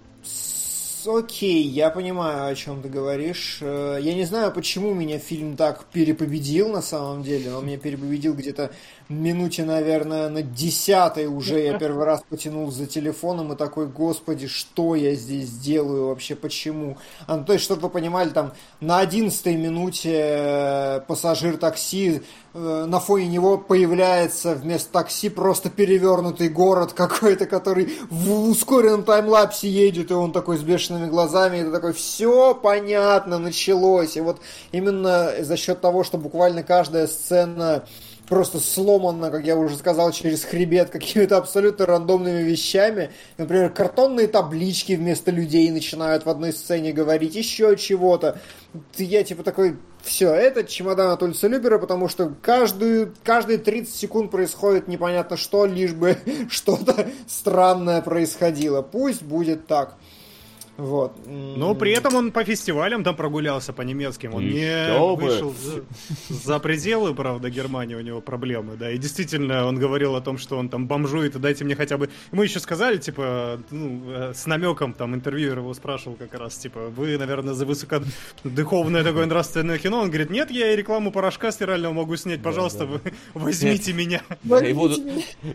Speaker 7: окей, я понимаю, о чем ты говоришь. Э, я не знаю, почему меня фильм так перепобедил на самом деле. Он меня перепобедил где-то минуте, наверное, на десятой уже я первый раз потянул за телефоном и такой, господи, что я здесь делаю вообще, почему? А, ну, то есть, чтобы вы понимали, там на одиннадцатой минуте э, пассажир такси, э, на фоне него появляется вместо такси просто перевернутый город какой-то, который в ускоренном таймлапсе едет, и он такой с бешеными глазами, и это такой, все понятно, началось. И вот именно за счет того, что буквально каждая сцена просто сломано, как я уже сказал, через хребет какими-то абсолютно рандомными вещами. Например, картонные таблички вместо людей начинают в одной сцене говорить, еще чего-то. Я типа такой, все, это чемодан от Ульса Любера, потому что каждую, каждые 30 секунд происходит непонятно что, лишь бы *laughs* что-то странное происходило. Пусть будет так. Вот.
Speaker 2: Но при этом он по фестивалям там прогулялся по немецким. Он не вышел за, за пределы, правда, Германии у него проблемы, да. И действительно, он говорил о том, что он там бомжует, и дайте мне хотя бы... Мы еще сказали, типа, ну, э, с намеком, там, интервьюер его спрашивал как раз, типа, вы, наверное, за высокодуховное такое нравственное кино. Он говорит, нет, я и рекламу порошка стирального могу снять, пожалуйста, да, да. вы возьмите меня. *laughs*
Speaker 1: И воду,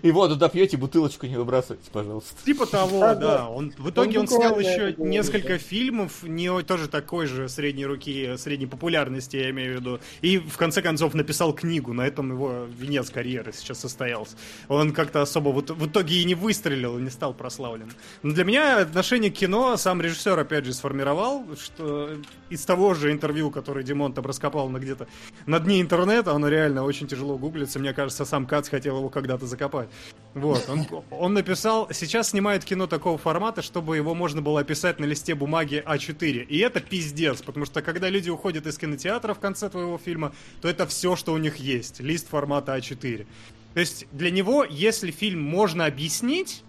Speaker 1: и воду допьете, бутылочку не выбрасывайте, пожалуйста.
Speaker 2: Типа того, да. Он, в итоге он снял еще несколько фильмов, не тоже такой же средней руки, средней популярности, я имею в виду. И в конце концов написал книгу, на этом его венец карьеры сейчас состоялся. Он как-то особо вот, в итоге и не выстрелил, и не стал прославлен. Но для меня отношение к кино сам режиссер опять же сформировал, что из того же интервью, который Димон там раскопал на где-то на дне интернета, оно реально очень тяжело гуглится. Мне кажется, сам Кац хотел его когда-то закопать. Вот, он, он написал, сейчас снимают кино такого формата, чтобы его можно было описать на листе бумаги А4. И это пиздец, потому что когда люди уходят из кинотеатра в конце твоего фильма, то это все, что у них есть. Лист формата А4. То есть для него, если фильм можно объяснить,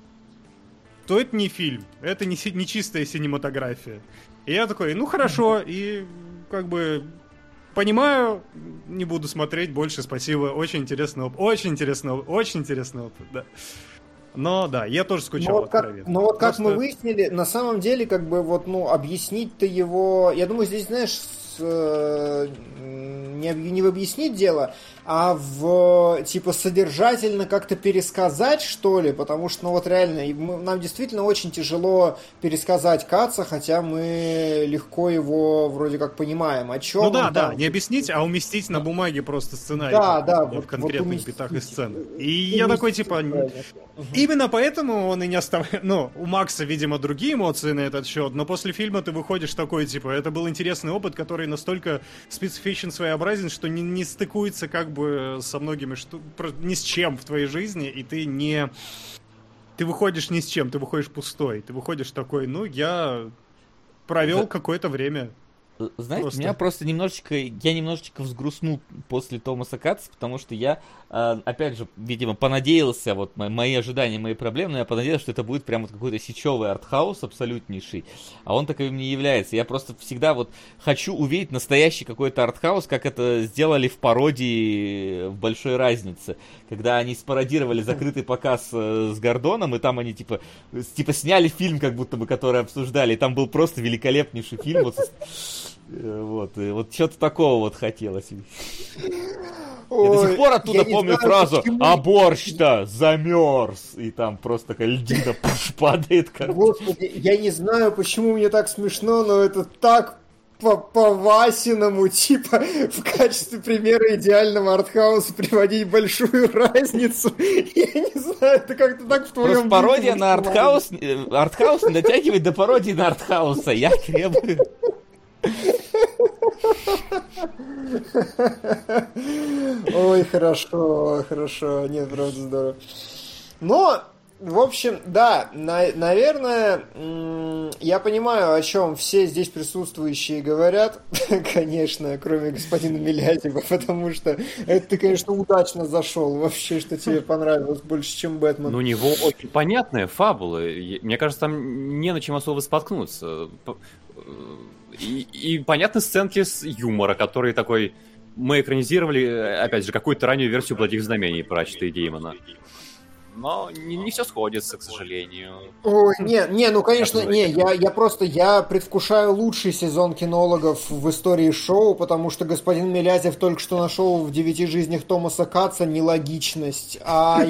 Speaker 2: то это не фильм, это не, не чистая синематография. И я такой, ну хорошо, и как бы понимаю, не буду смотреть больше, спасибо, очень интересный опыт, очень интересный опыт, очень интересный опыт, да. Но да, я тоже скучал
Speaker 7: но вот как, Но вот как мы выяснили, на самом деле, как бы вот, ну, объяснить-то его... Я думаю, здесь, знаешь, Э, не, не в объяснить дело, а в типа содержательно как-то пересказать, что ли, потому что, ну вот реально, мы, нам действительно очень тяжело пересказать Каца, хотя мы легко его вроде как понимаем. О чем
Speaker 2: ну да, да, не объяснить, а уместить на бумаге просто сценарий.
Speaker 7: Да, да.
Speaker 2: В вот, конкретных вот битах и сцен. И я такой, типа, именно поэтому он и не оставляет... *laughs* Ну, у Макса, видимо, другие эмоции на этот счет, но после фильма ты выходишь такой, типа, это был интересный опыт, который настолько специфичен, своеобразен, что не, не стыкуется как бы со многими, что, ни с чем в твоей жизни, и ты не... Ты выходишь ни с чем, ты выходишь пустой. Ты выходишь такой, ну, я провел какое-то время
Speaker 1: знаете, просто... меня просто немножечко, я немножечко взгрустнул после Томаса Катца, потому что я, а, опять же, видимо, понадеялся, вот мои ожидания, мои проблемы, но я понадеялся, что это будет прям вот какой-то сечевый артхаус абсолютнейший, а он таковым не является. Я просто всегда вот хочу увидеть настоящий какой-то артхаус, как это сделали в пародии в «Большой разнице», когда они спародировали закрытый показ э, с Гордоном, и там они типа, типа сняли фильм, как будто бы, который обсуждали, и там был просто великолепнейший фильм, вот вот, и вот что-то такого вот хотелось. Ой, я до сих пор оттуда помню знаю, фразу почему... «А борщ-то замерз!» И там просто такая льдина пуш, падает.
Speaker 7: Как... Господи, я не знаю, почему мне так смешно, но это так по, по Васиному, типа, *laughs* в качестве примера идеального артхауса приводить большую разницу. *laughs* Я не знаю, это как-то так в твоем... Просто
Speaker 1: пародия на артхаус, э, артхаус дотягивает до пародии на артхауса. Я требую...
Speaker 7: Ой, хорошо, хорошо. Нет, правда здорово. Но, в общем, да, на, наверное, я понимаю, о чем все здесь присутствующие говорят, *laughs* конечно, кроме господина Милятьева, потому что это ты, конечно, удачно зашел вообще, что тебе понравилось больше, чем Бэтмен.
Speaker 4: Ну, у него очень понятная фабула. Мне кажется, там не на чем особо споткнуться и, и понятны сценки с юмора, который такой... Мы экранизировали, опять же, какую-то раннюю версию «Благих знамений» про Чита Деймона но не, не все сходится, к сожалению.
Speaker 7: Ой, не, не, ну конечно, не, я, я просто, я предвкушаю лучший сезон кинологов в истории шоу, потому что господин Милязев только что нашел в «Девяти жизнях» Томаса Каца нелогичность, а,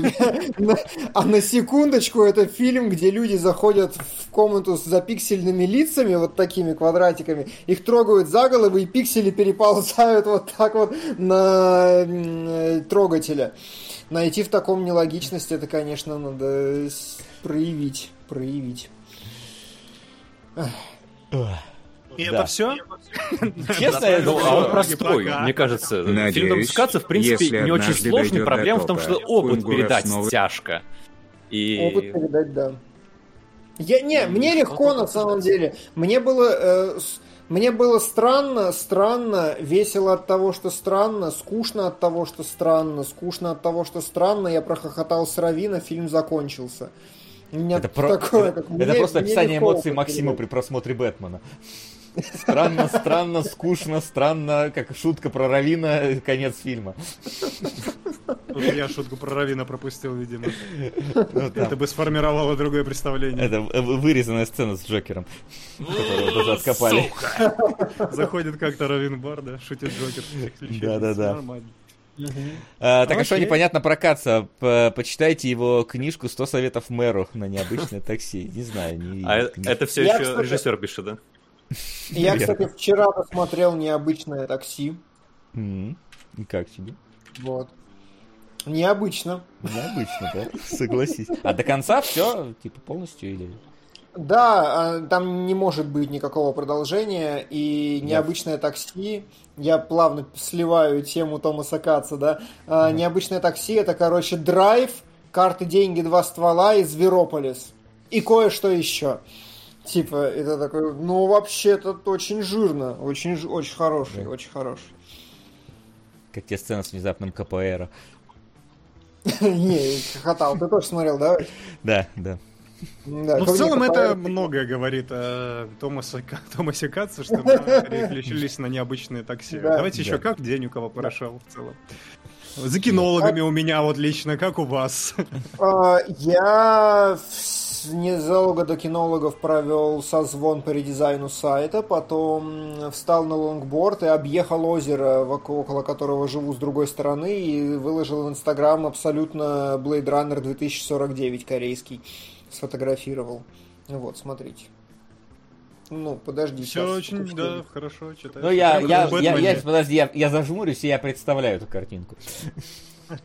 Speaker 7: *laughs* а на секундочку это фильм, где люди заходят в комнату с запиксельными лицами, вот такими квадратиками, их трогают за головы, и пиксели переползают вот так вот на э, трогателя найти в таком нелогичности, это, конечно, надо проявить. Проявить.
Speaker 2: И да. это все?
Speaker 4: Честно, ну, а он простой, мне кажется. Надеюсь, Фильм допускаться, в принципе, не очень сложный. Проблема в том, что опыт передать тяжко.
Speaker 7: И... Опыт передать, да. Я, не, мне легко на самом деле. Мне было... Э, мне было странно, странно, весело от того, что странно, скучно от того, что странно, скучно от того, что странно. Я прохохотал с Равина, фильм закончился.
Speaker 1: У меня это, такое, про... как, это мне, просто описание эмоций Максима при просмотре Бэтмена. Странно, странно, скучно, странно, как шутка про Равина, конец фильма.
Speaker 2: Тут я шутку про Равина пропустил, видимо. Ну, Это бы сформировало другое представление.
Speaker 1: Это вырезанная сцена с Джокером, которую тоже откопали.
Speaker 2: Заходит как-то Равин бар, да, шутит Джокер.
Speaker 1: Да-да-да. Нормально. А, так, а что непонятно про Каца? Почитайте его книжку «100 советов мэру на необычное такси». Не знаю. Не...
Speaker 4: А это все еще режиссер пишет, да?
Speaker 7: Я, кстати, вчера посмотрел необычное такси.
Speaker 1: Как тебе?
Speaker 7: Вот. Необычно.
Speaker 1: Необычно, да? Согласись. А до конца все, типа, полностью или...
Speaker 7: Да, а, там не может быть никакого продолжения, и необычное такси, я плавно сливаю тему Томаса Каца, да, mm необычное такси это, короче, драйв, карты, деньги, два ствола и Зверополис. И кое-что еще. Типа, это такой, ну, вообще-то очень жирно, очень, очень хороший, да. очень хороший.
Speaker 1: Как те сцены с внезапным КПР.
Speaker 7: Не, хохотал, ты тоже смотрел, да?
Speaker 1: Да, да.
Speaker 2: Да, ну, в целом это многое говорит о Томасе, Томасе Катце, что мы переключились на необычные такси. Да. Давайте да. еще как день у кого прошел в целом. За кинологами у меня вот лично, как у вас?
Speaker 7: А, я незадолго до кинологов провел созвон по редизайну сайта, потом встал на лонгборд и объехал озеро, около которого живу с другой стороны, и выложил в Инстаграм абсолютно Blade Runner 2049 корейский. Сфотографировал. Вот, смотрите. Ну, подожди.
Speaker 2: Все сейчас, очень, да, хорошо читаю.
Speaker 1: Ну, я, я, я, я, подожди, я, я зажмурюсь, и я представляю эту картинку. *laughs*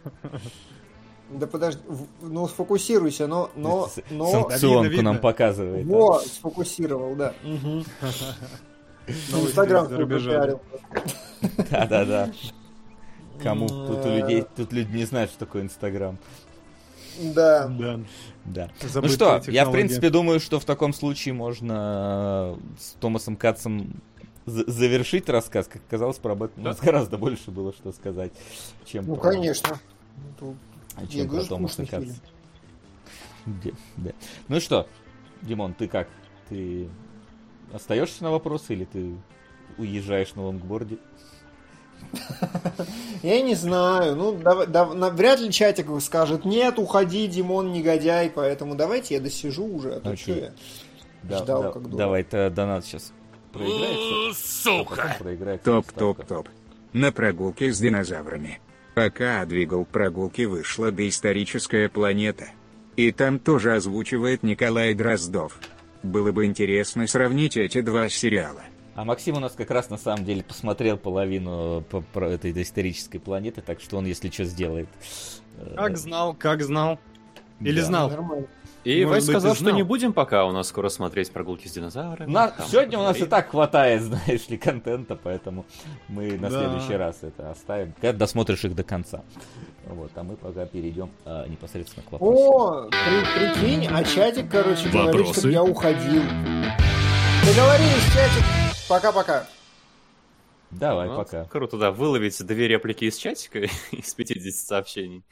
Speaker 7: Да подожди, ну сфокусируйся, но... но, но...
Speaker 1: Санкционку нам показывает.
Speaker 7: Во, сфокусировал, да. *laughs* Инстаграм
Speaker 2: пиарил. *laughs*
Speaker 1: Да-да-да. Кому тут у людей, тут люди не знают, что такое Инстаграм.
Speaker 7: Да.
Speaker 1: Да. да. Ну что, я в принципе думаю, что в таком случае можно с Томасом Катцем завершить рассказ. Как оказалось, про Бэтмена у нас *laughs* гораздо больше было что сказать, чем
Speaker 7: Ну, про... конечно.
Speaker 1: А чем про Томаса Катца. Да. Ну что, Димон, ты как? Ты остаешься на вопросы или ты уезжаешь на лонгборде? *laughs*
Speaker 7: Я не знаю. Ну, да, да, вряд ли чатик скажет, нет, уходи, Димон, негодяй, поэтому давайте я досижу уже, а то что я
Speaker 1: да, ждал да, как Давай, то донат сейчас проиграется.
Speaker 3: Сука! Топ, топ, топ. На прогулке с динозаврами. Пока двигал прогулки вышла доисторическая планета. И там тоже озвучивает Николай Дроздов. Было бы интересно сравнить эти два сериала.
Speaker 1: А Максим у нас как раз на самом деле посмотрел половину по, про этой доисторической планеты, так что он, если что, сделает.
Speaker 2: Как знал, как знал. Или да. знал. Нормально.
Speaker 4: И Вайс сказал, что не будем пока у нас скоро смотреть прогулки с динозаврами.
Speaker 1: На... Там, Сегодня у нас и так хватает, *laughs* знаешь ли, контента, поэтому мы на да. следующий раз это оставим, когда досмотришь их до конца. Вот, а мы пока перейдем а, непосредственно к вопросам.
Speaker 7: О, при, прикинь, а чатик, короче, Вопросы? говорит, чтобы я уходил. Договорились, чатик. Пока-пока.
Speaker 1: Давай, вот, пока.
Speaker 4: Круто, да, выловить две реплики из чатика, *laughs* из 50 сообщений,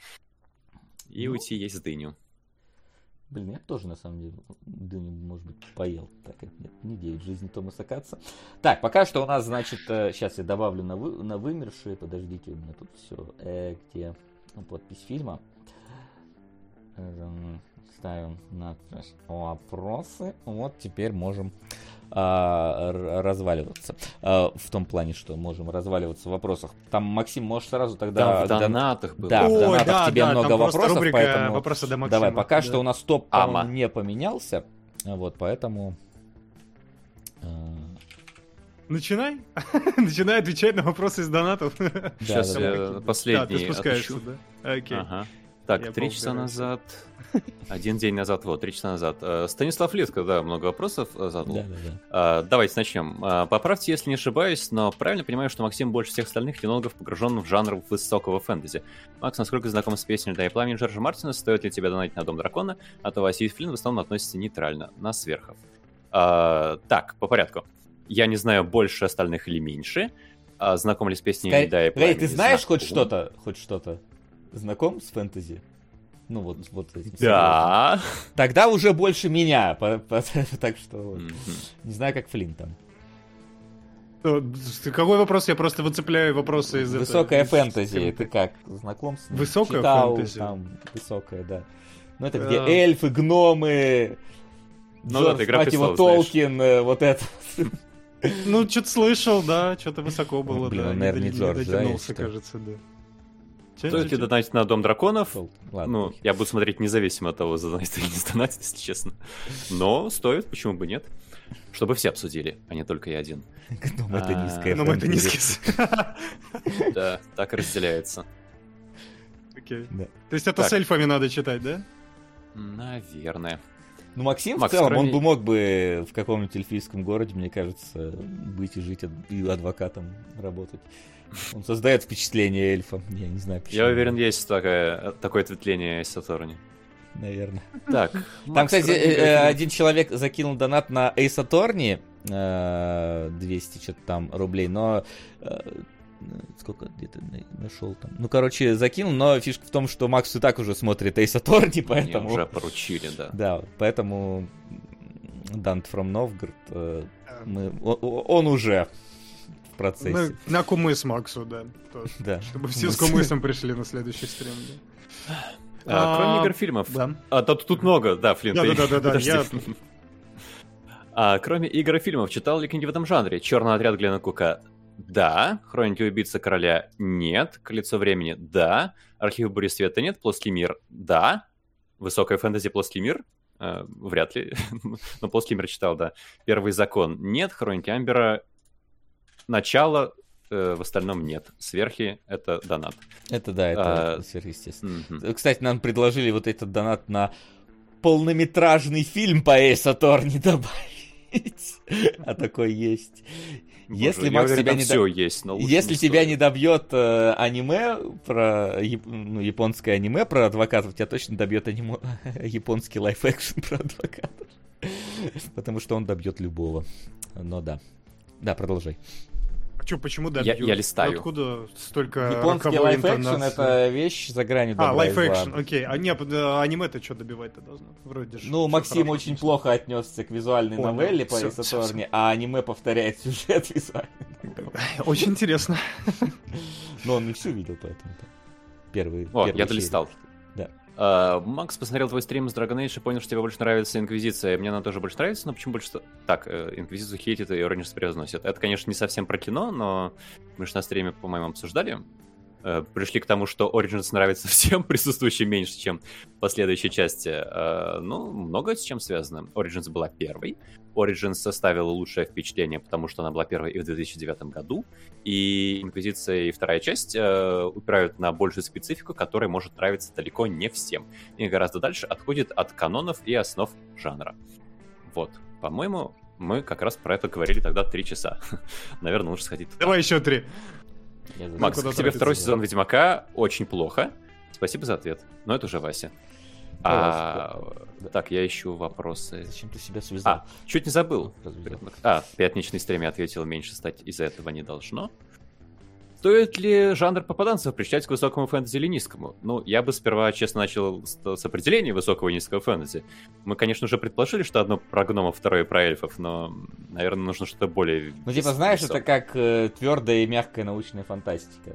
Speaker 4: и ну. уйти есть дыню.
Speaker 1: Блин, я тоже, на самом деле, дыню, может быть, поел. Так, нет, не девять жизни Томаса Катца. Так, пока что у нас, значит, сейчас э, я добавлю на, вы, на вымершие. Подождите, у меня тут все. Э, где подпись фильма? Ставим надпись вопросы. Вот теперь можем а, разваливаться. А, в том плане, что можем разваливаться в вопросах. Там, Максим, можешь сразу тогда...
Speaker 4: Да, в донатах было.
Speaker 1: Да, в донатах да, тебе да, много вопросов, поэтому... Вопросы до Максима. Давай, пока да. что у нас топ Ама. не поменялся, вот, поэтому...
Speaker 2: А, Начинай. *laughs* Начинай отвечать на вопросы из донатов.
Speaker 4: Сейчас я последний. Да, ты спускаешься, да? Окей. Ага. Так, три часа назад... *laughs* Один день назад, вот, три часа назад. Э, Станислав Литко, да, много вопросов э, задал. Да, да, да. Давайте начнем. Поправьте, если не ошибаюсь, но правильно понимаю, что Максим больше всех остальных кинологов погружен в жанр высокого фэнтези. Макс, насколько знаком с песней «Да и пламени» Джорджа Мартина, стоит ли тебе донатить на Дом Дракона, а то Василий Флинн в основном относится нейтрально, на сверхов. А, так, по порядку. Я не знаю больше остальных или меньше. А, знаком ли с песней Скай... «Да и пламени»?
Speaker 1: Ты знаешь хоть что-то? Хоть что-то? Знаком с фэнтези? Ну вот, вот
Speaker 4: этим. Да.
Speaker 1: Тогда уже больше меня, по, по, *laughs* так что вот. mm-hmm. не знаю, как Флинн там.
Speaker 2: Какой вопрос? Я просто выцепляю вопросы из
Speaker 1: Высокая этого, фэнтези, из... ты как, знаком с
Speaker 2: Высокая Читал, фэнтези?
Speaker 1: Там, высокая, да. Ну это где эльфы, гномы, ну, Джордж, да, игра его, Толкин, знаешь. Э, вот это.
Speaker 2: Ну, что-то слышал, да, что-то высоко было,
Speaker 1: Блин, да. наверное, не Джордж, да? кажется, да.
Speaker 4: Стоит ли донатить на Дом Драконов? Ладно. Ну, я буду смотреть независимо от того, задонатить или не задонатить, если честно. Но стоит, почему бы нет? Чтобы все обсудили, а не только я один.
Speaker 1: Гном это а, низкая
Speaker 2: Гном это низкий. *laughs*
Speaker 4: Да, так разделяется.
Speaker 2: Окей. То есть это с эльфами надо читать, да?
Speaker 4: Наверное.
Speaker 1: Ну, Максим Макс, в целом, кроме... он бы мог бы в каком-нибудь эльфийском городе, мне кажется, быть и жить и адвокатом работать. Он создает впечатление эльфа. Я не знаю
Speaker 4: почему. Я уверен, есть такое, такое ответвление Сатурни.
Speaker 1: Наверное.
Speaker 4: Так.
Speaker 1: Там, кстати, э, э, один человек закинул донат на Ace Attorney 200 что-то там рублей, но сколько где-то нашел там. Ну, короче, закинул, но фишка в том, что Макс и так уже смотрит Эйс Аторни, *laughs* поэтому...
Speaker 4: Мне уже поручили, да.
Speaker 1: Да, поэтому Дант from Новгород, э, мы... он уже процессе.
Speaker 2: На, на кумыс Максу, да. Тоже. Да. Чтобы все с кумысом пришли на следующий стрим. Да.
Speaker 4: А, кроме игр фильмов. Да. А тут, тут много, да, Флинт.
Speaker 2: Да, да, да, да, я...
Speaker 4: А, кроме игр и фильмов, читал ли книги в этом жанре? Черный отряд Глена Кука? Да. Хроники убийцы короля? Нет. Колесо времени? Да. Архив бури света? Нет. Плоский мир? Да. Высокая фэнтези плоский мир? Э, вряд ли. *laughs* Но плоский мир читал, да. Первый закон? Нет. Хроники Амбера? Начало? Э, в остальном нет. Сверхи — это донат.
Speaker 1: Это да, это а, сверхъестественно. Угу. Кстати, нам предложили вот этот донат на полнометражный фильм по Эйс Аторни *laughs* добавить. А такой есть.
Speaker 4: Боже, если Макс уверен, тебя не все до... есть, но
Speaker 1: если тебя не добьет э, аниме про яп... ну, японское аниме про адвокатов, тебя точно добьет аниме... *laughs* японский live-action про адвокатов. Потому что он добьет любого. Но да. Да, продолжай.
Speaker 2: Че, почему да?
Speaker 4: Я, я листаю.
Speaker 2: Откуда столько
Speaker 1: Японский live-action — это вещь за гранью
Speaker 2: А, live-action, окей. А нет, аниме-то что добивать-то должно? Вроде
Speaker 1: же. Ну, Максим очень плохо отнесся к визуальной Понял. новелле по Эйсаторне, а аниме повторяет сюжет *laughs* визуально. *laughs*
Speaker 2: Очень интересно.
Speaker 1: Но он не всю видел, поэтому Первый.
Speaker 4: О, я долистал. Uh, Макс посмотрел твой стрим с Dragon Age и понял, что тебе больше нравится Инквизиция. Мне она тоже больше нравится, но почему больше... Так, uh, Инквизицию хейтит и Orange превозносит. Это, конечно, не совсем про кино, но мы же на стриме, по-моему, обсуждали. Uh, пришли к тому, что Origins нравится *laughs* всем присутствующим меньше, чем последующие части. Uh, ну, много с чем связано. Origins была первой. Origins составила лучшее впечатление, потому что она была первой и в 2009 году. И Инквизиция и вторая часть э, упирают на большую специфику, которая может нравиться далеко не всем. И гораздо дальше отходит от канонов и основ жанра. Вот, по-моему, мы как раз про это говорили тогда три часа. *laughs* Наверное, лучше сходить.
Speaker 2: Давай еще три.
Speaker 4: Макс, к тебе второй сезон Ведьмака очень плохо. Спасибо за ответ. Но это уже Вася. А, так, я ищу вопросы.
Speaker 1: Зачем ты себя связал?
Speaker 4: А, чуть не забыл. А, пятничный стрим я ответил, меньше стать из-за этого не должно. Стоит ли жанр попаданцев причислять к высокому фэнтези или низкому? Ну, я бы сперва, честно, начал с, с определения высокого и низкого фэнтези. Мы, конечно, уже предположили, что одно про гномов, второе про эльфов, но, наверное, нужно что-то более...
Speaker 1: Ну, типа, знаешь, высокое. это как э, твердая и мягкая научная фантастика.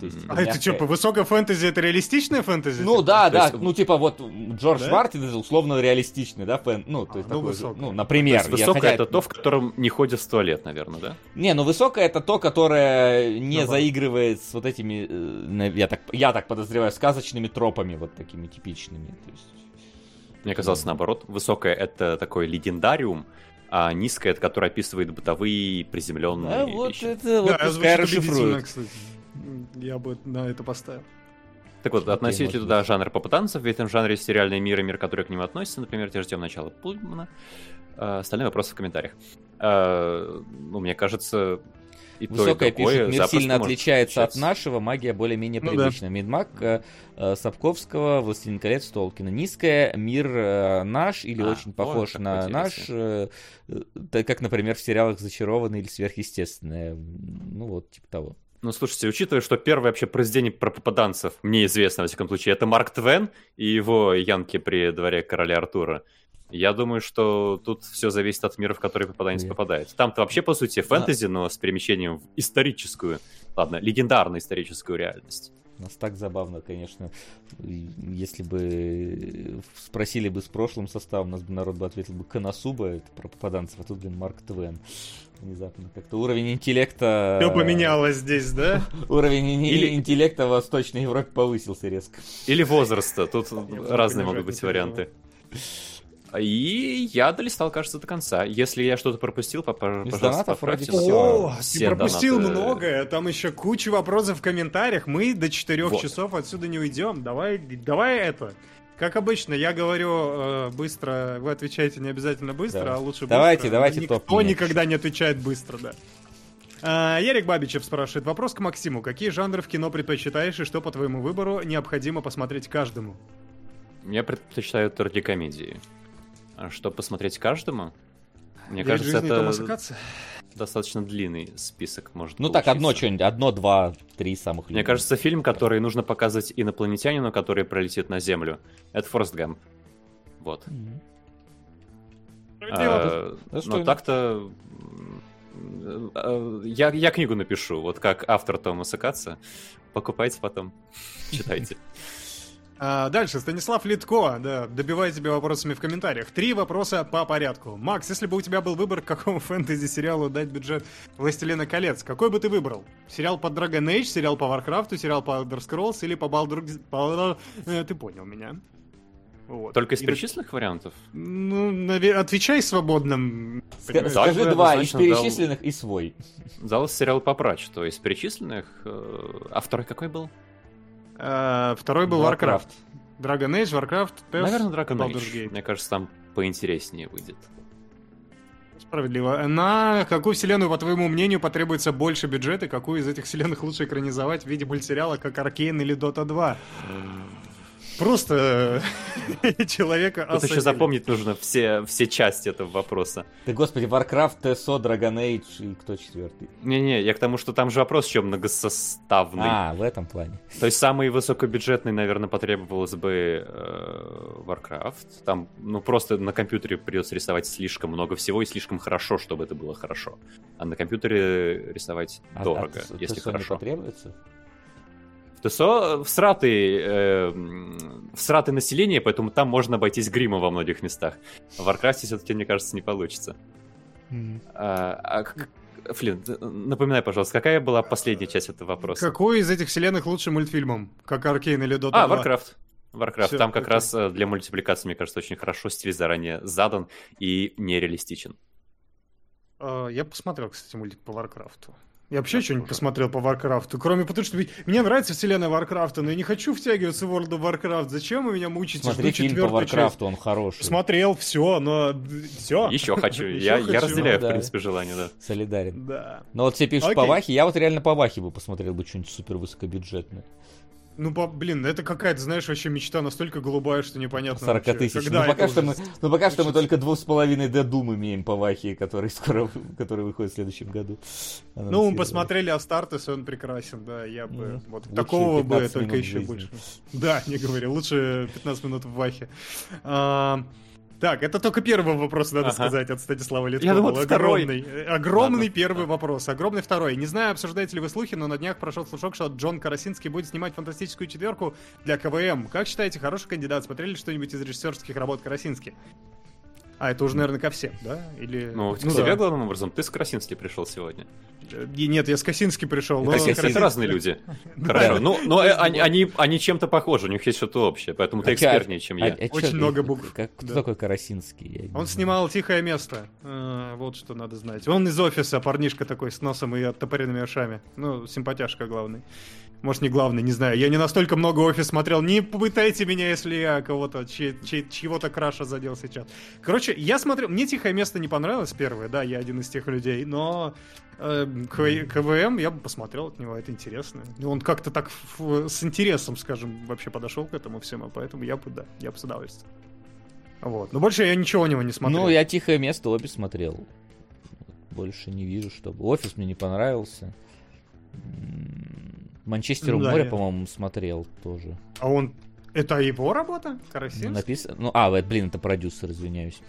Speaker 2: То есть, а это что, по высокой фэнтези это реалистичная фэнтези?
Speaker 1: Ну да, да, есть... ну типа вот Джордж да? Мартин это условно реалистичный, да, фэн... ну то есть а, ну, такой, ну например.
Speaker 4: То есть высокое хотя... это то, в котором не ходят в туалет, наверное, да?
Speaker 1: Не, ну высокое это то, которое не ну, заигрывает с вот этими, э, я так, я так подозреваю, сказочными тропами вот такими типичными. То есть...
Speaker 4: Мне казалось наоборот, высокое это такой легендариум, а низкое это которое описывает бытовые приземленные
Speaker 1: вот
Speaker 4: вещи.
Speaker 1: это вот да, пускай расшифруют.
Speaker 2: Я бы на это поставил.
Speaker 4: Так вот, относить ли туда жанр попытанцев, в этом жанре есть сериальный мир и мир, который к нему относится, например, те же темное начало Пульмана. А, остальные вопросы в комментариях. А, ну, мне кажется,
Speaker 1: и Высокая то, и пишет, мир сильно отличается от нашего, магия более-менее ну, привычна. Да. Мидмак э, э, Сапковского, Властелин колец Толкина. Низкая, мир э, наш или а, очень похож на наш, э, э, как, например, в сериалах «Зачарованный» или «Сверхъестественное». Ну вот, типа того.
Speaker 4: Ну, слушайте, учитывая, что первое вообще произведение про попаданцев, мне известно, во всяком случае, это Марк Твен и его Янки при дворе короля Артура. Я думаю, что тут все зависит от мира, в который попаданец Нет. попадает. Там-то вообще, по сути, фэнтези, но с перемещением в историческую, ладно, легендарную историческую реальность.
Speaker 1: Нас так забавно, конечно. Если бы спросили бы с прошлым составом, у нас бы народ бы ответил бы Коносуба, это про попаданцев, а тут, блин, Марк Твен. Внезапно как-то уровень интеллекта...
Speaker 2: Все поменялось здесь, да? *laughs*
Speaker 1: Уровень Или... интеллекта в Восточной Европе повысился резко.
Speaker 4: Или возраста, тут разные могут быть варианты. И я долистал, кажется, до конца. Если я что-то пропустил, пожалуйста, Из
Speaker 1: донатов вроде
Speaker 2: все. О, все ты пропустил донаты... многое. Там еще куча вопросов в комментариях. Мы до 4 вот. часов отсюда не уйдем. Давай, давай это. Как обычно, я говорю э, быстро, вы отвечаете не обязательно быстро, да. а лучше
Speaker 1: давайте,
Speaker 2: быстро.
Speaker 1: Давайте,
Speaker 2: давайте Никто никогда не отвечает быстро, да. А, Ярик Бабичев спрашивает. Вопрос к Максиму. Какие жанры в кино предпочитаешь и что, по твоему выбору, необходимо посмотреть каждому?
Speaker 4: Я предпочитаю трагикомедии. А что посмотреть каждому? Мне Весь кажется, это... Достаточно длинный список может
Speaker 1: Ну так, одно что-нибудь, одно, два, три самых
Speaker 4: Мне кажется, фильм, который нужно показывать инопланетянину, который пролетит на Землю, это Форест Гамп. Вот. А, но так-то э, я, я книгу напишу, вот как автор Томаса Катца. Покупайте потом, читайте. *laughs*
Speaker 2: А, дальше, Станислав Литко, да, добивай тебя вопросами в комментариях. Три вопроса по порядку. Макс, если бы у тебя был выбор, *laughs* какому фэнтези-сериалу дать бюджет «Властелина колец», какой бы ты выбрал? Сериал по Dragon Age, сериал по Warcraft, сериал по Elder Scrolls или по Baldur... По... Э, ты понял меня.
Speaker 4: Вот. Только из перечисленных И... вариантов?
Speaker 2: Ну, навер... отвечай свободным.
Speaker 1: Скажи два, из перечисленных дал... и свой.
Speaker 4: Дал сериал по то из перечисленных. Э, а второй какой был?
Speaker 2: А, второй был Warcraft. Dragon Age, Warcraft,
Speaker 4: TES, Наверное, Dragon Baldur's Age. Мне кажется, там поинтереснее выйдет.
Speaker 2: Справедливо. На какую вселенную, по твоему мнению, потребуется больше бюджета? Какую из этих вселенных лучше экранизовать в виде мультсериала, как Аркейн или Дота 2? Просто *laughs* человека
Speaker 4: Тут еще запомнить нужно все, все части этого вопроса.
Speaker 1: Ты, господи, Warcraft, TSO, Dragon Age и кто четвертый?
Speaker 4: Не-не, я к тому, что там же вопрос еще многосоставный.
Speaker 1: А, в этом плане.
Speaker 4: То есть самый высокобюджетный, наверное, потребовалось бы э, Warcraft. Там, ну, просто на компьютере придется рисовать слишком много всего и слишком хорошо, чтобы это было хорошо. А на компьютере рисовать а, дорого, а, если хорошо. Не потребуется? ТСО всратый, э, всратый население, поэтому там можно обойтись гримом во многих местах. В Варкрафте все-таки, мне кажется, не получится. Mm. А, а, Флин, напоминай, пожалуйста, какая была последняя часть этого вопроса?
Speaker 2: Какой из этих вселенных лучше мультфильмом? Как Аркейн или Dota
Speaker 4: А, Warcraft. Warcraft. Все, Там как окей. раз э, для мультипликации, мне кажется, очень хорошо стиль заранее задан и нереалистичен.
Speaker 2: Uh, я посмотрел, кстати, мультик по Варкрафту. Я вообще что-нибудь посмотрел по Варкрафту, кроме потому что мне нравится вселенная Варкрафта, но я не хочу втягиваться в World of Warcraft. Зачем вы меня мучите?
Speaker 1: Смотри фильм по Варкрафту, он хороший.
Speaker 2: Смотрел, все, но все.
Speaker 4: Еще хочу. Я, я разделяю, в принципе, желание, да.
Speaker 1: Солидарен. Да. Но вот все пишут по Вахе, я вот реально по Вахе бы посмотрел бы что-нибудь супер высокобюджетное.
Speaker 2: Ну, блин, это какая-то, знаешь, вообще мечта настолько голубая, что непонятно
Speaker 1: 40 вообще. тысяч. Когда ну, пока что мы, ну, пока что мы только двух с половиной Doom имеем по Вахе, который скоро, *laughs* который выходит в следующем году.
Speaker 2: Ну, мы посмотрели Астартес, и он прекрасен, да, я бы, mm. вот такого бы только еще жизни. больше. Да, *laughs* не говори, лучше 15 минут в Вахе. А, так, это только первый вопрос, надо ага. сказать, от Станислава Литко.
Speaker 4: Я думал,
Speaker 2: огромный. Второй. Огромный Ладно. первый вопрос. Огромный второй. Не знаю, обсуждаете ли вы слухи, но на днях прошел слушок, что Джон Карасинский будет снимать фантастическую четверку для КВМ. Как считаете, хороший кандидат? Смотрели что-нибудь из режиссерских работ Карасински? А, это уже, наверное, ко всем, да? Или...
Speaker 4: Ну, к ну, тебе, да. главным образом. Ты с Красински пришел сегодня.
Speaker 2: И нет, я с Косински пришел.
Speaker 4: Но... Косински это разные люди. *laughs* Хорошо. Ну, но э, они, они чем-то похожи, у них есть что-то общее, поэтому ты а экспертнее, чем я.
Speaker 2: А Очень много букв.
Speaker 1: Кто такой Карасинский?
Speaker 2: Он снимал «Тихое место». А, вот что надо знать. Он из офиса, парнишка такой с носом и оттопыренными ушами. Ну, симпатяшка главный. Может, не главный, не знаю. Я не настолько много офис смотрел. Не попытайте меня, если я кого-то, чьего-то краша задел сейчас. Короче, я смотрел... Мне «Тихое место» не понравилось первое, да, я один из тех людей, но э, КВМ я бы посмотрел от него, это интересно. Он как-то так с интересом, скажем, вообще подошел к этому всему, поэтому я бы, да, я бы с удовольствием. Вот. Но больше я ничего у него не смотрел.
Speaker 1: Ну, я «Тихое место» обе смотрел. Больше не вижу, чтобы... Офис мне не понравился. Манчестер ну, да, море, я... по-моему, смотрел тоже.
Speaker 2: А он... Это его работа? Карасинский?
Speaker 1: Написано... Ну, а, блин, это продюсер, извиняюсь.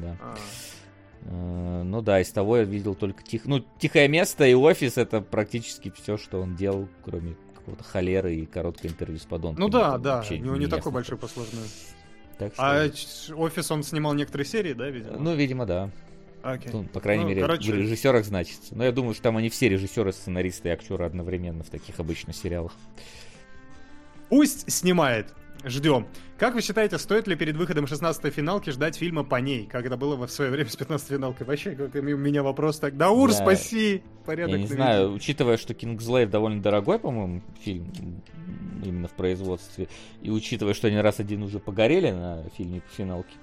Speaker 1: Да. А. Uh, ну да, из того я видел только тих... ну, тихое место и офис это практически все, что он делал, кроме какого-то холеры и короткое интервью с подонком.
Speaker 2: Ну да, да, у него не такой большой посложный. Так а что... А офис он снимал некоторые серии, да, видимо?
Speaker 1: Ну, видимо, да. Okay. Ну, по крайней ну, мере, короче... в режиссерах значится. Но я думаю, что там они все режиссеры, сценаристы и актеры одновременно в таких обычных сериалах.
Speaker 2: Пусть снимает. Ждем. Как вы считаете, стоит ли перед выходом 16-й финалки ждать фильма по ней, как это было в свое время с 15-й финалкой? Вообще, как у меня вопрос так. Даур, да. спаси!
Speaker 1: Порядок. Я не знаю, виде. учитывая, что Кингсглейв довольно дорогой, по-моему, фильм именно в производстве, и учитывая, что они раз один уже погорели на фильме по финалке,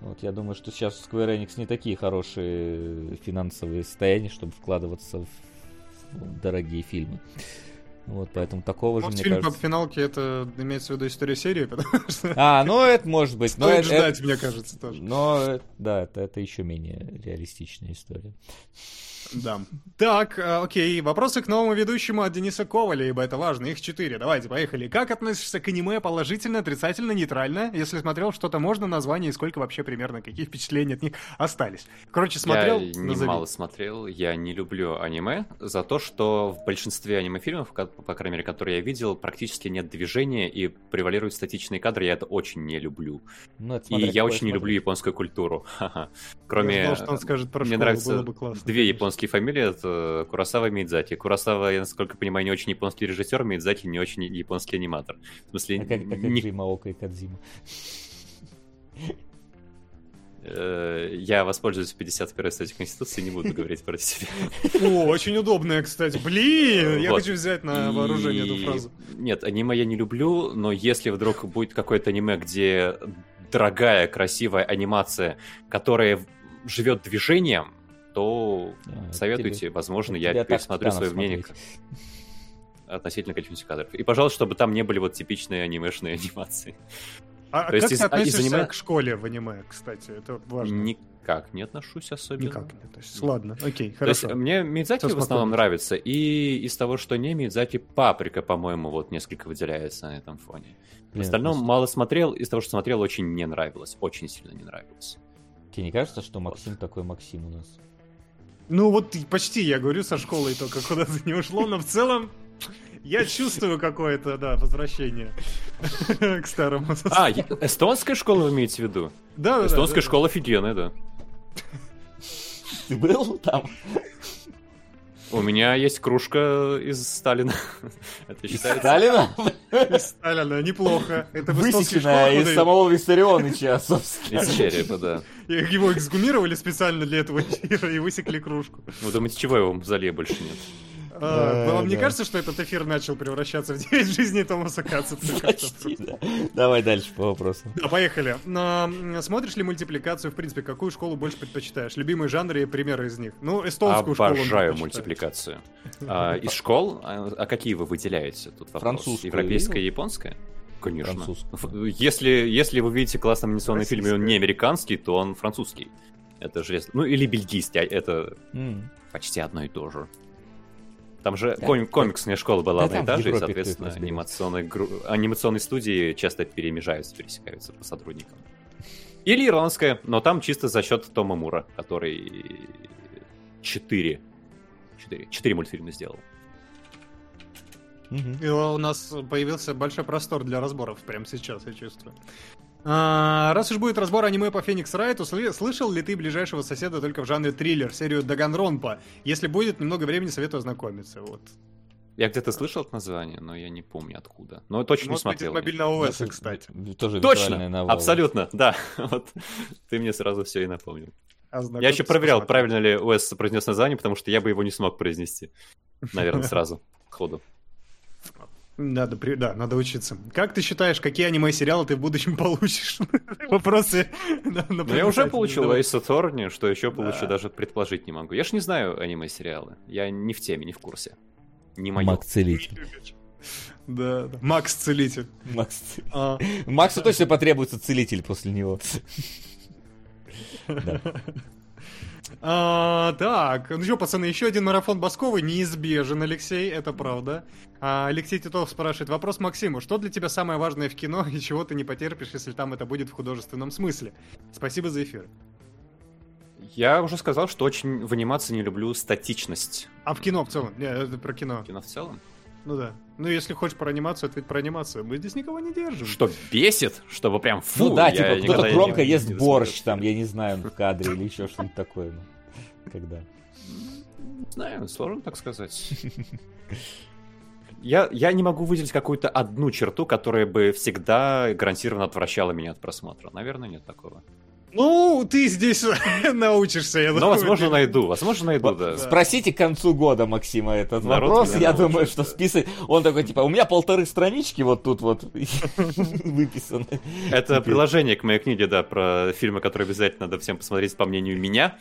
Speaker 1: вот, я думаю, что сейчас Square Enix не такие хорошие финансовые состояния, чтобы вкладываться в дорогие фильмы. Вот, поэтому такого же,
Speaker 2: мне
Speaker 1: фильм
Speaker 2: кажется... по финалке это имеется в виду история серии, потому *laughs*
Speaker 1: что... А, ну это может быть.
Speaker 2: Стоит но ждать, это... мне кажется, тоже.
Speaker 1: Но, да, это, это еще менее реалистичная история.
Speaker 2: Да. Так, э, окей, вопросы к новому ведущему от Дениса Коваля, ибо это важно. Их четыре. Давайте, поехали. Как относишься к аниме положительно, отрицательно, нейтрально? Если смотрел что-то, можно название и сколько вообще примерно, какие впечатления от них остались? Короче, смотрел?
Speaker 4: Я немало смотрел. Я не люблю аниме за то, что в большинстве аниме-фильмов, по крайней мере, которые я видел, практически нет движения и превалируют статичные кадры. Я это очень не люблю. Ну, это и я очень смотреть. не люблю японскую культуру. *laughs* Кроме... Я
Speaker 2: знал, что он скажет про Мне нравится было бы классно.
Speaker 4: Две японские японские фамилии, это Курасава и Мидзаки. Курасава, я насколько понимаю, не очень японский режиссер, Мидзаки не очень японский аниматор.
Speaker 1: В смысле, а как, как не... Кадзима, и Кадзима?
Speaker 4: Э, я воспользуюсь 51-й статьей Конституции и не буду говорить про себя.
Speaker 2: О, очень удобная, кстати. Блин, я хочу взять на вооружение эту фразу.
Speaker 4: Нет, аниме я не люблю, но если вдруг будет какое-то аниме, где дорогая, красивая анимация, которая живет движением, то а, советуйте, тебе, возможно, я пересмотрю свое мнение *laughs* относительно количества кадров. И, пожалуйста, чтобы там не были вот типичные анимешные *laughs* анимации.
Speaker 2: А, то как есть, ты относишься из аниме... к школе в аниме, кстати? Это важно.
Speaker 4: Никак не отношусь особенно.
Speaker 2: Никак не относишься. Ладно, окей, хорошо.
Speaker 4: То есть, мне Мидзаки в основном нравится, и из того, что не Мидзаки, Паприка, по-моему, вот несколько выделяется на этом фоне. В остальном мало смотрел, из того, что смотрел, очень не нравилось, очень сильно не нравилось.
Speaker 1: Тебе не кажется, что Максим такой Максим у нас?
Speaker 2: Ну вот почти, я говорю, со школой только куда-то не ушло, но в целом я чувствую какое-то, да, возвращение *laughs* к старому.
Speaker 4: А, эстонская школа вы имеете в виду?
Speaker 2: Да, да.
Speaker 4: Эстонская школа офигенная, да.
Speaker 1: Ты был там?
Speaker 4: У меня есть кружка из Сталина. *laughs*
Speaker 1: Это считается? Сталина?
Speaker 2: Из Сталина, неплохо.
Speaker 1: Это Высеченная из самого Виссарионовича, собственно.
Speaker 4: Из черепа, да.
Speaker 2: Его эксгумировали специально для этого эфира и высекли кружку.
Speaker 4: Вы думаете, чего его в мавзолее больше нет?
Speaker 2: А, вам не кажется, что этот эфир начал превращаться в 9 жизней Томаса Каца?
Speaker 1: Давай дальше по вопросу.
Speaker 2: Да, поехали. Смотришь ли мультипликацию, в принципе, какую школу больше предпочитаешь? Любимые жанры и примеры из них? Ну, эстонскую
Speaker 4: школу. Обожаю мультипликацию. А, из школ? А, а какие вы выделяете тут
Speaker 1: Французскую.
Speaker 4: Европейская и японская? Конечно. Если, если вы видите классный анимационный фильм, и он не американский, то он французский. Это железно. Ну, или бельгийский, это mm. почти одно и то же. Там же да. ком- комиксная школа была да, одна и та же, и, соответственно, анимационные, гру... анимационные студии часто перемежаются, пересекаются по сотрудникам. Или ирландская, но там чисто за счет Тома Мура, который четыре, четыре, четыре мультфильма сделал.
Speaker 2: И у нас появился большой простор для разборов прямо сейчас, я чувствую. А, раз уж будет разбор аниме по Феникс Райту, слышал ли ты ближайшего соседа только в жанре триллер, серию Даганронпа? Если будет немного времени, советую ознакомиться. Вот.
Speaker 4: Я где-то слышал это название, но я не помню откуда. Но точно Может не смотрел.
Speaker 2: Быть, мобильного ОС, кстати.
Speaker 4: Тоже Точно! Абсолютно, да. *laughs* Вот ты мне сразу все и напомнил. Я еще проверял, правильно ли ОС произнес название, потому что я бы его не смог произнести. Наверное, сразу, ходу.
Speaker 2: Надо, да, надо учиться. Как ты считаешь, какие аниме-сериалы ты в будущем *laughs* получишь? Вопросы
Speaker 4: Ну, я уже получил Ace Attorney, что еще получу, даже предположить не могу. Я ж не знаю аниме-сериалы. Я не в теме, не в курсе. Не мое.
Speaker 1: Макс Целитель.
Speaker 2: Да, да. Макс Целитель.
Speaker 1: Макс а. Максу точно потребуется целитель после него. *laughs*
Speaker 2: А, так, ну что, пацаны, еще один марафон Басковый неизбежен, Алексей, это правда. А, Алексей Титов спрашивает, вопрос Максиму, что для тебя самое важное в кино и чего ты не потерпишь, если там это будет в художественном смысле? Спасибо за эфир.
Speaker 4: Я уже сказал, что очень в анимации не люблю статичность.
Speaker 2: А в кино в целом? Не, это про кино.
Speaker 4: Кино в целом?
Speaker 2: Ну да. Ну, если хочешь про анимацию, ответь про анимацию. Мы здесь никого не держим.
Speaker 4: Что бесит? Чтобы прям фу.
Speaker 1: Ну да, типа кто-то громко не, ест не борщ там, я не знаю, в кадре или еще что-нибудь такое. Ну, когда?
Speaker 4: Не знаю, сложно так сказать. *laughs* Я, я не могу выделить какую-то одну черту, которая бы всегда гарантированно отвращала меня от просмотра. Наверное, нет такого.
Speaker 2: Ну, ты здесь *laughs* научишься, я
Speaker 4: ну, думаю. Ну, возможно, найду, возможно, найду, да.
Speaker 1: Спросите к концу года Максима этот Народ вопрос. Я думаю, что список... Он такой, типа, у меня полторы странички вот тут вот *laughs* выписаны.
Speaker 4: Это приложение к моей книге, да, про фильмы, которые обязательно надо всем посмотреть по мнению меня.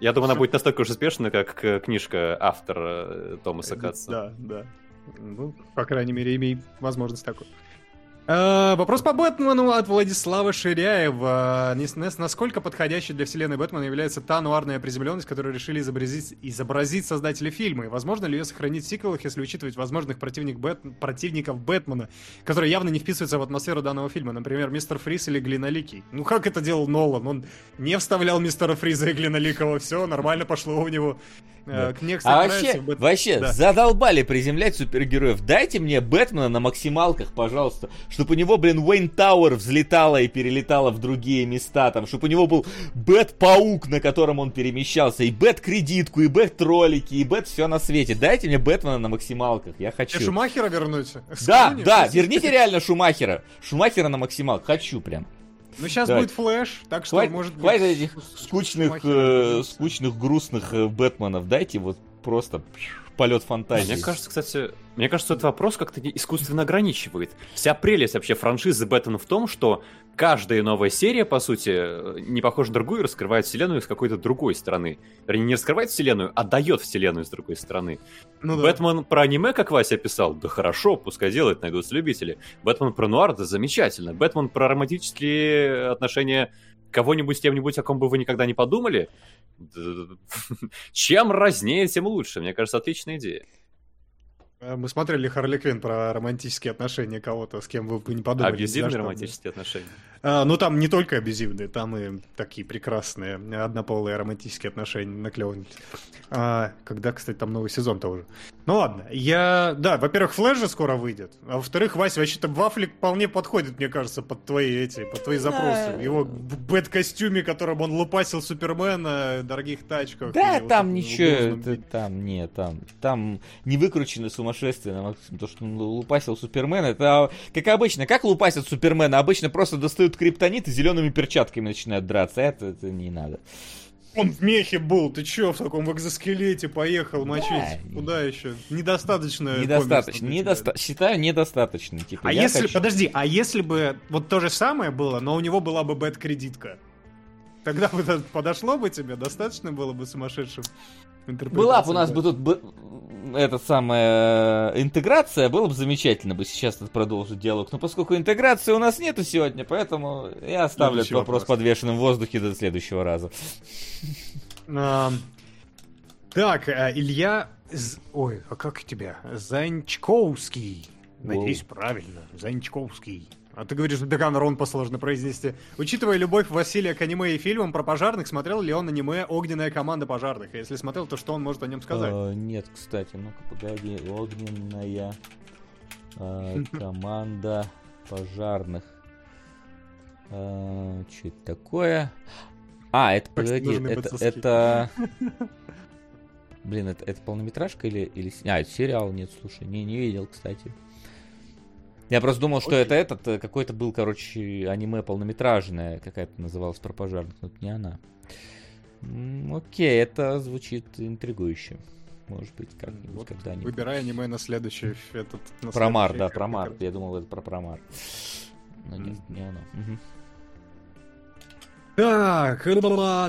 Speaker 4: Я думаю, она будет настолько же успешна, как книжка автора э, Томаса Катса.
Speaker 2: Да, да. Ну, по крайней мере, имей возможность такую. Э, вопрос по Бэтмену от Владислава Ширяева. Насколько подходящей для вселенной Бэтмена является та нуарная приземленность, которую решили изобразить, изобразить создатели фильма? И возможно ли ее сохранить в сиквелах, если учитывать возможных противник Бэт... противников Бэтмена, которые явно не вписываются в атмосферу данного фильма? Например, Мистер Фриз или Глиноликий. Ну как это делал Нолан? Он не вставлял Мистера Фриза и Глиноликого. Все, нормально пошло у него.
Speaker 1: Э, да. Мне, кстати, а вообще, Бэт... вообще да. задолбали приземлять супергероев. Дайте мне Бэтмена на максималках, пожалуйста, чтобы у него, блин, Wayne Tower взлетала и перелетала в другие места, там, чтобы у него был Бэт-паук, на котором он перемещался, и Бэт-кредитку, и Бэт-троллики, и Бэт все на свете. Дайте мне Бэтмена на максималках, я хочу. И
Speaker 2: Шумахера вернуть?
Speaker 1: Да, да, верните *laughs* реально Шумахера. Шумахера на максималках, хочу прям.
Speaker 2: Ну, сейчас да. будет Флэш, так что,
Speaker 1: хватит,
Speaker 2: может быть...
Speaker 1: Хватит этих скучных, э, скучных, грустных э, Бэтменов. Дайте вот просто полет фантазии.
Speaker 4: Мне кажется, кстати, мне кажется, этот вопрос как-то искусственно ограничивает. Вся прелесть вообще франшизы Бэтмена в том, что каждая новая серия, по сути, не похожа на другую, раскрывает вселенную с какой-то другой стороны. Вернее, не раскрывает вселенную, а дает вселенную с другой стороны. Ну, да. Бэтмен про аниме, как Вася писал, да хорошо, пускай делает, найдутся любители. Бэтмен про нуар, да замечательно. Бэтмен про романтические отношения кого-нибудь с кем-нибудь, о ком бы вы никогда не подумали, *laughs* чем разнее, тем лучше. Мне кажется, отличная идея.
Speaker 2: Э, мы смотрели Харли Квин про романтические отношения кого-то, с кем вы не подумали.
Speaker 4: Абьюзивные романтические отношения.
Speaker 2: А, ну, там не только абьюзивные, там и такие прекрасные однополые романтические отношения наклеваны. А, когда, кстати, там новый сезон тоже. Ну ладно, я... Да, во-первых, Флэш же скоро выйдет. А во-вторых, Вася, вообще-то Бэтфлек вполне подходит, мне кажется, под твои эти, под твои запросы. Его бэт-костюме, которым он лупасил Супермена, дорогих тачках.
Speaker 1: Да, там ничего, это, там, нет, там, там не выкручены сумасшествие. То, что он лупасил Супермена, это как обычно. Как лупасят Супермена? Обычно просто достают криптонит и зелеными перчатками начинают драться. Это, это не надо.
Speaker 2: Он в мехе был, ты чё, в таком в экзоскелете поехал мочить? Да. Куда еще? Недостаточно.
Speaker 1: Недостаточно. Недоста... Считаю, недостаточно.
Speaker 2: Типа, а если, хочу... подожди, а если бы вот то же самое было, но у него была бы бэт-кредитка? Тогда бы *laughs* подошло бы тебе, достаточно было бы сумасшедшим
Speaker 1: была бы у нас бы тут эта самая э, интеграция, было бы замечательно бы сейчас продолжить диалог. Но поскольку интеграции у нас нету сегодня, поэтому я оставлю этот вопрос просто. подвешенным в воздухе до следующего раза.
Speaker 2: Так, э, Илья... Ой, а как тебя? Занчковский. Надеюсь, правильно. Занчковский. А ты говоришь, Беган Ронпа сложно произнести. Учитывая любовь Василия к аниме и фильмам про пожарных, смотрел ли он аниме «Огненная команда пожарных»? Если смотрел, то что он может о нем сказать?
Speaker 1: Uh, нет, кстати, ну-ка, погоди. «Огненная uh, *laughs* команда пожарных». Uh, что это такое? А, это, погоди, это, это... Блин, это, это полнометражка или, или... А, это сериал? Нет, слушай, не, не видел, кстати. Я просто думал, что Окей. это этот э, какой-то был, короче, аниме полнометражное, какая-то называлась про пожарных, но это не она. Окей, это звучит интригующе. Может быть, как-нибудь вот, когда-нибудь.
Speaker 2: Выбирай аниме на следующий
Speaker 1: этот. На Промар, да, Промар. Я думал, это про Промар. Но нет, mm. не оно. Угу.
Speaker 2: Так,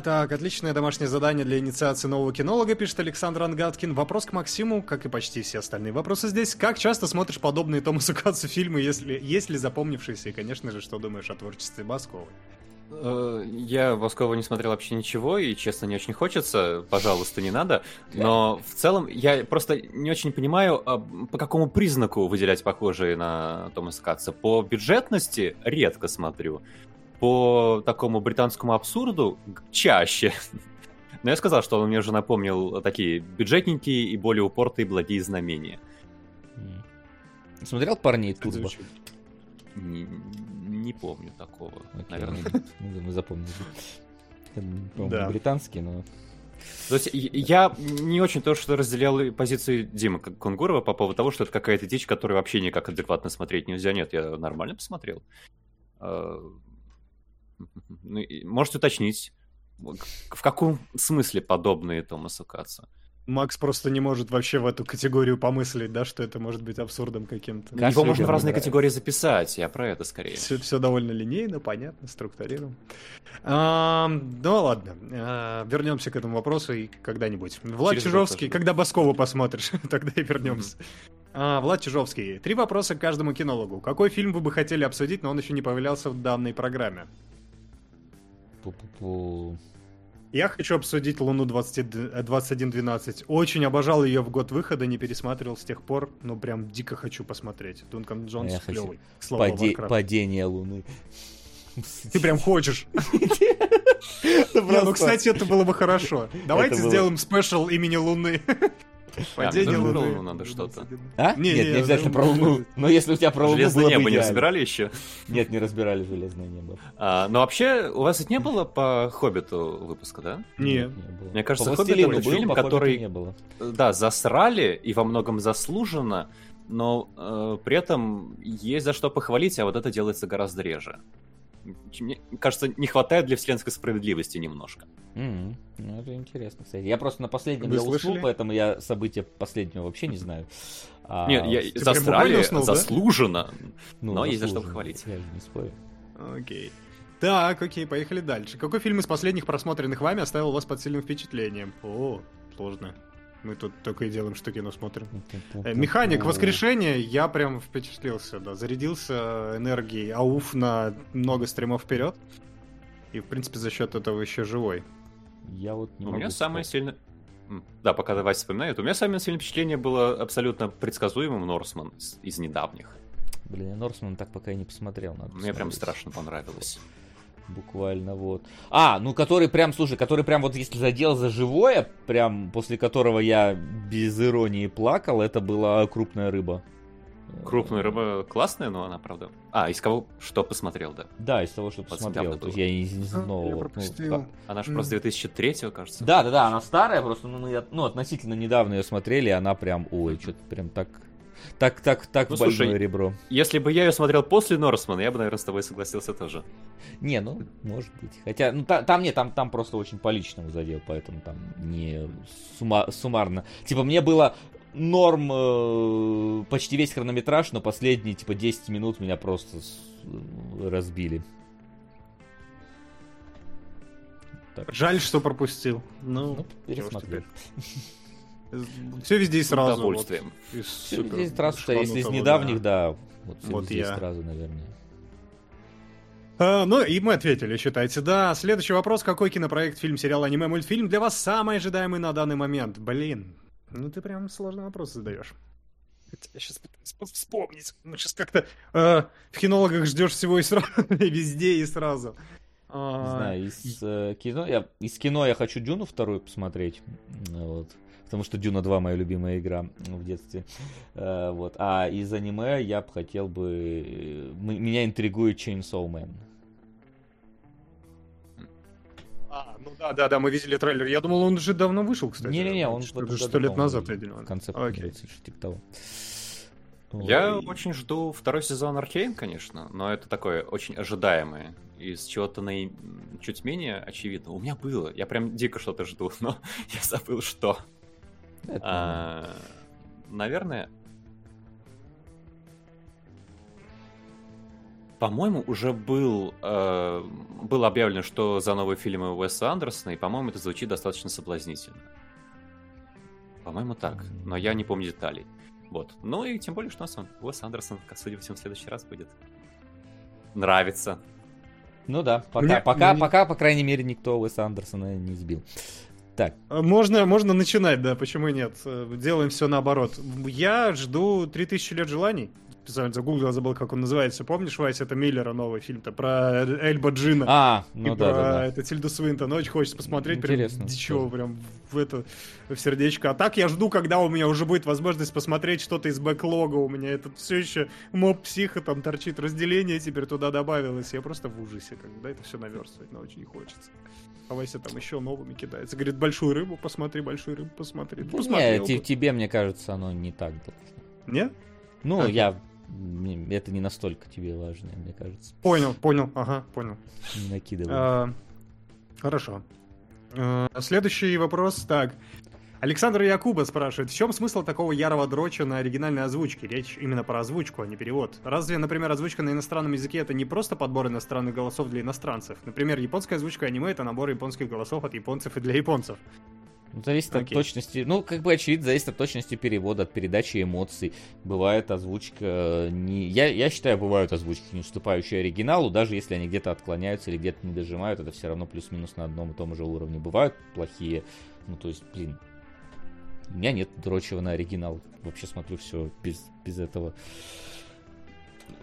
Speaker 2: так, отличное домашнее задание для инициации нового кинолога, пишет Александр Ангаткин. Вопрос к Максиму, как и почти все остальные вопросы здесь. Как часто смотришь подобные Томасу Кацу фильмы, если есть ли запомнившиеся? И, конечно же, что думаешь о творчестве Басковой?
Speaker 4: Э, я Воскова не смотрел вообще ничего, и, честно, не очень хочется. Пожалуйста, не надо. Но в целом я просто не очень понимаю, а, по какому признаку выделять похожие на Томаса Катца. По бюджетности редко смотрю по такому британскому абсурду чаще. *laughs* Но я сказал, что он мне уже напомнил такие бюджетненькие и более упортые благие знамения.
Speaker 1: Смотрел парней Турбо?
Speaker 4: Не, не помню такого, Окей, наверное. *laughs*
Speaker 1: Мы, мы запомнили. Да. британский, но...
Speaker 4: То есть я не очень то, что разделял позицию Димы Кунгурова по поводу того, что это какая-то дичь, которую вообще никак адекватно смотреть нельзя. Нет, я нормально посмотрел. *laughs* Ну, можете уточнить, в каком смысле подобные Томасу Каца?
Speaker 2: Макс просто не может вообще в эту категорию помыслить, да, что это может быть абсурдом каким-то.
Speaker 4: Его можно в разные нравится. категории записать, я про это скорее.
Speaker 2: Все, все довольно линейно, понятно, структурировано. А, ну ладно, а, вернемся к этому вопросу и когда-нибудь. Влад Через Чижовский, когда Баскову посмотришь, *laughs* тогда и вернемся. А, Влад Чижовский. Три вопроса к каждому кинологу. Какой фильм вы бы хотели обсудить, но он еще не появлялся в данной программе? Пу-пу-пу. Я хочу обсудить Луну 20, 2112. Очень обожал ее в год выхода, не пересматривал с тех пор, но прям дико хочу посмотреть. Дункан Джонс
Speaker 1: Я клевый. Поде- падение Луны. *laughs*
Speaker 2: Ты прям хочешь. *laughs* Ну, кстати, это было бы хорошо. *laughs* Давайте сделаем спешл имени Луны.
Speaker 4: Падение Луны. Луну надо что-то.
Speaker 1: А? Не, Нет, не обязательно про Луну. Но если у тебя про Луну
Speaker 4: Железное небо не разбирали еще?
Speaker 1: Нет, не разбирали Железное небо.
Speaker 4: А, но вообще, у вас ведь не было по Хоббиту выпуска, да?
Speaker 2: Нет.
Speaker 4: Мне кажется, Хоббит это фильм, который... Да, засрали и во многом заслуженно, но э, при этом есть за что похвалить, а вот это делается гораздо реже мне кажется, не хватает для вселенской справедливости немножко.
Speaker 1: Mm-hmm. Ну, это интересно, кстати. Я просто на последнем Вы я уснул, поэтому я события последнего вообще не знаю.
Speaker 4: А... Нет, я Ты застрали уснул, заслуженно, ну, но есть за что похвалить. Я
Speaker 1: не спорю.
Speaker 2: Окей. Так, окей, поехали дальше. Какой фильм из последних просмотренных вами оставил вас под сильным впечатлением? О, сложно. Мы тут только и делаем, что кино смотрим. Э, механик воскрешения, я прям впечатлился, да. Зарядился энергией ауф на много стримов вперед. И, в принципе, за счет этого еще живой.
Speaker 1: Я вот
Speaker 4: не У меня самое сильное... Да, пока давай вспоминает. У меня самое сильное впечатление было абсолютно предсказуемым Норсман из, из недавних.
Speaker 1: Блин, Норсман так пока и не посмотрел.
Speaker 4: Надо Мне прям страшно понравилось.
Speaker 1: Буквально вот. А, ну который прям, слушай, который прям вот если задел за живое, прям после которого я без иронии плакал, это была крупная рыба.
Speaker 4: Крупная рыба классная, но она, правда... А, из кого что посмотрел, да?
Speaker 1: Да, из того, что посмотрел. То есть я не, не знал.
Speaker 2: Вот, ну,
Speaker 4: она же просто 2003 кажется.
Speaker 1: Да, да, да, она старая, просто ну, мы, ну, относительно недавно ее смотрели, и она прям, ой, что-то прям так так, так, так, ну, больное слушай, ребро.
Speaker 4: Если бы я ее смотрел после Норсмана, я бы, наверное, с тобой согласился тоже.
Speaker 1: Не, ну, может быть. Хотя, ну, та, там нет, там, там просто очень по личному задел, поэтому там не сумма, суммарно. Типа, мне было норм э, почти весь хронометраж, но последние, типа, 10 минут меня просто с, э, разбили.
Speaker 2: Так. Жаль, что пропустил. Ну, ну
Speaker 1: пересмотрел.
Speaker 2: Все везде и сразу.
Speaker 4: С удовольствием.
Speaker 1: Вот, все везде и сразу, что если из недавних, да. Вот, все вот везде я. сразу, наверное.
Speaker 2: А, ну, и мы ответили, считайте. Да, следующий вопрос. Какой кинопроект, фильм, сериал, аниме, мультфильм для вас самый ожидаемый на данный момент? Блин, ну ты прям сложный вопрос задаешь. Я сейчас пытаюсь вспомнить. Ну, сейчас как-то э, в кинологах ждешь всего и сразу, *laughs* и везде и сразу.
Speaker 1: А, Не знаю, из э, кино я из кино я хочу Дюну вторую посмотреть. Вот потому что Дюна 2 моя любимая игра в детстве. Э, вот. А из аниме я бы хотел бы... Э, меня интригует Chainsaw Man.
Speaker 2: А, ну да, да, да, мы видели трейлер. Я думал, он уже давно вышел, кстати.
Speaker 1: Не-не-не, он
Speaker 2: что, сто лет назад, видел.
Speaker 1: Концепт, okay. типа того.
Speaker 4: Я Ой. очень жду второй сезон Аркейн, конечно, но это такое очень ожидаемое. Из чего-то на... чуть менее очевидно. У меня было. Я прям дико что-то жду, *laughs* но я забыл, что. А, наверное, По-моему, уже был, э, было объявлено, что за новые фильмы Уэса Андерсона, и, по-моему, это звучит достаточно соблазнительно. По-моему, так, но я не помню деталей. Вот. Ну и тем более, что у нас он, Уэс Андерсон, судя по всему, в следующий раз будет. Нравится.
Speaker 1: Ну да, пока, мне, пока, мне... пока, по крайней мере, никто Уэса Андерсона не сбил. Так.
Speaker 2: А, можно, можно начинать, да, почему нет? Э, делаем все наоборот. Я жду 3000 лет желаний специально загуглил, забыл, как он называется. Помнишь, Вася, это Миллера новый фильм-то про Эльба Джина?
Speaker 1: А, ну
Speaker 2: и
Speaker 1: да,
Speaker 2: про
Speaker 1: да, да.
Speaker 2: это Тильду Свинтон. Очень хочется посмотреть. Интересно. Прям дичего, прям в это, в сердечко. А так я жду, когда у меня уже будет возможность посмотреть что-то из бэклога. У меня этот все еще моб психа там торчит. Разделение теперь туда добавилось. Я просто в ужасе, когда это все наверстывать, но очень не хочется. А Вася там еще новыми кидается. Говорит, большую рыбу посмотри, большую рыбу посмотри. Да
Speaker 1: Нет, тебе, мне кажется, оно не так должно.
Speaker 2: Нет?
Speaker 1: Ну, а я это не настолько тебе важно, мне кажется.
Speaker 2: Понял, понял, ага, понял.
Speaker 1: Не накидывай.
Speaker 2: А, хорошо. А, следующий вопрос, так. Александр Якуба спрашивает, в чем смысл такого ярого дроча на оригинальной озвучке? Речь именно про озвучку, а не перевод. Разве, например, озвучка на иностранном языке это не просто подбор иностранных голосов для иностранцев? Например, японская озвучка аниме это набор японских голосов от японцев и для японцев.
Speaker 1: Зависит Окей. от точности, ну, как бы очевидно, зависит от точности перевода, от передачи эмоций. Бывает озвучка э, не... Я, я считаю, бывают озвучки, не уступающие оригиналу, даже если они где-то отклоняются или где-то не дожимают, это все равно плюс-минус на одном и том же уровне. Бывают плохие, ну, то есть, блин, у меня нет дрочева на оригинал. Вообще смотрю все без, без этого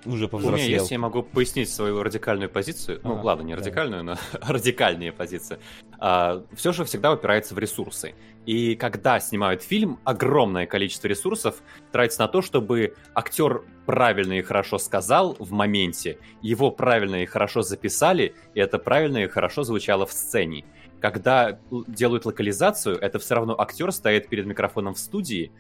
Speaker 1: уже повзрослел. У меня
Speaker 4: есть, я могу пояснить свою радикальную позицию. Ну, ладно, не радикальную, да. но *laughs* радикальнее позиция. А, все же всегда упирается в ресурсы. И когда снимают фильм, огромное количество ресурсов тратится на то, чтобы актер правильно и хорошо сказал в моменте, его правильно и хорошо записали, и это правильно и хорошо звучало в сцене. Когда делают локализацию, это все равно актер стоит перед микрофоном в студии,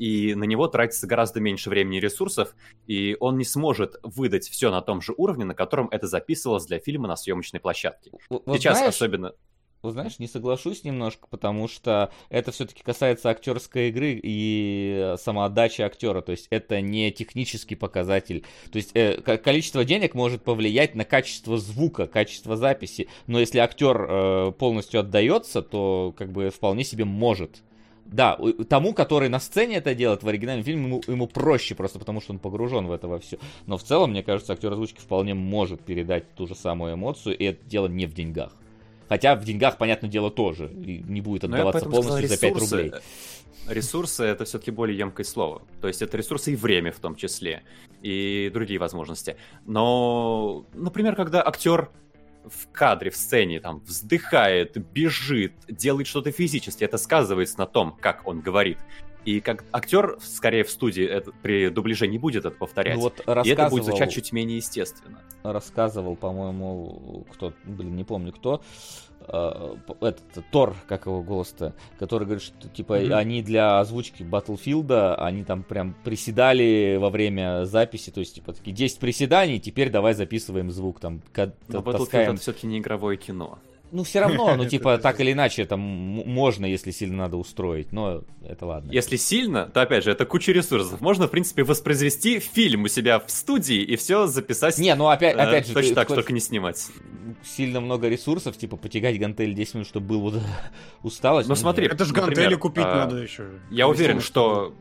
Speaker 4: и на него тратится гораздо меньше времени и ресурсов, и он не сможет выдать все на том же уровне, на котором это записывалось для фильма на съемочной площадке.
Speaker 1: Вот Сейчас знаешь, особенно... Вот знаешь, не соглашусь немножко, потому что это все-таки касается актерской игры и самоотдачи актера. То есть это не технический показатель. То есть э, количество денег может повлиять на качество звука, качество записи. Но если актер э, полностью отдается, то как бы вполне себе может да, тому, который на сцене это делает в оригинальном фильме, ему, ему проще просто потому, что он погружен в это во все. Но в целом, мне кажется, актер озвучки вполне может передать ту же самую эмоцию, и это дело не в деньгах. Хотя в деньгах, понятное дело, тоже. И не будет отдаваться полностью
Speaker 4: сказал, за 5 рублей. Ресурсы это все-таки более емкое слово. То есть это ресурсы и время в том числе, и другие возможности. Но, например, когда актер в кадре, в сцене, там, вздыхает, бежит, делает что-то физически, это сказывается на том, как он говорит. И как актер, скорее в студии, это, при дубляже не будет это повторять. Ну, вот и это будет звучать чуть менее естественно.
Speaker 1: Рассказывал, по-моему, кто, блин, не помню кто, э, этот Тор, как его голос-то, который говорит, что типа mm-hmm. они для озвучки Battlefield, они там прям приседали во время записи, то есть типа такие 10 приседаний, теперь давай записываем звук там.
Speaker 4: Но Battlefield таскаем... это все-таки не игровое кино.
Speaker 1: Ну, все равно, ну, *laughs* типа, так или иначе, это можно, если сильно надо устроить, но это ладно.
Speaker 4: Если сильно, то, опять же, это куча ресурсов. Можно, в принципе, воспроизвести фильм у себя в студии и все записать.
Speaker 1: Не, ну, опять, э, опять же...
Speaker 4: Точно так, только не снимать.
Speaker 1: Сильно много ресурсов, типа, потягать гантель 10 минут, чтобы был вот *laughs* усталость.
Speaker 2: Ну, смотри, это же гантели купить а, надо еще.
Speaker 4: Я уверен, что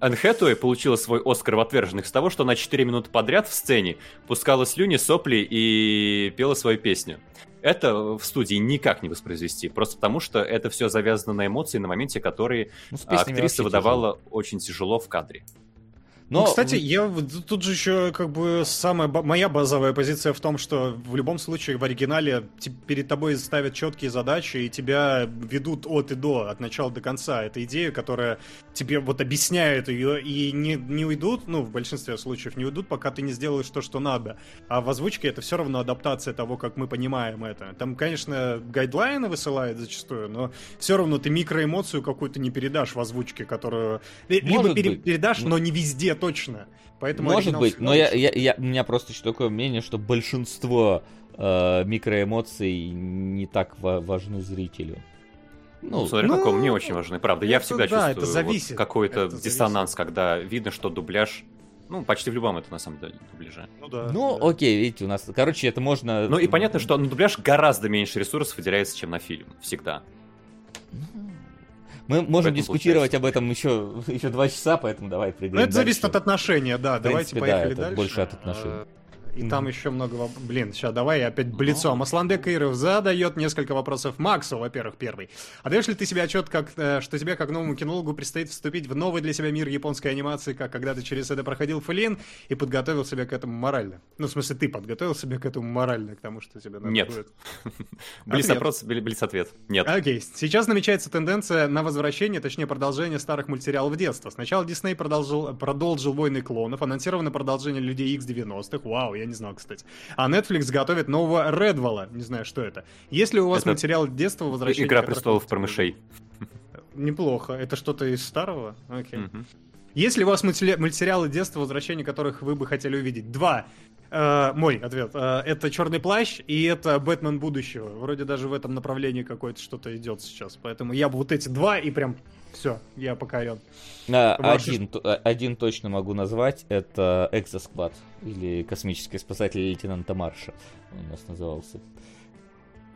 Speaker 4: Энн получила свой Оскар в отверженных с того, что на 4 минуты подряд в сцене пускала слюни, сопли и пела свою песню это в студии никак не воспроизвести, просто потому что это все завязано на эмоции, на моменте, которые ну, актриса выдавала тяжело. очень тяжело в кадре.
Speaker 2: Но... Ну, кстати, я тут же еще как бы самая моя базовая позиция в том, что в любом случае в оригинале перед тобой ставят четкие задачи и тебя ведут от и до, от начала до конца. Это идея, которая тебе вот объясняет ее и не, не уйдут, ну, в большинстве случаев не уйдут, пока ты не сделаешь то, что надо. А в озвучке это все равно адаптация того, как мы понимаем это. Там, конечно, гайдлайны высылают зачастую, но все равно ты микроэмоцию какую-то не передашь в озвучке, которую... Может либо быть. передашь, но не везде точно. Поэтому
Speaker 1: Может быть, но я, я, я, у меня просто еще такое мнение, что большинство э, микроэмоций не так ва- важны зрителю.
Speaker 4: Ну, ну смотри, ну, каком мне очень важны, правда. Я всегда да, чувствую это зависит. Вот какой-то диссонанс, зависит. когда видно, что дубляж ну, почти в любом это на самом деле дубляже.
Speaker 1: Ну да. Ну, да. окей, видите, у нас, короче, это можно.
Speaker 4: Ну и понятно, что на дубляж гораздо меньше ресурсов выделяется, чем на фильм. Всегда.
Speaker 1: Мы можем дискутировать об этом еще, *laughs* еще два часа, поэтому давай придем.
Speaker 2: Ну, это зависит от отношения, да. Давайте поехали
Speaker 1: да,
Speaker 2: дальше.
Speaker 1: Больше от отношений. А,
Speaker 2: и mm-hmm. там еще много... Блин, сейчас давай опять блицом. Ну. Масланбек Иров задает несколько вопросов Максу, во-первых, первый. Отдаешь ли ты себе отчет, как, э, что тебе, как новому кинологу, предстоит вступить в новый для себя мир японской анимации, как когда ты через это проходил флин и подготовил себя к этому морально? Ну, в смысле, ты подготовил себя к этому морально, к тому, что тебе надо
Speaker 4: Нет. будет? *laughs* Блиц-опрос, блиц-ответ. Нет.
Speaker 2: Окей. Сейчас намечается тенденция на возвращение, точнее, продолжение старых мультсериалов детства. Сначала Дисней продолжил, продолжил «Войны клонов», анонсировано продолжение «Людей X 90-х». Вау, я не знал, кстати. А Netflix готовит нового Редвала. Не знаю, что это. Если у вас это материал детства, возвращение...
Speaker 4: Игра престолов про мышей.
Speaker 2: Неплохо. Это что-то из старого? Окей. Okay. Угу. Если у вас мультсериалы детства, возвращение которых вы бы хотели увидеть? Два. Э, мой ответ. Э, это Черный плащ и это Бэтмен будущего. Вроде даже в этом направлении какое-то что-то идет сейчас. Поэтому я бы вот эти два и прям все, я покорен.
Speaker 1: А, один, т- один точно могу назвать. Это Экзосквад. Или Космический спасатель лейтенанта Марша. Он у нас назывался.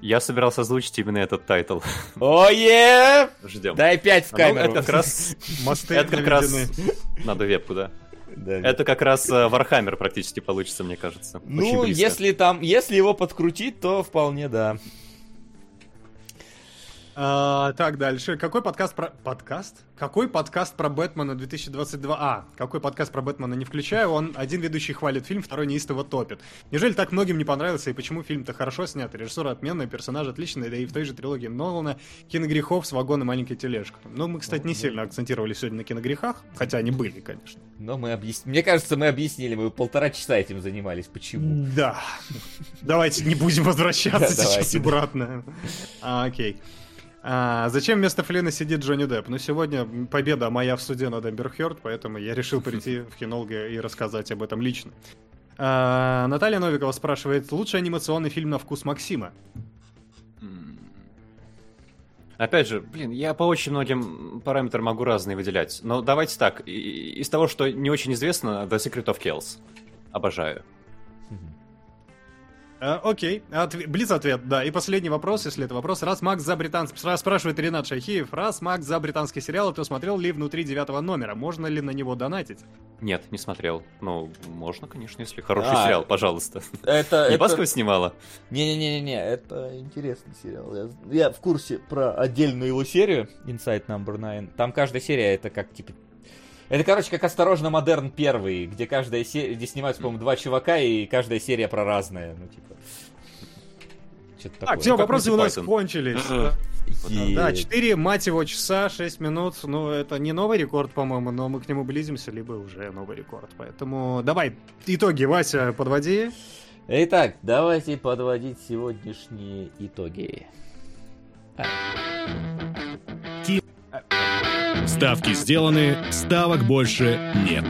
Speaker 5: Я собирался озвучить именно этот title.
Speaker 1: Ое!
Speaker 5: Ждем.
Speaker 1: Дай пять в камеру.
Speaker 5: А ну, это как раз... *laughs*
Speaker 2: Мосты
Speaker 5: Это как раз... Надо вебку, да.
Speaker 1: Да.
Speaker 5: Это как раз Warhammer практически получится, мне кажется.
Speaker 1: Ну, если там, если его подкрутить, то вполне да.
Speaker 2: А, так, дальше. Какой подкаст про... Подкаст? Какой подкаст про Бэтмена 2022? А, какой подкаст про Бэтмена не включаю? Он один ведущий хвалит фильм, второй неистово топит. Неужели так многим не понравился, и почему фильм-то хорошо снят? Режиссура отменная, персонажи отличные, да и в той же трилогии Нолана киногрехов с вагон и маленькой тележкой. Ну, мы, кстати, не сильно акцентировали сегодня на киногрехах, хотя они были, конечно.
Speaker 1: Но мы объяснили... Мне кажется, мы объяснили, мы полтора часа этим занимались. Почему?
Speaker 2: Да. Давайте не будем возвращаться *laughs* сейчас обратно. А, окей. А, зачем вместо Флина сидит Джонни Депп? Ну, сегодня победа моя в суде над Эмбер Хёрд, поэтому я решил прийти в кинолога и рассказать об этом лично. А, Наталья Новикова спрашивает, лучший анимационный фильм на вкус Максима?
Speaker 5: Опять же, блин, я по очень многим параметрам могу разные выделять. Но давайте так, из того, что не очень известно, The Secret of Kells. Обожаю.
Speaker 2: А, окей, Отв... Блиц ответ, да. И последний вопрос, если это вопрос. Раз Макс за британский... Спрашивает Ренат Шахиев. Раз Макс за британский сериал, то смотрел ли внутри девятого номера? Можно ли на него донатить?
Speaker 5: Нет, не смотрел. Ну, можно, конечно, если хороший а, сериал, пожалуйста.
Speaker 1: Это...
Speaker 5: Не *laughs*
Speaker 1: это...
Speaker 5: Баскова снимала?
Speaker 1: Не-не-не, это интересный сериал. Я... я в курсе про отдельную его серию, Inside Number 9. Там каждая серия это как, типа, это, короче, как «Осторожно, Модерн» первый, где каждая серия, где снимаются, по-моему, два чувака, и каждая серия про разное, ну, типа...
Speaker 2: Так, все, вопросы у нас кончились. Да, 4, мать его, часа, 6 минут. Ну, это не новый рекорд, по-моему, но мы к нему близимся, либо уже новый рекорд. Поэтому давай, итоги, Вася, подводи.
Speaker 1: Итак, давайте подводить сегодняшние итоги.
Speaker 6: Ставки сделаны, ставок больше нет.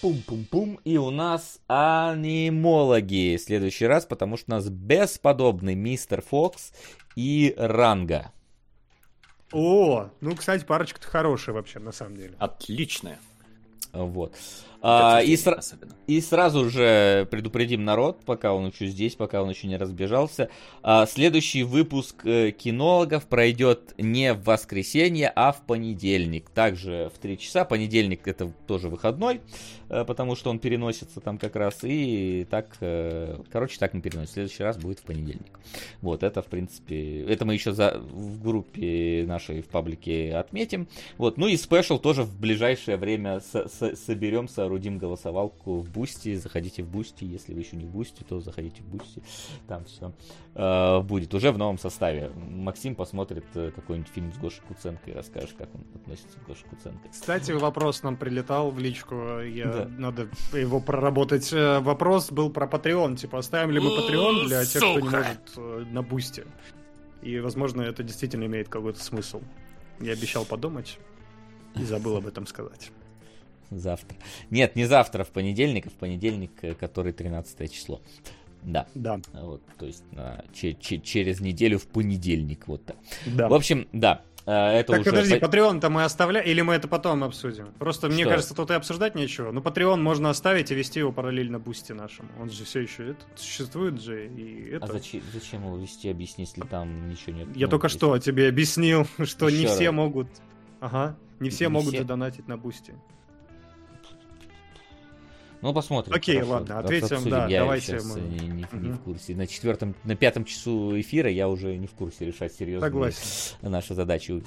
Speaker 1: Пум-пум-пум. И у нас анимологи в следующий раз, потому что у нас бесподобный мистер Фокс и Ранга.
Speaker 2: О, ну, кстати, парочка-то хорошая вообще, на самом деле.
Speaker 5: Отличная.
Speaker 1: Вот. А, и, сра- и сразу же предупредим народ, пока он еще здесь, пока он еще не разбежался. А, следующий выпуск э, кинологов пройдет не в воскресенье, а в понедельник. Также в 3 часа. Понедельник это тоже выходной, э, потому что он переносится там как раз. И так, э, короче, так не переносится. В следующий раз будет в понедельник. Вот, это в принципе, это мы еще за, в группе нашей в паблике отметим. Вот, ну и special тоже в ближайшее время с, с, соберемся соорудим голосовалку в Boosty. Заходите в Boosty. Если вы еще не в Boosty, то заходите в Boosty. Там все э, будет уже в новом составе. Максим посмотрит э, какой-нибудь фильм с Гошей Куценко и расскажет, как он относится к Гоше Куценко.
Speaker 2: Кстати, вопрос нам прилетал в личку. Я, да. Надо его проработать. Э, вопрос был про Patreon. Типа, оставим ли мы Patreon для тех, кто не может э, на Boosty? И, возможно, это действительно имеет какой-то смысл. Я обещал подумать и забыл об этом сказать.
Speaker 1: Завтра. Нет, не завтра, в понедельник, а в понедельник, э, который 13 число. Да.
Speaker 2: Да.
Speaker 1: Вот, то есть на, че, че, через неделю в понедельник. Вот так.
Speaker 2: Да.
Speaker 1: В общем, да. Э, это
Speaker 2: так,
Speaker 1: уже...
Speaker 2: подожди, Patreon-то мы оставляем, или мы это потом обсудим? Просто, Что? мне кажется, тут и обсуждать нечего. Ну, Patreon можно оставить и вести его параллельно Boosty нашему. Он же все еще это, существует же. И это...
Speaker 1: А зачем, зачем его вести, объясни, если там ничего нет?
Speaker 2: Я ну, только если... что тебе объяснил, *laughs* что Еще не раз. все могут... Ага, не все не могут все... задонатить на Boosty.
Speaker 1: Ну, посмотрим.
Speaker 2: Окей, хорошо. ладно, ответим, Обсудим. да,
Speaker 1: я
Speaker 2: давайте
Speaker 1: мы... не, не, угу. не в курсе. На четвертом, на пятом часу эфира я уже не в курсе решать серьезно
Speaker 2: Согласен. *laughs*
Speaker 1: наши задачи.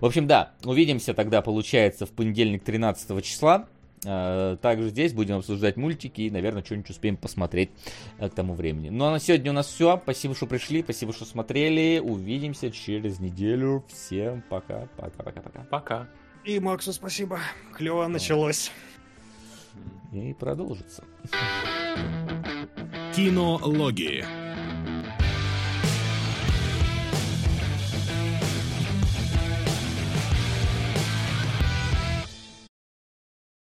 Speaker 1: В общем, да, увидимся тогда, получается, в понедельник 13 числа. А, также здесь будем обсуждать мультики и, наверное, что-нибудь успеем посмотреть э, к тому времени. Ну а на сегодня у нас все. Спасибо, что пришли, спасибо, что смотрели. Увидимся через неделю. Всем пока, пока, пока, пока.
Speaker 5: Пока.
Speaker 2: И Максу спасибо. Клево началось
Speaker 1: и продолжится.
Speaker 6: Кинологии.